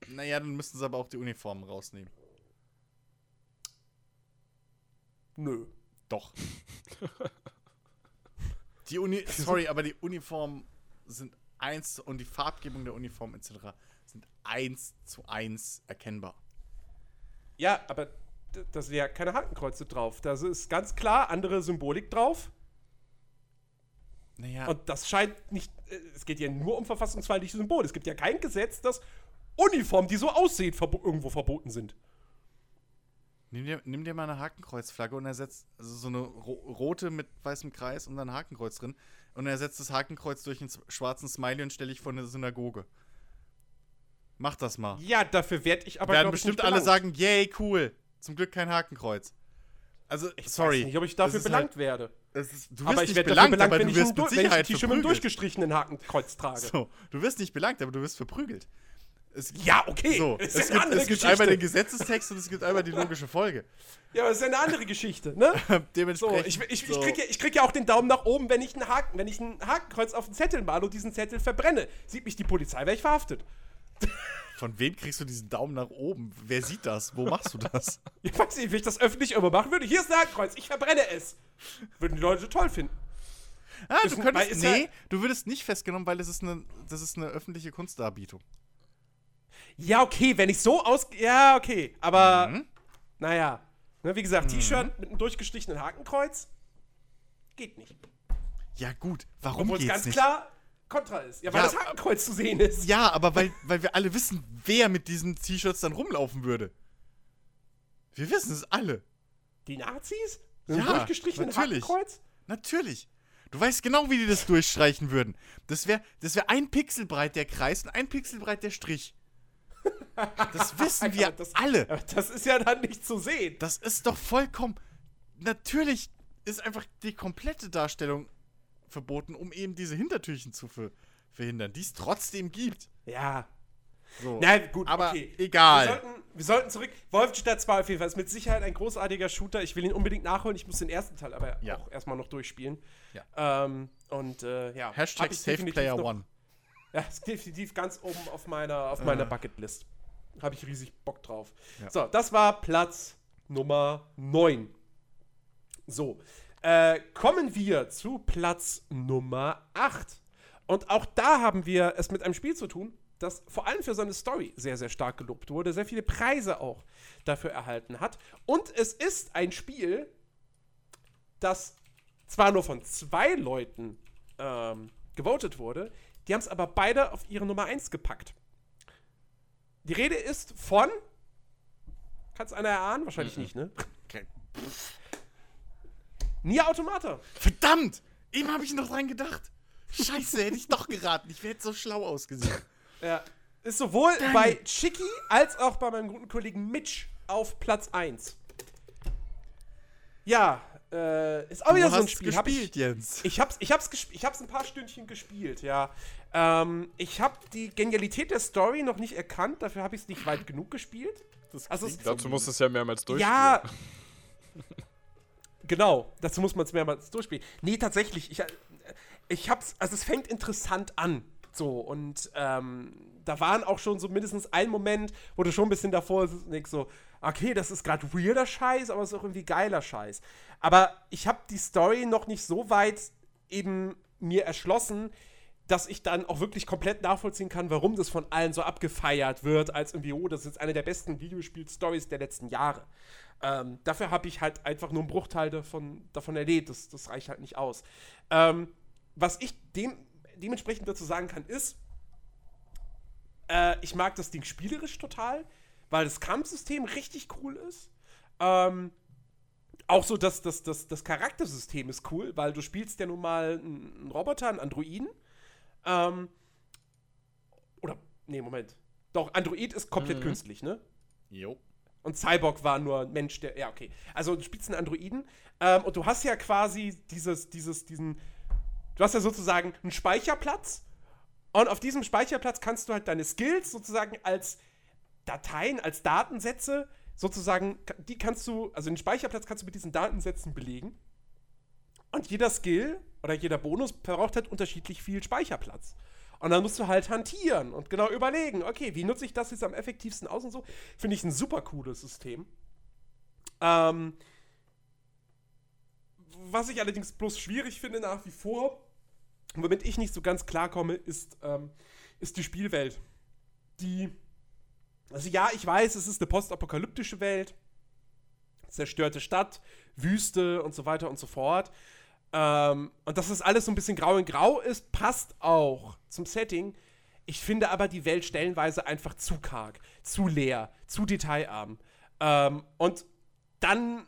naja, dann müssten sie aber auch die Uniformen rausnehmen. Nö. Doch. die Uni. Sorry, aber die Uniformen sind eins und die Farbgebung der Uniform etc. sind eins zu eins erkennbar. Ja, aber da sind ja keine Hakenkreuze drauf. Da ist ganz klar andere Symbolik drauf. Naja. Und das scheint nicht. äh, Es geht ja nur um verfassungsfeindliche Symbole. Es gibt ja kein Gesetz, dass Uniformen, die so aussehen, verbo irgendwo verboten sind. Nimm dir, nimm dir mal eine Hakenkreuzflagge und ersetzt also so eine ro rote mit weißem Kreis und dann Hakenkreuz drin und ersetzt das Hakenkreuz durch einen schwarzen Smiley und stelle ich vor eine Synagoge. Mach das mal. Ja, dafür werde ich aber. Werden glaub bestimmt alle sagen, yay, cool. Zum Glück kein Hakenkreuz. Also, Ich sorry. weiß nicht, ob ich dafür ist belangt halt, werde. ist, du wirst Aber ich werde belangt, belangt, aber wenn du ich, ein, wirst mit wenn ich ein Sicherheit T-Shirt mit einem durchgestrichenen Hakenkreuz trage. So, du wirst nicht belangt, aber du wirst verprügelt. Es, Ja, okay. so, ist es, ja eine gibt, es gibt einmal den Gesetzestext und es gibt einmal die logische Folge. Ja, aber das ist ja eine andere Geschichte, ne? So, Dementsprechend. ich, ich, ich so. krieg ja, ich krieg ja auch den Daumen nach oben, wenn ich einen Haken, wenn ich ein Hakenkreuz auf den Zettel male und diesen Zettel verbrenne. Sieht mich die Polizei, wäre ich verhaftet. Von wem kriegst du diesen Daumen nach oben? Wer sieht das? Wo machst du das? Ich weiß nicht, wenn ich das öffentlich immer machen würde. Hier ist ein Hakenkreuz, ich verbrenne es. Würden die Leute toll finden. Ah, du könntest. Nee, ja- du würdest nicht festgenommen, weil das ist eine, das ist eine öffentliche Kunstdarbietung. Ja, okay, wenn ich so aus. Ja, okay. Aber. Mhm. naja. Ne, wie gesagt, T-Shirt mit einem durchgestrichenen Hakenkreuz geht nicht. Ja, gut. Warum Obwohl es geht's ganz nicht? klar Kontra ist. Ja, weil Ja, das Hakenkreuz zu sehen ist. Ja, aber weil, weil wir alle wissen, wer mit diesen T-Shirts dann rumlaufen würde. Wir wissen es alle. Die Nazis? Mit einem Ja, durchgestrichenen natürlich. Hakenkreuz? Natürlich. Du weißt genau, wie die das durchstreichen würden. Das wäre das wär ein Pixel breit der Kreis und ein Pixel breit der Strich. Das wissen wir das- alle. Das ist ja dann nicht zu sehen. Das ist doch vollkommen. Natürlich ist einfach die komplette Darstellung verboten, um eben diese Hintertürchen zu ver verhindern, die es trotzdem gibt. Ja. So. Na gut, aber okay. egal. Wir sollten, wir sollten zurück. Wolfenstein 2 auf jeden Fall ist mit Sicherheit ein großartiger Shooter. Ich will ihn unbedingt nachholen. Ich muss den ersten Teil aber Ja. auch erstmal noch durchspielen. Ja. Ähm, und äh, ja. Hashtag Safe Player One. Ja, ist definitiv ganz oben auf meiner, auf meiner Bucketlist. Habe ich riesig Bock drauf. Ja. So, das war Platz Nummer 9. So, äh, kommen wir zu Platz Nummer 8. Und auch da haben wir es mit einem Spiel zu tun, das vor allem für seine Story sehr, sehr stark gelobt wurde, sehr viele Preise auch dafür erhalten hat. Und es ist ein Spiel, das zwar nur von zwei Leuten ähm, gewotet wurde, die haben es aber beide auf ihre Nummer 1 gepackt. Die Rede ist von. Kann es einer erahnen? Wahrscheinlich nicht, ne? Okay. Nier Automata. Verdammt! Eben habe ich noch dran gedacht. Scheiße, hätte ich doch geraten. Ich wäre jetzt so schlau ausgesehen. Ja. Ist sowohl bei Chicky als auch bei meinem guten Kollegen Mitch auf Platz 1. Ja, äh, ist auch wieder du so ein Spiel. Hab gespielt, ich, Jens. Ich hab's, ich hab's, gesp ich hab's ein paar Stündchen gespielt, ja. Ähm, ich hab die Genialität der Story noch nicht erkannt, dafür habe ich es nicht weit genug gespielt. Also es, Dazu musst du es ja mehrmals durchspielen. ja. genau, dazu muss man es mehrmals durchspielen. Nee, tatsächlich, ich, äh, ich hab's, also es fängt interessant an. So, und ähm, da waren auch schon so mindestens ein Moment, wo du schon ein bisschen davor denkst so, okay, das ist gerade weirder Scheiß, aber es ist auch irgendwie geiler Scheiß. Aber ich habe die Story noch nicht so weit eben mir erschlossen, dass ich dann auch wirklich komplett nachvollziehen kann, warum das von allen so abgefeiert wird, als irgendwie, oh, das ist jetzt eine der besten Videospiel-Stories der letzten Jahre. Ähm, dafür habe ich halt einfach nur einen Bruchteil davon, davon erlebt. Das, das reicht halt nicht aus. Ähm, was ich dem, dementsprechend dazu sagen kann, ist, äh, ich mag das Ding spielerisch total, weil das Kampfsystem richtig cool ist. Ähm, auch so, dass das, das, das Charaktersystem ist cool, weil du spielst ja nun mal einen Roboter, einen Androiden. Ähm, oder, nee, Moment. Doch, Android ist komplett künstlich, ne? Jo. Und Cyborg war nur ein Mensch, der. Ja, okay. Also du spielst einen Androiden ähm, und du hast ja quasi dieses, dieses, diesen. Du hast ja sozusagen einen Speicherplatz. Und auf diesem Speicherplatz kannst du halt deine Skills sozusagen als Dateien, als Datensätze sozusagen, die kannst du, also den Speicherplatz kannst du mit diesen Datensätzen belegen. Und jeder Skill oder jeder Bonus verbraucht halt unterschiedlich viel Speicherplatz. Und dann musst du halt hantieren und genau überlegen, okay, wie nutze ich das jetzt am effektivsten aus und so. Finde ich ein super cooles System. Ähm, was ich allerdings bloß schwierig finde nach wie vor, womit ich nicht so ganz klarkomme, ist, ähm, ist die Spielwelt. Die, also ja, ich weiß, es ist eine postapokalyptische Welt, zerstörte Stadt, Wüste und so weiter und so fort. Ähm, und dass das alles so ein bisschen grau in grau ist, passt auch zum Setting. Ich finde aber die Welt stellenweise einfach zu karg, zu leer, zu detailarm. Ähm, und dann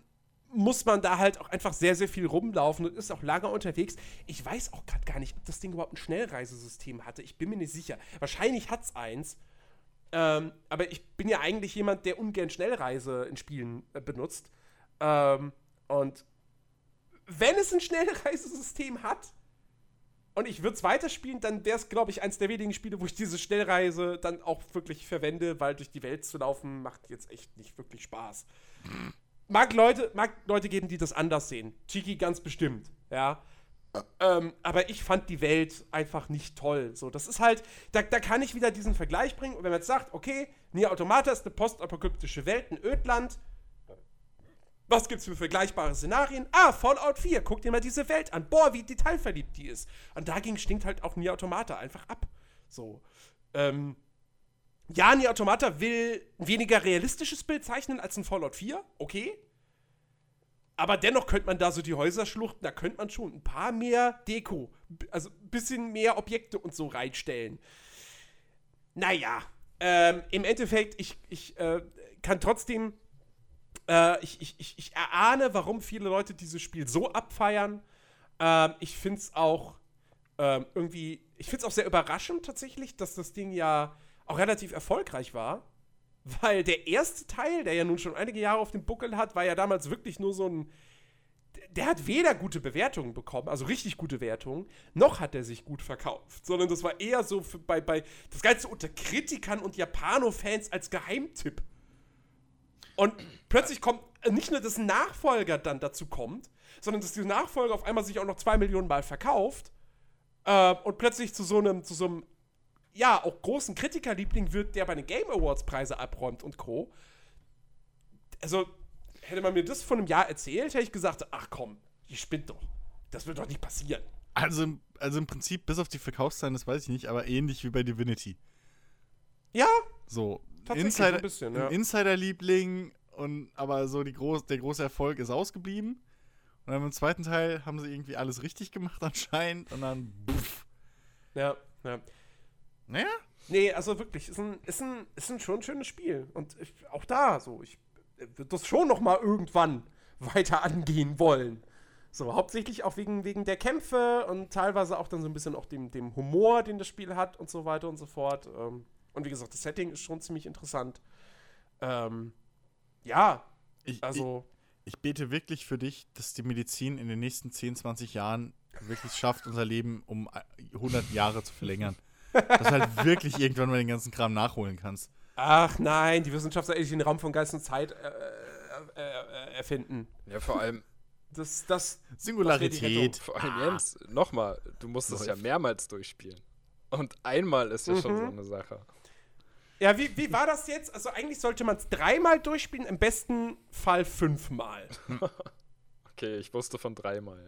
muss man da halt auch einfach sehr, sehr viel rumlaufen und ist auch lange unterwegs. Ich weiß auch gerade gar nicht, ob das Ding überhaupt ein Schnellreisesystem hatte. Ich bin mir nicht sicher. Wahrscheinlich hat es eins. Ähm, aber ich bin ja eigentlich jemand, der ungern Schnellreise in Spielen äh, benutzt. Ähm, und wenn es ein Schnellreisesystem hat und ich würde es weiterspielen, dann wäre es, glaube ich, eins der wenigen Spiele, wo ich diese Schnellreise dann auch wirklich verwende, weil durch die Welt zu laufen macht jetzt echt nicht wirklich Spaß. Mag Leute, mag Leute geben, die das anders sehen. Chiki ganz bestimmt, ja. Ähm, aber ich fand die Welt einfach nicht toll. So, das ist halt, da, da kann ich wieder diesen Vergleich bringen. Und wenn man jetzt sagt, okay, Nier Automata ist eine postapokalyptische Welt, ein Ödland. Was gibt's für vergleichbare Szenarien? Ah, Fallout 4, guck dir mal diese Welt an. Boah, wie detailverliebt die ist. Und dagegen stinkt halt auch Nier Automata einfach ab. So. Ähm, ja, Nier Automata will ein weniger realistisches Bild zeichnen als ein Fallout 4, okay. Aber dennoch könnte man da so die Häuserschluchten, da könnte man schon ein paar mehr Deko, also ein bisschen mehr Objekte und so reinstellen. Naja, ähm, im Endeffekt, ich, ich äh, kann trotzdem, äh, ich, ich, ich, erahne, warum viele Leute dieses Spiel so abfeiern. Ähm, ich finde es auch ähm, irgendwie, ich finde es auch sehr überraschend tatsächlich, dass das Ding ja auch relativ erfolgreich war. Weil der erste Teil, der ja nun schon einige Jahre auf dem Buckel hat, war ja damals wirklich nur so ein. Der hat weder gute Bewertungen bekommen, also richtig gute Wertungen, noch hat er sich gut verkauft, sondern das war eher so bei, bei das Ganze unter Kritikern und Japano-Fans als Geheimtipp. Und plötzlich kommt nicht nur, dass ein Nachfolger dann dazu kommt, sondern dass dieser Nachfolger auf einmal sich auch noch zwei Millionen Mal verkauft äh, und plötzlich zu so einem, zu so einem ja, auch großen Kritikerliebling wird, der bei den Game Awards Preise abräumt und Co. Also, hätte man mir das vor einem Jahr erzählt, hätte ich gesagt, ach komm, die spinnt doch. Das wird doch nicht passieren. Also, also im Prinzip, bis auf die Verkaufszahlen, das weiß ich nicht, aber ähnlich wie bei Divinity. Ja, So, Insider, ein bisschen, ja. Insider-Liebling, und aber so groß, der große Erfolg ist ausgeblieben. Und dann im zweiten Teil haben sie irgendwie alles richtig gemacht anscheinend und dann pff. ja, ja. Naja, Nee, also wirklich, ist ein, ist ein, ist ein schon schönes Spiel. Und ich, auch da, so, ich würde das schon noch mal irgendwann weiter angehen wollen. So, hauptsächlich auch wegen, wegen der Kämpfe und teilweise auch dann so ein bisschen auch dem, dem Humor, den das Spiel hat und so weiter und so fort. Ähm, und wie gesagt, das Setting ist schon ziemlich interessant. Ähm, ja, ich, also, ich, ich bete wirklich für dich, dass die Medizin in den nächsten 10, 20 Jahren wirklich schafft, unser Leben um 100 Jahre zu verlängern. dass du halt wirklich irgendwann mal den ganzen Kram nachholen kannst. ach nein, die Wissenschaft soll eigentlich den Raum von Geist und Zeit äh, äh, äh, erfinden. Ja, vor allem, Das, das, Singularität. vor allem Jens, nochmal, du musst es ja mehrmals durchspielen. Und einmal ist ja schon Mhm. so eine Sache. Ja, wie, wie war das jetzt? Also eigentlich sollte man es dreimal durchspielen, im besten Fall fünfmal. Okay, ich wusste von dreimal,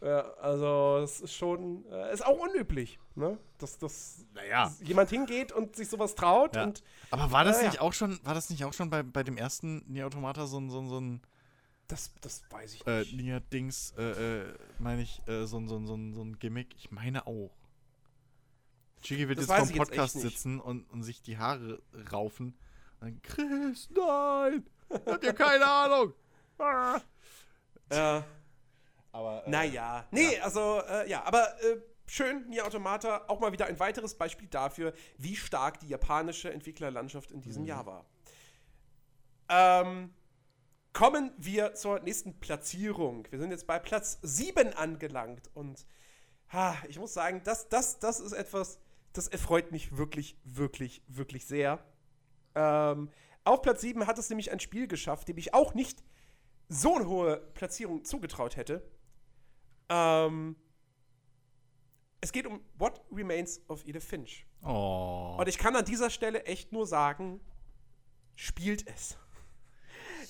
ja. Ja, also es ist schon, äh, ist auch unüblich, ne? Dass, dass Naja. jemand hingeht und sich sowas traut Ja. und Aber war das Ja, ja. nicht auch schon, war das nicht auch schon bei, bei dem ersten Nier Automata so ein, so ein, so ein das, das weiß ich äh, nicht. Nier-Dings, äh, äh, meine ich, äh, so, ein- so, ein- so, ein- so ein Gimmick? Ich meine auch. Chigi wird Das jetzt vom jetzt Podcast nicht. sitzen und, und sich die Haare raufen. Und dann, Chris, nein! Habt ihr keine Ahnung? Ah. Ja, Aber, äh, naja. Nee, also, äh, ja, aber äh, schön, Nier Automata, auch mal wieder ein weiteres Beispiel dafür, wie stark die japanische Entwicklerlandschaft in Mhm. diesem Jahr war. Ähm, kommen wir zur nächsten Platzierung. Wir sind jetzt bei Platz 7 angelangt und ha, ich muss sagen, das, das, das ist etwas, das erfreut mich wirklich, wirklich, wirklich sehr. Ähm, auf Platz 7 hat es nämlich ein Spiel geschafft, dem ich auch nicht so eine hohe Platzierung zugetraut hätte. Ähm, es geht um What Remains of Edith Finch. Oh. Und ich kann an dieser Stelle echt nur sagen, spielt es.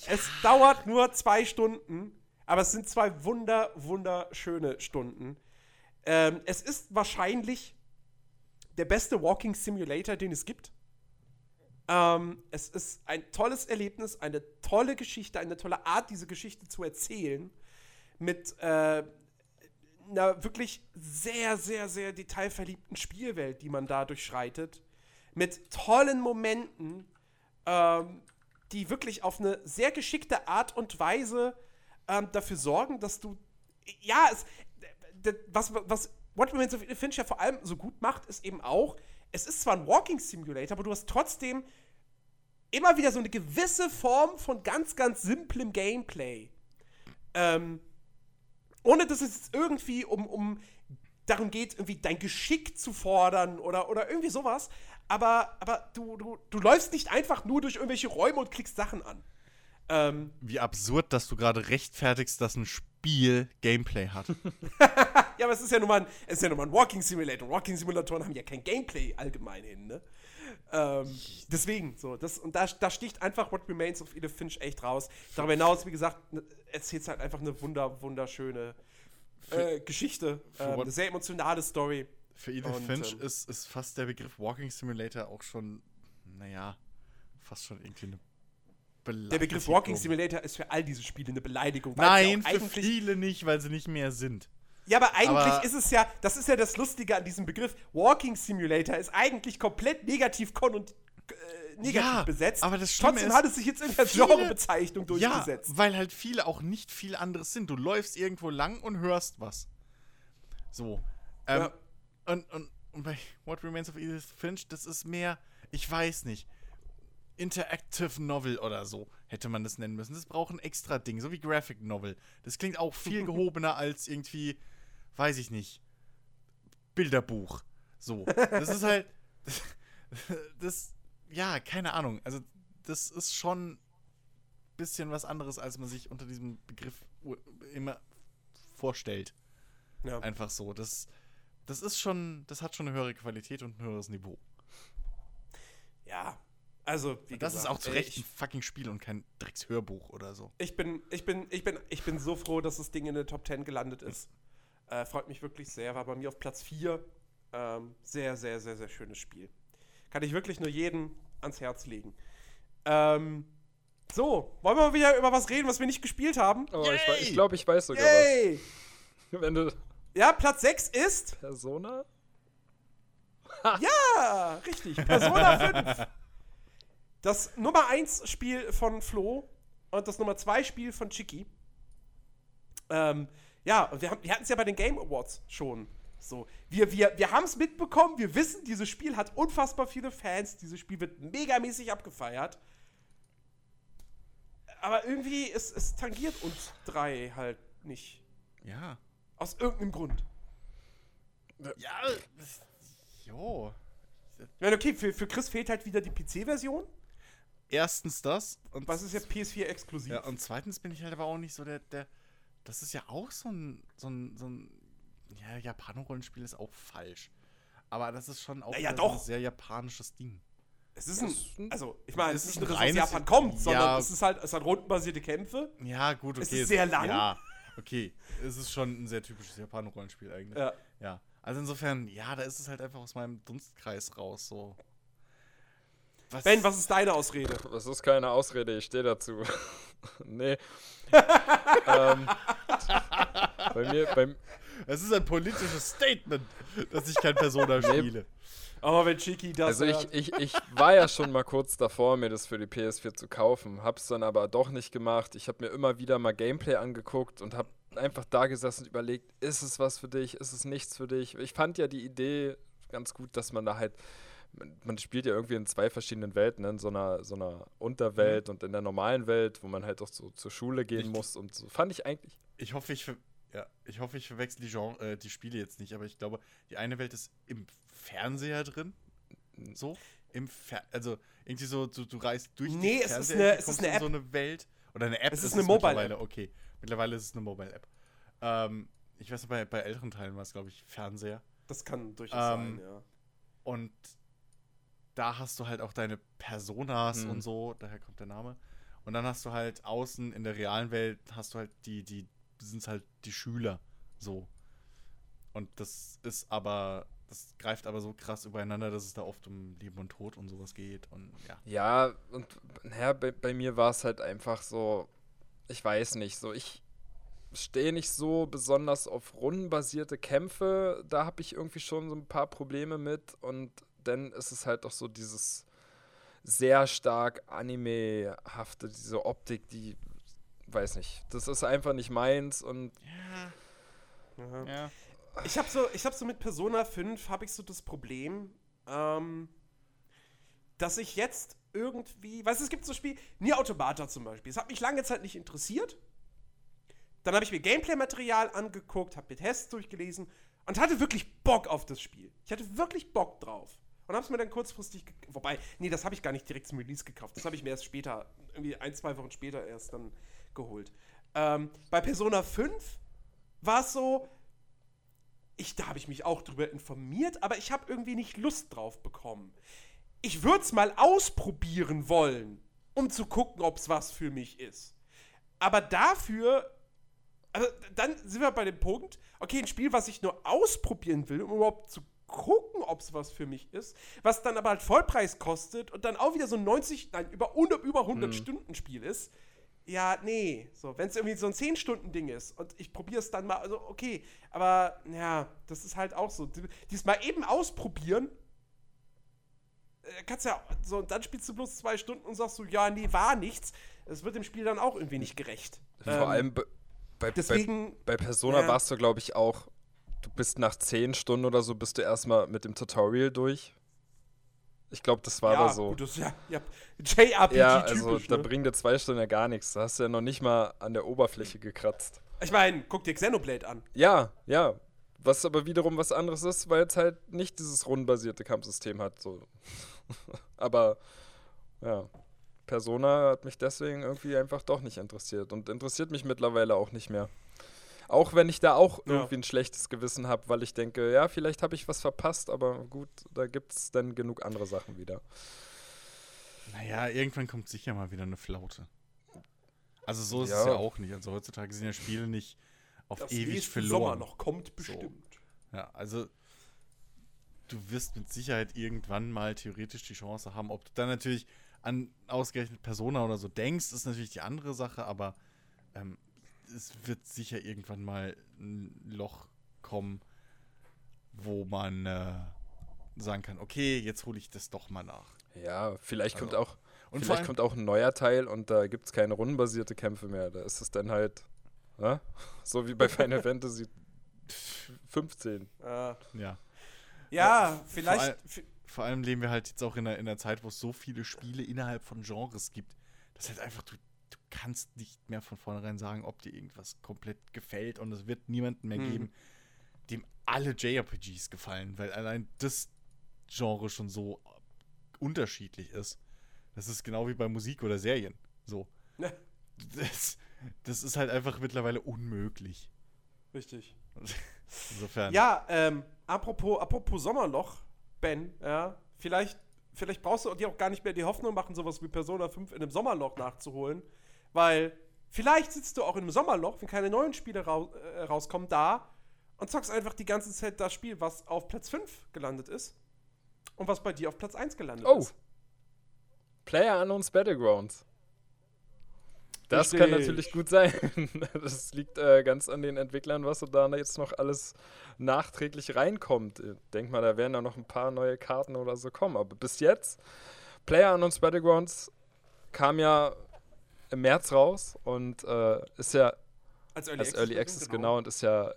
Es dauert nur zwei Stunden, aber es sind zwei wunder, wunderschöne Stunden. Ähm, es ist wahrscheinlich der beste Walking Simulator, den es gibt. Ähm, es ist ein tolles Erlebnis, eine tolle Geschichte, eine tolle Art, diese Geschichte zu erzählen. Mit äh, einer wirklich sehr, sehr, sehr detailverliebten Spielwelt, die man da durchschreitet. Mit tollen Momenten, ähm, die wirklich auf eine sehr geschickte Art und Weise ähm, dafür sorgen, dass du. Ja, es, was, was What Remains of Edith Finch ja vor allem so gut macht, ist eben auch, es ist zwar ein Walking Simulator, aber du hast trotzdem immer wieder so eine gewisse Form von ganz, ganz simplem Gameplay. Ähm, ohne dass es irgendwie um, um darum geht, irgendwie dein Geschick zu fordern oder, oder irgendwie sowas. Aber, aber du, du, du läufst nicht einfach nur durch irgendwelche Räume und klickst Sachen an. Ähm, Wie absurd, dass du gerade rechtfertigst, dass ein Spiel Gameplay hat. ja, aber es ist ja nun mal ein, es ist ja nun mal ein Walking Simulator. Walking Simulatoren haben ja kein Gameplay allgemein hin, ne? Ähm, deswegen, so, das, und da, da sticht einfach What Remains of Edith Finch echt raus. Darüber hinaus, wie gesagt, ne, erzählt halt einfach eine wunder, wunderschöne äh, Geschichte. Ähm, what- eine sehr emotionale Story. Für Edith Und, Finch ähm, ist, ist fast der Begriff Walking Simulator auch schon, naja, fast schon irgendwie eine Beleidigung. Der Begriff Walking Simulator ist für all diese Spiele eine Beleidigung. Nein, für viele nicht, weil sie nicht mehr sind. Ja, aber eigentlich Aber- ist es ja, das ist ja das Lustige an diesem Begriff. Walking Simulator ist eigentlich komplett negativ kon und äh, negativ Ja, besetzt. aber das Schlimme Trotzdem ist, hat es sich jetzt in der Genrebezeichnung durchgesetzt. Ja, weil halt viele auch nicht viel anderes sind. Du läufst irgendwo lang und hörst was. So. Ähm, Ja. und, und, und bei What Remains of Edith Finch, das ist mehr, ich weiß nicht, Interactive Novel oder so hätte man das nennen müssen. Das braucht ein extra Ding, so wie Graphic Novel. Das klingt auch viel gehobener als irgendwie, weiß ich nicht, Bilderbuch. So. Das ist halt. Das, ja, keine Ahnung. Also, das ist schon ein bisschen was anderes, als man sich unter diesem Begriff immer vorstellt. Ja. Einfach so. Das, das ist schon, das hat schon eine höhere Qualität und ein höheres Niveau. ja. Also, wie Das gesagt, ist auch zu Recht ein fucking Spiel und kein Dreckshörbuch oder so. ich, bin, ich, bin, ich, bin, ich bin so froh, dass das Ding in der Top 10 gelandet ist. Äh, freut mich wirklich sehr. War bei mir auf Platz 4. Ähm, sehr, sehr, sehr, sehr schönes Spiel. Kann ich wirklich nur jedem ans Herz legen. Ähm, so, wollen wir mal wieder über was reden, was wir nicht gespielt haben? Oh, ich Yay! ich glaube, ich weiß sogar Yay! was. Wenn du Ja, Platz 6 ist. Persona? Ja, richtig. Persona 5. Das Nummer 1 Spiel von Flo und das Nummer 2 Spiel von Chicky. Ähm, ja, und wir, wir hatten es ja bei den Game Awards schon. So, wir, wir, wir haben es mitbekommen, wir wissen, dieses Spiel hat unfassbar viele Fans, dieses Spiel wird megamäßig abgefeiert. Aber irgendwie, es, es tangiert uns drei halt nicht. Ja. Aus irgendeinem Grund. Ja. Jo. Ich meine, okay, für, für Chris fehlt halt wieder die PC-Version. Erstens das. Und Was ist ja PS4 exklusiv? Ja, und zweitens bin ich halt aber auch nicht so der, der. Das ist ja auch so ein, so ein, so ein. Ja, Japano-Rollenspiel ist auch falsch. Aber das ist schon auch Na ja, wieder so ein doch. sehr japanisches Ding. Es ist ein, also ich meine, es es ist nicht ein nur, dass es aus reines- Japan kommt, sondern Ja. es ist halt, es hat rundenbasierte Kämpfe. Ja, gut, okay. Es ist sehr lang. Ja, okay. Es ist schon ein sehr typisches Japano-Rollenspiel eigentlich. Ja. Ja. Also insofern, ja, da ist es halt einfach aus meinem Dunstkreis raus, so. Was, Ben, was ist deine Ausrede? Das ist keine Ausrede, ich stehe dazu. nee. ähm, bei mir, beim, Es ist ein politisches Statement, dass ich kein Persona spiele. Oh, wenn Chiki das also hört. ich, ich, ich war ja schon mal kurz davor, mir das für die PS4 zu kaufen, hab's dann aber doch nicht gemacht. Ich habe mir immer wieder mal Gameplay angeguckt und hab einfach da gesessen und überlegt, ist es was für dich, ist es nichts für dich? Ich fand ja die Idee ganz gut, dass man da halt man, man spielt ja irgendwie in zwei verschiedenen Welten, ne? in so einer, so einer Unterwelt und in der normalen Welt, wo man halt auch so zur Schule gehen Richtig. muss und so. Fand ich eigentlich Ich hoffe, ich, ja, ich, hoffe, ich verwechsel die, Genre, äh, die Spiele jetzt nicht, aber ich glaube, die eine Welt ist im Fernseher drin. So. Im Fer also irgendwie so, du, du reist durch Nee, den es ist Fernseher, eine- es ist eine App. so eine Welt. Oder eine App Es ist eine Mobile-App. mittlerweile, okay. Mittlerweile ist es eine Mobile-App. Ähm, ich weiß bei, bei älteren Teilen war es, glaube ich, Fernseher. Das kann durchaus Ähm, sein, ja. Und da hast du halt auch deine Personas Mhm. und so, daher kommt der Name. Und dann hast du halt außen in der realen Welt, hast du halt die, die sind halt die Schüler. So. Und das ist aber, das greift aber so krass übereinander, dass es da oft um Leben und Tod und sowas geht. Und ja. Ja, und naja, bei, bei mir war es halt einfach so, ich weiß nicht, so ich stehe nicht so besonders auf rundenbasierte Kämpfe, da habe ich irgendwie schon so ein paar Probleme mit und dann ist es halt auch so dieses sehr stark Anime-hafte, diese Optik, die, weiß nicht, das ist einfach nicht meins und Aha. Ja. Ich habe so, ich hab so mit Persona 5 habe ich so das Problem, ähm, dass ich jetzt irgendwie, weißt du, es gibt so Spiel, Nier Automata zum Beispiel. Es hat mich lange Zeit nicht interessiert. Dann habe ich mir Gameplay-Material angeguckt, habe mir Tests durchgelesen und hatte wirklich Bock auf das Spiel. Ich hatte wirklich Bock drauf. Und habe es mir dann kurzfristig, wobei, nee, das habe ich gar nicht direkt zum Release gekauft. Das habe ich mir erst später, irgendwie ein, zwei Wochen später erst dann geholt. Ähm, bei Persona 5 war es so, ich, da habe ich mich auch drüber informiert, aber ich habe irgendwie nicht Lust drauf bekommen. Ich würde es mal ausprobieren wollen, um zu gucken, ob es was für mich ist. Aber dafür, also dann sind wir bei dem Punkt, okay, ein Spiel, was ich nur ausprobieren will, um überhaupt zu gucken, ob es was für mich ist, was dann aber halt Vollpreis kostet und dann auch wieder so ein 90, nein, über, über 100 Stunden Spiel ist. Ja, nee, so, wenn es irgendwie so ein 10-Stunden-Ding ist und ich probiere es dann mal, also okay, aber ja, das ist halt auch so. Dies mal eben ausprobieren, äh, kannst ja so, und dann spielst du bloß zwei Stunden und sagst so, ja, nee, war nichts. Es wird dem Spiel dann auch irgendwie nicht gerecht. Vor Ähm, allem bei, bei, deswegen- bei, bei Persona ja. warst du, glaube ich, auch, du bist nach 10 Stunden oder so, bist du erstmal mit dem Tutorial durch. Ich glaube, das war ja, da so. Gut, das, ja, ja, JRPG ja, also typisch, da ne? bringt dir zwei Stunden ja gar nichts. Da hast du ja noch nicht mal an der Oberfläche gekratzt. Ich meine, guck dir Xenoblade an. Ja, ja. Was aber wiederum was anderes ist, weil es halt nicht dieses rundenbasierte Kampfsystem hat. So. aber ja, Persona hat mich deswegen irgendwie einfach doch nicht interessiert und interessiert mich mittlerweile auch nicht mehr. Auch wenn ich da auch Ja. irgendwie ein schlechtes Gewissen habe, weil ich denke, ja, vielleicht habe ich was verpasst, aber gut, da gibt es dann genug andere Sachen wieder. Naja, irgendwann kommt sicher mal wieder eine Flaute. Also so ist Ja. es ja auch nicht. Also heutzutage sind ja Spiele nicht auf Das ewig verloren. Sommer noch kommt bestimmt. Ja, also du wirst mit Sicherheit irgendwann mal theoretisch die Chance haben. Ob du dann natürlich an ausgerechnet Persona oder so denkst, ist natürlich die andere Sache, aber ähm, es wird sicher irgendwann mal ein Loch kommen, wo man äh, sagen kann, okay, jetzt hole ich das doch mal nach. Ja, vielleicht kommt Also, auch Und vor vielleicht allem, kommt auch ein neuer Teil und da gibt es keine rundenbasierte Kämpfe mehr. Da ist es dann halt, ne? so wie bei Final Fantasy 15. Äh, ja, ja, vielleicht. allem- vi- vor allem leben wir halt jetzt auch in einer, in einer Zeit, wo es so viele Spiele innerhalb von Genres gibt, dass halt einfach du kannst nicht mehr von vornherein sagen, ob dir irgendwas komplett gefällt und es wird niemanden mehr Mhm. geben, dem alle JRPGs gefallen, weil allein das Genre schon so unterschiedlich ist. Das ist genau wie bei Musik oder Serien. So. Ne, Das, das ist halt einfach mittlerweile unmöglich. richtig. Insofern. Ja, ähm, apropos, apropos Sommerloch, Ben, ja, vielleicht, vielleicht brauchst du dir auch gar nicht mehr die Hoffnung machen, sowas wie Persona 5 in einem Sommerloch nachzuholen, weil vielleicht sitzt du auch einem Sommerloch, wenn keine neuen Spiele rau äh, rauskommen, da und zockst einfach die ganze Zeit das Spiel, was auf Platz 5 gelandet ist und was bei dir auf Platz 1 gelandet Oh. ist. Player Unknowns Battlegrounds. Das kann Richtig. natürlich gut sein. Das liegt äh, ganz an den Entwicklern, was so da jetzt noch alles nachträglich reinkommt. Ich denk mal, da werden da noch ein paar neue Karten oder so kommen. Aber bis jetzt, Player Unknowns Battlegrounds kam ja im März raus und äh, ist ja Als Early, als Early Access genau und ist ja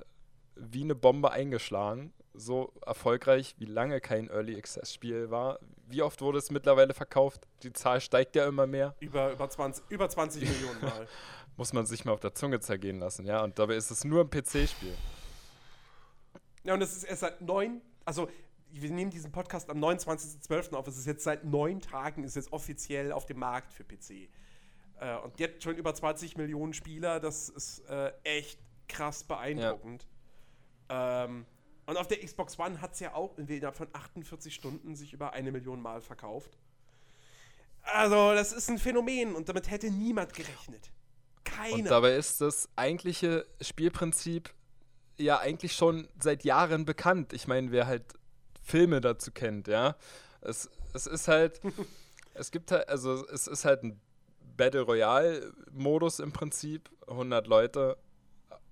wie eine Bombe eingeschlagen. So erfolgreich, wie lange kein Early Access Spiel war. Wie oft wurde es mittlerweile verkauft? Die Zahl steigt ja immer mehr. Über, über, 20, über 20 Millionen Mal. Muss man sich mal auf der Zunge zergehen lassen, ja. Und dabei ist es nur ein PC-Spiel. Ja, und es ist erst seit neun, also wir nehmen diesen Podcast am 29.12. auf, es ist jetzt seit neun Tagen, ist jetzt offiziell auf dem Markt für PC. Äh, und jetzt schon über 20 Millionen Spieler, das ist äh, echt krass beeindruckend. Ähm, und auf der Xbox One hat es ja auch innerhalb von 48 Stunden sich über eine Million Mal verkauft. Also, das ist ein Phänomen und damit hätte niemand gerechnet. Und Keiner. dabei ist das eigentliche Spielprinzip ja eigentlich schon seit Jahren bekannt. Ich meine, wer halt Filme dazu kennt, ja. Es, es ist halt, es gibt halt, also es ist halt ein Battle Royale-Modus im Prinzip. 100 Leute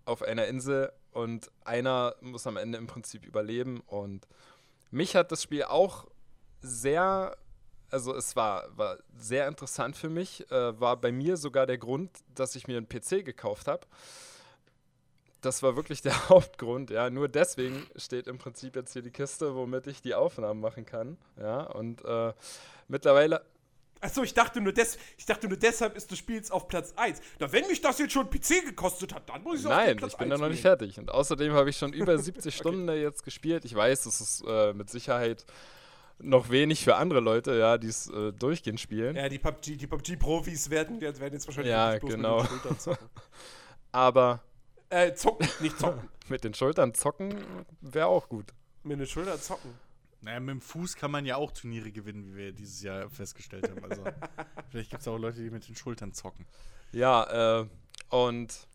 auf einer Insel und einer muss am Ende im Prinzip überleben. Und mich hat das Spiel auch sehr, also es war, war sehr interessant für mich, äh, war bei mir sogar der Grund, dass ich mir einen PC gekauft habe. Das war wirklich der Hauptgrund, ja. Nur deswegen steht im Prinzip jetzt hier die Kiste, womit ich die Aufnahmen machen kann. Ja, und äh, mittlerweile Achso, ich dachte nur des, ich dachte nur deshalb ist das Spiel jetzt auf Platz 1. Na, wenn mich das jetzt schon PC gekostet hat, dann muss ich es auf Platz ich bin da 1 noch nicht fertig. Und außerdem habe ich schon über 70 Stunden da jetzt gespielt. Ich weiß, das ist äh, mit Sicherheit noch wenig für andere Leute, ja, die es äh, durchgehend spielen. Ja, die PUBG, die PUBG-Profis werden, jetzt- werden jetzt wahrscheinlich Ja, genau. mit den Schultern zocken. Aber äh, zocken, nicht zocken. mit den Schultern zocken wäre auch gut. mit den Schultern zocken. Naja, mit dem Fuß kann man ja auch Turniere gewinnen, wie wir dieses Jahr festgestellt haben. Also, vielleicht gibt es auch Leute, die mit den Schultern zocken. Ja, äh, und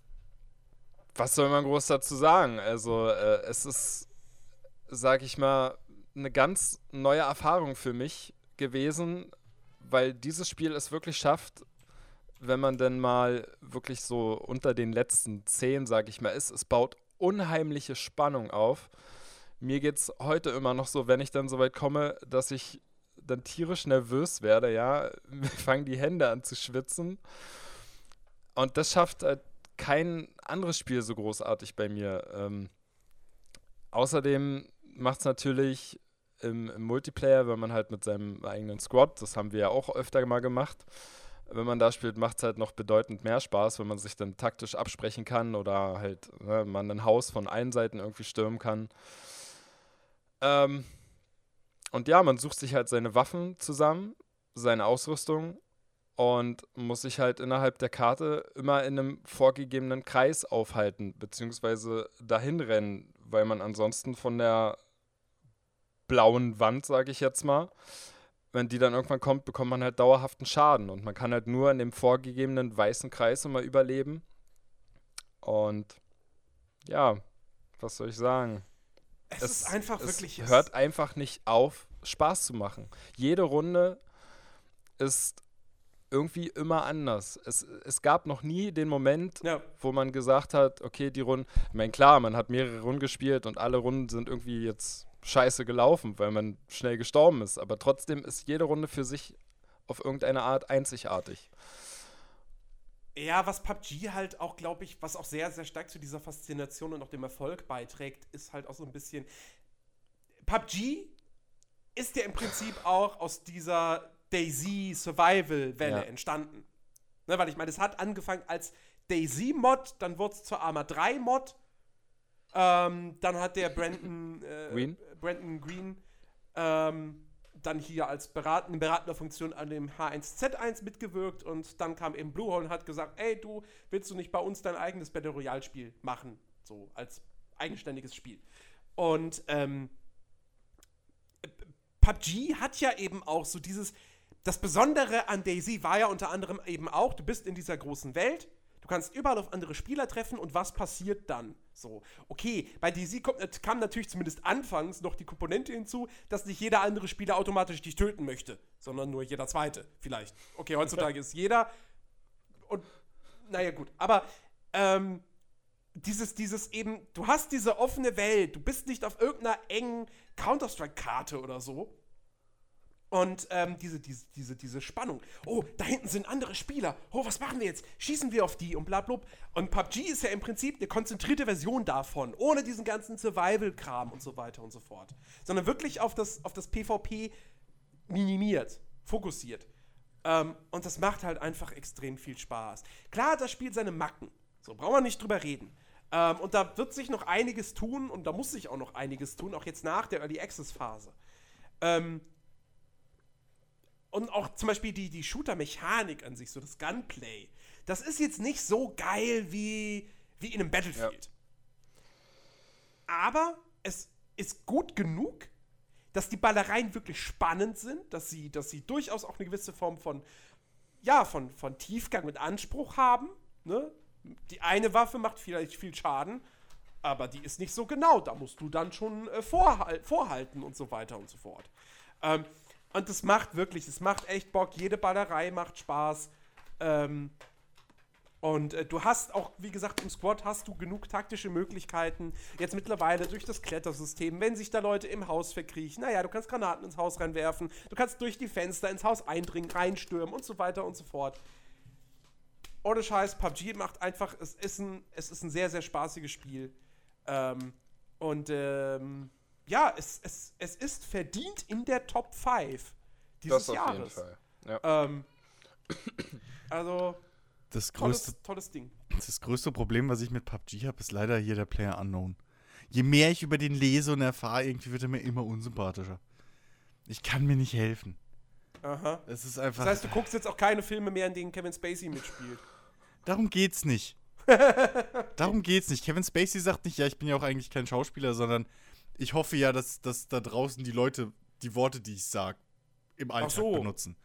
was soll man groß dazu sagen? Also, äh, es ist, sag ich mal, eine ganz neue Erfahrung für mich gewesen, weil dieses Spiel es wirklich schafft, wenn man denn mal wirklich so unter den letzten zehn, sag ich mal, ist, es baut unheimliche Spannung auf. Mir geht es heute immer noch so, wenn ich dann so weit komme, dass ich dann tierisch nervös werde, ja, mir fangen die Hände an zu schwitzen. Und das schafft halt kein anderes Spiel so großartig bei mir. Ähm, außerdem macht es natürlich im, im, Multiplayer, wenn man halt mit seinem eigenen Squad, das haben wir ja auch öfter mal gemacht, wenn man da spielt, macht es halt noch bedeutend mehr Spaß, wenn man sich dann taktisch absprechen kann oder halt ne, man ein Haus von allen Seiten irgendwie stürmen kann. Ähm, und ja, man sucht sich halt seine Waffen zusammen, seine Ausrüstung und muss sich halt innerhalb der Karte immer in einem vorgegebenen Kreis aufhalten, beziehungsweise dahin rennen, weil man ansonsten von der blauen Wand, sage ich jetzt mal, wenn die dann irgendwann kommt, bekommt man halt dauerhaften Schaden und man kann halt nur in dem vorgegebenen weißen Kreis immer überleben. Und ja, was soll ich sagen? Es, es ist einfach es wirklich. hört einfach nicht auf, Spaß zu machen. Jede Runde ist irgendwie immer anders. Es, es gab noch nie den Moment, ja. wo man gesagt hat, okay, die Runden, ich meine, klar, man hat mehrere Runden gespielt und alle Runden sind irgendwie jetzt scheiße gelaufen, weil man schnell gestorben ist. Aber trotzdem ist jede Runde für sich auf irgendeine Art einzigartig. Ja, was PUBG halt auch, glaube ich, was auch sehr, sehr stark zu dieser Faszination und auch dem Erfolg beiträgt, ist halt auch so ein bisschen. PUBG ist ja im Prinzip auch aus dieser Daisy Survival Welle ja. entstanden. Ne, weil ich meine, es hat angefangen als Daisy Mod, dann wurde es zur Arma 3 Mod. Ähm, dann hat der Brandon äh, Green, Brandon Green ähm, dann hier als beratende, beratender Funktion an dem H1Z1 mitgewirkt und dann kam eben Bluehole und hat gesagt, ey, du willst du nicht bei uns dein eigenes Battle Royale Spiel machen, so als eigenständiges Spiel. Und ähm, PUBG hat ja eben auch so dieses, das Besondere an Daisy war ja unter anderem eben auch, du bist in dieser großen Welt, du kannst überall auf andere Spieler treffen und was passiert dann? So, okay, bei Daisy kommt, kam natürlich zumindest anfangs noch die Komponente hinzu, dass nicht jeder andere Spieler automatisch dich töten möchte, sondern nur jeder zweite, vielleicht. Okay, heutzutage ist jeder und naja, gut, aber ähm, dieses, dieses eben, du hast diese offene Welt, du bist nicht auf irgendeiner engen Counter-Strike-Karte oder so, und ähm, diese, diese, diese, diese Spannung. Oh, da hinten sind andere Spieler. Oh, was machen wir jetzt? Schießen wir auf die und bla, bla. Und PUBG ist ja im Prinzip eine konzentrierte Version davon, ohne diesen ganzen Survival-Kram und so weiter und so fort. Sondern wirklich auf das, auf das PvP minimiert, fokussiert. Ähm, und das macht halt einfach extrem viel Spaß. Klar hat das Spiel seine Macken. So, brauchen wir nicht drüber reden. Ähm, und da wird sich noch einiges tun und da muss sich auch noch einiges tun, auch jetzt nach der Early Access-Phase. Ähm, und auch zum Beispiel die, die Shooter-Mechanik an sich, so das Gunplay, das ist jetzt nicht so geil wie, wie in einem Battlefield. Ja. Aber es ist gut genug, dass die Ballereien wirklich spannend sind, dass sie, dass sie durchaus auch eine gewisse Form von, ja, von, von Tiefgang und Anspruch haben. Ne? Die eine Waffe macht vielleicht viel Schaden, aber die ist nicht so genau. Da musst du dann schon äh, vorhal vorhalten und so weiter und so fort. Ähm, und das macht wirklich, es macht echt Bock. Jede Ballerei macht Spaß. Ähm, und äh, du hast auch, wie gesagt, im Squad hast du genug taktische Möglichkeiten. Jetzt mittlerweile durch das Klettersystem, wenn sich da Leute im Haus verkriechen, naja, du kannst Granaten ins Haus reinwerfen, du kannst durch die Fenster ins Haus eindringen, reinstürmen und so weiter und so fort. Ohne Scheiß, PUBG macht einfach, es ist ein, es ist ein sehr, sehr spaßiges Spiel. Ähm, und ähm, ja, es, es, es ist verdient in der Top 5 dieses das auf Jahres. Jeden Fall. Ja. Ähm, also, das größte, tolles, tolles Ding. Das größte Problem, was ich mit PUBG habe, ist leider hier der Player Unknown. Je mehr ich über den lese und erfahre, irgendwie wird er mir immer unsympathischer. Ich kann mir nicht helfen. Aha. Es ist einfach. Das heißt, du guckst jetzt auch keine Filme mehr, in denen Kevin Spacey mitspielt. Darum geht's nicht. Darum geht's nicht. Kevin Spacey sagt nicht, ja, ich bin ja auch eigentlich kein Schauspieler, sondern ich hoffe ja, dass, dass da draußen die Leute die Worte, die ich sage, im Alltag so. benutzen.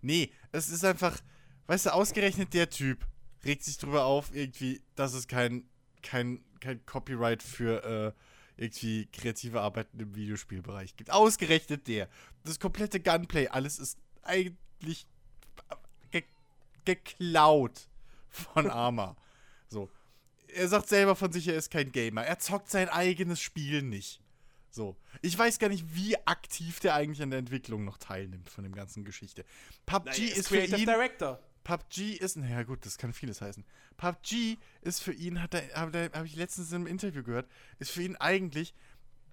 Nee, es ist einfach, weißt du, ausgerechnet der Typ regt sich drüber auf, irgendwie, dass es kein, kein, kein Copyright für, äh, irgendwie kreative Arbeiten im Videospielbereich gibt. Ausgerechnet der. Das komplette Gunplay, alles ist eigentlich ge geklaut von Arma. So. Er sagt selber von sich, er ist kein Gamer. Er zockt sein eigenes Spiel nicht. So. Ich weiß gar nicht, wie aktiv der eigentlich an der Entwicklung noch teilnimmt von dem ganzen Geschichte. PUBG er ist für Creative ihn. Director. PUBG ist, naja gut, das kann vieles heißen. PUBG ist für ihn, hat er, habe hab ich letztens im Interview gehört, ist für ihn eigentlich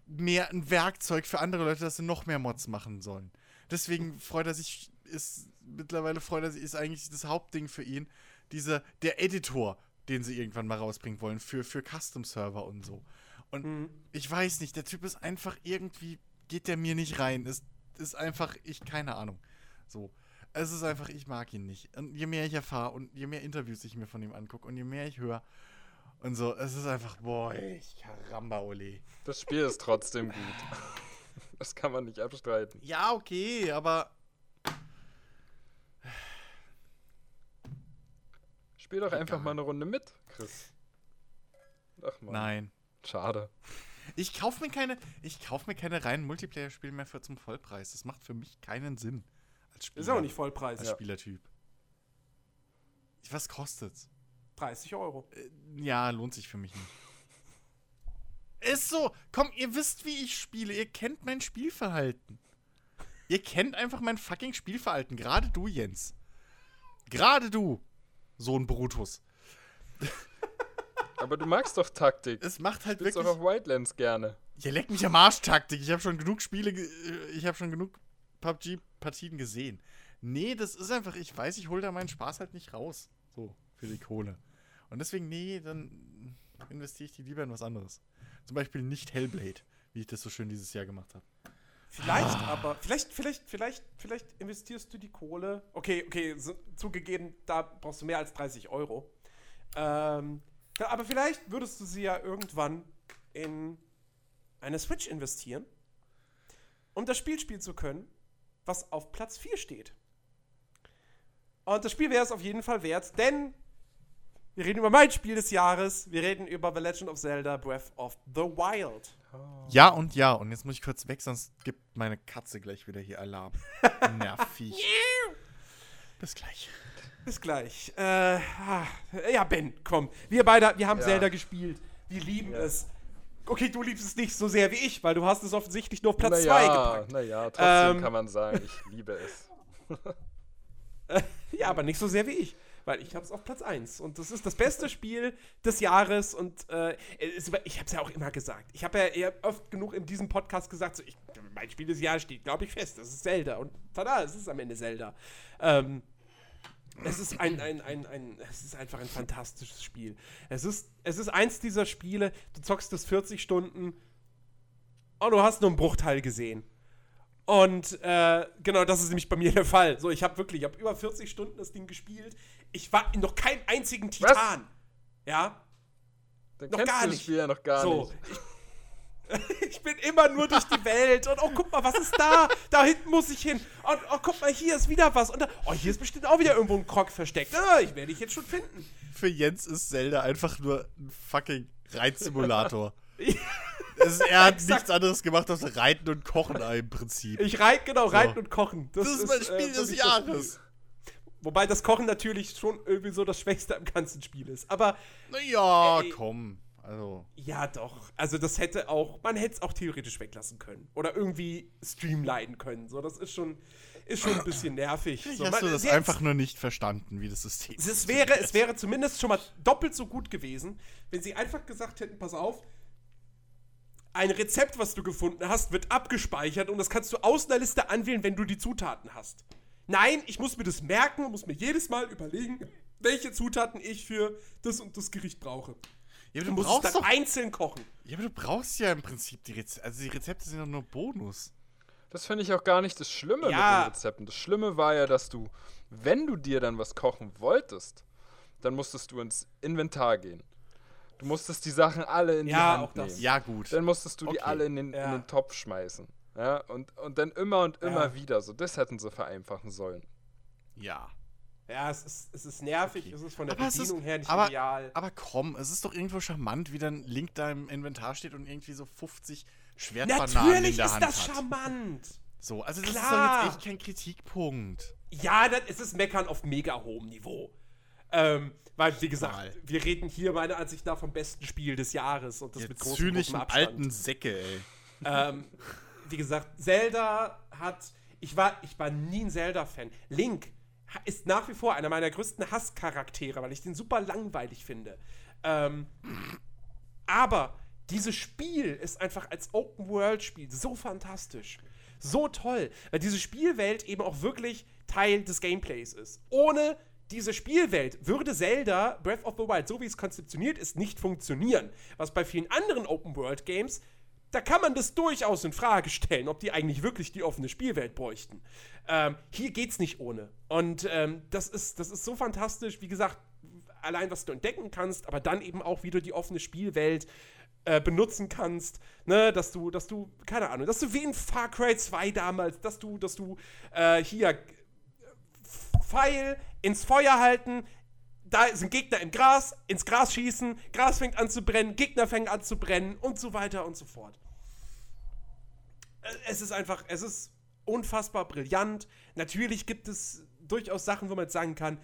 mehr ein Werkzeug für andere Leute, dass sie noch mehr Mods machen sollen. Deswegen freut er sich, ist mittlerweile freut er sich, ist eigentlich das Hauptding für ihn, dieser, der Editor, den sie irgendwann mal rausbringen wollen, für, für Custom-Server und so. Und Mhm. ich weiß nicht, der Typ ist einfach irgendwie, geht der mir nicht rein. Es ist einfach, ich, keine Ahnung. So. Es ist einfach, ich mag ihn nicht. Und je mehr ich erfahre und je mehr Interviews ich mir von ihm angucke und je mehr ich höre und so, es ist einfach, boah, ich Karamba, ole. Das Spiel ist trotzdem gut. Das kann man nicht abstreiten. Ja, okay, aber Spiel doch einfach Egal. mal eine Runde mit, Chris. Ach man. nein. Schade. Ich kaufe mir keine, ich kaufe mir keine reinen Multiplayer-Spiele mehr für zum Vollpreis. Das macht für mich keinen Sinn. Als Spieler. Ist auch nicht Vollpreis. Als Ja. Spielertyp. Was kostet's? 30 Euro. Äh, Ja, lohnt sich für mich nicht. Ist so. Komm, ihr wisst, wie ich spiele. Ihr kennt mein Spielverhalten. Ihr kennt einfach mein fucking Spielverhalten. Gerade du, Jens. Gerade du, Sohn Brutus. Aber du magst doch Taktik. Es macht halt Spielst wirklich. doch auf Wildlands gerne. Ihr leckt mich am Arsch, Taktik. Ich habe schon genug Spiele, ge- äh, ich habe schon genug PUBG-Partien gesehen. Nee, das ist einfach, ich weiß, ich hole da meinen Spaß halt nicht raus. So, für die Kohle. Und deswegen, nee, dann investiere ich die lieber in was anderes. Zum Beispiel nicht Hellblade, wie ich das so schön dieses Jahr gemacht habe. Vielleicht aber, vielleicht, vielleicht, vielleicht, vielleicht investierst du die Kohle. Okay, okay, so, zugegeben, da brauchst du mehr als 30 Euro. Ähm, ja, aber vielleicht würdest du sie ja irgendwann in eine Switch investieren, um das Spiel spielen zu können, was auf Platz 4 steht. Und das Spiel wäre es auf jeden Fall wert, denn wir reden über mein Spiel des Jahres. Wir reden über The Legend of Zelda Breath of the Wild. Ja und ja, und jetzt muss ich kurz weg, sonst gibt meine Katze gleich wieder hier Alarm. Nervig. Bis gleich. Bis gleich. Äh, ja, Ben, komm. Wir beide, wir haben Ja. Zelda gespielt. Wir lieben es. Okay, du liebst es nicht so sehr wie ich, weil du hast es offensichtlich nur auf Platz 2 naja, gepackt. naja, trotzdem Ähm. kann man sagen, ich liebe es. Ja, aber nicht so sehr wie ich. Weil ich habe es auf Platz 1. Und das ist das beste Spiel des Jahres. Und äh, ich habe es ja auch immer gesagt. Ich habe ja eher oft genug in diesem Podcast gesagt, so, ich, mein Spiel des Jahres steht, glaube ich, fest. Das ist Zelda. Und tada, es ist am Ende Zelda. Ähm, es ist ein, ein, ein, ein, es ist einfach ein fantastisches Spiel. Es ist, es ist eins dieser Spiele, du zockst es 40 Stunden und du hast nur einen Bruchteil gesehen. Und äh, genau, das ist nämlich bei mir der Fall. So, ich habe wirklich, ich habe über 40 Stunden das Ding gespielt. Ich war in noch keinem einzigen Titan. Ja, Dann Noch gar das nicht. Noch gar so. nicht. Ich, ich bin immer nur durch die Welt und oh, guck mal, was ist da? Da hinten muss ich hin. Und oh, guck mal, hier ist wieder was. Und da, oh, hier ist bestimmt auch wieder irgendwo ein Krog versteckt. Ah, ich werde dich jetzt schon finden. Für Jens ist Zelda einfach nur ein fucking Reitsimulator. Es, er hat nichts anderes gemacht als Reiten und Kochen im Prinzip. Ich reite, genau, So. reiten und kochen. das ist mein Spiel des wirklich das Jahres. Spiel. Wobei das Kochen natürlich schon irgendwie so das Schwächste am ganzen Spiel ist. Aber Naja, Ey. komm. Also, Ja, doch. Also das hätte auch, man hätte es auch theoretisch weglassen können. Oder irgendwie streamlinen können. So, das ist schon, ist schon ein bisschen nervig. vielleicht So, hast man- du das hätten's- einfach nur nicht verstanden, wie das System Es wäre, es wäre zumindest schon mal doppelt so gut gewesen, wenn sie einfach gesagt hätten, pass auf, ein Rezept, was du gefunden hast, wird abgespeichert und das kannst du aus einer Liste anwählen, wenn du die Zutaten hast. Nein, ich muss mir das merken und muss mir jedes Mal überlegen, welche Zutaten ich für das und das Gericht brauche. Ja, aber Du du musst es brauchst dann doch. einzeln kochen. Ja, aber du brauchst ja im Prinzip die Rezepte. Also die Rezepte sind doch nur Bonus. Das finde ich auch gar nicht das Schlimme Ja. mit den Rezepten. Das Schlimme war ja, dass du, wenn du dir dann was kochen wolltest, dann musstest du ins Inventar gehen. Du musstest die Sachen alle in die Ja, Hand auch das. nehmen. Ja, gut. Dann musstest du die Okay. alle in den, Ja. in den Topf schmeißen. Ja, und, und dann immer und immer Ja. wieder. So, das hätten sie vereinfachen sollen. Ja. Ja, es ist, es ist nervig, Okay. es ist von der Aber es Bedienung ist- her nicht aber- ideal. Aber komm, es ist doch irgendwo charmant, wie dann Link da im Inventar steht und irgendwie so 50 Schwertbananen Natürlich in der ist Hand das hat. charmant. So, also das Klar. ist doch jetzt echt kein Kritikpunkt. Ja, das, es ist Meckern auf mega hohem Niveau. Ähm, weil, wie gesagt, Mal. wir reden hier meiner Ansicht nach vom besten Spiel des Jahres und das Ihr mit großem, zynischen Abstand. alten Säcke, ey. ähm, wie gesagt, Zelda hat. Ich war, ich war nie ein Zelda-Fan. Link ist nach wie vor einer meiner größten Hasscharaktere, weil ich den super langweilig finde. Ähm, aber dieses Spiel ist einfach als Open-World-Spiel so fantastisch. So toll. Weil diese Spielwelt eben auch wirklich Teil des Gameplays ist. Ohne diese Spielwelt würde Zelda Breath of the Wild, so wie es konzeptioniert ist, nicht funktionieren. Was bei vielen anderen Open-World-Games, da kann man das durchaus in Frage stellen, ob die eigentlich wirklich die offene Spielwelt bräuchten. Ähm, hier geht's nicht ohne. Und ähm, das, ist, das ist so fantastisch. Wie gesagt, allein was du entdecken kannst, aber dann eben auch, wie du die offene Spielwelt äh, benutzen kannst, ne, dass du, dass du, keine Ahnung, dass du wie in Far Cry 2 damals, dass du, dass du äh, hier Pfeil ins Feuer halten, da sind Gegner im Gras, ins Gras schießen, Gras fängt an zu brennen, Gegner fängt an zu brennen und so weiter und so fort. Äh, Es ist einfach, es ist unfassbar brillant. Natürlich gibt es durchaus Sachen, wo man jetzt sagen kann,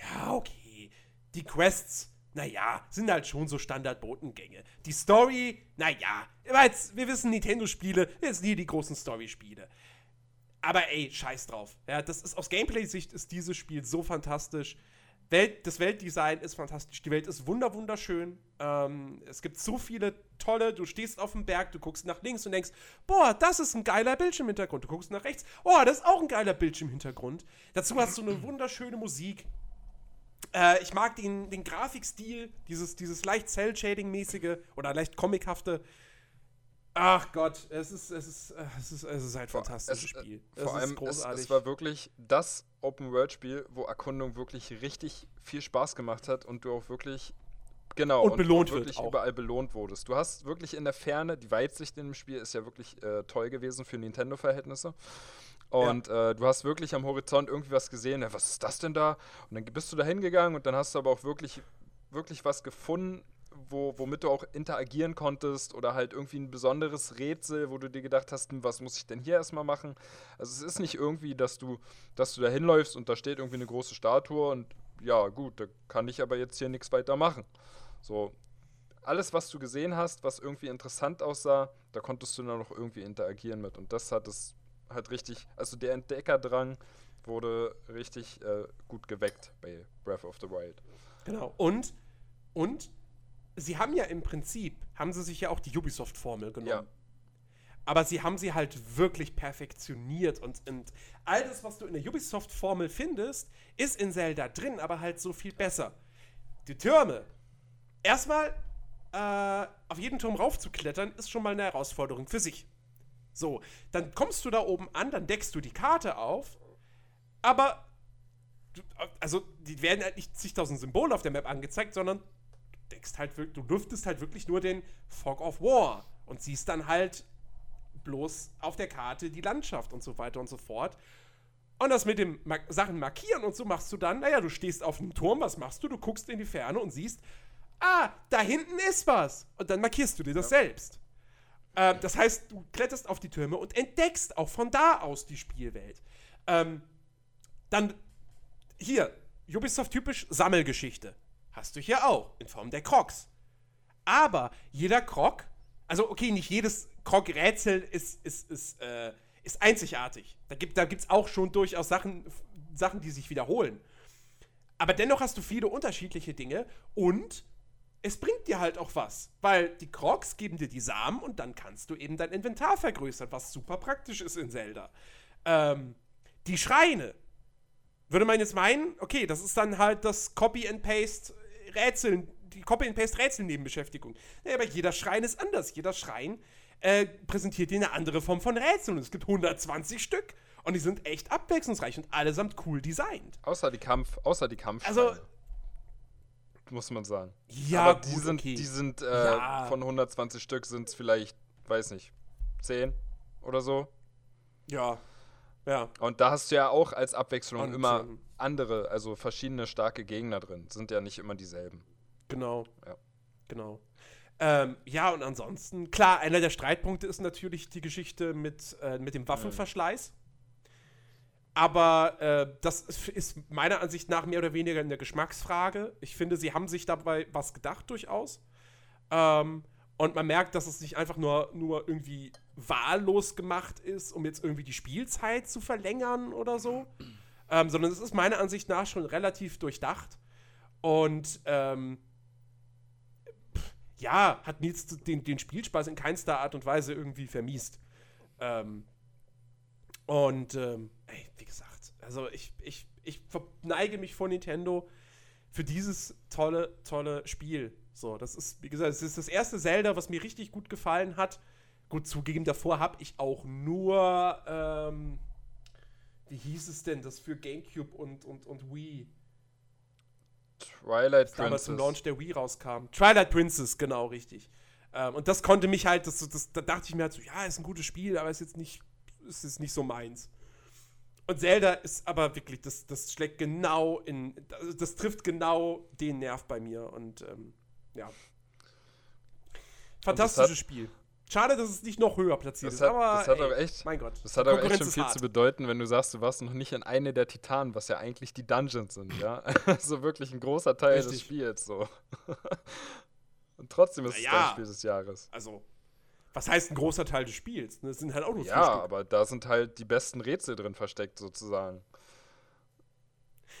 ja, okay, die Quests, naja, sind halt schon so Standard-Botengänge. Die Story, naja, wir wissen, Nintendo-Spiele, jetzt nie die großen Story-Spiele. Aber ey, scheiß drauf. Ja, das ist aus Gameplay-Sicht ist dieses Spiel so fantastisch. Welt, das Weltdesign ist fantastisch. Die Welt ist wunder wunderschön. Ähm, es gibt so viele tolle. Du stehst auf dem Berg, du guckst nach links und denkst, boah, das ist ein geiler Bildschirmhintergrund. Du guckst nach rechts, oh, das ist auch ein geiler Bildschirmhintergrund. Dazu hast du eine wunderschöne Musik. Äh, ich mag den, den Grafikstil, dieses, dieses leicht Cell-Shading-mäßige oder leicht comichafte. Ach Gott, es ist, es ist, äh, es ist, es ist ein fantastisches Es- Spiel. äh, Vor es allem, ist es, großartig. es war wirklich das Open-World-Spiel, wo Erkundung wirklich richtig viel Spaß gemacht hat und du auch wirklich, genau, Und belohnt du wird wirklich überall belohnt wurdest. Du hast wirklich in der Ferne, die Weitsicht in dem Spiel ist ja wirklich äh, toll gewesen für Nintendo-Verhältnisse. Und äh, du hast wirklich am Horizont irgendwie was gesehen, ja, was ist das denn da? Und dann bist du da hingegangen und dann hast du aber auch wirklich, wirklich was gefunden, wo, womit du auch interagieren konntest oder halt irgendwie ein besonderes Rätsel, wo du dir gedacht hast, hm, was muss ich denn hier erstmal machen? Also es ist nicht irgendwie, dass du, dass du da hinläufst und da steht irgendwie eine große Statue und ja, gut, da kann ich aber jetzt hier nichts weiter machen. So, alles, was du gesehen hast, was irgendwie interessant aussah, da konntest du dann noch irgendwie interagieren mit. Und das hat es halt richtig, also der Entdeckerdrang wurde richtig äh, gut geweckt bei Breath of the Wild. Genau. Und, und sie haben ja im Prinzip, haben sie sich ja auch die Ubisoft-Formel genommen. Ja. Aber sie haben sie halt wirklich perfektioniert und, und all das, was du in der Ubisoft-Formel findest, ist in Zelda drin, aber halt so viel besser. Die Türme. Erstmal äh, auf jeden Turm raufzuklettern, ist schon mal eine Herausforderung für sich. So, dann kommst du da oben an, dann deckst du die Karte auf, aber also die werden halt nicht zigtausend Symbole auf der Map angezeigt, sondern deckst halt wirklich, du lüftest halt wirklich nur den Fog of War und siehst dann halt bloß auf der Karte die Landschaft und so weiter und so fort. Und das mit dem Mar Sachen markieren und so machst du dann, naja, du stehst auf einem Turm, was machst du? Du guckst in die Ferne und siehst, ah, da hinten ist was. Und dann markierst du dir das selbst. Ähm, das heißt, du kletterst auf die Türme und entdeckst auch von da aus die Spielwelt. Ähm, dann hier, Ubisoft-typisch Sammelgeschichte. Hast du hier auch, in Form der Crocs. Aber jeder Krog, also okay, nicht jedes Krog-Rätsel ist, ist, ist, äh, ist einzigartig. Da gibt es da auch schon durchaus Sachen, Sachen, die sich wiederholen. Aber dennoch hast du viele unterschiedliche Dinge und es bringt dir halt auch was. Weil die Crocs geben dir die Samen und dann kannst du eben dein Inventar vergrößern, was super praktisch ist in Zelda. Ähm, die Schreine. Würde man jetzt meinen, okay, das ist dann halt das Copy-and-Paste-Rätseln, die Copy-and-Paste-Rätsel-Nebenbeschäftigung. Ja, aber jeder Schrein ist anders. Jeder Schrein äh, präsentiert dir eine andere Form von Rätseln. Und es gibt 120 Stück. Und die sind echt abwechslungsreich und allesamt cool designt. Außer die Kampf, außer die Kampf. Also, muss man sagen. ja, Aber die gut, sind, okay. die sind äh, Ja. von 120 Stück sind es vielleicht, weiß nicht, 10 oder so. Ja. Ja. Und da hast du ja auch als Abwechslung Und, immer ähm, andere, also verschiedene starke Gegner drin. Sind ja nicht immer dieselben. Genau. Ja. Genau. Ähm, ja, und ansonsten, klar, einer der Streitpunkte ist natürlich die Geschichte mit, äh, mit dem Waffenverschleiß. Aber äh, das ist, meiner Ansicht nach mehr oder weniger eine Geschmacksfrage. Ich finde, sie haben sich dabei was gedacht, durchaus. Ähm, und man merkt, dass es nicht einfach nur, nur irgendwie wahllos gemacht ist, um jetzt irgendwie die Spielzeit zu verlängern oder so. Ähm, sondern es ist meiner Ansicht nach schon relativ durchdacht. Und ähm, pff, ja, hat Nils den, den Spielspaß in keinster Art und Weise irgendwie vermiest. Ähm, und ähm, ey, wie gesagt, also ich, ich, ich verneige mich vor Nintendo für dieses tolle, tolle Spiel. So, das ist, wie gesagt, es ist das erste Zelda, was mir richtig gut gefallen hat. Gut, zugegeben, davor habe ich auch nur, ähm, wie hieß es denn, das für Gamecube und, und, und Wii, Twilight das damals zum Princess. Launch der Wii rauskam. Twilight Princess, genau, richtig. Ähm, und das konnte mich halt, das, das, da dachte ich mir halt so, ja, ist ein gutes Spiel, aber ist jetzt nicht, ist jetzt nicht so meins. Und Zelda ist aber wirklich, das, das schlägt genau in, das, das trifft genau den Nerv bei mir und ähm, ja. Fantastisches hat- Spiel. Schade, dass es nicht noch höher platziert Das ist, hat- aber das hat ey, auch echt- mein Gott. Das hat aber echt schon viel hart. zu bedeuten, wenn du sagst, du warst noch nicht in eine der Titanen, was ja eigentlich die Dungeons sind, ja. Also wirklich ein großer Teil des Richtig. Spiels, so. Und trotzdem ist es Naja. dein Spiel des Jahres. Also, was heißt ein großer Teil des Spiels? Das sind halt auch nur Ja, aber da sind halt die besten Rätsel drin versteckt, sozusagen.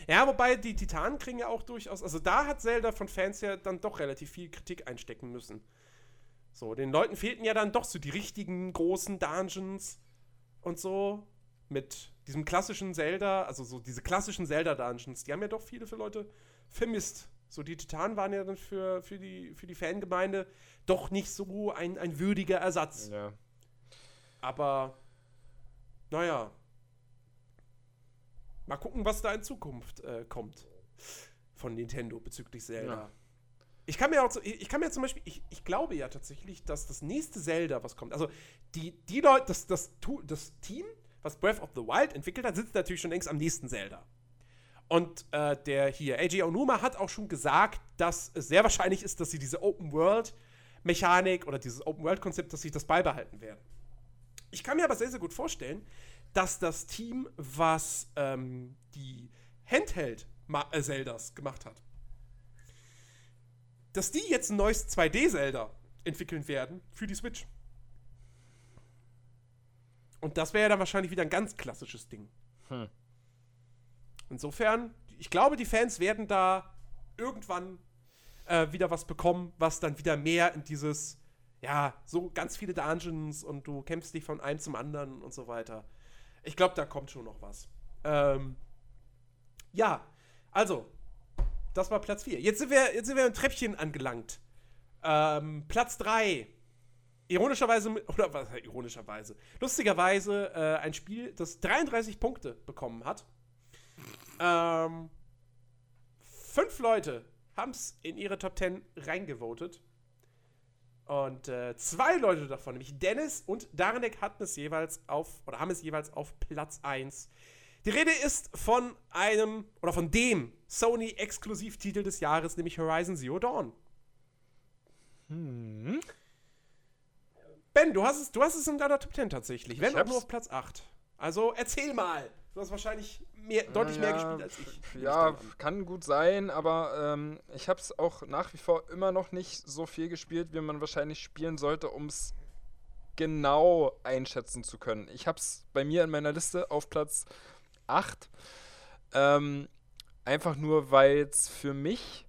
Ja, wobei die Titanen kriegen ja auch durchaus, also da hat Zelda von Fans ja dann doch relativ viel Kritik einstecken müssen. So, den Leuten fehlten ja dann doch so die richtigen großen Dungeons und so mit diesem klassischen Zelda, also so diese klassischen Zelda-Dungeons, die haben ja doch viele für Leute vermisst. So, die Titanen waren ja dann für, für, die, für die Fangemeinde doch nicht so ein, ein würdiger Ersatz. Ja. Aber, naja. Mal gucken, was da in Zukunft äh, kommt von Nintendo bezüglich Zelda. Ja. Ich kann mir auch, ich kann mir zum Beispiel, ich, ich glaube ja tatsächlich, dass das nächste Zelda, was kommt, also die, die Leute, das, das, das Team, was Breath of the Wild entwickelt hat, sitzt natürlich schon längst am nächsten Zelda. Und äh, der hier, AJ Onuma, hat auch schon gesagt, dass es sehr wahrscheinlich ist, dass sie diese Open-World-Mechanik oder dieses Open-World-Konzept, dass sie das beibehalten werden. Ich kann mir aber sehr, sehr gut vorstellen, dass das Team, was ähm, die Handheld-Zeldas gemacht hat, dass die jetzt ein neues 2D-Zelda entwickeln werden für die Switch. Und das wäre ja dann wahrscheinlich wieder ein ganz klassisches Ding. Hm. Insofern, ich glaube, die Fans werden da irgendwann äh, wieder was bekommen, was dann wieder mehr in dieses, ja, so ganz viele Dungeons und du kämpfst dich von einem zum anderen und so weiter. Ich glaube, da kommt schon noch was. Ähm, ja, also, das war Platz 4. Jetzt sind wir, jetzt sind wir im Treppchen angelangt. Ähm, Platz 3. Ironischerweise, oder was ironischerweise? Lustigerweise äh, ein Spiel, das 33 Punkte bekommen hat. Ähm, fünf Leute haben es in ihre Top 10 reingevotet. Und äh, zwei Leute davon, nämlich Dennis und Darnek, hatten es jeweils auf, oder haben es jeweils auf Platz 1. Die Rede ist von einem, oder von dem Sony-Exklusivtitel des Jahres, nämlich Horizon Zero Dawn. Hm. Ben, du hast es, du hast es in deiner Top 10 tatsächlich, wenn Ich auch nur auf Platz 8. Also erzähl mal. Du hast wahrscheinlich mehr, deutlich mehr Ja, gespielt als ich. Ja, kann gut sein, aber ähm, ich habe es auch nach wie vor immer noch nicht so viel gespielt, wie man wahrscheinlich spielen sollte, um es genau einschätzen zu können. Ich habe es bei mir in meiner Liste auf Platz 8. Ähm, einfach nur, weil es für mich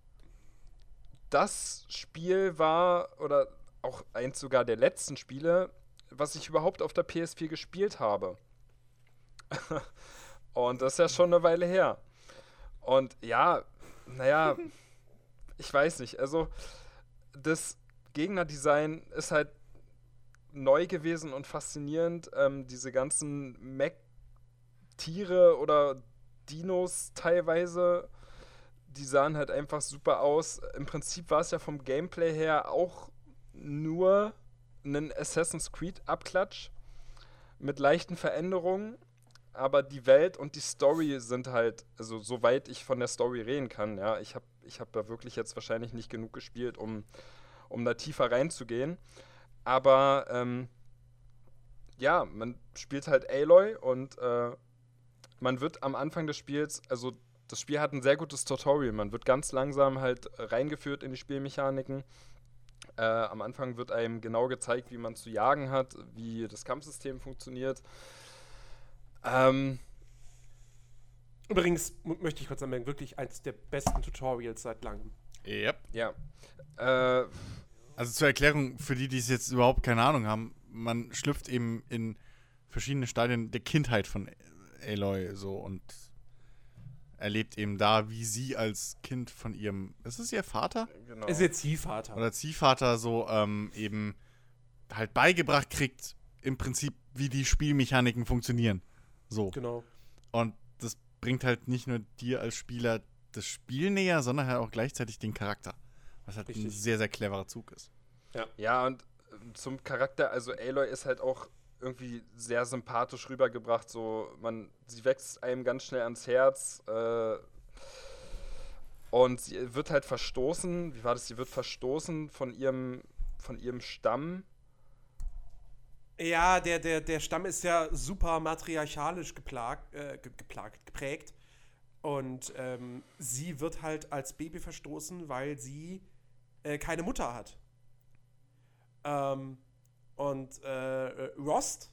das Spiel war, oder auch eins sogar der letzten Spiele, was ich überhaupt auf der PS4 gespielt habe. Und das ist ja schon eine Weile her. Und ja, naja, ich weiß nicht. Also, das Gegnerdesign ist halt neu gewesen und faszinierend. Ähm, diese ganzen Mech-Tiere oder Dinos teilweise, die sahen halt einfach super aus. Im Prinzip war es ja vom Gameplay her auch nur ein Assassin's Creed-Abklatsch mit leichten Veränderungen. aber die Welt und die Story sind halt, also soweit ich von der Story reden kann, ja, ich habe ich hab da wirklich jetzt wahrscheinlich nicht genug gespielt, um, um da tiefer reinzugehen. Aber ähm, ja, man spielt halt Aloy und äh, man wird am Anfang des Spiels, also das Spiel hat ein sehr gutes Tutorial. Man wird ganz langsam halt reingeführt in die Spielmechaniken. Äh, am Anfang wird einem genau gezeigt, wie man zu jagen hat, wie das Kampfsystem funktioniert. Ähm, Übrigens möchte ich kurz anmerken, wirklich eines der besten Tutorials seit langem. Yep. Ja. Äh, also zur Erklärung, für die, die es jetzt überhaupt keine Ahnung haben, man schlüpft eben in verschiedene Stadien der Kindheit von Aloy so und erlebt eben da, wie sie als Kind von ihrem, ist es ihr Vater? Genau. Ist ihr Ziehvater. Oder Ziehvater so ähm, eben halt beigebracht kriegt, im Prinzip, wie die Spielmechaniken funktionieren. So. Genau. Und das bringt halt nicht nur dir als Spieler das Spiel näher, sondern halt auch gleichzeitig den Charakter. Was halt Richtig. ein sehr, sehr cleverer Zug ist. Ja, ja und zum Charakter, also Aloy ist halt auch irgendwie sehr sympathisch rübergebracht. So, man, sie wächst einem ganz schnell ans Herz. Äh, und sie wird halt verstoßen. Wie war das? Sie wird verstoßen von ihrem, von ihrem Stamm. Ja, der, der, der Stamm ist ja super matriarchalisch geplagt, äh, geplagt, geprägt. Und ähm, sie wird halt als Baby verstoßen, weil sie äh, keine Mutter hat. Ähm, und äh, Rost,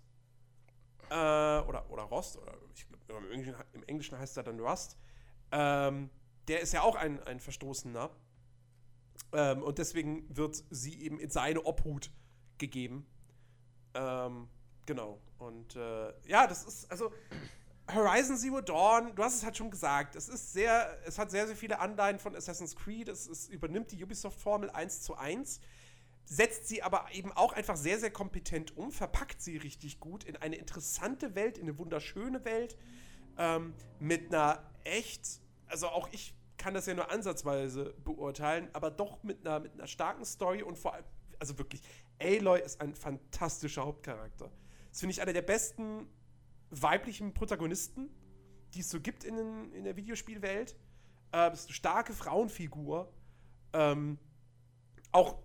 äh, oder, oder Rost, oder ich, Englischen, im, Englischen, heißt er dann Rust, ähm, der ist ja auch ein, ein Verstoßener. Ähm, und deswegen wird sie eben in seine Obhut gegeben. Ähm, genau. Und äh, ja, das ist, also Horizon Zero Dawn, du hast es halt schon gesagt, es ist sehr, es hat sehr, sehr viele Anleihen von Assassin's Creed, es, es übernimmt die Ubisoft-Formel 1 zu 1 setzt sie aber eben auch einfach sehr, sehr kompetent um, verpackt sie richtig gut in eine interessante Welt, in eine wunderschöne Welt, ähm, mit einer echt, also auch ich kann das ja nur ansatzweise beurteilen, aber doch mit einer, mit einer starken Story und vor allem, also wirklich, Aloy ist ein fantastischer Hauptcharakter. Das finde ich einer der besten weiblichen Protagonisten, die es so gibt in, in der Videospielwelt. Äh, ist eine starke Frauenfigur. Ähm, auch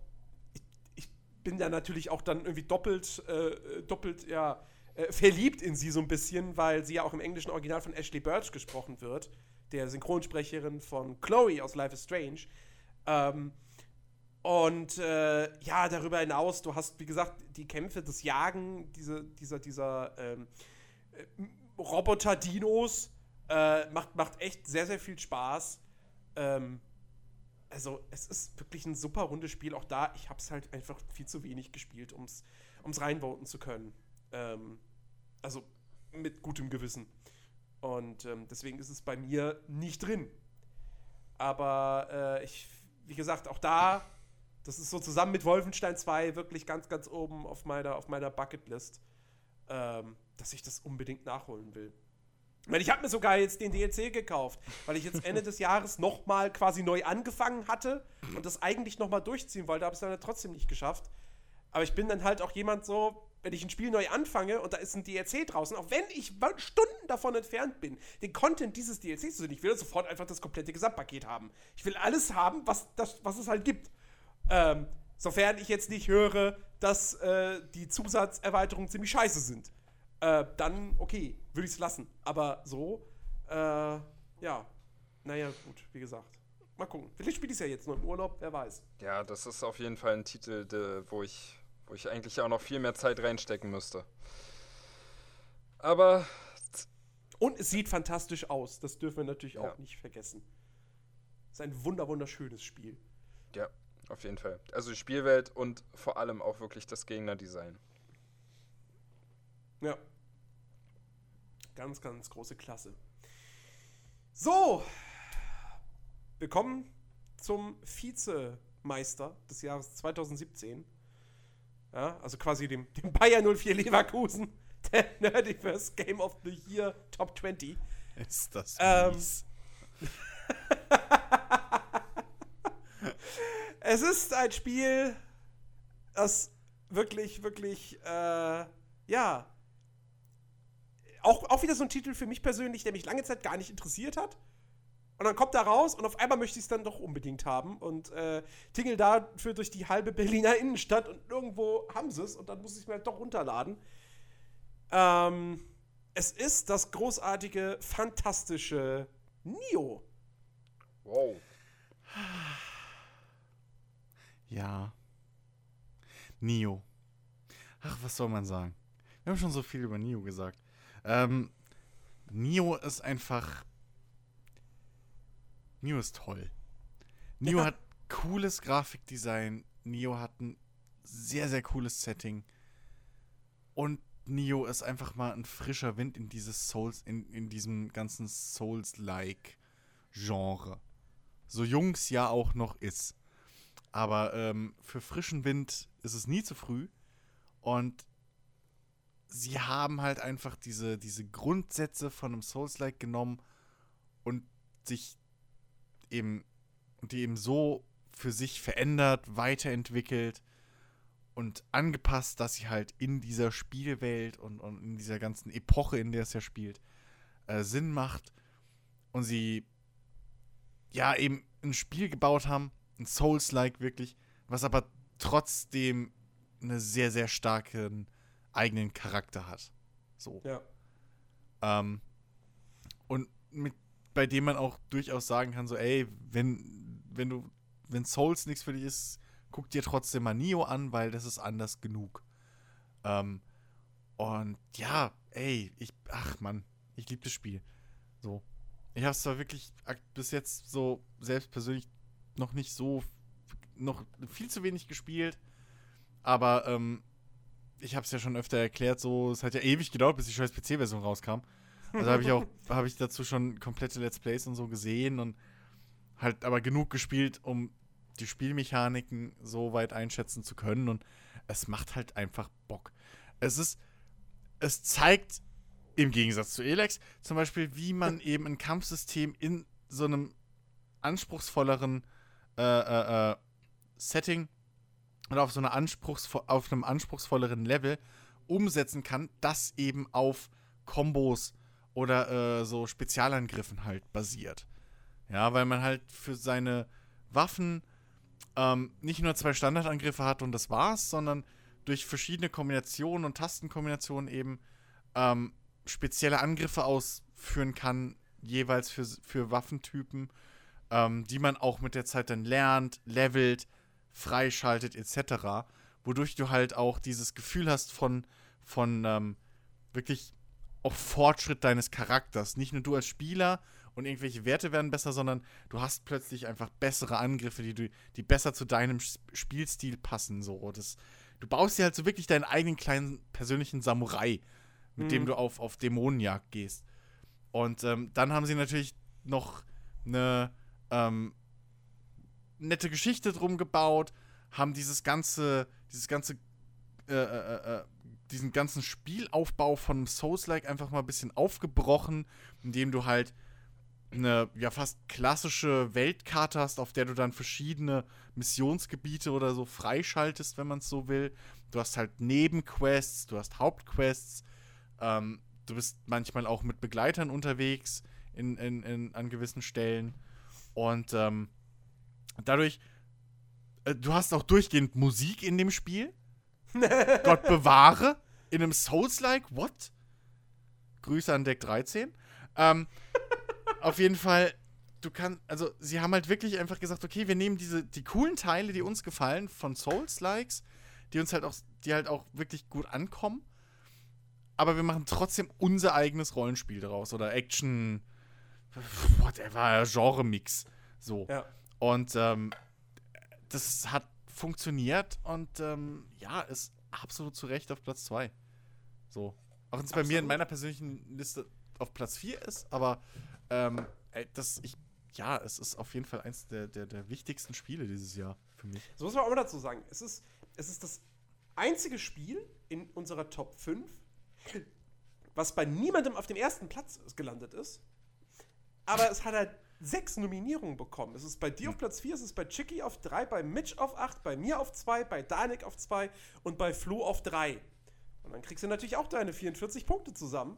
bin da natürlich auch dann irgendwie doppelt, äh, doppelt, ja, äh, verliebt in sie so ein bisschen, weil sie ja auch im englischen Original von Ashley Birch gesprochen wird, der Synchronsprecherin von Chloe aus Life is Strange. Ähm, und äh, ja, darüber hinaus, du hast, wie gesagt, die Kämpfe, das Jagen diese, dieser, dieser ähm, äh, Roboter-Dinos äh, macht, macht echt sehr, sehr viel Spaß. Ähm, also es ist wirklich ein super rundes Spiel. Auch da, ich habe es halt einfach viel zu wenig gespielt, um es reinvoten zu können. Ähm, also mit gutem Gewissen. Und ähm, deswegen ist es bei mir nicht drin. Aber äh, ich, wie gesagt, auch da, das ist so zusammen mit Wolfenstein 2 wirklich ganz, ganz oben auf meiner, auf meiner Bucketlist, ähm, dass ich das unbedingt nachholen will. Ich meine, ich habe mir sogar jetzt den DLC gekauft, weil ich jetzt Ende des Jahres nochmal quasi neu angefangen hatte und das eigentlich nochmal durchziehen wollte, habe es dann trotzdem nicht geschafft. Aber ich bin dann halt auch jemand so, wenn ich ein Spiel neu anfange und da ist ein DLC draußen, auch wenn ich Stunden davon entfernt bin, den Content dieses DLCs zu sehen, ich will sofort einfach das komplette Gesamtpaket haben. Ich will alles haben, was, das, was es halt gibt. Ähm, sofern ich jetzt nicht höre, dass äh, die Zusatzerweiterungen ziemlich scheiße sind äh, dann okay, würde ich es lassen. Aber so, äh, ja, naja, gut, wie gesagt. Mal gucken. Vielleicht spiele ich es ja jetzt nur im Urlaub, wer weiß. Ja, das ist auf jeden Fall ein Titel, de, wo, ich, wo ich eigentlich auch noch viel mehr Zeit reinstecken müsste. Aber. Und es sieht fantastisch aus. Das dürfen wir natürlich ja. auch nicht vergessen. Es ist ein wunder wunderschönes Spiel. Ja, auf jeden Fall. Also die Spielwelt und vor allem auch wirklich das Gegnerdesign. Ja. Ganz, ganz große Klasse. So, wir kommen zum Vizemeister des Jahres 2017. Ja, also quasi dem, dem Bayer 04 Leverkusen, der Nerdiverse Game of the Year Top 20. Ist das ähm, Es ist ein Spiel, das wirklich, wirklich, äh, ja, auch, auch wieder so ein Titel für mich persönlich, der mich lange Zeit gar nicht interessiert hat. Und dann kommt er raus und auf einmal möchte ich es dann doch unbedingt haben und äh, tingel dafür durch die halbe Berliner Innenstadt und irgendwo haben sie es und dann muss ich es mir halt doch runterladen. Ähm, es ist das großartige, fantastische Nio. Wow. Ja. Nio. Ach, was soll man sagen? Wir haben schon so viel über Nio gesagt. Ähm, Nio ist einfach. Nio ist toll. Nio Ja. hat cooles Grafikdesign. Nio hat ein sehr, sehr cooles Setting. Und Nio ist einfach mal ein frischer Wind in dieses Souls, in, in diesem ganzen Souls-like Genre. So jung's ja auch noch ist. Aber ähm, für frischen Wind ist es nie zu früh. Und sie haben halt einfach diese, diese Grundsätze von einem Souls-like genommen und sich eben und die eben so für sich verändert, weiterentwickelt und angepasst, dass sie halt in dieser Spielwelt und, und in dieser ganzen Epoche, in der es ja spielt, äh, Sinn macht. Und sie ja eben ein Spiel gebaut haben, ein Souls-like wirklich, was aber trotzdem einen sehr, sehr starken eigenen Charakter hat. So. Ja. Ähm, und mit, bei dem man auch durchaus sagen kann, so, ey, wenn, wenn du, wenn Souls nichts für dich ist, guck dir trotzdem mal Nio an, weil das ist anders genug. Ähm, und ja, ey, ich, ach man, ich liebe das Spiel. So. Ich habe es zwar wirklich bis jetzt so selbst persönlich noch nicht so, noch viel zu wenig gespielt, aber ähm, ich habe es ja schon öfter erklärt, so, es hat ja ewig gedauert, bis die scheiß PC-Version rauskam. Also habe ich auch, habe ich dazu schon komplette Let's Plays und so gesehen und halt aber genug gespielt, um die Spielmechaniken so weit einschätzen zu können und es macht halt einfach Bock. Es ist, es zeigt im Gegensatz zu Elex zum Beispiel, wie man eben ein Kampfsystem in so einem anspruchsvolleren äh, äh, äh, Setting oder auf so einer anspruchsvo auf einem anspruchsvolleren Level umsetzen kann, das eben auf Kombos oder äh, so Spezialangriffen halt basiert. Ja, weil man halt für seine Waffen ähm, nicht nur zwei Standardangriffe hat und das war's, sondern durch verschiedene Kombinationen und Tastenkombinationen eben ähm, spezielle Angriffe ausführen kann, jeweils für, für Waffentypen, ähm, die man auch mit der Zeit dann lernt, levelt, freischaltet etc. Wodurch du halt auch dieses Gefühl hast von, von ähm, wirklich auch Fortschritt deines Charakters. Nicht nur du als Spieler und irgendwelche Werte werden besser, sondern du hast plötzlich einfach bessere Angriffe, die, du, die besser zu deinem Spielstil passen. So. Das, du baust dir halt so wirklich deinen eigenen kleinen persönlichen Samurai, mit dem Mhm. du auf, auf Dämonenjagd gehst. Und ähm, dann haben sie natürlich noch eine ähm, nette Geschichte drum gebaut, haben dieses ganze, dieses ganze, äh, äh, äh, diesen ganzen Spielaufbau von Souls-like einfach mal ein bisschen aufgebrochen, indem du halt eine ja fast klassische Weltkarte hast, auf der du dann verschiedene Missionsgebiete oder so freischaltest, wenn man es so will. Du hast halt Nebenquests, du hast Hauptquests, ähm, du bist manchmal auch mit Begleitern unterwegs in, in, in, an gewissen Stellen. Und ähm, dadurch, äh, du hast auch durchgehend Musik in dem Spiel. Gott bewahre. In einem Souls-like, what? Grüße an Deck 13. Ähm, auf jeden Fall, du kannst, also sie haben halt wirklich einfach gesagt, okay, wir nehmen diese, die coolen Teile, die uns gefallen von Souls-Likes, die uns halt auch, die halt auch wirklich gut ankommen, aber wir machen trotzdem unser eigenes Rollenspiel daraus oder Action, whatever, Genre-Mix. So. Ja. Und ähm, das hat funktioniert und ähm, ja, ist absolut zu Recht auf Platz 2. So. Auch wenn es bei mir in meiner persönlichen Liste auf Platz 4 ist, aber ähm, ey, das, ich, ja, es ist auf jeden Fall eins der, der, der wichtigsten Spiele dieses Jahr für mich. So muss man auch mal dazu sagen. Es ist, es ist das einzige Spiel in unserer Top 5, was bei niemandem auf dem ersten Platz gelandet ist. Aber es hat halt sechs Nominierungen bekommen. Es ist bei dir auf Platz 4, es ist bei Chicky auf 3, bei Mitch auf 8, bei mir auf 2, bei Danik auf 2 und bei Flo auf 3. Und dann kriegst du natürlich auch deine 44 Punkte zusammen.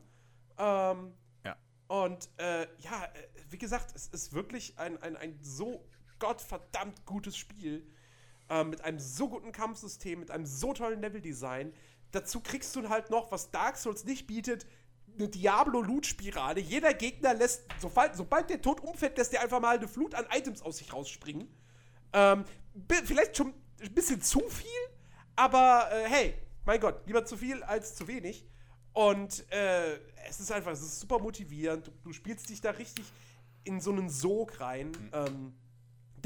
Ähm, Ja. Und äh, ja, äh, wie gesagt, es ist wirklich ein, ein, ein so gottverdammt gutes Spiel. Äh, mit einem so guten Kampfsystem, mit einem so tollen Leveldesign. Dazu kriegst du halt noch, was Dark Souls nicht bietet, eine Diablo-Loot-Spirale. Jeder Gegner lässt, sobald, sobald der Tod umfällt, lässt der einfach mal eine Flut an Items aus sich rausspringen. Ähm, vielleicht schon ein bisschen zu viel, aber äh, hey, mein Gott, lieber zu viel als zu wenig. Und äh, es ist einfach, es ist super motivierend. Du, du spielst dich da richtig in so einen Sog rein. Ähm,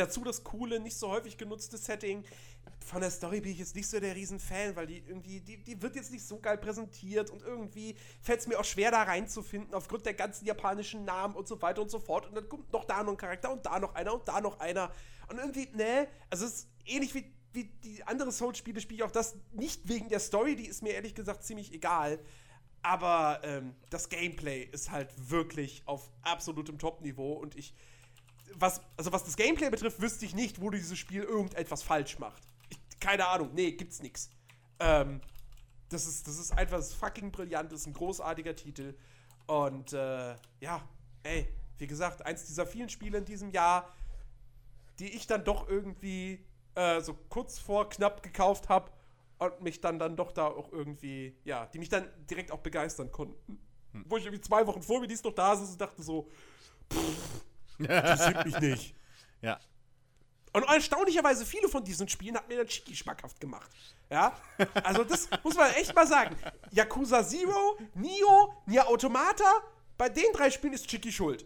dazu das coole, nicht so häufig genutzte Setting. Von der Story bin ich jetzt nicht so der Riesenfan, weil die irgendwie, die, die wird jetzt nicht so geil präsentiert und irgendwie fällt es mir auch schwer da reinzufinden, aufgrund der ganzen japanischen Namen und so weiter und so fort. Und dann kommt noch da noch ein Charakter und da noch einer und da noch einer. Und irgendwie, ne, also es ist ähnlich wie, wie die andere Souls-Spiele, spiele ich auch das nicht wegen der Story, die ist mir ehrlich gesagt ziemlich egal. Aber ähm, das Gameplay ist halt wirklich auf absolutem Top-Niveau und ich, was, also was das Gameplay betrifft, wüsste ich nicht, wo dieses Spiel irgendetwas falsch macht. Ich, keine Ahnung, nee, gibt's nix. Ähm, das ist, das ist einfach fucking brillant, das ist ein großartiger Titel. Und äh, ja, ey, wie gesagt, eins dieser vielen Spiele in diesem Jahr, die ich dann doch irgendwie äh, so kurz vor knapp gekauft habe und mich dann dann doch da auch irgendwie, ja, die mich dann direkt auch begeistern konnten. Wo ich irgendwie zwei Wochen vor mir dies noch da saß und dachte so, pff, interessiert mich nicht. Ja. Und erstaunlicherweise viele von diesen Spielen hat mir dann Chiki schmackhaft gemacht. Ja, also das muss man echt mal sagen. Yakuza Zero, Nio, Nier Automata, bei den drei Spielen ist Chiki schuld.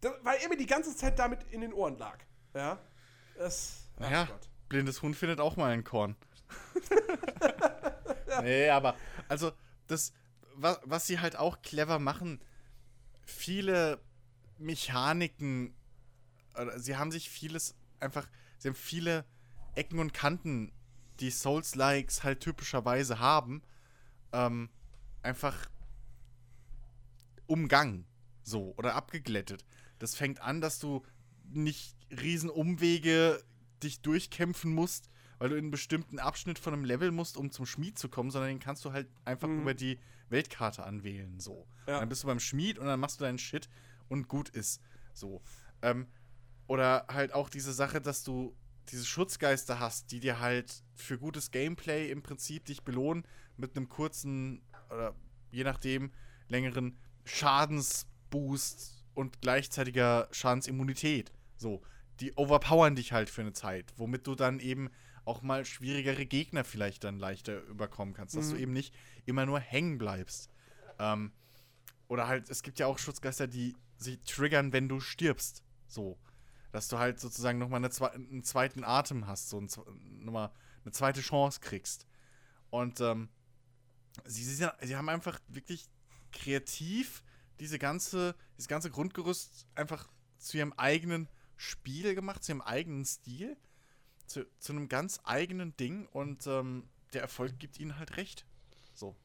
Das, weil er mir die ganze Zeit damit in den Ohren lag. Ja, das, Naja, blindes Huhn findet auch mal ein Korn. Nee, aber, also, das, was, was sie halt auch clever machen, viele Mechaniken, oder sie haben sich vieles einfach, sie haben viele Ecken und Kanten, die Souls-Likes halt typischerweise haben, ähm, einfach umgangen. So, oder abgeglättet. Das fängt an, dass du nicht riesen Umwege dich durchkämpfen musst, weil du in einen bestimmten Abschnitt von einem Level musst, um zum Schmied zu kommen, sondern den kannst du halt einfach Mhm. über die Weltkarte anwählen. So. Ja. Dann bist du beim Schmied und dann machst du deinen Shit und gut ist. So. Ähm, oder halt auch diese Sache, dass du diese Schutzgeister hast, die dir halt für gutes Gameplay im Prinzip dich belohnen mit einem kurzen oder je nachdem längeren Schadensboost und gleichzeitiger Schadensimmunität. So, die overpowern dich halt für eine Zeit, womit du dann eben auch mal schwierigere Gegner vielleicht dann leichter überkommen kannst, dass Mhm. du eben nicht immer nur hängen bleibst. Ähm, oder halt, es gibt ja auch Schutzgeister, die sich triggern, wenn du stirbst. So. Dass du halt sozusagen nochmal eine einen zweiten Atem hast, so ein, nochmal eine zweite Chance kriegst. Und ähm, sie, sie, sie haben einfach wirklich kreativ diese ganze, dieses ganze Grundgerüst einfach zu ihrem eigenen Spiel gemacht, zu ihrem eigenen Stil, zu, zu einem ganz eigenen Ding und ähm, der Erfolg gibt ihnen halt recht. So.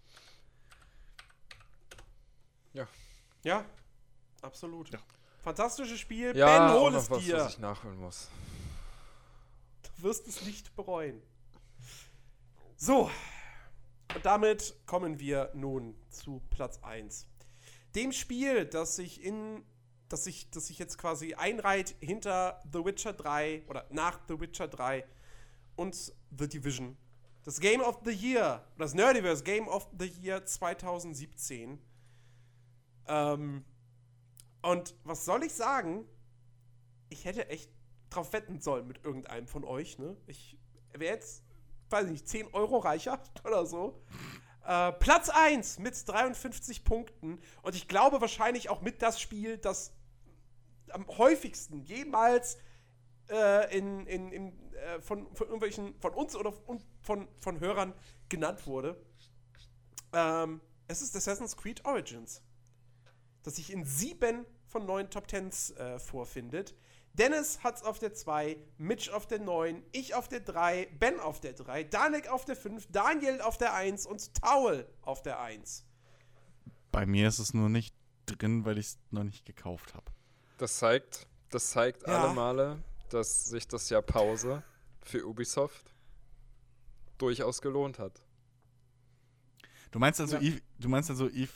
Ja, absolut. Ja. Fantastisches Spiel. Ja, ben, hol es was, dir. was ich nachholen muss. Du wirst es nicht bereuen. So, und damit kommen wir nun zu Platz 1. Dem Spiel, das sich in das sich, das sich jetzt quasi einreiht hinter The Witcher 3 oder nach The Witcher 3 und The Division. Das Game of the Year, das Nerdiverse Game of the Year 2017. Ähm, und was soll ich sagen? Ich hätte echt drauf wetten sollen mit irgendeinem von euch, ne? Ich wäre jetzt, weiß ich nicht, 10 Euro reicher oder so. Äh, Platz 1 mit 53 Punkten. Und ich glaube wahrscheinlich auch mit das Spiel, das am häufigsten jemals äh, in, in, in, äh, von, von irgendwelchen, von uns oder von, von, von Hörern genannt wurde. Ähm, es ist Assassin's Creed Origins, das sich in sieben von neun Top Tens äh, vorfindet. Dennis hat's auf der 2, Mitch auf der 9, ich auf der 3, Ben auf der 3, Danik auf der 5, Daniel auf der 1 und Taul auf der 1. Bei mir ist es nur nicht drin, weil ich es noch nicht gekauft habe. Das zeigt, das zeigt Ja. alle Male, dass sich das Jahr Pause für Ubisoft durchaus gelohnt hat. Du meinst also, Ja. Eve, du meinst also Eve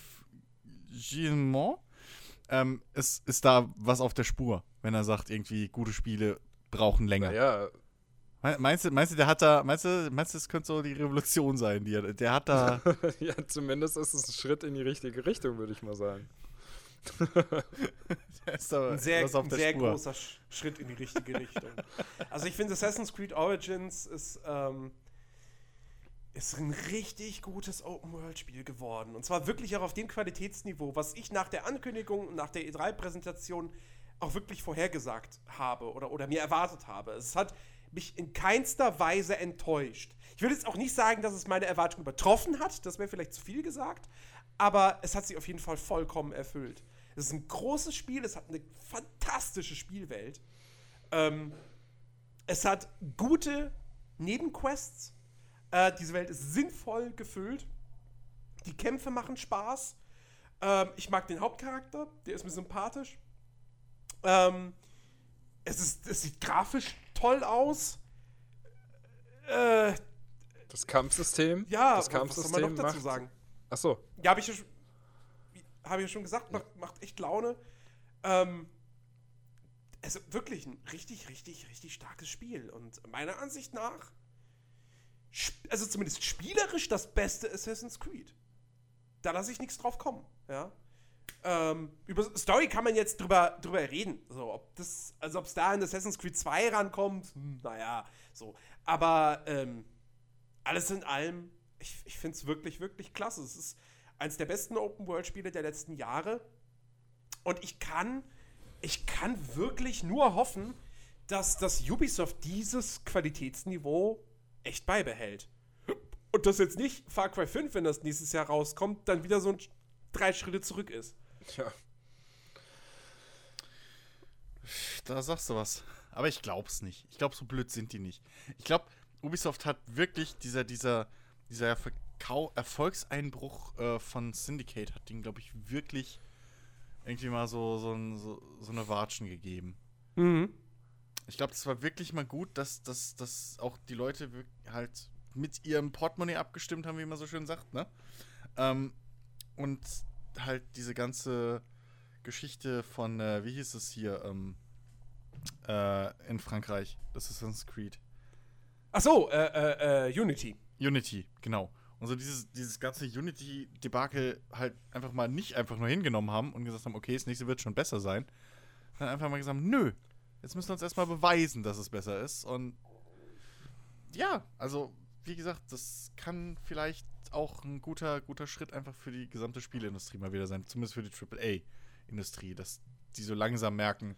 Gilmont ähm, ist, ist da was auf der Spur, wenn er sagt, irgendwie gute Spiele brauchen länger. Me- Meinst du, meinst du, der hat da, meinst du, meinst du, das könnte so die Revolution sein, die er, der hat da, ja, zumindest ist es ein Schritt in die richtige Richtung, würde ich mal sagen. der ist da ein sehr, was auf ein der sehr Spur. großer Sch Schritt in die richtige Richtung. Also ich finde Assassin's Creed Origins ist, ähm, ist ein richtig gutes Open-World-Spiel geworden. Und zwar wirklich auch auf dem Qualitätsniveau, was ich nach der Ankündigung und nach der E3-Präsentation auch wirklich vorhergesagt habe oder, oder mir erwartet habe. Es hat mich in keinster Weise enttäuscht. Ich würde jetzt auch nicht sagen, dass es meine Erwartungen übertroffen hat, das wäre vielleicht zu viel gesagt, aber es hat sich auf jeden Fall vollkommen erfüllt. Es ist ein großes Spiel, es hat eine fantastische Spielwelt. Ähm, es hat gute Nebenquests. Äh, diese Welt ist sinnvoll gefüllt. Die Kämpfe machen Spaß. Ähm, ich mag den Hauptcharakter, der ist mir sympathisch. Ähm, es, ist, es sieht grafisch toll aus. Äh, Das Kampfsystem. ja, das was soll man Kampfsystem noch dazu macht. sagen? Achso, Ja, habe ich, ja schon- hab ich ja schon gesagt, macht, macht echt Laune. Ähm, also wirklich ein richtig, richtig, richtig starkes Spiel. Und meiner Ansicht nach, also zumindest spielerisch das beste Assassin's Creed. Da lasse ich nichts drauf kommen, ja. Ähm, über Story kann man jetzt drüber, drüber reden. So, ob das, also ob es da in Assassin's Creed 2 rankommt, hm, naja, so. Aber ähm, alles in allem, ich, ich finde es wirklich, wirklich klasse. Es ist eines der besten Open-World-Spiele der letzten Jahre. Und ich kann, ich kann wirklich nur hoffen, dass das Ubisoft dieses Qualitätsniveau echt beibehält. Und dass jetzt nicht Far Cry 5, wenn das nächstes Jahr rauskommt, dann wieder so ein drei Schritte zurück ist. ja. Da sagst du was. Aber ich glaub's nicht. Ich glaube, so blöd sind die nicht. Ich glaube, Ubisoft hat wirklich dieser, dieser, dieser Verkau Erfolgseinbruch äh, von Syndicate hat ihnen, glaube ich, wirklich irgendwie mal so, so, so, so eine Watschen gegeben. Mhm. Ich glaube, das war wirklich mal gut, dass, dass, dass auch die Leute halt mit ihrem Portemonnaie abgestimmt haben, wie man so schön sagt, ne? Ähm, und halt diese ganze Geschichte von, äh, wie hieß es hier, ähm, äh, in Frankreich, das ist Creed. Ach so, äh, äh, äh, Unity. Unity, genau. Und so dieses, dieses ganze Unity-Debakel halt einfach mal nicht einfach nur hingenommen haben und gesagt haben, okay, das nächste wird schon besser sein. Dann einfach mal gesagt, nö, jetzt müssen wir uns erstmal beweisen, dass es besser ist. Und ja, also, wie gesagt, das kann vielleicht auch ein guter, guter Schritt einfach für die gesamte Spieleindustrie mal wieder sein. Zumindest für die AAA-Industrie, dass die so langsam merken,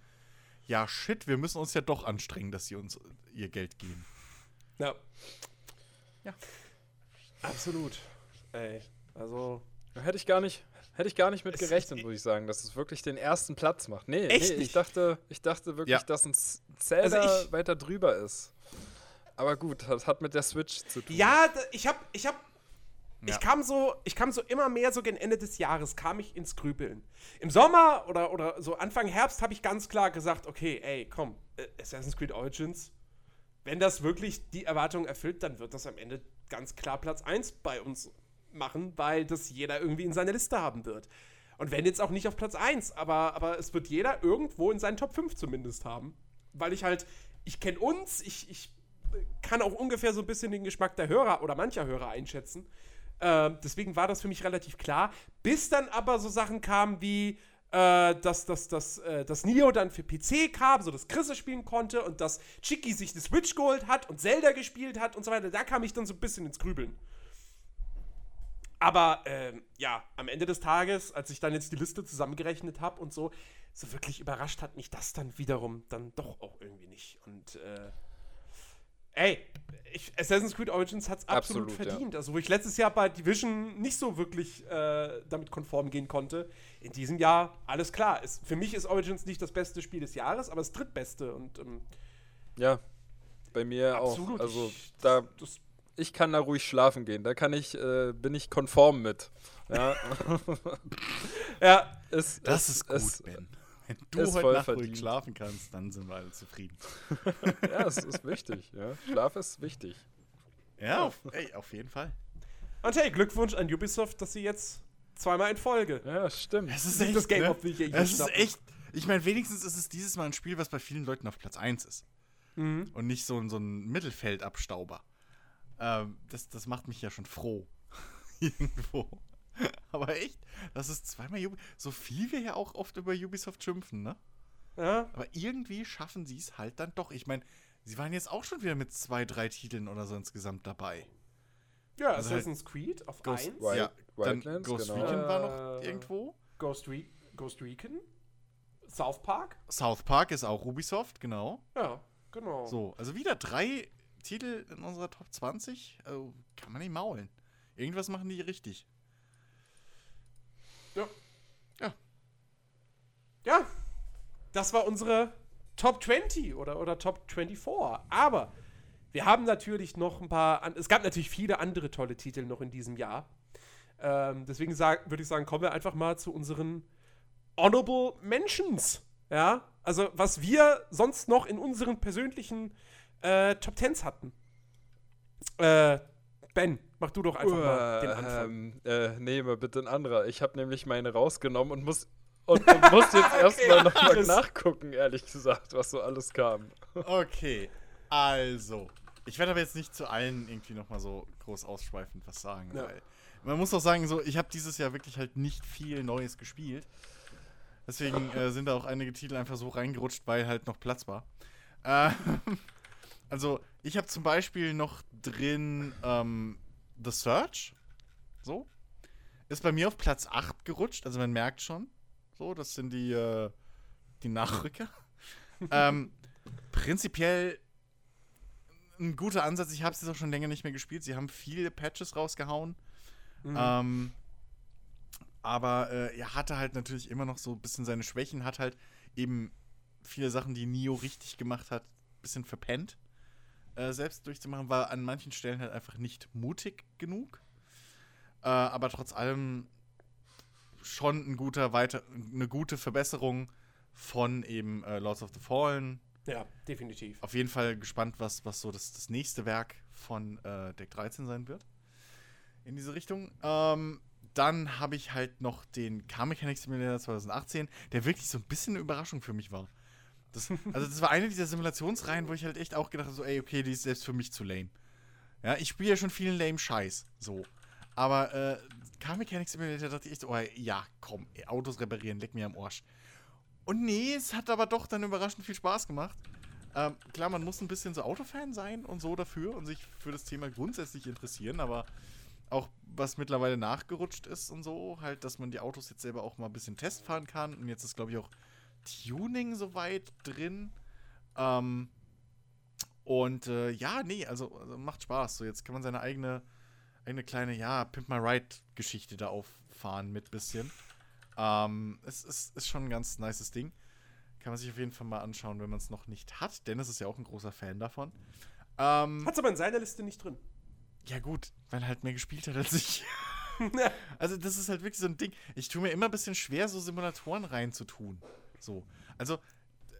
ja, shit, wir müssen uns ja doch anstrengen, dass sie uns ihr Geld geben. Ja. Ja. Absolut. Ey, also. Hätte ich gar nicht, hätte ich gar nicht mit gerechnet, muss ich sagen, dass es wirklich den ersten Platz macht. Nee, Echt nee ich dachte, ich dachte wirklich, Ja. dass ein Zelda Also weiter drüber ist. Aber gut, das hat mit der Switch zu tun. Ja, ich hab, ich hab, Ja. ich kam so, ich kam so immer mehr so gegen Ende des Jahres, kam ich ins Grübeln. Im Sommer oder, oder so Anfang Herbst habe ich ganz klar gesagt, okay, ey, komm, äh, Assassin's Creed Origins, wenn das wirklich die Erwartungen erfüllt, dann wird das am Ende ganz klar Platz 1 bei uns machen, weil das jeder irgendwie in seiner Liste haben wird. Und wenn jetzt auch nicht auf Platz 1, aber, aber es wird jeder irgendwo in seinen Top 5 zumindest haben. Weil ich halt, ich kenne uns, ich, ich kann auch ungefähr so ein bisschen den Geschmack der Hörer oder mancher Hörer einschätzen. Ähm, deswegen war das für mich relativ klar. Bis dann aber so Sachen kamen wie, äh, dass, dass, dass, äh, dass Neo dann für PC kam, so dass Chris spielen konnte und dass Chicky sich die Switch geholt hat und Zelda gespielt hat und so weiter. Da kam ich dann so ein bisschen ins Grübeln. Aber ähm, ja, am Ende des Tages, als ich dann jetzt die Liste zusammengerechnet habe und so, so wirklich überrascht hat mich das dann wiederum dann doch auch irgendwie nicht. Und äh, ey, ich, Assassin's Creed Origins hat es absolut, Absolut, ja. verdient. Also, wo ich letztes Jahr bei Division nicht so wirklich äh, damit konform gehen konnte, in diesem Jahr alles klar. Es, für mich ist Origins nicht das beste Spiel des Jahres, aber das drittbeste. Und ähm, Ja, bei mir absolut. auch. Also da, das, ich kann da ruhig schlafen gehen. Da kann ich, äh, bin ich konform mit. Ja, ja, es, Das es, ist gut, es, Ben. Wenn du heute voll Nacht ruhig schlafen kannst, dann sind wir alle zufrieden. Ja, es ist wichtig. Ja. Schlaf ist wichtig. Ja, auf, ey, auf jeden Fall. Und hey, Glückwunsch an Ubisoft, dass sie jetzt zweimal in Folge. Ja, stimmt. Es ist echt, das Game ne? of the Year Es ist echt. Ich meine, wenigstens ist es dieses Mal ein Spiel, was bei vielen Leuten auf Platz 1 ist. Mhm. Und nicht so, ein- so ein Mittelfeldabstauber. Ähm, das, das macht mich ja schon froh. Irgendwo. Aber echt, das ist zweimal Ubi So viel wir ja auch oft über Ubisoft schimpfen, ne? Ja, Aber irgendwie schaffen sie es halt dann doch. Ich meine, sie waren jetzt auch schon wieder mit zwei, drei Titeln oder so insgesamt dabei. ja Also halt Assassin's Creed auf Ghost- 1, Wild- ja, dann Wildlands, Ghost genau. Recon war Äh, noch irgendwo. Ghost, Re Ghost Recon, South Park. South Park ist auch Ubisoft, genau. Ja, genau. So, also wieder drei Titel in unserer Top 20. Also kann man nicht maulen. Irgendwas machen die richtig. Ja. Ja. Ja, das war unsere Top 20 oder, oder Top 24. Aber wir haben natürlich noch ein paar, es gab natürlich viele andere tolle Titel noch in diesem Jahr. Ähm, deswegen würde ich sagen, kommen wir einfach mal zu unseren Honorable Mentions. Ja, also was wir sonst noch in unseren persönlichen äh, Top 10s hatten. Äh, Ben, mach du doch einfach mal den Anfang. Ähm, äh, nehme bitte ein anderer. Ich habe nämlich meine rausgenommen und muss und, und muss jetzt erstmal nochmal nachgucken, ehrlich gesagt, was so alles kam. Okay, also. Ich werde aber jetzt nicht zu allen irgendwie nochmal so groß ausschweifend was sagen. Ja. Weil man muss auch sagen, so, ich habe dieses Jahr wirklich halt nicht viel Neues gespielt. Deswegen äh, sind da auch einige Titel einfach so reingerutscht, weil halt noch Platz war. Äh, also, ich habe zum Beispiel noch drin ähm, The Search. So. Ist bei mir auf Platz 8 gerutscht. Also, man merkt schon. So, das sind die, äh, die Nachrücker. ähm, prinzipiell ein guter Ansatz. Ich habe es jetzt auch schon länger nicht mehr gespielt. Sie haben viele Patches rausgehauen. Mhm. Ähm, aber äh, er hatte halt natürlich immer noch so ein bisschen seine Schwächen, hat halt eben viele Sachen, die Nio richtig gemacht hat, ein bisschen verpennt. Äh, selbst durchzumachen, war an manchen Stellen halt einfach nicht mutig genug. Äh, aber trotz allem schon ein guter weiter, eine gute Verbesserung von eben äh, Lords of the Fallen. ja, definitiv. Auf jeden Fall gespannt, was, was so das, das nächste Werk von äh, Deck 13 sein wird. In diese Richtung. Ähm, dann habe ich halt noch den Car Mechanic Simulator 2018, der wirklich so ein bisschen eine Überraschung für mich war. Das, also, das war eine dieser Simulationsreihen, wo ich halt echt auch gedacht habe: so, ey, okay, die ist selbst für mich zu lame. Ja, ich spiele ja schon vielen lame Scheiß. So. Aber äh, Car Mechanic Simulator dachte ich echt, so, oh, ja, komm, ey, Autos reparieren, leck mir am Arsch. Und nee, es hat aber doch dann überraschend viel Spaß gemacht. Ähm, klar, man muss ein bisschen so Autofan sein und so dafür und sich für das Thema grundsätzlich interessieren, aber auch was mittlerweile nachgerutscht ist und so, halt, dass man die Autos jetzt selber auch mal ein bisschen testfahren kann. Und jetzt ist, glaube ich, auch Tuning soweit drin. Ähm, und äh, ja, nee, also, also macht Spaß. So, jetzt kann man seine eigene, eigene kleine, ja, Pimp My Ride-Geschichte da auffahren mit bisschen. Ähm, es ist, ist schon ein ganz nices Ding. Kann man sich auf jeden Fall mal anschauen, wenn man es noch nicht hat. Dennis ist ja auch ein großer Fan davon. Ähm, Hat's aber in seiner Liste nicht drin. ja, gut, weil er halt mehr gespielt hat als ich. also, das ist halt wirklich so ein Ding. Ich tue mir immer ein bisschen schwer, so Simulatoren reinzutun. So. Also,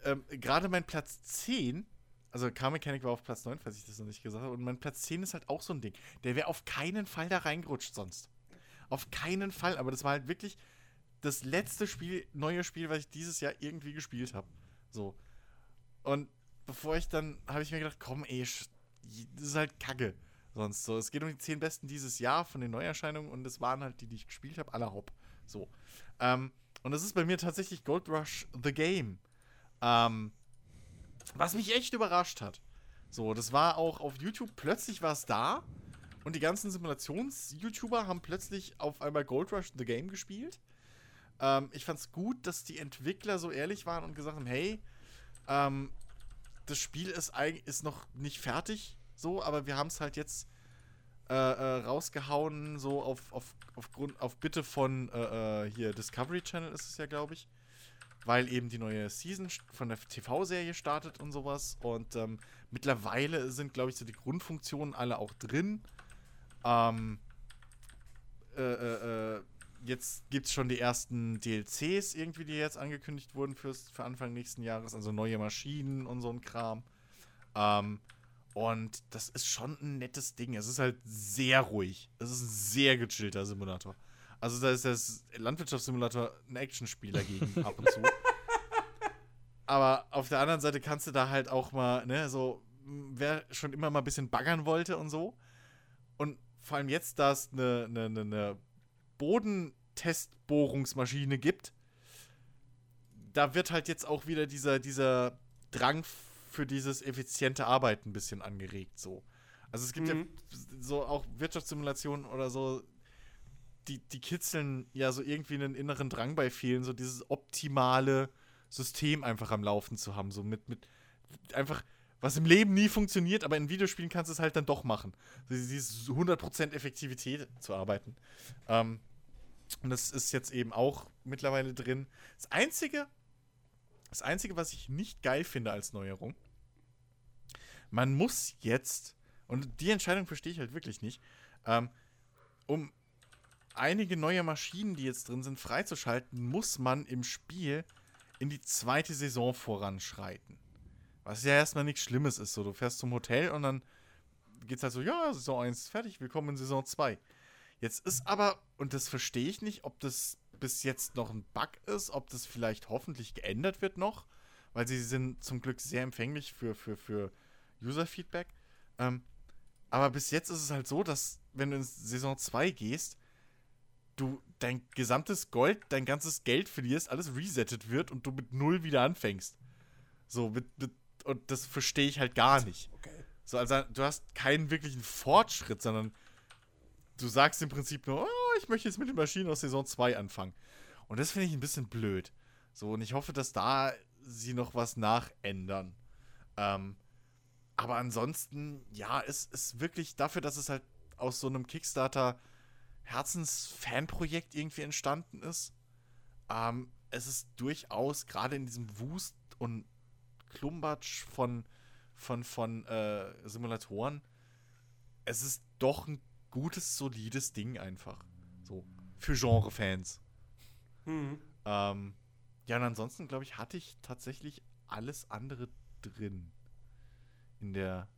ähm, gerade mein Platz 10, also Car Mechanic war auf Platz 9, falls ich das noch nicht gesagt habe, und mein Platz 10 ist halt auch so ein Ding. Der wäre auf keinen Fall da reingerutscht sonst. Auf keinen Fall, aber das war halt wirklich das letzte Spiel, neue Spiel, was ich dieses Jahr irgendwie gespielt habe. So. Und bevor ich dann, habe ich mir gedacht, komm, ey, das ist halt Kacke. Sonst so. Es geht um die 10 besten dieses Jahr von den Neuerscheinungen und es waren halt die, die ich gespielt habe, aller Hopp. So. Ähm, und das ist bei mir tatsächlich Gold Rush The Game. Ähm, was mich echt überrascht hat. So, das war auch auf YouTube, plötzlich war es da und die ganzen Simulations-YouTuber haben plötzlich auf einmal Gold Rush The Game gespielt. Ähm, ich fand's gut, dass die Entwickler so ehrlich waren und gesagt haben, hey, ähm, das Spiel ist, ist noch nicht fertig, so, aber wir haben es halt jetzt äh, äh, rausgehauen, so auf, auf, aufgrund, auf Bitte von äh, äh, hier Discovery Channel ist es ja, glaube ich. Weil eben die neue Season von der TV-Serie startet und sowas. Und ähm, mittlerweile sind, glaube ich, so die Grundfunktionen alle auch drin. Ähm, äh, äh, äh, jetzt gibt es schon die ersten DLCs irgendwie, die jetzt angekündigt wurden fürs, für Anfang nächsten Jahres. Also neue Maschinen und so ein Kram. Ähm, und das ist schon ein nettes Ding. Es ist halt sehr ruhig. Es ist ein sehr gechillter Simulator. Also da ist das Landwirtschaftssimulator ein Actionspiel dagegen ab und zu. Aber auf der anderen Seite kannst du da halt auch mal, ne, so, wer schon immer mal ein bisschen baggern wollte und so. Und vor allem jetzt, da es eine, eine, eine, eine Bodentestbohrungsmaschine gibt, da wird halt jetzt auch wieder dieser, dieser Drang für dieses effiziente Arbeiten ein bisschen angeregt, so. Also es gibt Mhm. ja so auch Wirtschaftssimulationen oder so, die, die kitzeln ja so irgendwie einen inneren Drang bei vielen, so dieses optimale System einfach am Laufen zu haben. So mit, mit einfach, was im Leben nie funktioniert, aber in Videospielen kannst du es halt dann doch machen. So Dieses 100% Effektivität zu arbeiten. Ähm, und das ist jetzt eben auch mittlerweile drin. Das Einzige, das Einzige, was ich nicht geil finde als Neuerung, man muss jetzt, und die Entscheidung verstehe ich halt wirklich nicht, ähm, um einige neue Maschinen, die jetzt drin sind, freizuschalten, muss man im Spiel in die zweite Saison voranschreiten. Was ja erstmal nichts Schlimmes ist. So, du fährst zum Hotel und dann geht's halt so, ja, Saison 1 ist fertig, willkommen in Saison 2. Jetzt ist aber, und das verstehe ich nicht, ob das bis jetzt noch ein Bug ist, ob das vielleicht hoffentlich geändert wird noch, weil sie sind zum Glück sehr empfänglich für, für, für User-Feedback. Ähm, aber bis jetzt ist es halt so, dass wenn du in Saison 2 gehst, du dein gesamtes Gold, dein ganzes Geld verlierst, alles resettet wird und du mit null wieder anfängst. So, mit, mit, und das verstehe ich halt gar nicht. Okay. So, also du hast keinen wirklichen Fortschritt, sondern du sagst im Prinzip nur, oh, ich möchte jetzt mit den Maschinen aus Saison 2 anfangen. Und das finde ich ein bisschen blöd. So, und ich hoffe, dass da sie noch was nachändern. Ähm, aber ansonsten, ja, es ist wirklich dafür, dass es halt aus so einem Kickstarter Herzensfanprojekt irgendwie entstanden ist. Ähm, es ist durchaus gerade in diesem Wust und Klumbatsch von, von, von äh, Simulatoren, es ist doch ein gutes, solides Ding einfach. Für Genre-Fans. Hm. Ähm, ja, und ansonsten, glaube ich, hatte ich tatsächlich alles andere drin. In der,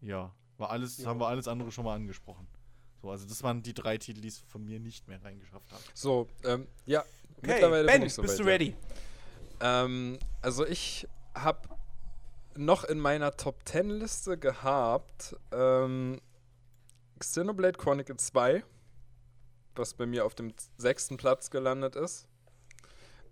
ja, war alles, Ja. haben wir alles andere schon mal angesprochen. So, also das waren die drei Titel, die es von mir nicht mehr reingeschafft haben. So, ähm, ja, Okay, mittlerweile Ben, bin ich so bist du weit, ja. ready? Ähm, also ich habe noch in meiner Top 10 Liste gehabt ähm, Xenoblade Chronicle 2, was bei mir auf dem sechsten Platz gelandet ist.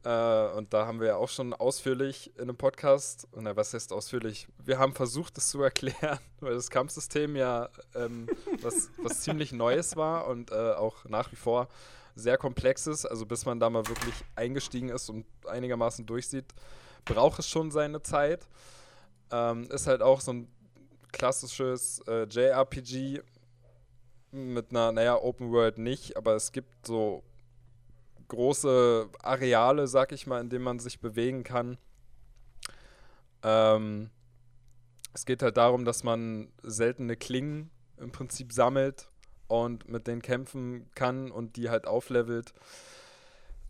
Äh, und da haben wir ja auch schon ausführlich in einem Podcast, na, was heißt ausführlich? Wir haben versucht, es zu erklären, weil das Kampfsystem ja ähm, was, was ziemlich Neues war und äh, auch nach wie vor sehr komplex ist. Also bis man da mal wirklich eingestiegen ist und einigermaßen durchsieht, braucht es schon seine Zeit. Ähm, ist halt auch so ein klassisches äh, JRPG mit einer, naja, Open World nicht, aber es gibt so große Areale, sag ich mal, in denen man sich bewegen kann. Ähm, es geht halt darum, dass man seltene Klingen im Prinzip sammelt und mit denen kämpfen kann und die halt auflevelt.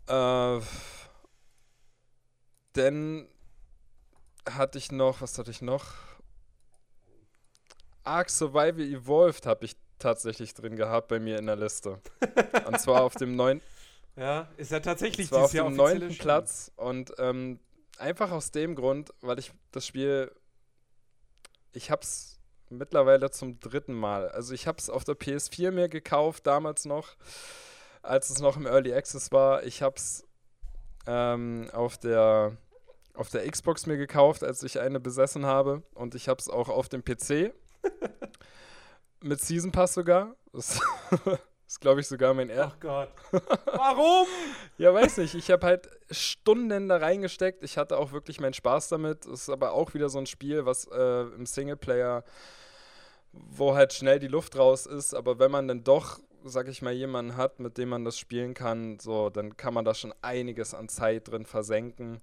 Äh, dann hatte ich noch, was hatte ich noch? Ark Survival Evolved habe ich tatsächlich drin gehabt bei mir in der Liste. und zwar auf dem neuen, Ja, ist ja tatsächlich es war auf Jahr dem neunten. Platz und ähm, einfach aus dem Grund, weil ich das Spiel, ich hab's mittlerweile zum dritten Mal, also ich hab's auf der PS4 mir gekauft, damals noch, als es noch im Early Access war. Ich hab's ähm, auf der auf der Xbox mir gekauft, als ich eine besessen habe und ich hab's auch auf dem PC mit Season Pass sogar. Das ist glaube ich sogar mein er Ach Gott. Warum? ja, weiß nicht. Ich habe halt Stunden da reingesteckt. Ich hatte auch wirklich meinen Spaß damit. Es ist aber auch wieder so ein Spiel, was äh, im Singleplayer, wo halt schnell die Luft raus ist. Aber wenn man dann doch, sag ich mal, jemanden hat, mit dem man das spielen kann, so, dann kann man da schon einiges an Zeit drin versenken.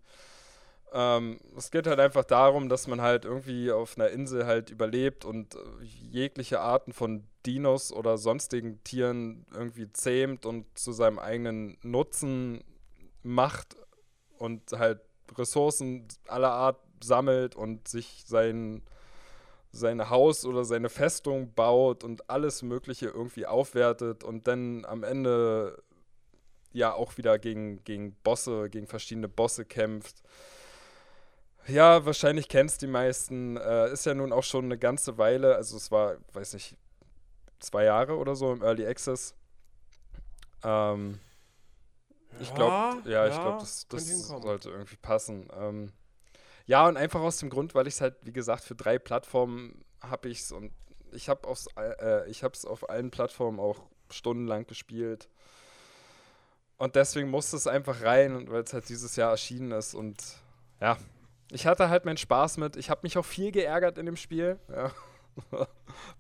Ähm, es geht halt einfach darum, dass man halt irgendwie auf einer Insel halt überlebt und äh, jegliche Arten von Dinos oder sonstigen Tieren irgendwie zähmt und zu seinem eigenen Nutzen macht und halt Ressourcen aller Art sammelt und sich sein, sein Haus oder seine Festung baut und alles Mögliche irgendwie aufwertet und dann am Ende ja auch wieder gegen, gegen Bosse, gegen verschiedene Bosse kämpft. Ja, wahrscheinlich kennst die meisten. Äh, ist ja nun auch schon eine ganze Weile, also es war, weiß nicht, zwei Jahre oder so im Early Access. Ähm, ich glaube, ja, ich glaube, das, das sollte irgendwie passen. Ähm, ja, und einfach aus dem Grund, weil ich es halt, wie gesagt, für drei Plattformen habe ich es und ich habe äh, ich habe es auf allen Plattformen auch stundenlang gespielt. Und deswegen musste es einfach rein, weil es halt dieses Jahr erschienen ist. Und ja, ich hatte halt meinen Spaß mit. Ich habe mich auch viel geärgert in dem Spiel. Ja.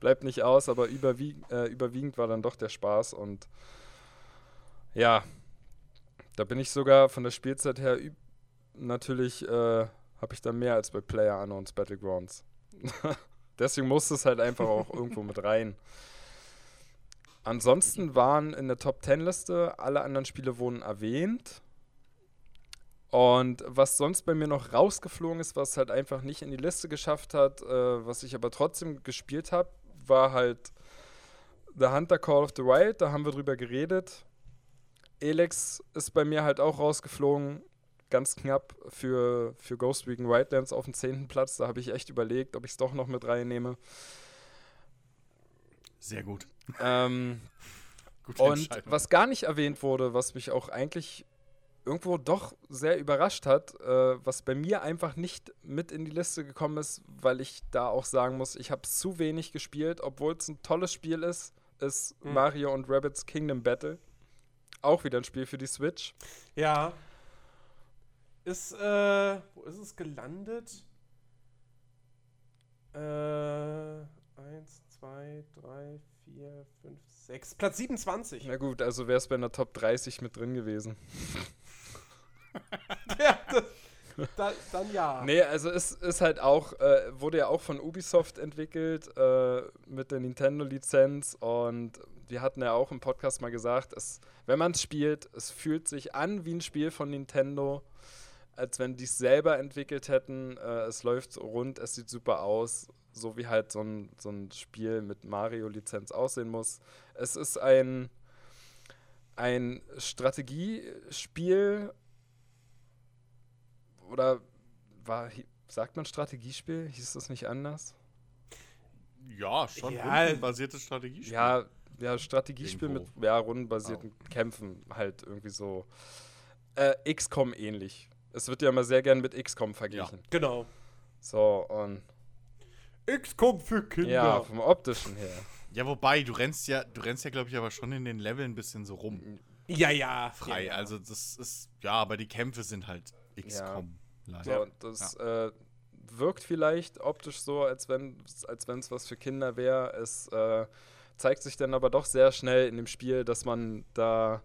Bleibt nicht aus, aber überwieg äh, überwiegend war dann doch der Spaß. Und ja, da bin ich sogar von der Spielzeit her natürlich, äh, habe ich da mehr als bei Player Unknowns Battlegrounds. Deswegen musste es halt einfach auch irgendwo mit rein. Ansonsten waren in der Top 10 Liste alle anderen Spiele wurden erwähnt. Und was sonst bei mir noch rausgeflogen ist, was halt einfach nicht in die Liste geschafft hat, äh, was ich aber trotzdem gespielt habe, war halt The Hunter Call of the Wild. Da haben wir drüber geredet. Elex ist bei mir halt auch rausgeflogen, ganz knapp für, für Ghost Recon Wildlands auf dem 10. Platz. Da habe ich echt überlegt, ob ich es doch noch mit reinnehme. Sehr gut. Ähm, und was gar nicht erwähnt wurde, was mich auch eigentlich irgendwo doch sehr überrascht hat, äh, was bei mir einfach nicht mit in die Liste gekommen ist, weil ich da auch sagen muss, ich habe zu wenig gespielt, obwohl es ein tolles Spiel ist, ist mhm. Mario und Rabbits Kingdom Battle. Auch wieder ein Spiel für die Switch. Ja. Ist, äh, wo ist es gelandet? Äh, eins, zwei, drei, 4, 5, 6. Platz 27. Na gut, also wäre es bei einer Top 30 mit drin gewesen. ja, das, da, dann ja. Nee, also es ist halt auch, äh, wurde ja auch von Ubisoft entwickelt äh, mit der Nintendo-Lizenz und wir hatten ja auch im Podcast mal gesagt, es, wenn man es spielt, es fühlt sich an wie ein Spiel von Nintendo, als wenn die es selber entwickelt hätten. Äh, es läuft rund, es sieht super aus so wie halt so ein, so ein Spiel mit Mario-Lizenz aussehen muss. Es ist ein, ein Strategiespiel oder war, sagt man Strategiespiel? Hieß das nicht anders? Ja, schon ja, rundenbasiertes Strategiespiel. Ja, ja Strategiespiel Irgendwo. mit ja, rundenbasierten oh. Kämpfen halt irgendwie so. Äh, XCOM ähnlich. Es wird ja immer sehr gern mit XCOM verglichen. Ja. Genau. So, und XCOM für Kinder. Ja, vom optischen her. Ja, wobei, du rennst ja, du rennst ja, glaube ich, aber schon in den Leveln ein bisschen so rum. Ja, ja. Frei. Ja, Also das ist, ja, aber die Kämpfe sind halt XCOM. Ja. Leider. So, das ja. äh, wirkt vielleicht optisch so, als wenn als es was für Kinder wäre. Es äh, zeigt sich dann aber doch sehr schnell in dem Spiel, dass man da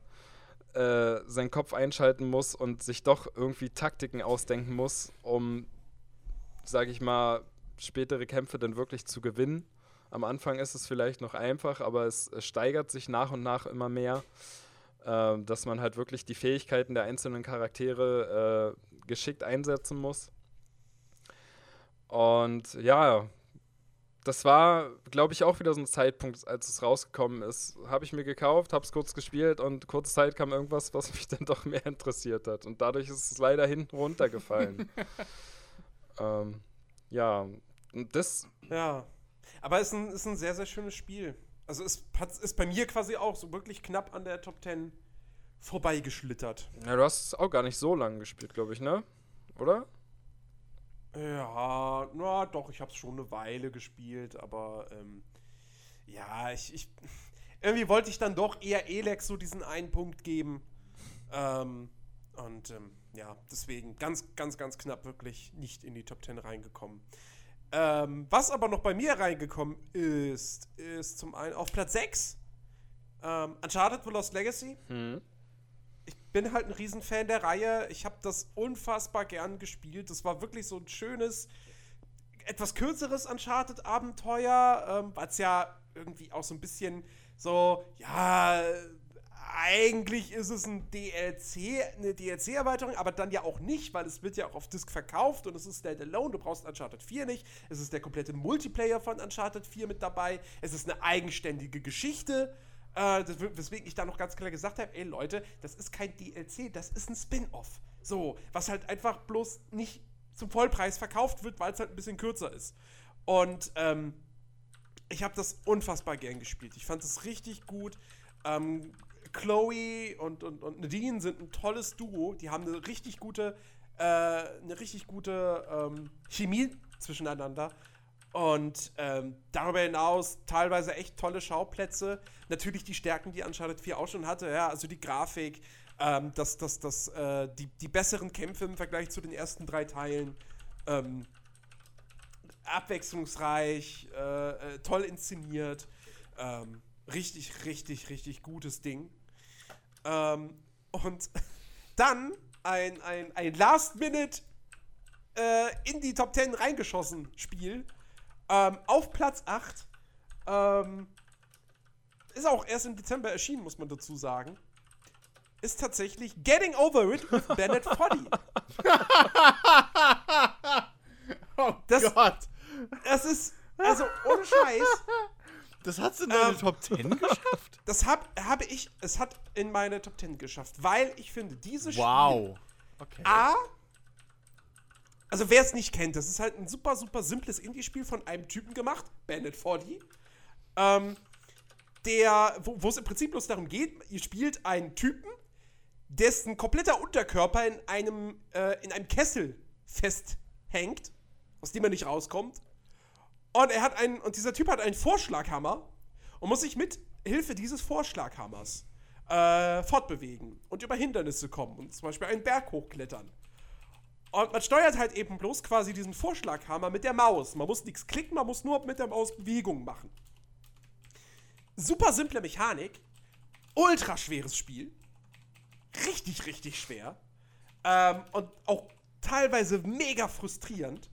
äh, seinen Kopf einschalten muss und sich doch irgendwie Taktiken ausdenken muss, um, sag ich mal, spätere Kämpfe dann wirklich zu gewinnen. Am Anfang ist es vielleicht noch einfach, aber es, es steigert sich nach und nach immer mehr, äh, dass man halt wirklich die Fähigkeiten der einzelnen Charaktere äh, geschickt einsetzen muss. Und ja, das war, glaube ich, auch wieder so ein Zeitpunkt, als es rausgekommen ist. Habe ich mir gekauft, habe es kurz gespielt und kurze Zeit kam irgendwas, was mich dann doch mehr interessiert hat. Und dadurch ist es leider hinten runtergefallen. ähm, ja, und das. Ja. Aber es ist ein, ist ein sehr, sehr schönes Spiel. Also es ist bei mir quasi auch so wirklich knapp an der Top 10 vorbeigeschlittert. Ja, du hast es auch gar nicht so lange gespielt, glaube ich, ne? Oder? Ja, na doch, ich habe es schon eine Weile gespielt, aber ähm, ja, ich, ich irgendwie wollte ich dann doch eher Elex so diesen einen Punkt geben. Ähm, und ähm, ja, deswegen ganz, ganz, ganz knapp wirklich nicht in die Top 10 reingekommen. Ähm, was aber noch bei mir reingekommen ist, ist zum einen auf Platz 6 ähm, Uncharted The Lost Legacy. Mhm. Ich bin halt ein Riesenfan der Reihe. Ich habe das unfassbar gern gespielt. Das war wirklich so ein schönes, etwas kürzeres Uncharted-Abenteuer, ähm, weil es ja irgendwie auch so ein bisschen so, ja, eigentlich ist es ein DLC, eine DLC-Erweiterung, aber dann ja auch nicht, weil es wird ja auch auf Disc verkauft und es ist Standalone. Du brauchst Uncharted 4 nicht. Es ist der komplette Multiplayer von Uncharted 4 mit dabei. Es ist eine eigenständige Geschichte. Äh, weswegen ich da noch ganz klar gesagt habe, ey Leute, das ist kein DLC, das ist ein Spin-off. So, was halt einfach bloß nicht zum Vollpreis verkauft wird, weil es halt ein bisschen kürzer ist. Und ähm, ich habe das unfassbar gern gespielt. Ich fand es richtig gut. Ähm, Chloe und, und, und Nadine sind ein tolles Duo. Die haben eine richtig gute, äh, eine richtig gute ähm, Chemie zwischeneinander. Und ähm, darüber hinaus teilweise echt tolle Schauplätze. Natürlich die Stärken, die Uncharted 4 auch schon hatte. Ja, also die Grafik, ähm, das, das, das, äh, die, die besseren Kämpfe im Vergleich zu den ersten drei Teilen. Ähm, abwechslungsreich, äh, äh, toll inszeniert. Ähm, richtig, richtig, richtig gutes Ding. Ähm, und dann ein, ein, ein Last-Minute äh, in die Top 10 reingeschossen Spiel. Ähm, auf Platz 8. Ähm, ist auch erst im Dezember erschienen, muss man dazu sagen. Ist tatsächlich Getting Over It with Bennett Foddy. Oh Das- Gott. Das ist, also ohne Scheiß, Das hat's in deine Ähm, Top 10 geschafft? das hab, habe ich, es hat in meine Top 10 geschafft, weil ich finde, dieses Spiel Wow. Okay. A. Also wer es nicht kennt, das ist halt ein super, super simples Indie-Spiel von einem Typen gemacht, Bandit 40. Ähm, der, wo wo es im Prinzip bloß darum geht, ihr spielt einen Typen, dessen kompletter Unterkörper in einem, äh, in einem Kessel festhängt, aus dem er nicht rauskommt. Und er hat einen, und dieser Typ hat einen Vorschlaghammer und muss sich mit Hilfe dieses Vorschlaghammers äh, fortbewegen und über Hindernisse kommen und zum Beispiel einen Berg hochklettern. Und man steuert halt eben bloß quasi diesen Vorschlaghammer mit der Maus. Man muss nichts klicken, man muss nur mit der Maus Bewegungen machen. Super simple Mechanik, ultra schweres Spiel, richtig, richtig schwer ähm, und auch teilweise mega frustrierend.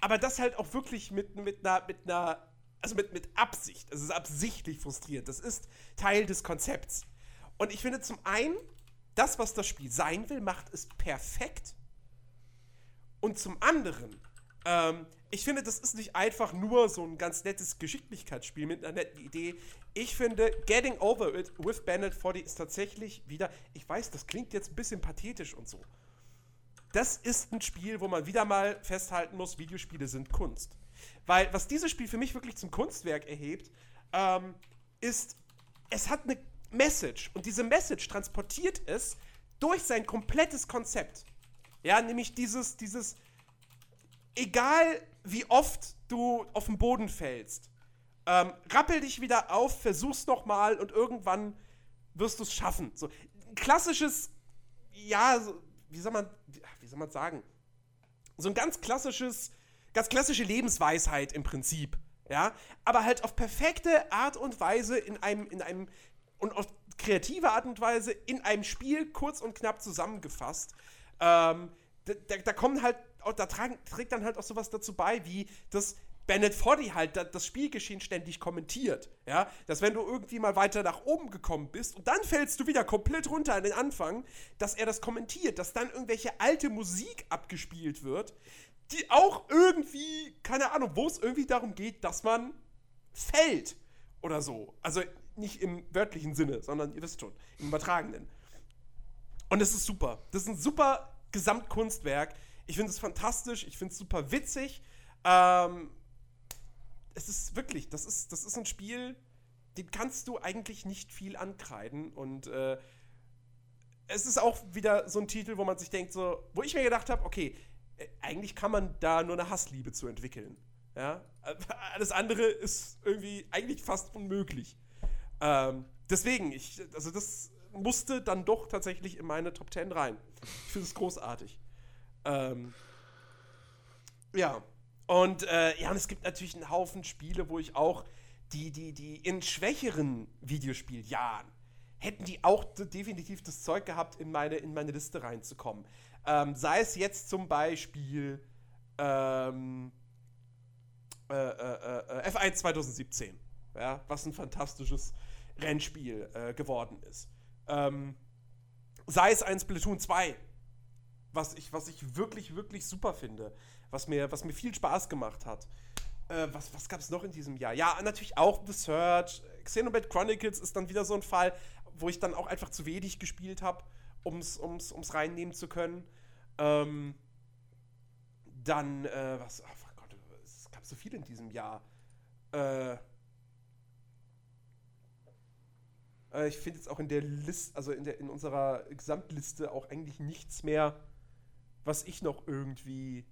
Aber das halt auch wirklich mit, mit einer, mit einer, also mit, mit Absicht. Es ist absichtlich frustrierend. Das ist Teil des Konzepts. Und ich finde zum einen, das, was das Spiel sein will, macht es perfekt. Und zum anderen, ähm, ich finde, das ist nicht einfach nur so ein ganz nettes Geschicklichkeitsspiel mit einer netten Idee. Ich finde, Getting Over It with Bandit 40 ist tatsächlich wieder, ich weiß, das klingt jetzt ein bisschen pathetisch und so. Das ist ein Spiel, wo man wieder mal festhalten muss, Videospiele sind Kunst. Weil was dieses Spiel für mich wirklich zum Kunstwerk erhebt, ähm, ist, es hat eine Message und diese Message transportiert es durch sein komplettes Konzept. Ja, nämlich dieses, dieses, egal wie oft du auf den Boden fällst, ähm, rappel dich wieder auf, versuch's nochmal und irgendwann wirst du es schaffen. So klassisches, ja, so, wie soll man, soll man sagen? So ein ganz klassisches, ganz klassische Lebensweisheit im Prinzip. Ja, aber halt auf perfekte Art und Weise in einem, in einem, und auf kreative Art und Weise in einem Spiel kurz und knapp zusammengefasst. Ähm, da, da, da kommen halt, da tragen, trägt dann halt auch sowas dazu bei, wie das Bennett Foddy halt da, das Spielgeschehen ständig kommentiert. Ja, dass wenn du irgendwie mal weiter nach oben gekommen bist und dann fällst du wieder komplett runter an den Anfang, dass er das kommentiert, dass dann irgendwelche alte Musik abgespielt wird, die auch irgendwie, keine Ahnung, wo es irgendwie darum geht, dass man fällt oder so. Also nicht im wörtlichen Sinne, sondern ihr wisst schon, im übertragenen. Und es ist super. Das ist ein super Gesamtkunstwerk. Ich finde es fantastisch, ich finde es super witzig. Ähm, es ist wirklich, das ist, das ist ein Spiel, dem kannst du eigentlich nicht viel ankreiden. Und äh, es ist auch wieder so ein Titel, wo man sich denkt, so, wo ich mir gedacht habe, okay, äh, eigentlich kann man da nur eine Hassliebe zu entwickeln. Ja? Alles andere ist irgendwie eigentlich fast unmöglich. Ähm, deswegen, ich, also das musste dann doch tatsächlich in meine Top 10 rein. Ich finde es großartig. Ähm, ja. Und äh, ja, und es gibt natürlich einen Haufen Spiele, wo ich auch die, die, die in schwächeren Videospieljahren hätten die auch definitiv das Zeug gehabt, in meine, in meine Liste reinzukommen. Ähm, sei es jetzt zum Beispiel ähm, äh, äh, äh, F1 2017, ja, was ein fantastisches Rennspiel äh, geworden ist. Ähm, sei es ein Splatoon 2, was ich, was ich wirklich, wirklich super finde, was mir, was mir viel Spaß gemacht hat. Äh, was was gab es noch in diesem Jahr? Ja, natürlich auch The Search, Xenoblade Chronicles ist dann wieder so ein Fall, wo ich dann auch einfach zu wenig gespielt habe, ums, ums, ums reinnehmen zu können. Ähm, dann, äh, was, ach Gott, es gab so viel in diesem Jahr. Äh, äh ich finde jetzt auch in der Liste, also in, der, in unserer Gesamtliste auch eigentlich nichts mehr, was ich noch irgendwie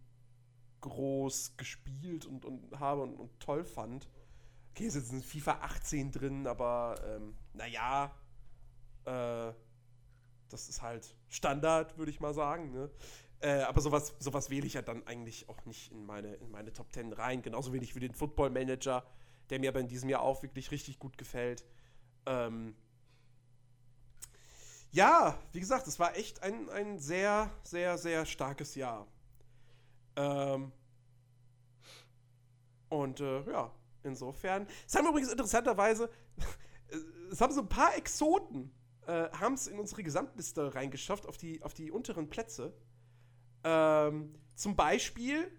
groß gespielt und, und habe und, und toll fand. Okay, es ist in FIFA 18 drin, aber ähm, naja, äh, das ist halt Standard, würde ich mal sagen. Ne? Äh, aber sowas, sowas wähle ich ja dann eigentlich auch nicht in meine, in meine Top 10 rein. Genauso wenig wie den Football Manager, der mir aber in diesem Jahr auch wirklich richtig gut gefällt. Ähm ja, wie gesagt, es war echt ein, ein sehr, sehr, sehr starkes Jahr. Ähm und äh, ja, insofern. Es haben übrigens interessanterweise, es haben so ein paar Exoten, äh, haben es in unsere Gesamtliste reingeschafft, auf die, auf die unteren Plätze. Ähm, zum Beispiel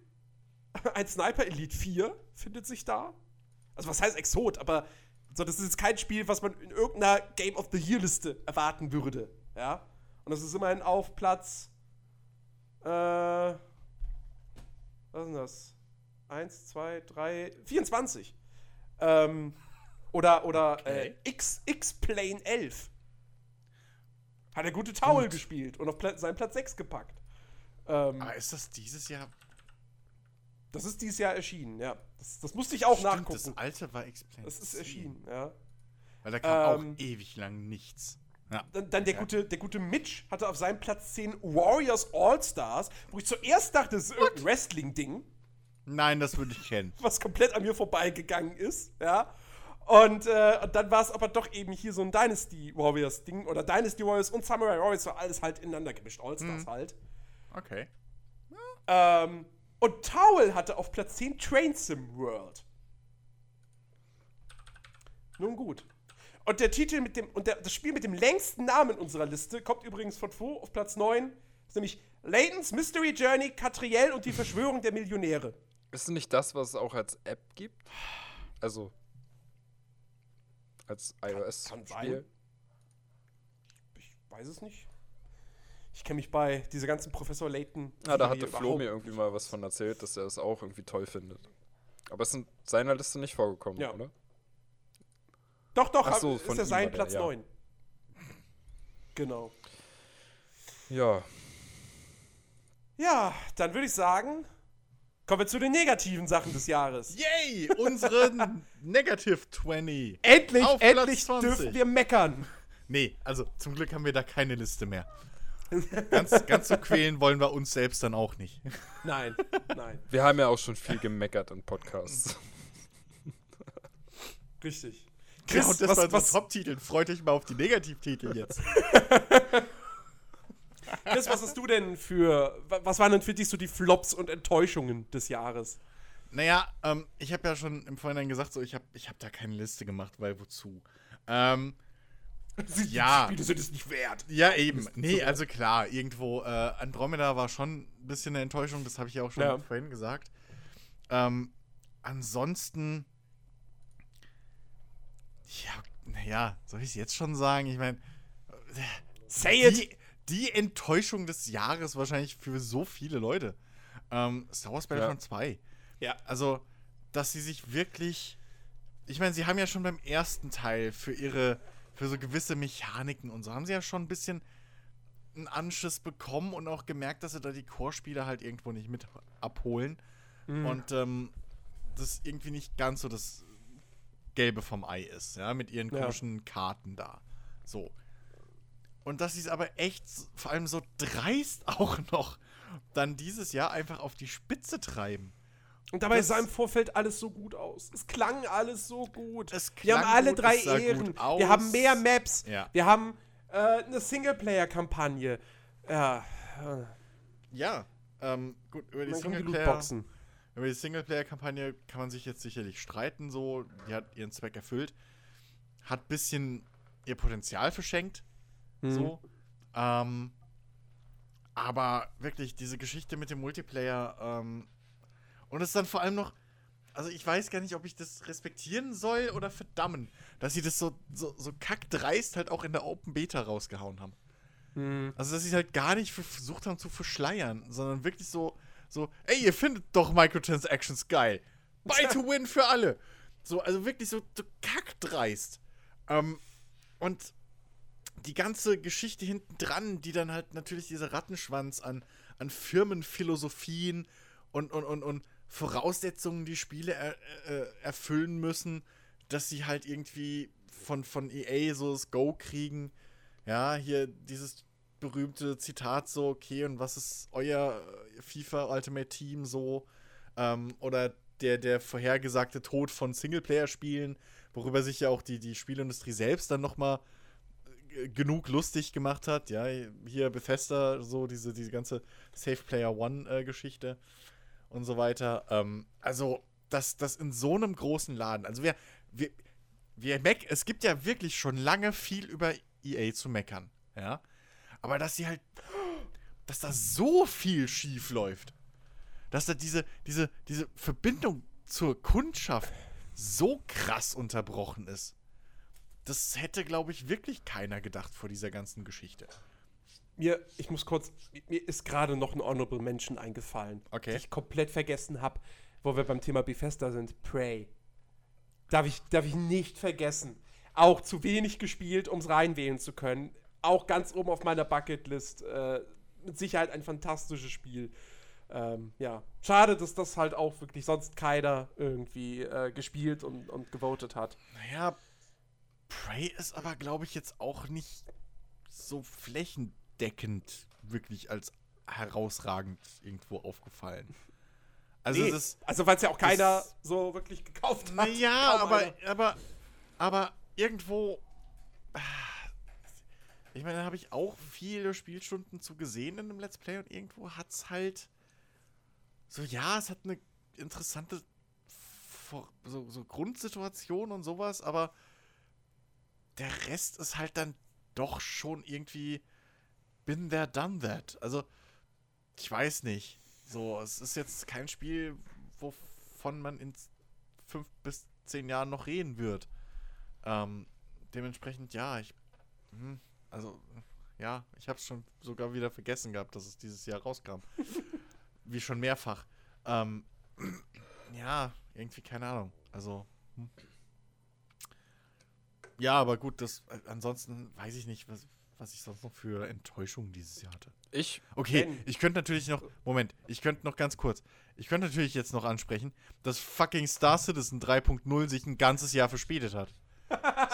ein Sniper Elite 4 findet sich da. Also was heißt Exot, aber so, das ist jetzt kein Spiel, was man in irgendeiner Game of the Year Liste erwarten würde. Ja. Und das ist immerhin auf Platz. Äh, was ist denn das? 1, 2, 3, 24. Ähm, oder oder okay. äh, X, X-Plane 11. Hat er gute Towel Gut. gespielt und auf Pla seinen Platz 6 gepackt. Ähm, Aber ist das dieses Jahr? Das ist dieses Jahr erschienen, ja. Das, das musste ich auch Stimmt, nachgucken. Das alte war Explain. Das ist erschienen, ja. Weil da kam ähm, auch ewig lang nichts. Ja. Dann, dann, der, ja. gute, der gute Mitch hatte auf seinem Platz 10 Warriors All-Stars, wo ich zuerst dachte, das ist irgendein Wrestling-Ding. Nein, das würde ich kennen. Was komplett an mir vorbeigegangen ist, ja. Und, äh, und dann war es aber doch eben hier so ein Dynasty Warriors-Ding oder Dynasty Warriors und Samurai Warriors, war alles halt ineinander gemischt, All-Stars mhm. halt. Okay. Ähm, und Towel hatte auf Platz 10 Train Sim World. Nun gut. Und der Titel mit dem, und der, das Spiel mit dem längsten Namen in unserer Liste kommt übrigens von wo auf Platz 9. Ist nämlich Layton's Mystery Journey, Catriel und die Verschwörung der Millionäre. Ist nicht das, was es auch als App gibt? Also als iOS-Spiel? Ich weiß es nicht. Ich kenne mich bei dieser ganzen Professor Layton. Ja, da hatte Flo mir irgendwie mal was von erzählt, dass er es das auch irgendwie toll findet. Aber es ist in seiner Liste nicht vorgekommen, ja. oder? Doch, doch, Ach so, ist er sein Platz ja. 9. Genau. Ja. Ja, dann würde ich sagen, kommen wir zu den negativen Sachen des Jahres. Yay! Unsere Negative 20. Endlich, endlich dürfen wir meckern. Nee, also zum Glück haben wir da keine Liste mehr. Ganz, ganz so quälen wollen wir uns selbst dann auch nicht. Nein, nein. Wir haben ja auch schon viel gemeckert in Podcasts. Richtig. Chris, ja, und das was, war was Top-Titel. Freut euch mal auf die Negativtitel jetzt. Chris, was hast du denn für, was waren denn für dich so die Flops und Enttäuschungen des Jahres? Naja, ähm, ich habe ja schon im Vorhinein gesagt, so ich habe ich hab da keine Liste gemacht, weil wozu? Ähm, ja. Die Spiele sind es nicht wert. Ja, eben. Nee, also klar, irgendwo, äh, Andromeda war schon ein bisschen eine Enttäuschung, das habe ich ja auch schon ja. vorhin gesagt. Ähm, ansonsten, ja, naja, soll ich es jetzt schon sagen? Ich meine, say it! Die, die, Enttäuschung des Jahres wahrscheinlich für so viele Leute. Ähm, Star Wars Battlefront ja. 2. Ja. Also, dass sie sich wirklich. Ich meine, sie haben ja schon beim ersten Teil für ihre für so gewisse Mechaniken und so haben sie ja schon ein bisschen einen Anschiss bekommen und auch gemerkt, dass sie da die Core-Spieler halt irgendwo nicht mit abholen. Mhm. Und ähm, das irgendwie nicht ganz so das Gelbe vom Ei ist, ja, mit ihren komischen ja. Karten da. So. Und dass sie es aber echt, vor allem so dreist auch noch, dann dieses Jahr einfach auf die Spitze treiben. Und dabei das sah im Vorfeld alles so gut aus. Es klang alles so gut. wir haben alle gut, drei Ehren. Wir haben mehr Maps. Ja. Wir haben äh, eine Singleplayer-Kampagne. Ja. Ja. Ähm, gut, über die Singleplayer. Über die Singleplayer-Kampagne kann man sich jetzt sicherlich streiten, so. Die hat ihren Zweck erfüllt. Hat ein bisschen ihr Potenzial verschenkt. Mhm. So. Ähm, aber wirklich, diese Geschichte mit dem Multiplayer, ähm, und es ist dann vor allem noch, also ich weiß gar nicht, ob ich das respektieren soll oder verdammen, dass sie das so, so, so kackdreist halt auch in der Open Beta rausgehauen haben. Hm. Also, dass sie es halt gar nicht versucht haben zu verschleiern, sondern wirklich so, so, ey, ihr findet doch Microtransactions geil. Buy to win für alle. So, also wirklich so, so kackdreist. Ähm, und die ganze Geschichte hinten dran, die dann halt natürlich dieser Rattenschwanz an, an Firmenphilosophien und, und, und, und Voraussetzungen, die Spiele er, äh, erfüllen müssen, dass sie halt irgendwie von, von EA so das Go kriegen. Ja, hier dieses berühmte Zitat so, okay, und was ist euer äh, FIFA Ultimate Team so? Ähm, oder der, der vorhergesagte Tod von Singleplayer-Spielen, worüber sich ja auch die, die Spielindustrie selbst dann nochmal äh, genug lustig gemacht hat. Ja, hier Bethesda, so diese, diese ganze Safe Player One-Geschichte äh, und so weiter. Ähm, also, das, das in so einem großen Laden, also wir, wir, wir meck, es gibt ja wirklich schon lange viel über EA zu meckern, ja. Aber dass sie halt, dass da so viel schief läuft, dass da diese, diese, diese Verbindung zur Kundschaft so krass unterbrochen ist. Das hätte, glaube ich, wirklich keiner gedacht vor dieser ganzen Geschichte. Mir, ich muss kurz, mir ist gerade noch ein Honorable Mention eingefallen, Okay. die ich komplett vergessen habe, wo wir beim Thema Bethesda sind. Prey. Darf ich, darf ich nicht vergessen. Auch zu wenig gespielt, um es reinwählen zu können. Auch ganz oben auf meiner Bucketlist. Äh, mit Sicherheit ein fantastisches Spiel. Ähm, ja, schade, dass das halt auch wirklich sonst keiner irgendwie äh, gespielt und, und gewotet hat. Naja, Prey ist aber, glaube ich, jetzt auch nicht so flächendeckend wirklich als herausragend irgendwo aufgefallen. Also, Nee, also weil es ja auch keiner so wirklich gekauft hat. Naja, aber, aber, aber irgendwo. ah, Ich meine, da habe ich auch viele Spielstunden zu gesehen in einem Let's Play und irgendwo hat es halt. So, ja, es hat eine interessante so, so Grundsituation und sowas, aber der Rest ist halt dann doch schon irgendwie bin there, done that. Also, ich weiß nicht. So, es ist jetzt kein Spiel, wovon man in fünf bis zehn Jahren noch reden wird. Ähm, dementsprechend, ja, ich. Hm, also, ja, ich habe es schon sogar wieder vergessen gehabt, dass es dieses Jahr rauskam. Wie schon mehrfach. Ähm, ja, irgendwie keine Ahnung. Also. Hm. Ja, aber gut, das. äh, Ansonsten weiß ich nicht, was, was ich sonst noch für Enttäuschungen dieses Jahr hatte. Ich, Okay, ich könnte natürlich noch. Moment, ich könnte noch ganz kurz. Ich könnte natürlich jetzt noch ansprechen, dass fucking Star Citizen 3.0 sich ein ganzes Jahr verspätet hat.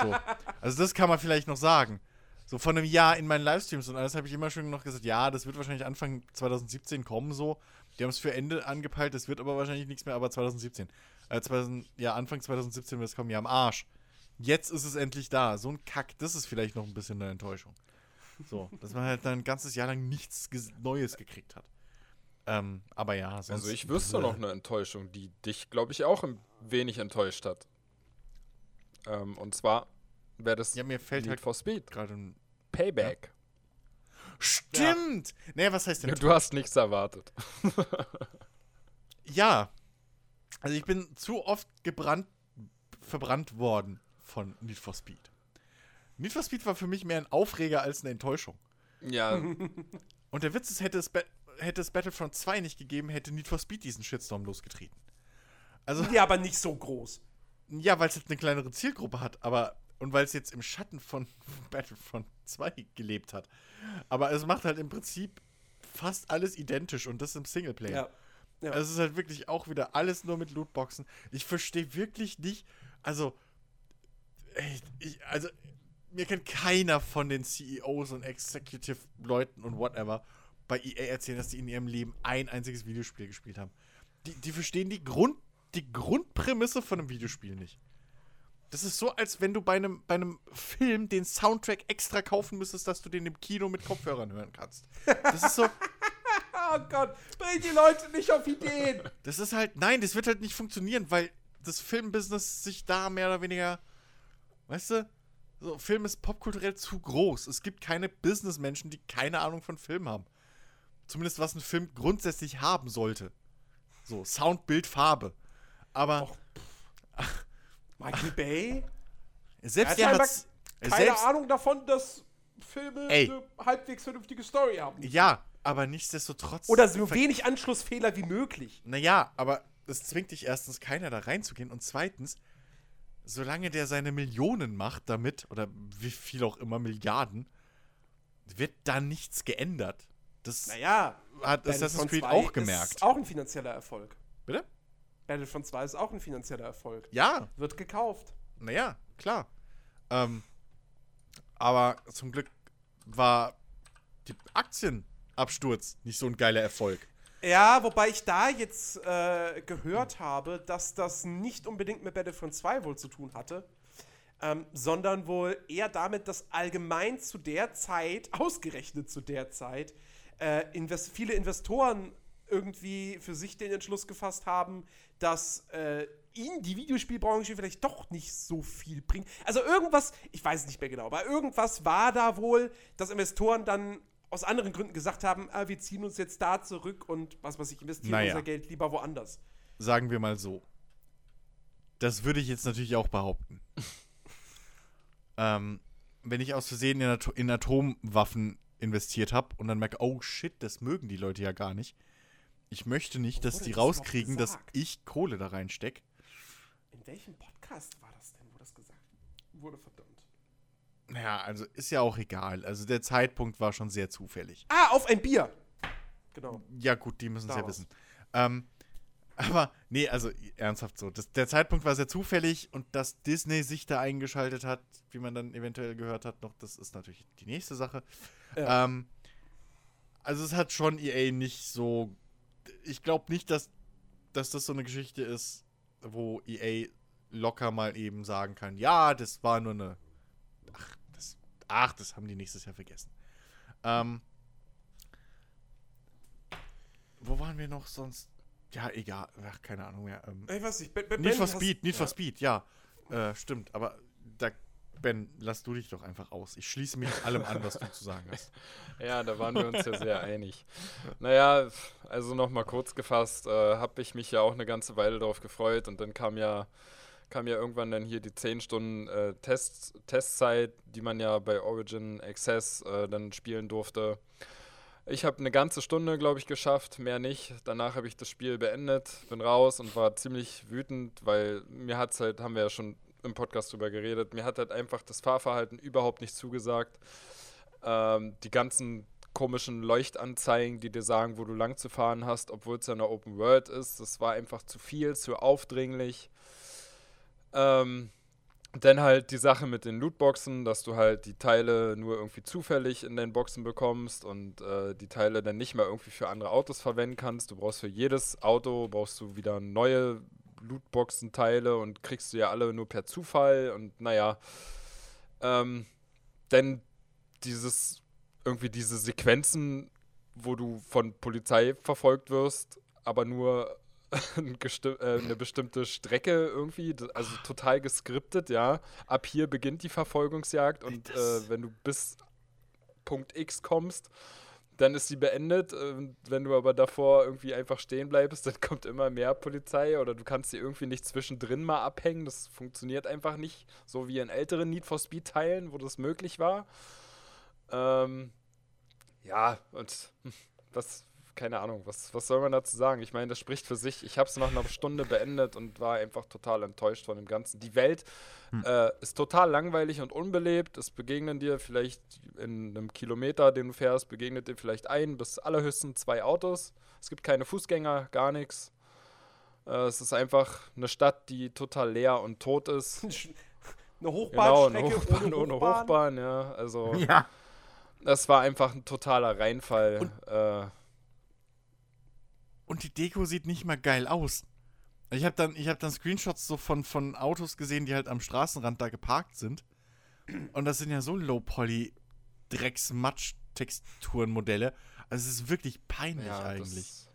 So. Also, das kann man vielleicht noch sagen. So von einem Jahr in meinen Livestreams und alles habe ich immer schon noch gesagt, ja, das wird wahrscheinlich Anfang 2017 kommen, so. Die haben es für Ende angepeilt, das wird aber wahrscheinlich nichts mehr, aber 2017. Äh, 2000, ja, Anfang 2017 wird es kommen, ja, am Arsch. Jetzt ist es endlich da. So ein Kack, das ist vielleicht noch ein bisschen eine Enttäuschung. So, dass man halt dann ein ganzes Jahr lang nichts Neues gekriegt hat. Ähm, aber ja, sonst. also ich wüsste noch eine Enttäuschung, die dich, glaube ich, auch ein wenig enttäuscht hat. Ähm, und zwar wäre das Ja, mir fällt Need halt for Speed. gerade ein. Payback. Stimmt! Nee, was heißt denn? Du hast nichts erwartet. Ja. Also ich bin zu oft gebrannt, verbrannt worden von Need for Speed. Need for Speed war für mich mehr ein Aufreger als eine Enttäuschung. Ja, Und der Witz ist, hätte es, hätte es Battlefront 2 nicht gegeben, hätte Need for Speed diesen Shitstorm losgetreten. Also, Ja, aber nicht so groß. ja, weil es halt eine kleinere Zielgruppe hat, aber und weil es jetzt im Schatten von Battlefront 2 gelebt hat. Aber es macht halt im Prinzip fast alles identisch und das im Singleplayer. Ja. Ja. Also es ist halt wirklich auch wieder alles nur mit Lootboxen. Ich verstehe wirklich nicht, also, ey, ich, also, mir kann keiner von den CEOs und Executive-Leuten und whatever bei EA erzählen, dass die in ihrem Leben ein einziges Videospiel gespielt haben. Die, die verstehen die, Grund, die Grundprämisse von einem Videospiel nicht. Das ist so, als wenn du bei einem, bei einem Film den Soundtrack extra kaufen müsstest, dass du den im Kino mit Kopfhörern hören kannst. Das ist so, Oh Gott, bring die Leute nicht auf Ideen. Das ist halt, nein, das wird halt nicht funktionieren, weil das Filmbusiness sich da mehr oder weniger, weißt du, so Film ist popkulturell zu groß. Es gibt keine Businessmenschen, die keine Ahnung von Film haben. Zumindest was ein Film grundsätzlich haben sollte. So, Sound, Bild, Farbe. Aber Michael Bay? selbst Er hat. Keine Ahnung davon, dass Filme Ey. eine halbwegs vernünftige Story haben. ja, aber nichtsdestotrotz. Oder so wenig Anschlussfehler wie möglich. Naja, aber es zwingt dich erstens keiner da reinzugehen und zweitens, solange der seine Millionen macht damit, oder wie viel auch immer, Milliarden, wird da nichts geändert. Das Naja, hat Assassin's Creed 2 auch gemerkt. Ist auch ein finanzieller Erfolg. Bitte? Battlefront 2 ist auch ein finanzieller Erfolg. Ja, Wird gekauft. naja, klar. Ähm, aber zum Glück war die Aktienabsturz nicht so ein geiler Erfolg. Ja, wobei ich da jetzt äh, gehört habe, dass das nicht unbedingt mit Battlefront 2 wohl zu tun hatte, ähm, sondern wohl eher damit, dass allgemein zu der Zeit, ausgerechnet zu der Zeit, äh, invest viele Investoren irgendwie für sich den Entschluss gefasst haben, dass äh, ihnen die Videospielbranche vielleicht doch nicht so viel bringt. Also irgendwas, ich weiß es nicht mehr genau, aber irgendwas war da wohl, dass Investoren dann aus anderen Gründen gesagt haben, ah, wir ziehen uns jetzt da zurück und was weiß ich, investieren Naja. unser Geld lieber woanders. Sagen wir mal so. Das würde ich jetzt natürlich auch behaupten. ähm, wenn ich aus Versehen in, Ato in Atomwaffen investiert habe und dann merke, oh shit, das mögen die Leute ja gar nicht. Ich möchte nicht, dass die das rauskriegen, dass ich Kohle da reinstecke. In welchem Podcast war das denn, wo das gesagt wurde? Verdammt. Naja, also ist ja auch egal. Also der Zeitpunkt war schon sehr zufällig. Ah, auf ein Bier! Genau. Ja, gut, die müssen es ja wissen. Ähm, aber, nee, also ernsthaft so. Das, der Zeitpunkt war sehr zufällig und dass Disney sich da eingeschaltet hat, wie man dann eventuell gehört hat, noch, das ist natürlich die nächste Sache. Ja. Ähm, also es hat schon EA nicht so. Ich glaube nicht, dass, dass das so eine Geschichte ist, wo EA locker mal eben sagen kann, ja, das war nur eine. Ach, das, ach, das haben die nächstes Jahr vergessen. Ähm, wo waren wir noch sonst? Ja, egal. Ach, keine Ahnung mehr. Ähm, Ich nicht. Ben, ben, Need for Speed, Need for ja. Speed, ja. Äh, stimmt, aber da, Ben, lass du dich doch einfach aus. Ich schließe mich allem an, was du zu sagen hast. Ja, da waren wir uns ja sehr einig. Naja, also nochmal kurz gefasst, äh, habe ich mich ja auch eine ganze Weile darauf gefreut und dann kam ja, kam ja irgendwann dann hier die 10 Stunden äh, Test, Testzeit, die man ja bei Origin Access äh, dann spielen durfte. Ich habe eine ganze Stunde, glaube ich, geschafft, mehr nicht. Danach habe ich das Spiel beendet, bin raus und war ziemlich wütend, weil mir hat es halt, haben wir ja schon im Podcast drüber geredet, mir hat halt einfach das Fahrverhalten überhaupt nicht zugesagt. Ähm, die ganzen komischen Leuchtanzeigen, die dir sagen, wo du lang zu fahren hast, obwohl es ja eine Open World ist, das war einfach zu viel, zu aufdringlich. Ähm, dann halt die Sache mit den Lootboxen, dass du halt die Teile nur irgendwie zufällig in den Boxen bekommst und äh, die Teile dann nicht mehr irgendwie für andere Autos verwenden kannst. Du brauchst für jedes Auto brauchst du wieder neue Lootboxen-Teile und kriegst du ja alle nur per Zufall und naja. Ähm, denn dieses, irgendwie diese Sequenzen, wo du von Polizei verfolgt wirst, aber nur äh, eine bestimmte Strecke irgendwie, also total geskriptet, ja. Ab hier beginnt die Verfolgungsjagd und äh, wenn du bis Punkt X kommst, dann ist sie beendet. Wenn du aber davor irgendwie einfach stehen bleibst, dann kommt immer mehr Polizei oder du kannst sie irgendwie nicht zwischendrin mal abhängen. Das funktioniert einfach nicht, so wie in älteren Need for Speed Teilen, wo das möglich war. Ähm, ja, und was, keine Ahnung, was, was soll man dazu sagen? Ich meine, das spricht für sich. Ich habe es nach einer Stunde beendet und war einfach total enttäuscht von dem Ganzen. Die Welt äh, ist total langweilig und unbelebt. Es begegnen dir vielleicht in einem Kilometer, den du fährst, begegnet dir vielleicht ein bis allerhöchstens zwei Autos. Es gibt keine Fußgänger, gar nichts. Äh, es ist einfach eine Stadt, die total leer und tot ist. Eine Genau, Hochbahnstrecke eine Hochbahn, ohne ohne Hochbahn. Hochbahn, ja. Also, Ja. das war einfach ein totaler Reinfall. äh, Und die Deko sieht nicht mal geil aus. Ich habe dann, ich hab dann Screenshots so von, von Autos gesehen, die halt am Straßenrand da geparkt sind. Und das sind ja so Low-Poly Drecks-Matsch-Texturen-Modelle. Also es ist wirklich peinlich ja, eigentlich. das-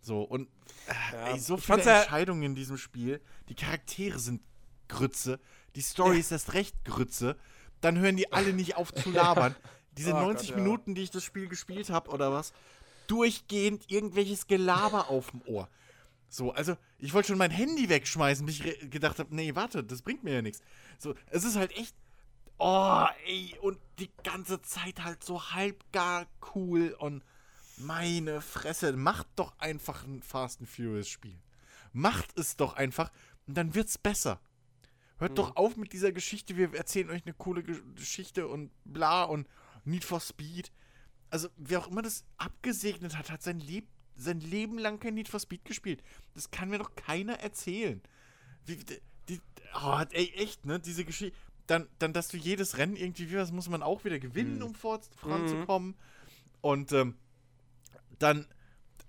So, und äh, Ja, ey, so viele ja- Entscheidungen in diesem Spiel. Die Charaktere sind Grütze. Die Story ist erst recht Grütze. Dann hören die alle nicht auf zu labern. Diese Oh Gott, 90 ja. Minuten, die ich das Spiel gespielt habe oder was, durchgehend irgendwelches Gelaber auf dem Ohr. So, also ich wollte schon mein Handy wegschmeißen, bis ich gedacht habe, nee, warte, das bringt mir ja nichts. So, es ist halt echt, oh, ey, und die ganze Zeit halt so halbgar cool und meine Fresse, macht doch einfach ein Fast and Furious Spiel. Macht es doch einfach und dann wird's besser. Hört doch auf mit dieser Geschichte, wir erzählen euch eine coole Ge- Geschichte und bla und Need for Speed. Also, wer auch immer das abgesegnet hat, hat sein, Leb sein Leben lang kein Need for Speed gespielt. Das kann mir doch keiner erzählen. Wie, die, die, oh, ey, echt, ne? Diese Geschichte. Dann, dann, dass du jedes Rennen irgendwie, das muss man auch wieder gewinnen, um vor, voranzukommen. Und ähm, dann,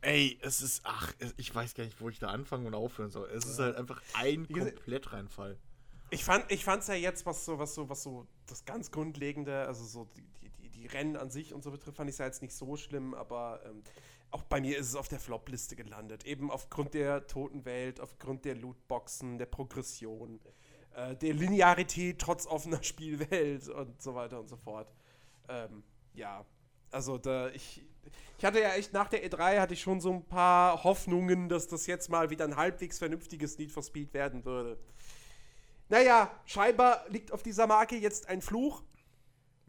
ey, es ist, ach, ich weiß gar nicht, wo ich da anfangen und aufhören soll. Es ist halt einfach ein Wie gesagt- Komplettreinfall. Ich fand ich fand's ja jetzt, was so, was so, was so das ganz Grundlegende, also so die, die, Rennen an sich und so betrifft, fand ich es ja jetzt nicht so schlimm, aber ähm, auch bei mir ist es auf der Flop-Liste gelandet. Eben aufgrund der toten Welt, aufgrund der Lootboxen, der Progression, äh, der Linearität trotz offener Spielwelt und so weiter und so fort. Ähm, ja, also da ich. Ich hatte ja echt nach der E3 hatte ich schon so ein paar Hoffnungen, dass das jetzt mal wieder ein halbwegs vernünftiges Need for Speed werden würde. Naja, scheinbar liegt auf dieser Marke jetzt ein Fluch.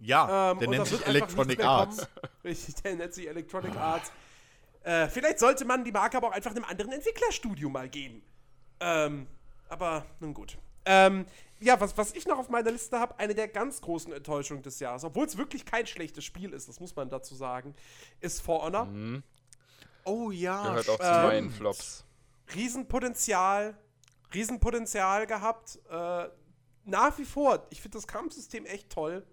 Ja, Ähm, der nennt sich Electronic Arts. Richtig, der nennt sich Electronic Arts. Äh, vielleicht sollte man die Marke aber auch einfach einem anderen Entwicklerstudio mal geben. Ähm, aber nun gut. Ähm, ja, was, was ich noch auf meiner Liste habe, eine der ganz großen Enttäuschungen des Jahres, obwohl es wirklich kein schlechtes Spiel ist, das muss man dazu sagen, ist For Honor. Oh ja, Gehört auch zu ähm, meinen Flops. Riesenpotenzial, Riesenpotenzial gehabt. Äh, nach wie vor, ich finde das Kampfsystem echt toll.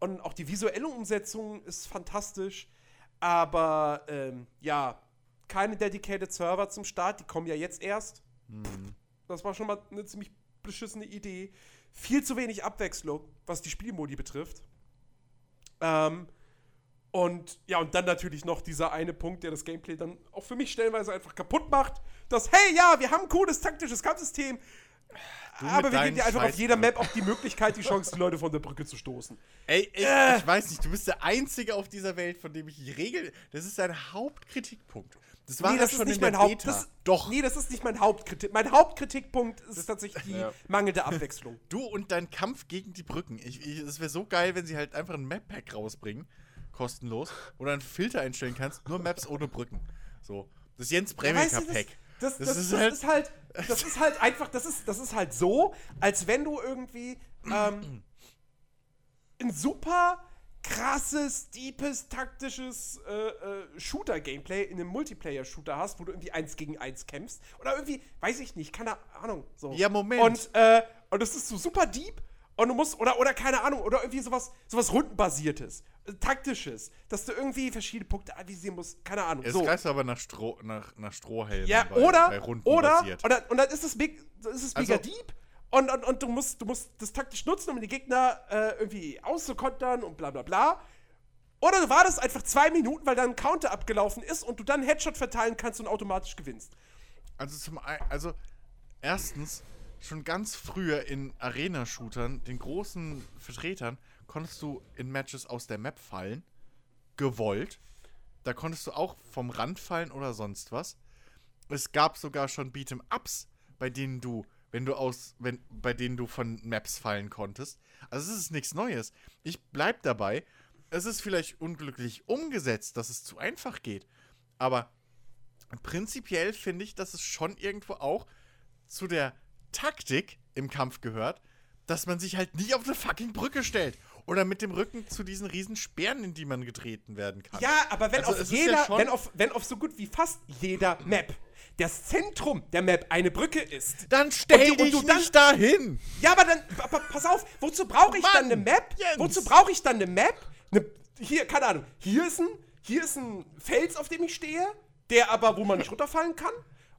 Und auch die visuelle Umsetzung ist fantastisch. Aber ähm, ja, keine dedicated Server zum Start, die kommen ja jetzt erst. Das war schon mal eine ziemlich beschissene Idee. Viel zu wenig Abwechslung, was die Spielmodi betrifft. Ähm, und ja, und dann natürlich noch dieser eine Punkt, der das Gameplay dann auch für mich stellenweise einfach kaputt macht. Das, hey, ja, wir haben ein cooles taktisches Kampfsystem, Du aber wir geben dir einfach auf jeder Map auch die Möglichkeit, die Chance, die Leute von der Brücke zu stoßen. Ey, ey Äh. ich weiß nicht, du bist der Einzige auf dieser Welt, von dem ich regel. Das ist dein Hauptkritikpunkt. Das war nee, ja das ist schon nicht mein Haupt. Das, Doch. Nee, das ist nicht mein Hauptkritik. Mein Hauptkritikpunkt ist tatsächlich die Ja. mangelnde Abwechslung. Du und dein Kampf gegen die Brücken. Ich, ich, es wäre so geil, wenn sie halt einfach ein Map-Pack rausbringen, kostenlos, oder einen Filter einstellen kannst, nur Maps ohne Brücken. So. Das Jens Ja, du, Bremika-Pack. Das, das, Das ist das halt- ist halt, das ist halt einfach, das ist, das ist halt so, als wenn du irgendwie ähm, ein super krasses, deepes, taktisches äh, äh, Shooter-Gameplay in einem Multiplayer-Shooter hast, wo du irgendwie eins gegen eins kämpfst. Oder irgendwie, weiß ich nicht, keine Ahnung. So. Ja, Moment. Und, äh, und das ist so super deep. Und du musst, oder, oder keine Ahnung, oder irgendwie sowas, sowas rundenbasiertes, äh, taktisches, dass du irgendwie verschiedene Punkte anvisieren musst, keine Ahnung. Es so. reißt aber nach, Stroh, nach, nach Strohhelmen. Ja, bei, oder, bei Runden oder, basiert. oder, und dann ist es, big, ist es mega Also- deep und, und, und du, musst, du musst das taktisch nutzen, um die Gegner äh, irgendwie auszukontern und bla bla bla. Oder du wartest einfach zwei Minuten, weil dann ein Counter abgelaufen ist und du dann einen Headshot verteilen kannst und automatisch gewinnst. Also zum also erstens schon ganz früher in Arena-Shootern, den großen Vertretern, konntest du in Matches aus der Map fallen, gewollt. Da konntest du auch vom Rand fallen oder sonst was. Es gab sogar schon Beat'em-Ups, bei denen du, wenn du aus, wenn, bei denen du von Maps fallen konntest. Also es ist nichts Neues. Ich bleib dabei. Es ist vielleicht unglücklich umgesetzt, dass es zu einfach geht. Aber prinzipiell finde ich, dass es schon irgendwo auch zu der Taktik im Kampf gehört, dass man sich halt nie auf eine fucking Brücke stellt. Oder mit dem Rücken zu diesen riesen Speeren, in die man getreten werden kann. Ja, aber wenn Also auf ja jeder, schon- wenn, auf, wenn auf so gut wie fast jeder Map das Zentrum der Map eine Brücke ist, Dann stell Und du- und dich du dann- nicht dahin! Ja, aber dann, aber pass auf, wozu brauche ich Mann, dann eine Map? Jens. Wozu brauche ich dann eine Map? Eine, hier, keine Ahnung, hier ist, ein, hier ist ein Fels, auf dem ich stehe, der aber, wo man nicht runterfallen kann.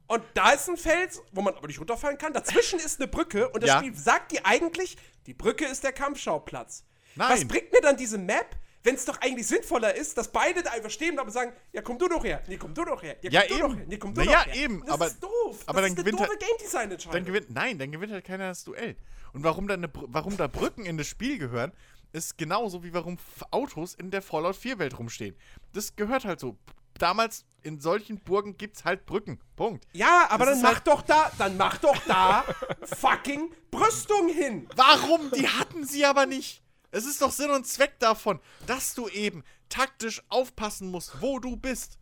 Und da ist ein Fels, wo man aber nicht runterfallen kann. Dazwischen ist eine Brücke und das Ja. Spiel sagt dir eigentlich, die Brücke ist der Kampfschauplatz. Nein. Was bringt mir dann diese Map, wenn es doch eigentlich sinnvoller ist, dass beide da einfach stehen und sagen, ja, komm du doch her, nee, komm du doch her, ja, Ja, komm du doch eben. her, nee, komm du Na doch ja, her. eben, Das aber- ist doof. aber das dann ist gewinnt eine halt- doofe Game Design Entscheidung. Dann gewinnt, nein, dann gewinnt halt keiner das Duell. Und warum da, eine, warum da Brücken in das Spiel gehören, ist genauso wie warum Autos in der Fallout 4 Welt rumstehen. Das gehört halt so. Damals in solchen Burgen gibt's halt Brücken. Punkt. Ja, aber Das dann ist mach halt- doch da, dann mach doch da fucking Brüstung hin. Warum? Die hatten sie aber nicht. Es ist doch Sinn und Zweck davon, dass du eben taktisch aufpassen musst, wo du bist.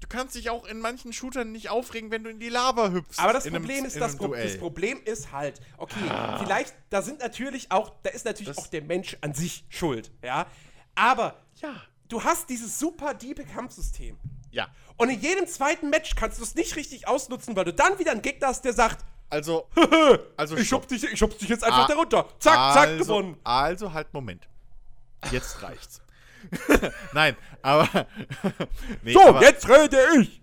Du kannst dich auch in manchen Shootern nicht aufregen, wenn du in die Lava hüpfst. Aber das in einem- Problem ist, das, Pro das Problem ist halt, okay, vielleicht, da sind natürlich auch, da ist natürlich Das- auch der Mensch an sich schuld, ja. Aber Ja. du hast dieses super diepe Kampfsystem. Ja. Und in jedem zweiten Match kannst du es nicht richtig ausnutzen, weil du dann wieder einen Gegner hast, der sagt, Also, also ich schub dich, ich schub dich jetzt einfach Ah, da runter. Zack, zack, also, gewonnen. Also halt, Moment. Jetzt reicht's. Nein, aber. nee, So, aber, jetzt rede ich.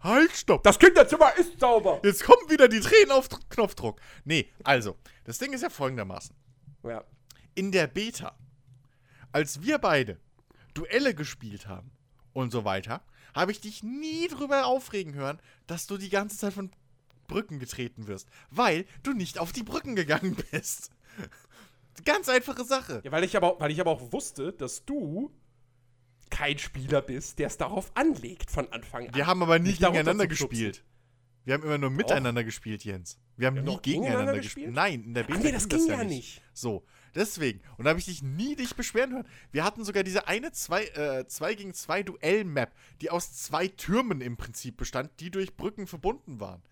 Halt, stopp. Das Kinderzimmer ist sauber. Jetzt kommen wieder die Tränen auf Dr- Knopfdruck. Nee, also, das Ding ist ja folgendermaßen. Ja. In der Beta, als wir beide Duelle gespielt haben und so weiter, habe ich dich nie drüber aufregen hören, dass du die ganze Zeit von Brücken getreten wirst, weil du nicht auf die Brücken gegangen bist. Ganz einfache Sache. Ja, weil ich, aber, weil ich aber auch wusste, dass du kein Spieler bist, der es darauf anlegt von Anfang an. Wir haben aber nie Nicht gegeneinander gespielt. Wir haben immer nur miteinander gespielt, Jens. Wir haben Wir haben nie doch gegeneinander gespielt. gespielt? Nein, in der Beta Ach nee, das ging ja nicht. So, deswegen. Und da habe ich dich nie dich beschweren hören. Wir hatten sogar diese eine 2 äh, zwei gegen 2 Duell-Map, die aus zwei Türmen im Prinzip bestand, die durch Brücken verbunden waren.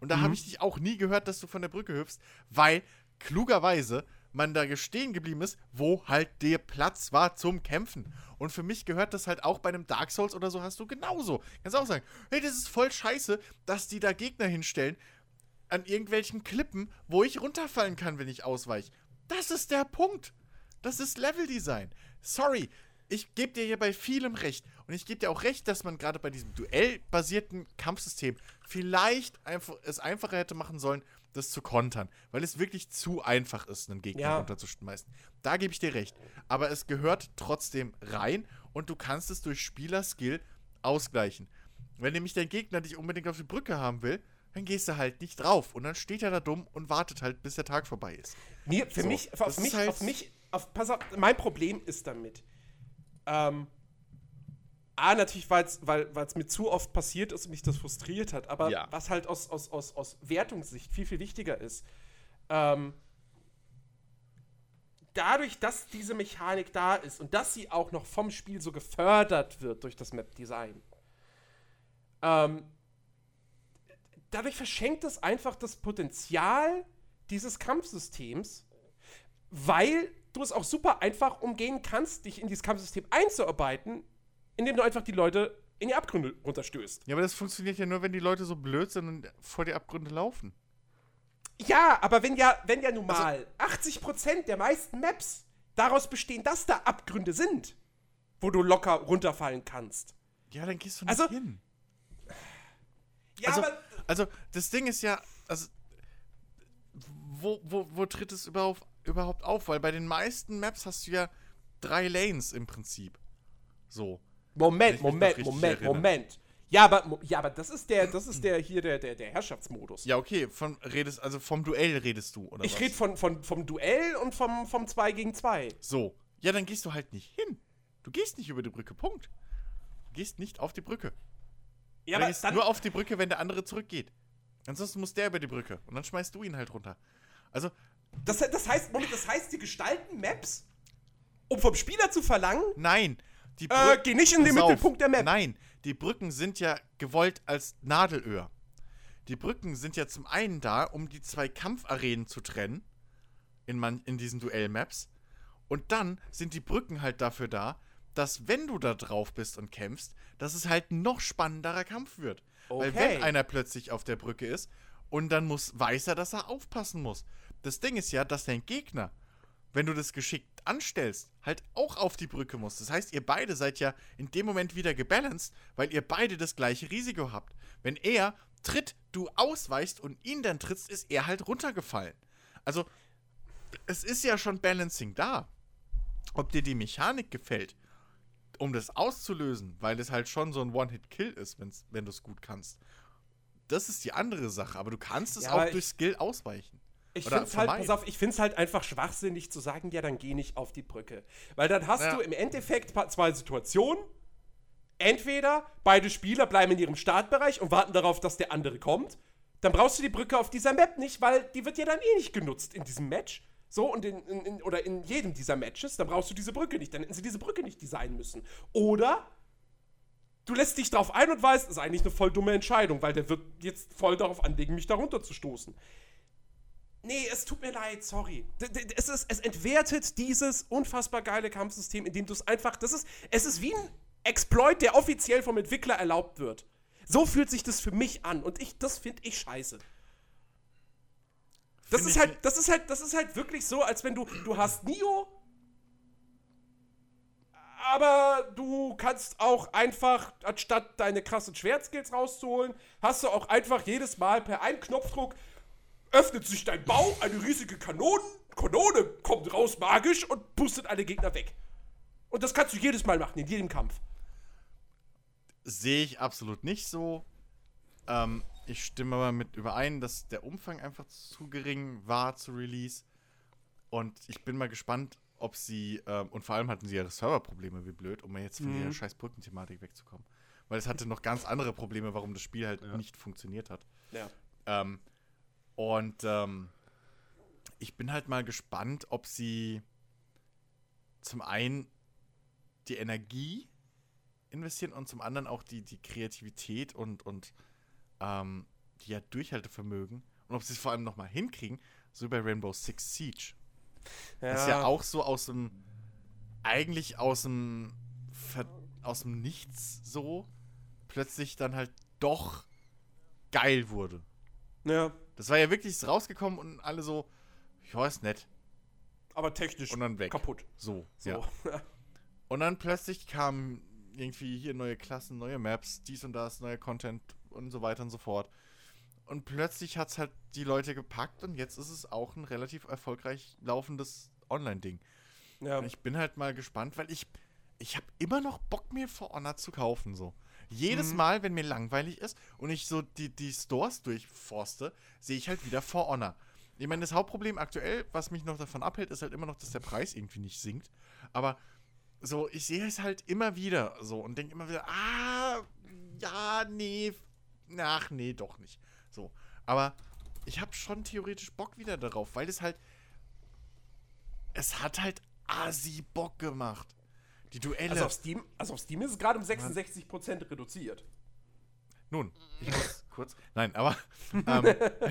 Und da Mhm. habe ich dich auch nie gehört, dass du von der Brücke hüpfst, weil klugerweise man da stehen geblieben ist, wo halt der Platz war zum Kämpfen. Und für mich gehört das halt auch bei einem Dark Souls oder so hast du genauso. Kannst auch sagen, hey, das ist voll scheiße, dass die da Gegner hinstellen an irgendwelchen Klippen, wo ich runterfallen kann, wenn ich ausweiche. Das ist der Punkt. Das ist Leveldesign. Sorry, ich gebe dir hier bei vielem recht. Und ich gebe dir auch recht, dass man gerade bei diesem duellbasierten Kampfsystem vielleicht einfach, es einfacher hätte machen sollen, das zu kontern. Weil es wirklich zu einfach ist, einen Gegner Ja. runterzuschmeißen. Da gebe ich dir recht. Aber es gehört trotzdem rein und du kannst es durch Spielerskill ausgleichen. Wenn nämlich dein Gegner dich unbedingt auf die Brücke haben will, dann gehst du halt nicht drauf. Und dann steht er da dumm und wartet halt, bis der Tag vorbei ist. Mir, für So, mich, auf mich, halt- auf mich, auf, pass auf, mein Problem ist damit. Ähm, A, natürlich, weil's, weil es mir zu oft passiert ist und mich das frustriert hat, aber Ja. was halt aus, aus, aus, aus Wertungssicht viel, viel wichtiger ist, ähm, dadurch, dass diese Mechanik da ist und dass sie auch noch vom Spiel so gefördert wird durch das Map-Design, ähm, dadurch verschenkt es einfach das Potenzial dieses Kampfsystems, weil du es auch super einfach umgehen kannst, dich in dieses Kampfsystem einzuarbeiten, indem du einfach die Leute in die Abgründe runterstößt. Ja, aber das funktioniert ja nur, wenn die Leute so blöd sind und vor die Abgründe laufen. Ja, aber wenn ja, wenn ja nun mal 80% der meisten Maps daraus bestehen, dass da Abgründe sind, wo du locker runterfallen kannst. Ja, dann gehst du nicht Also- hin. Ja, also, aber also, das Ding ist ja, also, wo, wo, wo tritt es überhaupt, überhaupt auf? Weil bei den meisten Maps hast du ja drei Lanes im Prinzip. So. Moment, Moment, Moment, erinnere. Moment. Ja, aber, ja, aber das ist der, das ist der hier der, der, der Herrschaftsmodus. Ja, okay, von, redest, also vom Duell redest du, oder ich rede von, von, vom Duell und vom, vom 2 gegen 2. So. Ja, dann gehst du halt nicht hin. Du gehst nicht über die Brücke, Punkt. Du gehst nicht auf die Brücke. Ja, aber dann, nur auf die Brücke, wenn der andere zurückgeht. Ansonsten muss der über die Brücke. Und dann schmeißt du ihn halt runter. Also, das, das heißt, Moment, das heißt, die gestalten Maps, um vom Spieler zu verlangen, nein. Die äh, geh nicht in den auf. Mittelpunkt der Map. Nein, die Brücken sind ja gewollt als Nadelöhr. Die Brücken sind ja zum einen da, um die zwei Kampfarenen zu trennen. In, man, in diesen Duellmaps. Und dann sind die Brücken halt dafür da, dass wenn du da drauf bist und kämpfst, dass es halt noch spannenderer Kampf wird. Weil Okay. wenn einer plötzlich auf der Brücke ist und dann muss, weiß er, dass er aufpassen muss. Das Ding ist ja, dass dein Gegner, wenn du das geschickt anstellst, halt auch auf die Brücke muss. Das heißt, ihr beide seid ja in dem Moment wieder gebalanced, weil ihr beide das gleiche Risiko habt. Wenn er tritt, du ausweichst und ihn dann trittst, ist er halt runtergefallen. Also, es ist ja schon Balancing da. Ob dir die Mechanik gefällt, um das auszulösen, weil es halt schon so ein One-Hit-Kill ist, wenn's, wenn du es gut kannst. Das ist die andere Sache, aber du kannst es Ja, auch ich- durch Skill ausweichen. Ich finde es halt, pass auf, ich find's halt einfach schwachsinnig zu sagen, ja, dann geh nicht auf die Brücke. Weil dann hast Ja. du im Endeffekt zwei Situationen. Entweder beide Spieler bleiben in ihrem Startbereich und warten darauf, dass der andere kommt. Dann brauchst du die Brücke auf dieser Map nicht, weil die wird ja dann eh nicht genutzt in diesem Match. So, und in, in, oder in jedem dieser Matches, dann brauchst du diese Brücke nicht. Dann hätten sie diese Brücke nicht designen müssen. Oder du lässt dich darauf ein und weißt, das ist eigentlich eine voll dumme Entscheidung, weil der wird jetzt voll darauf anlegen, mich da runterzustoßen. Nee, es tut mir leid, sorry. Es, ist, es entwertet dieses unfassbar geile Kampfsystem, indem du es einfach. Das ist, es ist wie ein Exploit, der offiziell vom Entwickler erlaubt wird. So fühlt sich das für mich an und ich, das finde ich scheiße. Das Find ist halt, das ist halt, das ist halt wirklich so, als wenn du, du hast Nio, aber du kannst auch einfach, anstatt deine krassen Schwertskills rauszuholen, hast du auch einfach jedes Mal per einem Knopfdruck öffnet sich dein Bau, eine riesige Kanone, Kanone kommt raus magisch und pustet alle Gegner weg. Und das kannst du jedes Mal machen, in jedem Kampf. Sehe ich absolut nicht so. Ähm, ich stimme aber mit überein, dass der Umfang einfach zu gering war zu Release. Und ich bin mal gespannt, ob sie, ähm, und vor allem hatten sie ihre Serverprobleme wie blöd, um jetzt von Mhm. der scheiß Brückenthematik wegzukommen. Weil es hatte noch ganz andere Probleme, warum das Spiel halt nicht funktioniert hat. Ja. Ähm, und ähm, ich bin halt mal gespannt, ob sie zum einen die Energie investieren und zum anderen auch die, die Kreativität und, und ähm, die ja Durchhaltevermögen und ob sie es vor allem nochmal hinkriegen, so wie bei Rainbow Six Siege. Das ist ja auch so aus dem, eigentlich aus dem, Ver aus dem Nichts so, plötzlich dann halt doch geil wurde. Ja, Das war ja wirklich rausgekommen und alle so, ja, ist nett. aber technisch Und dann weg. kaputt. So, So. ja. Und dann plötzlich kamen irgendwie hier neue Klassen, neue Maps, dies und das, neuer Content und so weiter und so fort. Und plötzlich hat es halt die Leute gepackt und jetzt ist es auch ein relativ erfolgreich laufendes Online-Ding. ja. Ich bin halt mal gespannt, weil ich, ich habe immer noch Bock, mir For Honor zu kaufen. So. Jedes Mhm. Mal, wenn mir langweilig ist und ich so die, die Stores durchforste, sehe ich halt wieder For Honor. Ich meine, das Hauptproblem aktuell, was mich noch davon abhält, ist halt immer noch, dass der Preis irgendwie nicht sinkt. Aber so, ich sehe es halt immer wieder so und denke immer wieder, ah, ja, nee, ach, nee, doch nicht. So. Aber ich habe schon theoretisch Bock wieder darauf, weil es halt, es hat halt asi Bock gemacht. Die Duelle. Also auf Steam, also auf Steam ist es gerade um 66% reduziert. Nun, ich muss kurz. Nein, aber. Ähm,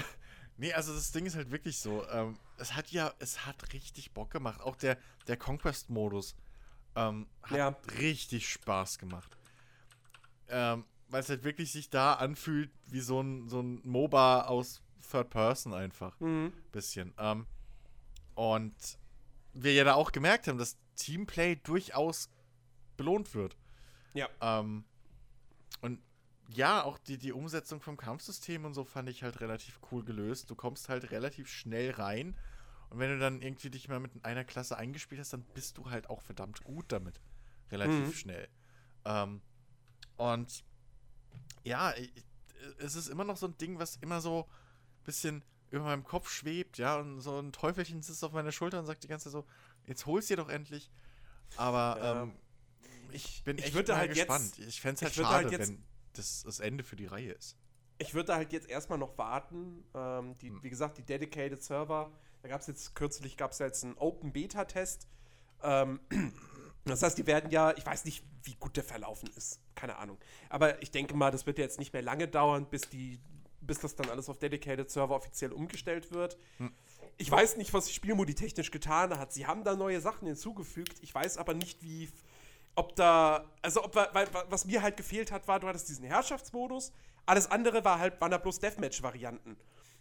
nee, also das Ding ist halt wirklich so. Ähm, es hat ja, es hat richtig Bock gemacht. Auch der, der Conquest-Modus ähm, hat Ja. richtig Spaß gemacht. Ähm, weil es halt wirklich sich da anfühlt wie so ein, so ein MOBA aus Third Person einfach. Mhm. Bisschen. Ähm, und wir ja da auch gemerkt haben, dass Teamplay durchaus belohnt wird. Ja. Ähm, und ja, auch die, die Umsetzung vom Kampfsystem und so fand ich halt relativ cool gelöst. Du kommst halt relativ schnell rein. Und wenn du dann irgendwie dich mal mit einer Klasse eingespielt hast, dann bist du halt auch verdammt gut damit. Relativ Mhm. schnell. Ähm, und ja, es ist immer noch so ein Ding, was immer so ein bisschen über meinem Kopf schwebt, ja, und so ein Teufelchen sitzt auf meiner Schulter und sagt die ganze Zeit so, jetzt hol's dir doch endlich. Aber Ja. ähm, ich bin ich echt würde mal halt jetzt- gespannt. ich fände es halt ich würde schade, halt jetzt- wenn das das Ende für die Reihe ist. Ich würde da halt jetzt erstmal noch warten. Ähm, die, Hm. Wie gesagt, die Dedicated Server, da gab es jetzt kürzlich gab es ja jetzt einen Open Beta-Test. Ähm, das heißt, die werden ja, ich weiß nicht, wie gut der verlaufen ist. Keine Ahnung. Aber ich denke mal, das wird ja jetzt nicht mehr lange dauern, bis die, bis das dann alles auf Dedicated Server offiziell umgestellt wird. Ich weiß nicht, was die Spielmodi technisch getan hat. Sie haben da neue Sachen hinzugefügt. Ich weiß aber nicht, wie. Ob da. Also, ob, weil, weil, was mir halt gefehlt hat, war, du hattest diesen Herrschaftsmodus. Alles andere war halt, waren da bloß Deathmatch-Varianten.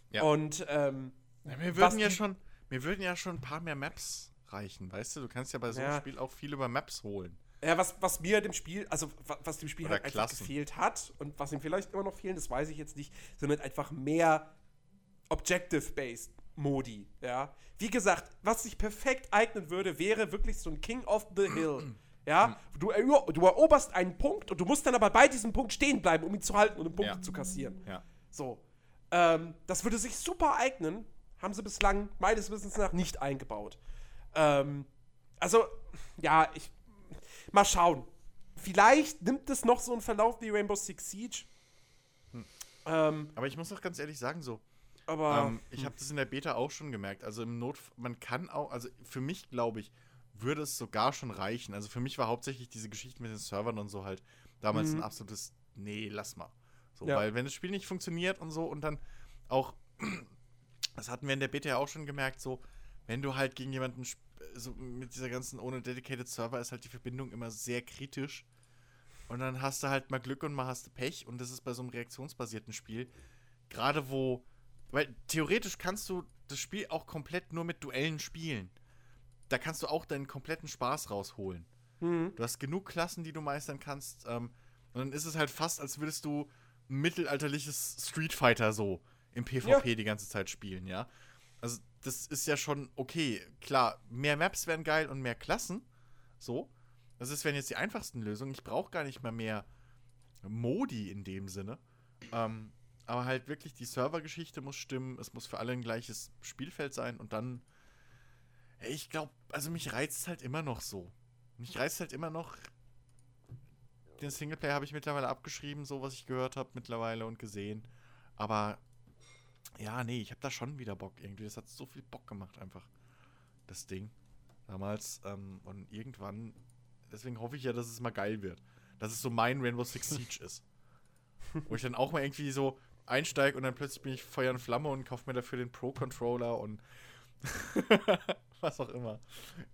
Ja. Und, ähm, Ja, Was würden ja schon, mir würden ja schon ein paar mehr Maps reichen, weißt du? Du kannst ja bei so einem Ja. Spiel auch viel über Maps holen. Ja, was, was mir dem Spiel, also wa- was dem Spiel Oder halt einfach gefehlt hat und was ihm vielleicht immer noch fehlen, das weiß ich jetzt nicht, sind halt einfach mehr Objective-Based Modi, ja. Wie gesagt, was sich perfekt eignen würde, wäre wirklich so ein King of the Hill. Ja, du, du eroberst einen Punkt und du musst dann aber bei diesem Punkt stehen bleiben, um ihn zu halten und einen Punkt Ja. zu kassieren. Ja. So. Ähm, das würde sich super eignen. Haben sie bislang meines Wissens nach nicht eingebaut. Ähm, also, ja, ich. Mal schauen. Vielleicht nimmt es noch so einen Verlauf wie Rainbow Six Siege. Ähm, Aber ich muss auch ganz ehrlich sagen, so, aber ähm, ich habe das in der Beta auch schon gemerkt. Also im Not, man kann auch, also für mich glaube ich, würde es sogar schon reichen. Also für mich war hauptsächlich diese Geschichte mit den Servern und so halt damals Mhm. ein absolutes, nee, lass mal. So, Ja. weil wenn das Spiel nicht funktioniert und so und dann auch, das hatten wir in der Beta ja auch schon gemerkt, so, wenn du halt gegen jemanden, so mit dieser ganzen ohne Dedicated Server ist halt die Verbindung immer sehr kritisch. Und dann hast du halt mal Glück und mal hast du Pech. Und das ist bei so einem reaktionsbasierten Spiel, gerade wo, weil theoretisch kannst du das Spiel auch komplett nur mit Duellen spielen. Da kannst du auch deinen kompletten Spaß rausholen. Mhm. Du hast genug Klassen, die du meistern kannst. Ähm, und dann ist es halt fast, als würdest du ein mittelalterliches Street Fighter so im PvP die ganze Zeit spielen, ja. Also, das ist ja schon okay. Klar, mehr Maps wären geil und mehr Klassen. So. Das ist, wären jetzt die einfachsten Lösungen. Ich brauche gar nicht mal mehr Modi in dem Sinne. Ähm, aber halt wirklich die Servergeschichte muss stimmen. Es muss für alle ein gleiches Spielfeld sein und dann. Ich glaube, also mich reizt halt immer noch so. Mich reizt halt immer noch. Den Singleplayer habe ich mittlerweile abgeschrieben, so was ich gehört habe mittlerweile und gesehen. Aber ja, nee, ich habe da schon wieder Bock irgendwie. Das hat so viel Bock gemacht einfach. Das Ding. Damals. Ähm, und irgendwann. Deswegen hoffe ich ja, dass es mal geil wird. Dass es so mein Rainbow Six Siege ist. Wo ich dann auch mal irgendwie so einsteige und dann plötzlich bin ich Feuer und Flamme und kaufe mir dafür den Pro-Controller und was auch immer.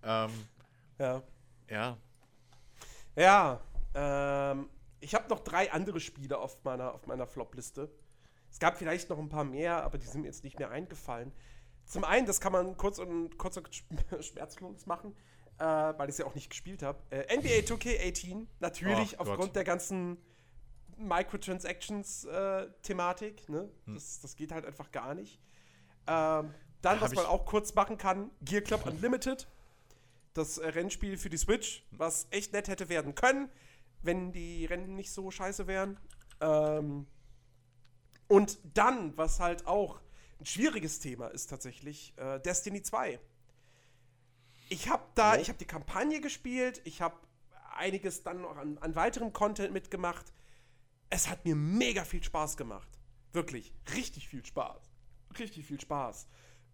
Ähm, Ja. ja. Ja, ähm, ich habe noch drei andere Spiele auf meiner, auf meiner Flop-Liste. Es gab vielleicht noch ein paar mehr, aber die sind mir jetzt nicht mehr eingefallen. Zum einen, das kann man kurz und, kurz und sch- schmerzlos machen, äh, weil ich es ja auch nicht gespielt habe. Äh, NBA 2K18, natürlich Gott. aufgrund der ganzen Microtransactions-Thematik. ne? das, das geht halt einfach gar nicht. Ähm, dann, Hab was man auch kurz machen kann, Gear Club Unlimited. Das äh, Rennspiel für die Switch, was echt nett hätte werden können, wenn die Rennen nicht so scheiße wären. Ähm, und dann, was halt auch ein schwieriges Thema ist tatsächlich, äh, Destiny 2. Ich habe da, Oh. ich habe die Kampagne gespielt, ich habe einiges dann noch an, an weiterem Content mitgemacht. Es hat mir mega viel Spaß gemacht. Wirklich, richtig viel Spaß. Richtig viel Spaß.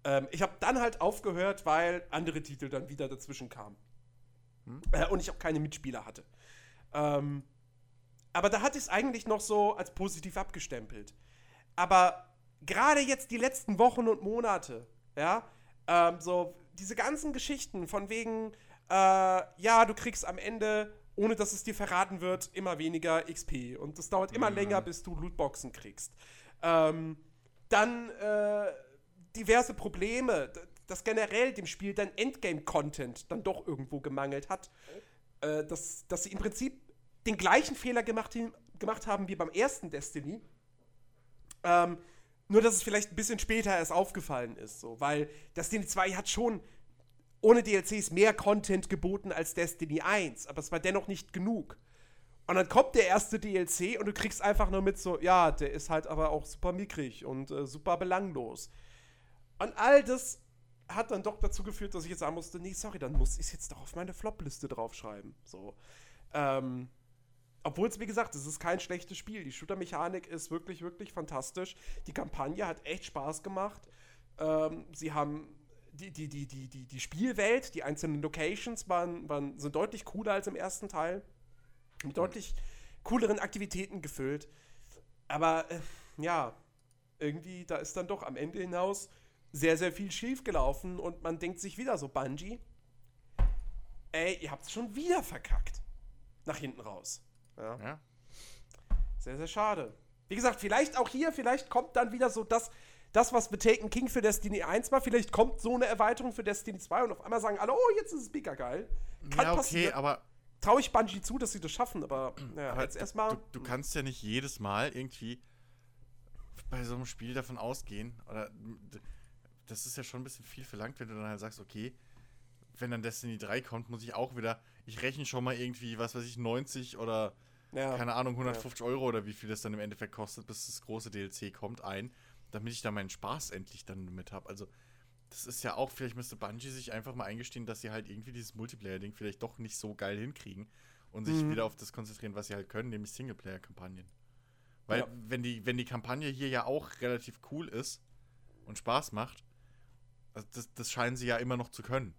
Ähm, ich habe dann halt aufgehört, weil andere Titel dann wieder dazwischen kamen. Äh, und ich auch keine Mitspieler hatte. Ähm, aber da hatte ich es eigentlich noch so als positiv abgestempelt. Aber gerade jetzt die letzten Wochen und Monate, ja, ähm, so diese ganzen Geschichten von wegen, äh, ja, du kriegst am Ende, ohne dass es dir verraten wird, immer weniger XP und es dauert immer länger, bis du Lootboxen kriegst. Ähm, dann äh, diverse Probleme, dass generell dem Spiel dann Endgame-Content dann doch irgendwo gemangelt hat. Äh, dass, dass sie im Prinzip den gleichen Fehler gemacht, gemacht haben wie beim ersten Destiny. Ähm, nur, dass es vielleicht ein bisschen später erst aufgefallen ist, so, weil Destiny 2 hat schon ohne DLCs mehr Content geboten als Destiny 1, aber es war dennoch nicht genug. Und dann kommt der erste DLC und du kriegst einfach nur mit so, ja, der ist halt aber auch super mickrig und äh, super belanglos. Und all das hat dann doch dazu geführt, dass ich jetzt sagen musste, nee, sorry, dann muss ich es jetzt doch auf meine Flop-Liste draufschreiben. So. Ähm, obwohl es, wie gesagt, es ist kein schlechtes Spiel. Die Shooter-Mechanik ist wirklich, wirklich fantastisch. Die Kampagne hat echt Spaß gemacht. Ähm, sie haben die, die, die, die, die, die Spielwelt, die einzelnen Locations waren, waren, sind deutlich cooler als im ersten Teil. Mit deutlich cooleren Aktivitäten gefüllt. Aber äh, ja, irgendwie, da ist dann doch am Ende hinaus sehr, sehr viel schief gelaufen und man denkt sich wieder so, Bungie, ey, ihr habt's schon wieder verkackt. Nach hinten raus. Ja. Ja. Sehr, sehr schade. Wie gesagt, vielleicht auch hier, vielleicht kommt dann wieder so das, das was mit Taken King für Destiny 1 war, vielleicht kommt so eine Erweiterung für Destiny 2 und auf einmal sagen alle, oh, jetzt ist es mega geil. Kann ja, okay, passieren. aber, Traue ich Bungie zu, dass sie das schaffen, aber ja, aber jetzt erstmal. du, du kannst ja nicht jedes Mal irgendwie bei so einem Spiel davon ausgehen, oder das ist ja schon ein bisschen viel verlangt, wenn du dann halt sagst, okay, wenn dann Destiny 3 kommt, muss ich auch wieder, ich rechne schon mal irgendwie, was weiß ich, 90 oder Ja, keine Ahnung, 150 Euro oder wie viel das dann im Endeffekt kostet, bis das große DLC kommt, ein, damit ich da meinen Spaß endlich dann mit habe. Also, das ist ja auch, vielleicht müsste Bungie sich einfach mal eingestehen, dass sie halt irgendwie dieses Multiplayer-Ding vielleicht doch nicht so geil hinkriegen und sich Mhm. wieder auf das konzentrieren, was sie halt können, nämlich Singleplayer-Kampagnen. Weil Ja. wenn, die, wenn die Kampagne hier ja auch relativ cool ist und Spaß macht, also das, das scheinen sie ja immer noch zu können.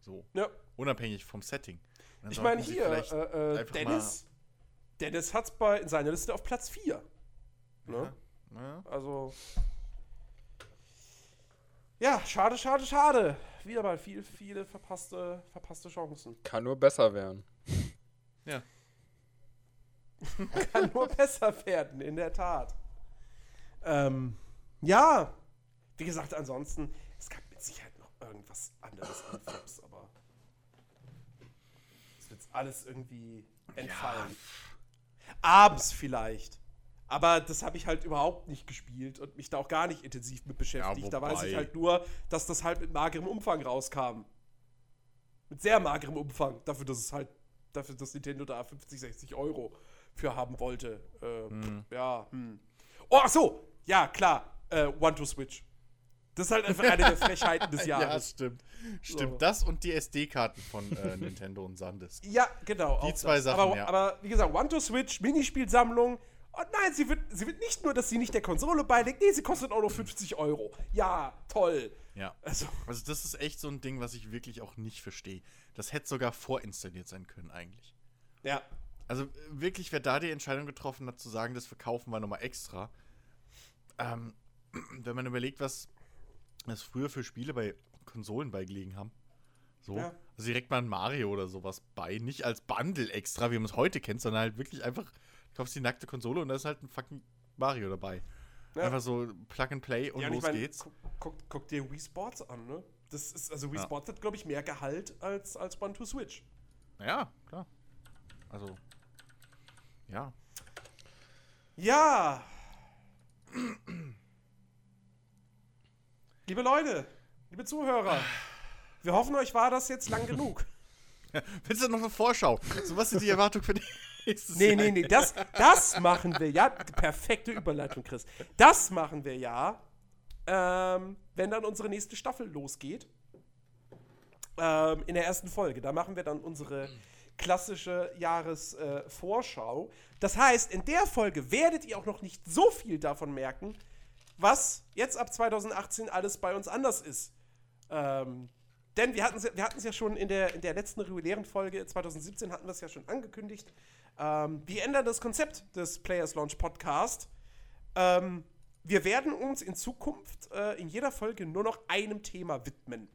So, Ja. unabhängig vom Setting. Ich meine hier, äh, äh, einfach Dennis, Dennis hat's bei in seiner Liste auf Platz 4. Ne? Ja, ja. Also. Ja, schade, schade, schade. Wieder mal viel, viele verpasste, verpasste Chancen. Kann nur besser werden. ja. Kann nur besser werden, in der Tat. Ähm, ja, wie gesagt, ansonsten, es gab mit Sicherheit noch irgendwas anderes an Flops, aber es wird alles irgendwie entfallen. Abends vielleicht. Aber das habe ich halt überhaupt nicht gespielt und mich da auch gar nicht intensiv mit beschäftigt. da weiß ich halt nur, dass das halt mit magerem Umfang rauskam. Mit sehr magerem Umfang. Dafür, dass es halt, dafür, dass Nintendo da 50, 60 Euro für haben wollte. Äh, Hm. Ja. Hm. Oh, ach so. Ja, klar. Äh, One to Switch. Das ist halt einfach eine der Frechheiten des Ja, Jahres. stimmt. Stimmt, So. das und die SD-Karten von äh, Nintendo und Sandisk. Ja, genau. Die zwei das. Sachen, aber, ja. aber wie gesagt, One to Switch, Minispielsammlung. Und nein, sie wird, sie wird nicht nur, dass sie nicht der Konsole beilegt, nee, sie kostet auch nur 50 Euro. Ja, toll. Ja. Also, Also das ist echt so ein Ding, was ich wirklich auch nicht verstehe. Das hätte sogar vorinstalliert sein können eigentlich. ja. Also äh, wirklich, wer da die Entscheidung getroffen hat, zu sagen, das verkaufen wir nochmal extra. Ähm, wenn man überlegt, was es früher für Spiele bei Konsolen beigelegen haben. So. Ja. Also direkt mal ein Mario oder sowas bei. Nicht als Bundle extra, wie man es heute kennt, sondern halt wirklich einfach, du kaufst die nackte Konsole und da ist halt ein fucking Mario dabei. Ja. Einfach so Plug and Play und ja, los ich mein, geht's. Guck, guck, guck dir Wii Sports an, ne? Das ist, also Wii. Sports hat, glaube ich, mehr Gehalt als, als One to Switch. Ja, klar. Also, ja. Ja. Liebe Leute, liebe Zuhörer, wir hoffen, euch war das jetzt lang genug. Willst du noch eine Vorschau? So, was sind die Erwartungen für nächstes Nee, Jahr? nee, nee, das, das machen wir ja. Perfekte Überleitung, Chris. Das machen wir ja, ähm, wenn dann unsere nächste Staffel losgeht. Ähm, in der ersten Folge. Da machen wir dann unsere klassische Jahresvorschau. Äh, das heißt, in der Folge werdet ihr auch noch nicht so viel davon merken, was jetzt ab 2018 alles bei uns anders ist. Ähm, denn wir hatten es wir ja schon in der, in der letzten regulären Folge 2017 hatten wir es ja schon angekündigt. Ähm, wir ändern das Konzept des Players Launch Podcast. Ähm, wir werden uns in Zukunft äh, in jeder Folge nur noch einem Thema widmen.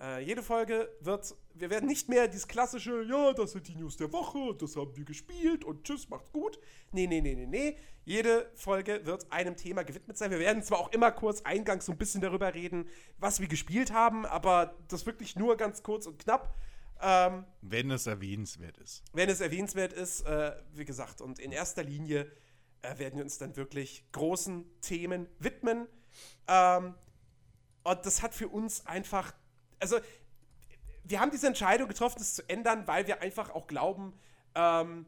Äh, jede Folge wird, wir werden nicht mehr dieses klassische, ja, das sind die News der Woche, das haben wir gespielt und tschüss, macht's gut. Nee, nee, nee, nee, nee. Jede Folge wird einem Thema gewidmet sein. Wir werden zwar auch immer kurz eingangs so ein bisschen darüber reden, was wir gespielt haben, aber das wirklich nur ganz kurz und knapp. Ähm, Wenn es erwähnenswert ist. wenn es erwähnenswert ist, äh, wie gesagt, und in erster Linie äh, werden wir uns dann wirklich großen Themen widmen. Ähm, und das hat für uns einfach, also wir haben diese Entscheidung getroffen, das zu ändern, weil wir einfach auch glauben, ähm,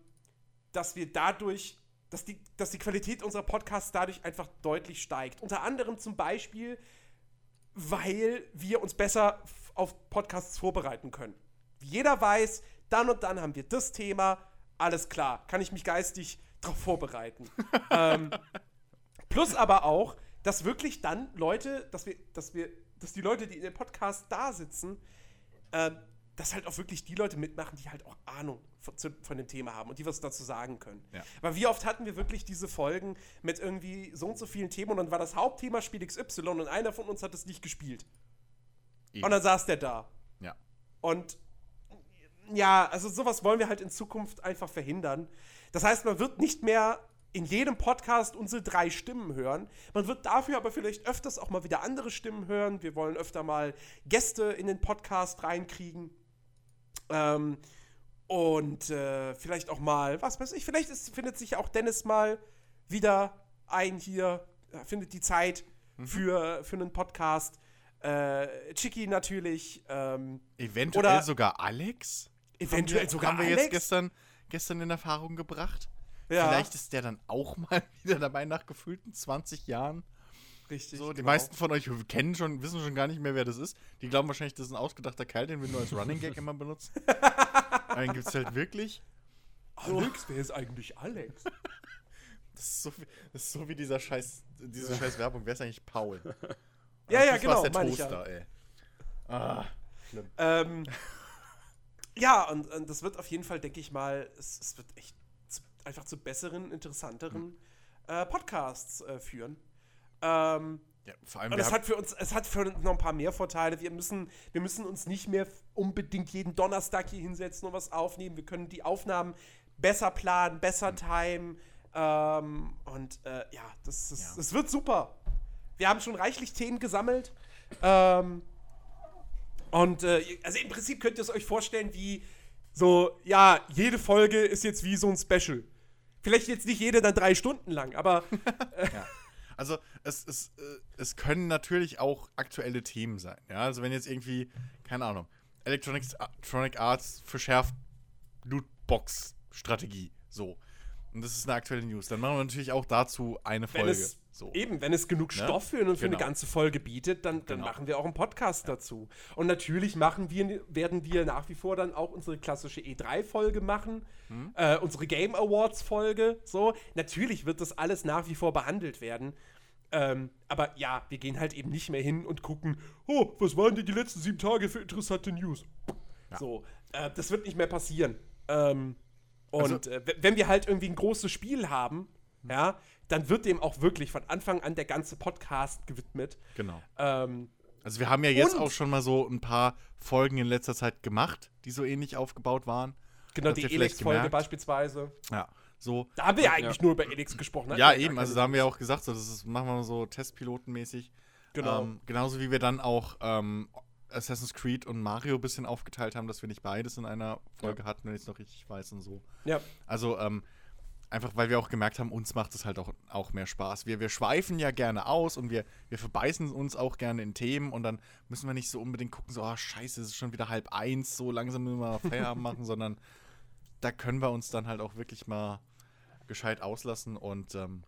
dass wir dadurch, dass die, dass die Qualität unserer Podcasts dadurch einfach deutlich steigt. Unter anderem zum Beispiel, weil wir uns besser auf Podcasts vorbereiten können. Jeder weiß, dann und dann haben wir das Thema, alles klar, kann ich mich geistig darauf vorbereiten. ähm, plus aber auch, dass wirklich dann Leute, dass wir, dass wir, dass die Leute, die in dem Podcast da sitzen, ähm, dass halt auch wirklich die Leute mitmachen, die halt auch Ahnung von, von dem Thema haben und die was dazu sagen können. Ja. Weil wie oft hatten wir wirklich diese Folgen mit irgendwie so und so vielen Themen und dann war das Hauptthema Spiel XY und einer von uns hat es nicht gespielt. Eben. Und dann saß der da. Ja. Und ja, also sowas wollen wir halt in Zukunft einfach verhindern. Das heißt, man wird nicht mehr in jedem Podcast unsere drei Stimmen hören. Man wird dafür aber vielleicht öfters auch mal wieder andere Stimmen hören. Wir wollen öfter mal Gäste in den Podcast reinkriegen. Ähm, und äh, vielleicht auch mal, was weiß ich, vielleicht ist, findet sich auch Dennis mal wieder ein hier, äh, findet die Zeit für, für einen Podcast. Äh, Chicky natürlich. Ähm, Eventuell Oder- sogar Alex? Eventuell haben wir, sogar Haben wir Alex? jetzt gestern, gestern in Erfahrung gebracht. Ja. Vielleicht ist der dann auch mal wieder dabei nach gefühlten 20 Jahren. Richtig. So, die genau. meisten von euch kennen schon, wissen schon gar nicht mehr, wer das ist. Die glauben wahrscheinlich, das ist ein ausgedachter Kerl, den wir nur als Running Gag immer benutzen. Den gibt es halt wirklich. Alex, wer ist eigentlich Alex? Das ist so, wie- das ist so wie dieser scheiß, diese scheiß Werbung. Wer ist eigentlich Paul? Ja, ja, genau, war's der meine ich Toaster, ey. Ah, schlimm. Ähm, ja, und, und das wird auf jeden Fall, denke ich mal, es, es wird echt einfach zu besseren, interessanteren äh, Podcasts äh, führen. Ähm, Ja, vor allem, und es hat für uns, es hat für uns noch ein paar mehr Vorteile. Wir müssen, wir müssen uns nicht mehr unbedingt jeden Donnerstag hier hinsetzen und was aufnehmen. Wir können die Aufnahmen besser planen, besser timen. Ähm, und äh, ja, das, das, Ja. das wird super. Wir haben schon reichlich Themen gesammelt. Ähm, und äh, also im Prinzip könnt ihr es euch vorstellen, wie so, ja, jede Folge ist jetzt wie so ein Special. Vielleicht jetzt nicht jede dann drei Stunden lang, aber also es, es, äh, es können natürlich auch aktuelle Themen sein. Ja, also wenn jetzt irgendwie, keine Ahnung, Electronic, Electronic Arts verschärft Lootbox-Strategie, so. Und das ist eine aktuelle News. Dann machen wir natürlich auch dazu eine wenn Folge. es so. eben, wenn es genug Ne? Stoff für, für eine Genau. ganze Folge bietet, dann, dann Genau. machen wir auch einen Podcast dazu. Und natürlich machen wir, werden wir nach wie vor dann auch unsere klassische E3-Folge machen, Hm? äh, unsere Game Awards-Folge. So, natürlich wird das alles nach wie vor behandelt werden. Ähm, aber ja, wir gehen halt eben nicht mehr hin und gucken, oh, was waren denn die letzten sieben Tage für interessante News? So, äh, das wird nicht mehr passieren. Ähm, und Also- äh, wenn wir halt irgendwie ein großes Spiel haben, ja, dann wird dem auch wirklich von Anfang an der ganze Podcast gewidmet. Genau. Ähm, Also wir haben ja jetzt auch schon mal so ein paar Folgen in letzter Zeit gemacht, die so ähnlich aufgebaut waren. genau, die Elex-Folge gemerkt? beispielsweise. Ja, so. Da haben wir ja eigentlich nur über Elex gesprochen. Ja, hatten wir eben, also da haben wir ja auch gesagt, so, das ist, machen wir mal so Testpilotenmäßig. Genau. Ähm, genauso wie wir dann auch ähm, Assassin's Creed und Mario ein bisschen aufgeteilt haben, dass wir nicht beides in einer Folge hatten, wenn ich es noch richtig weiß und so. ja, Also, ähm, einfach weil wir auch gemerkt haben, uns macht es halt auch, auch mehr Spaß. Wir, wir schweifen ja gerne aus und wir, wir verbeißen uns auch gerne in Themen und dann müssen wir nicht so unbedingt gucken, so, ah, scheiße, es ist schon wieder halb eins, so langsam müssen wir mal Feierabend machen, sondern da können wir uns dann halt auch wirklich mal gescheit auslassen und ähm,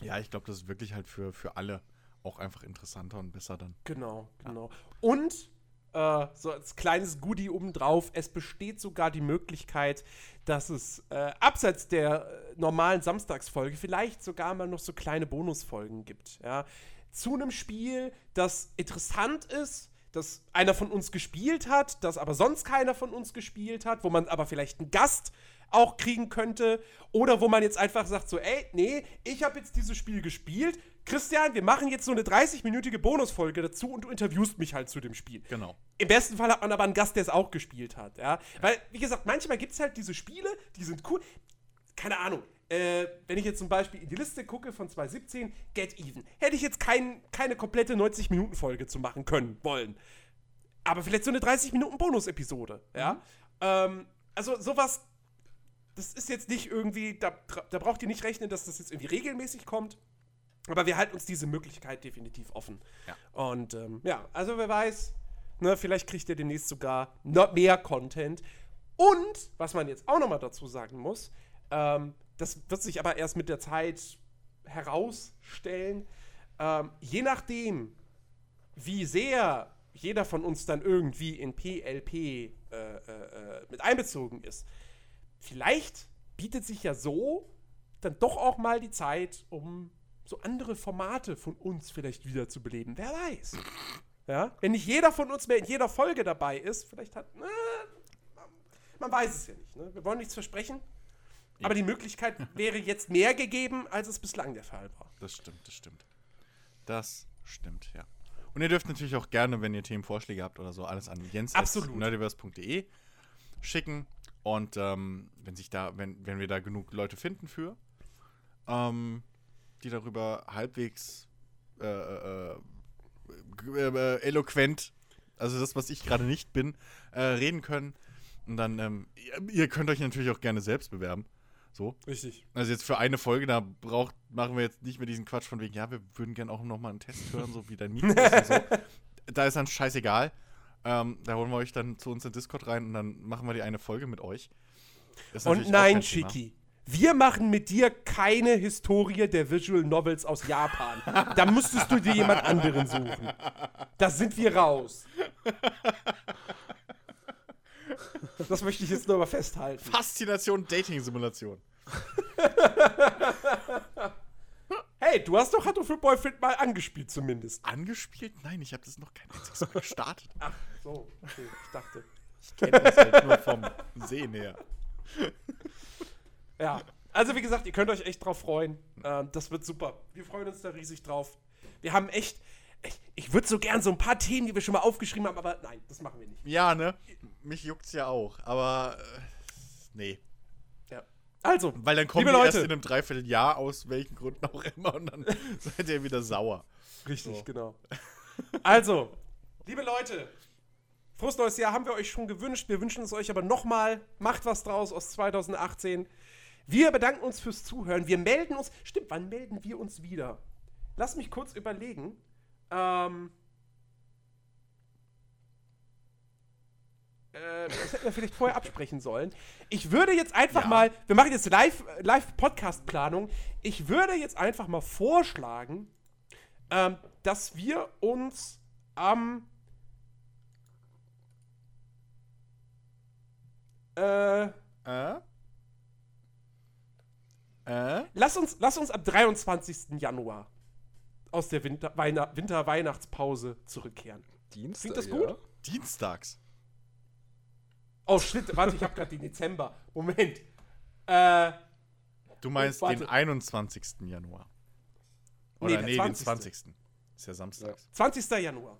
ja, ich glaube, das ist wirklich halt für, für alle auch einfach interessanter und besser dann. genau, genau. Und äh, so als kleines Goodie obendrauf, es besteht sogar die Möglichkeit, dass es äh, abseits der äh, normalen Samstagsfolge vielleicht sogar mal noch so kleine Bonusfolgen gibt. Ja? Zu einem Spiel, das interessant ist, das einer von uns gespielt hat, das aber sonst keiner von uns gespielt hat, wo man aber vielleicht einen Gast auch kriegen könnte oder wo man jetzt einfach sagt so, ey, nee, ich habe jetzt dieses Spiel gespielt. Christian, wir machen jetzt so eine 30-minütige Bonusfolge dazu und du interviewst mich halt zu dem Spiel. Genau. Im besten Fall hat man aber einen Gast, der es auch gespielt hat, ja. Weil, wie gesagt, manchmal gibt es halt diese Spiele, die sind cool. Keine Ahnung. Äh, wenn ich jetzt zum Beispiel in die Liste gucke von 2017, Get Even, hätte ich jetzt kein, keine komplette 90-Minuten-Folge zu machen können, wollen. Aber vielleicht so eine 30-Minuten-Bonus-Episode, ja. Ähm, also sowas, das ist jetzt nicht irgendwie, da, da braucht ihr nicht rechnen, dass das jetzt irgendwie regelmäßig kommt. Aber wir halten uns diese Möglichkeit definitiv offen. Ja. Und ähm, ja, also wer weiß, ne, vielleicht kriegt ihr demnächst sogar noch mehr Content. Und, was man jetzt auch nochmal dazu sagen muss, ähm, das wird sich aber erst mit der Zeit herausstellen, ähm, je nachdem, wie sehr jeder von uns dann irgendwie in PLP äh, äh, äh, mit einbezogen ist, vielleicht bietet sich ja so dann doch auch mal die Zeit, um so andere Formate von uns vielleicht wieder zu beleben. Wer weiß. Ja? Wenn nicht jeder von uns mehr in jeder Folge dabei ist, vielleicht hat. Na, man weiß es ja nicht. Ne? Wir wollen nichts versprechen. Aber die Möglichkeit wäre jetzt mehr gegeben, als es bislang der Fall war. Das stimmt, das stimmt. Das stimmt, ja. Und ihr dürft natürlich auch gerne, wenn ihr Themenvorschläge habt oder so, alles an jens.nerdiverse.de schicken. Und ähm, wenn sich da, wenn, wenn wir da genug Leute finden für, ähm, die darüber halbwegs äh, äh, g- äh, eloquent, also das, was ich gerade nicht bin, äh, reden können. Und dann, ähm, ihr, könnt euch natürlich auch gerne selbst bewerben. So. Richtig. Also jetzt für eine Folge, da braucht, machen wir jetzt nicht mehr diesen Quatsch von wegen, ja, wir würden gerne auch noch mal einen Test hören, so wie der Nico ist und so. Da ist dann scheißegal. Ähm, da holen wir euch dann zu uns in Discord rein und dann machen wir die eine Folge mit euch. Und nein. Chiki. Wir machen mit dir keine Historie der Visual Novels aus Japan. da müsstest du dir jemand anderen suchen. Da sind wir raus. Das möchte ich jetzt nur mal festhalten. Faszination Dating-Simulation. Hey, du hast doch Hatto für Boyfriend mal angespielt zumindest. Angespielt? Nein, ich habe das noch kein einziges Mal gestartet. Ach so, okay, ich dachte. Ich kenne das halt nur vom Sehen her. Ja, also wie gesagt, ihr könnt euch echt drauf freuen. Ähm, das wird super. Wir freuen uns da riesig drauf. Wir haben echt. Ich, ich würde so gern so ein paar Themen, die wir schon mal aufgeschrieben haben, aber nein, das machen wir nicht. Ja, ne? Mich juckt's ja auch, aber äh, nee. Ja. Also, Weil dann kommen die erst Leute. in einem Dreivierteljahr, aus welchen Gründen auch immer, und dann seid ihr wieder sauer. Richtig, So. genau. Also, liebe Leute, frohes neues Jahr haben wir euch schon gewünscht. Wir wünschen es euch aber nochmal. Macht was draus aus 2018. Wir bedanken uns fürs Zuhören. Wir melden uns. Stimmt, wann melden wir uns wieder? Lass mich kurz überlegen. Ähm. Äh, das hätten wir vielleicht vorher absprechen sollen. Ich würde jetzt einfach Ja. mal, wir machen jetzt live, live Podcast-Planung. Ich würde jetzt einfach mal vorschlagen, ähm, dass wir uns am äh, Äh? Äh? lass uns lass uns am 23. Januar aus der Winter Weihnacht Winter-Weihnachtspause zurückkehren. Dienstag. Klingt das ja? gut? Dienstags. Oh shit, warte, ich habe gerade den Dezember. Moment. Äh, Du meinst Oh, den 21. Januar. Nee, Oder der nee, den 20.. 20. Ist ja samstags. 20. Januar.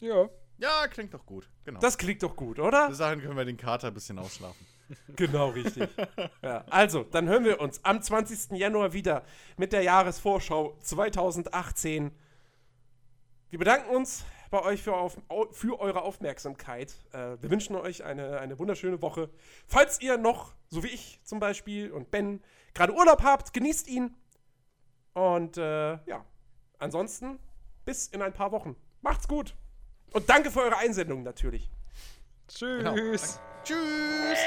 Ja. Ja, klingt doch gut. Genau. Das klingt doch gut, oder? Bis dahin können wir den Kater ein bisschen ausschlafen. Genau, richtig. ja, also, dann hören wir uns am 20. Januar wieder mit der Jahresvorschau 2018. Wir bedanken uns bei euch für, auf, au- für eure Aufmerksamkeit. Äh, wir wünschen euch eine, eine wunderschöne Woche. Falls ihr noch, so wie ich zum Beispiel und Ben, gerade Urlaub habt, genießt ihn. Und äh, ja, ansonsten bis in ein paar Wochen. Macht's gut. Und danke für eure Einsendung natürlich. Tschüss. Genau. Tschüss!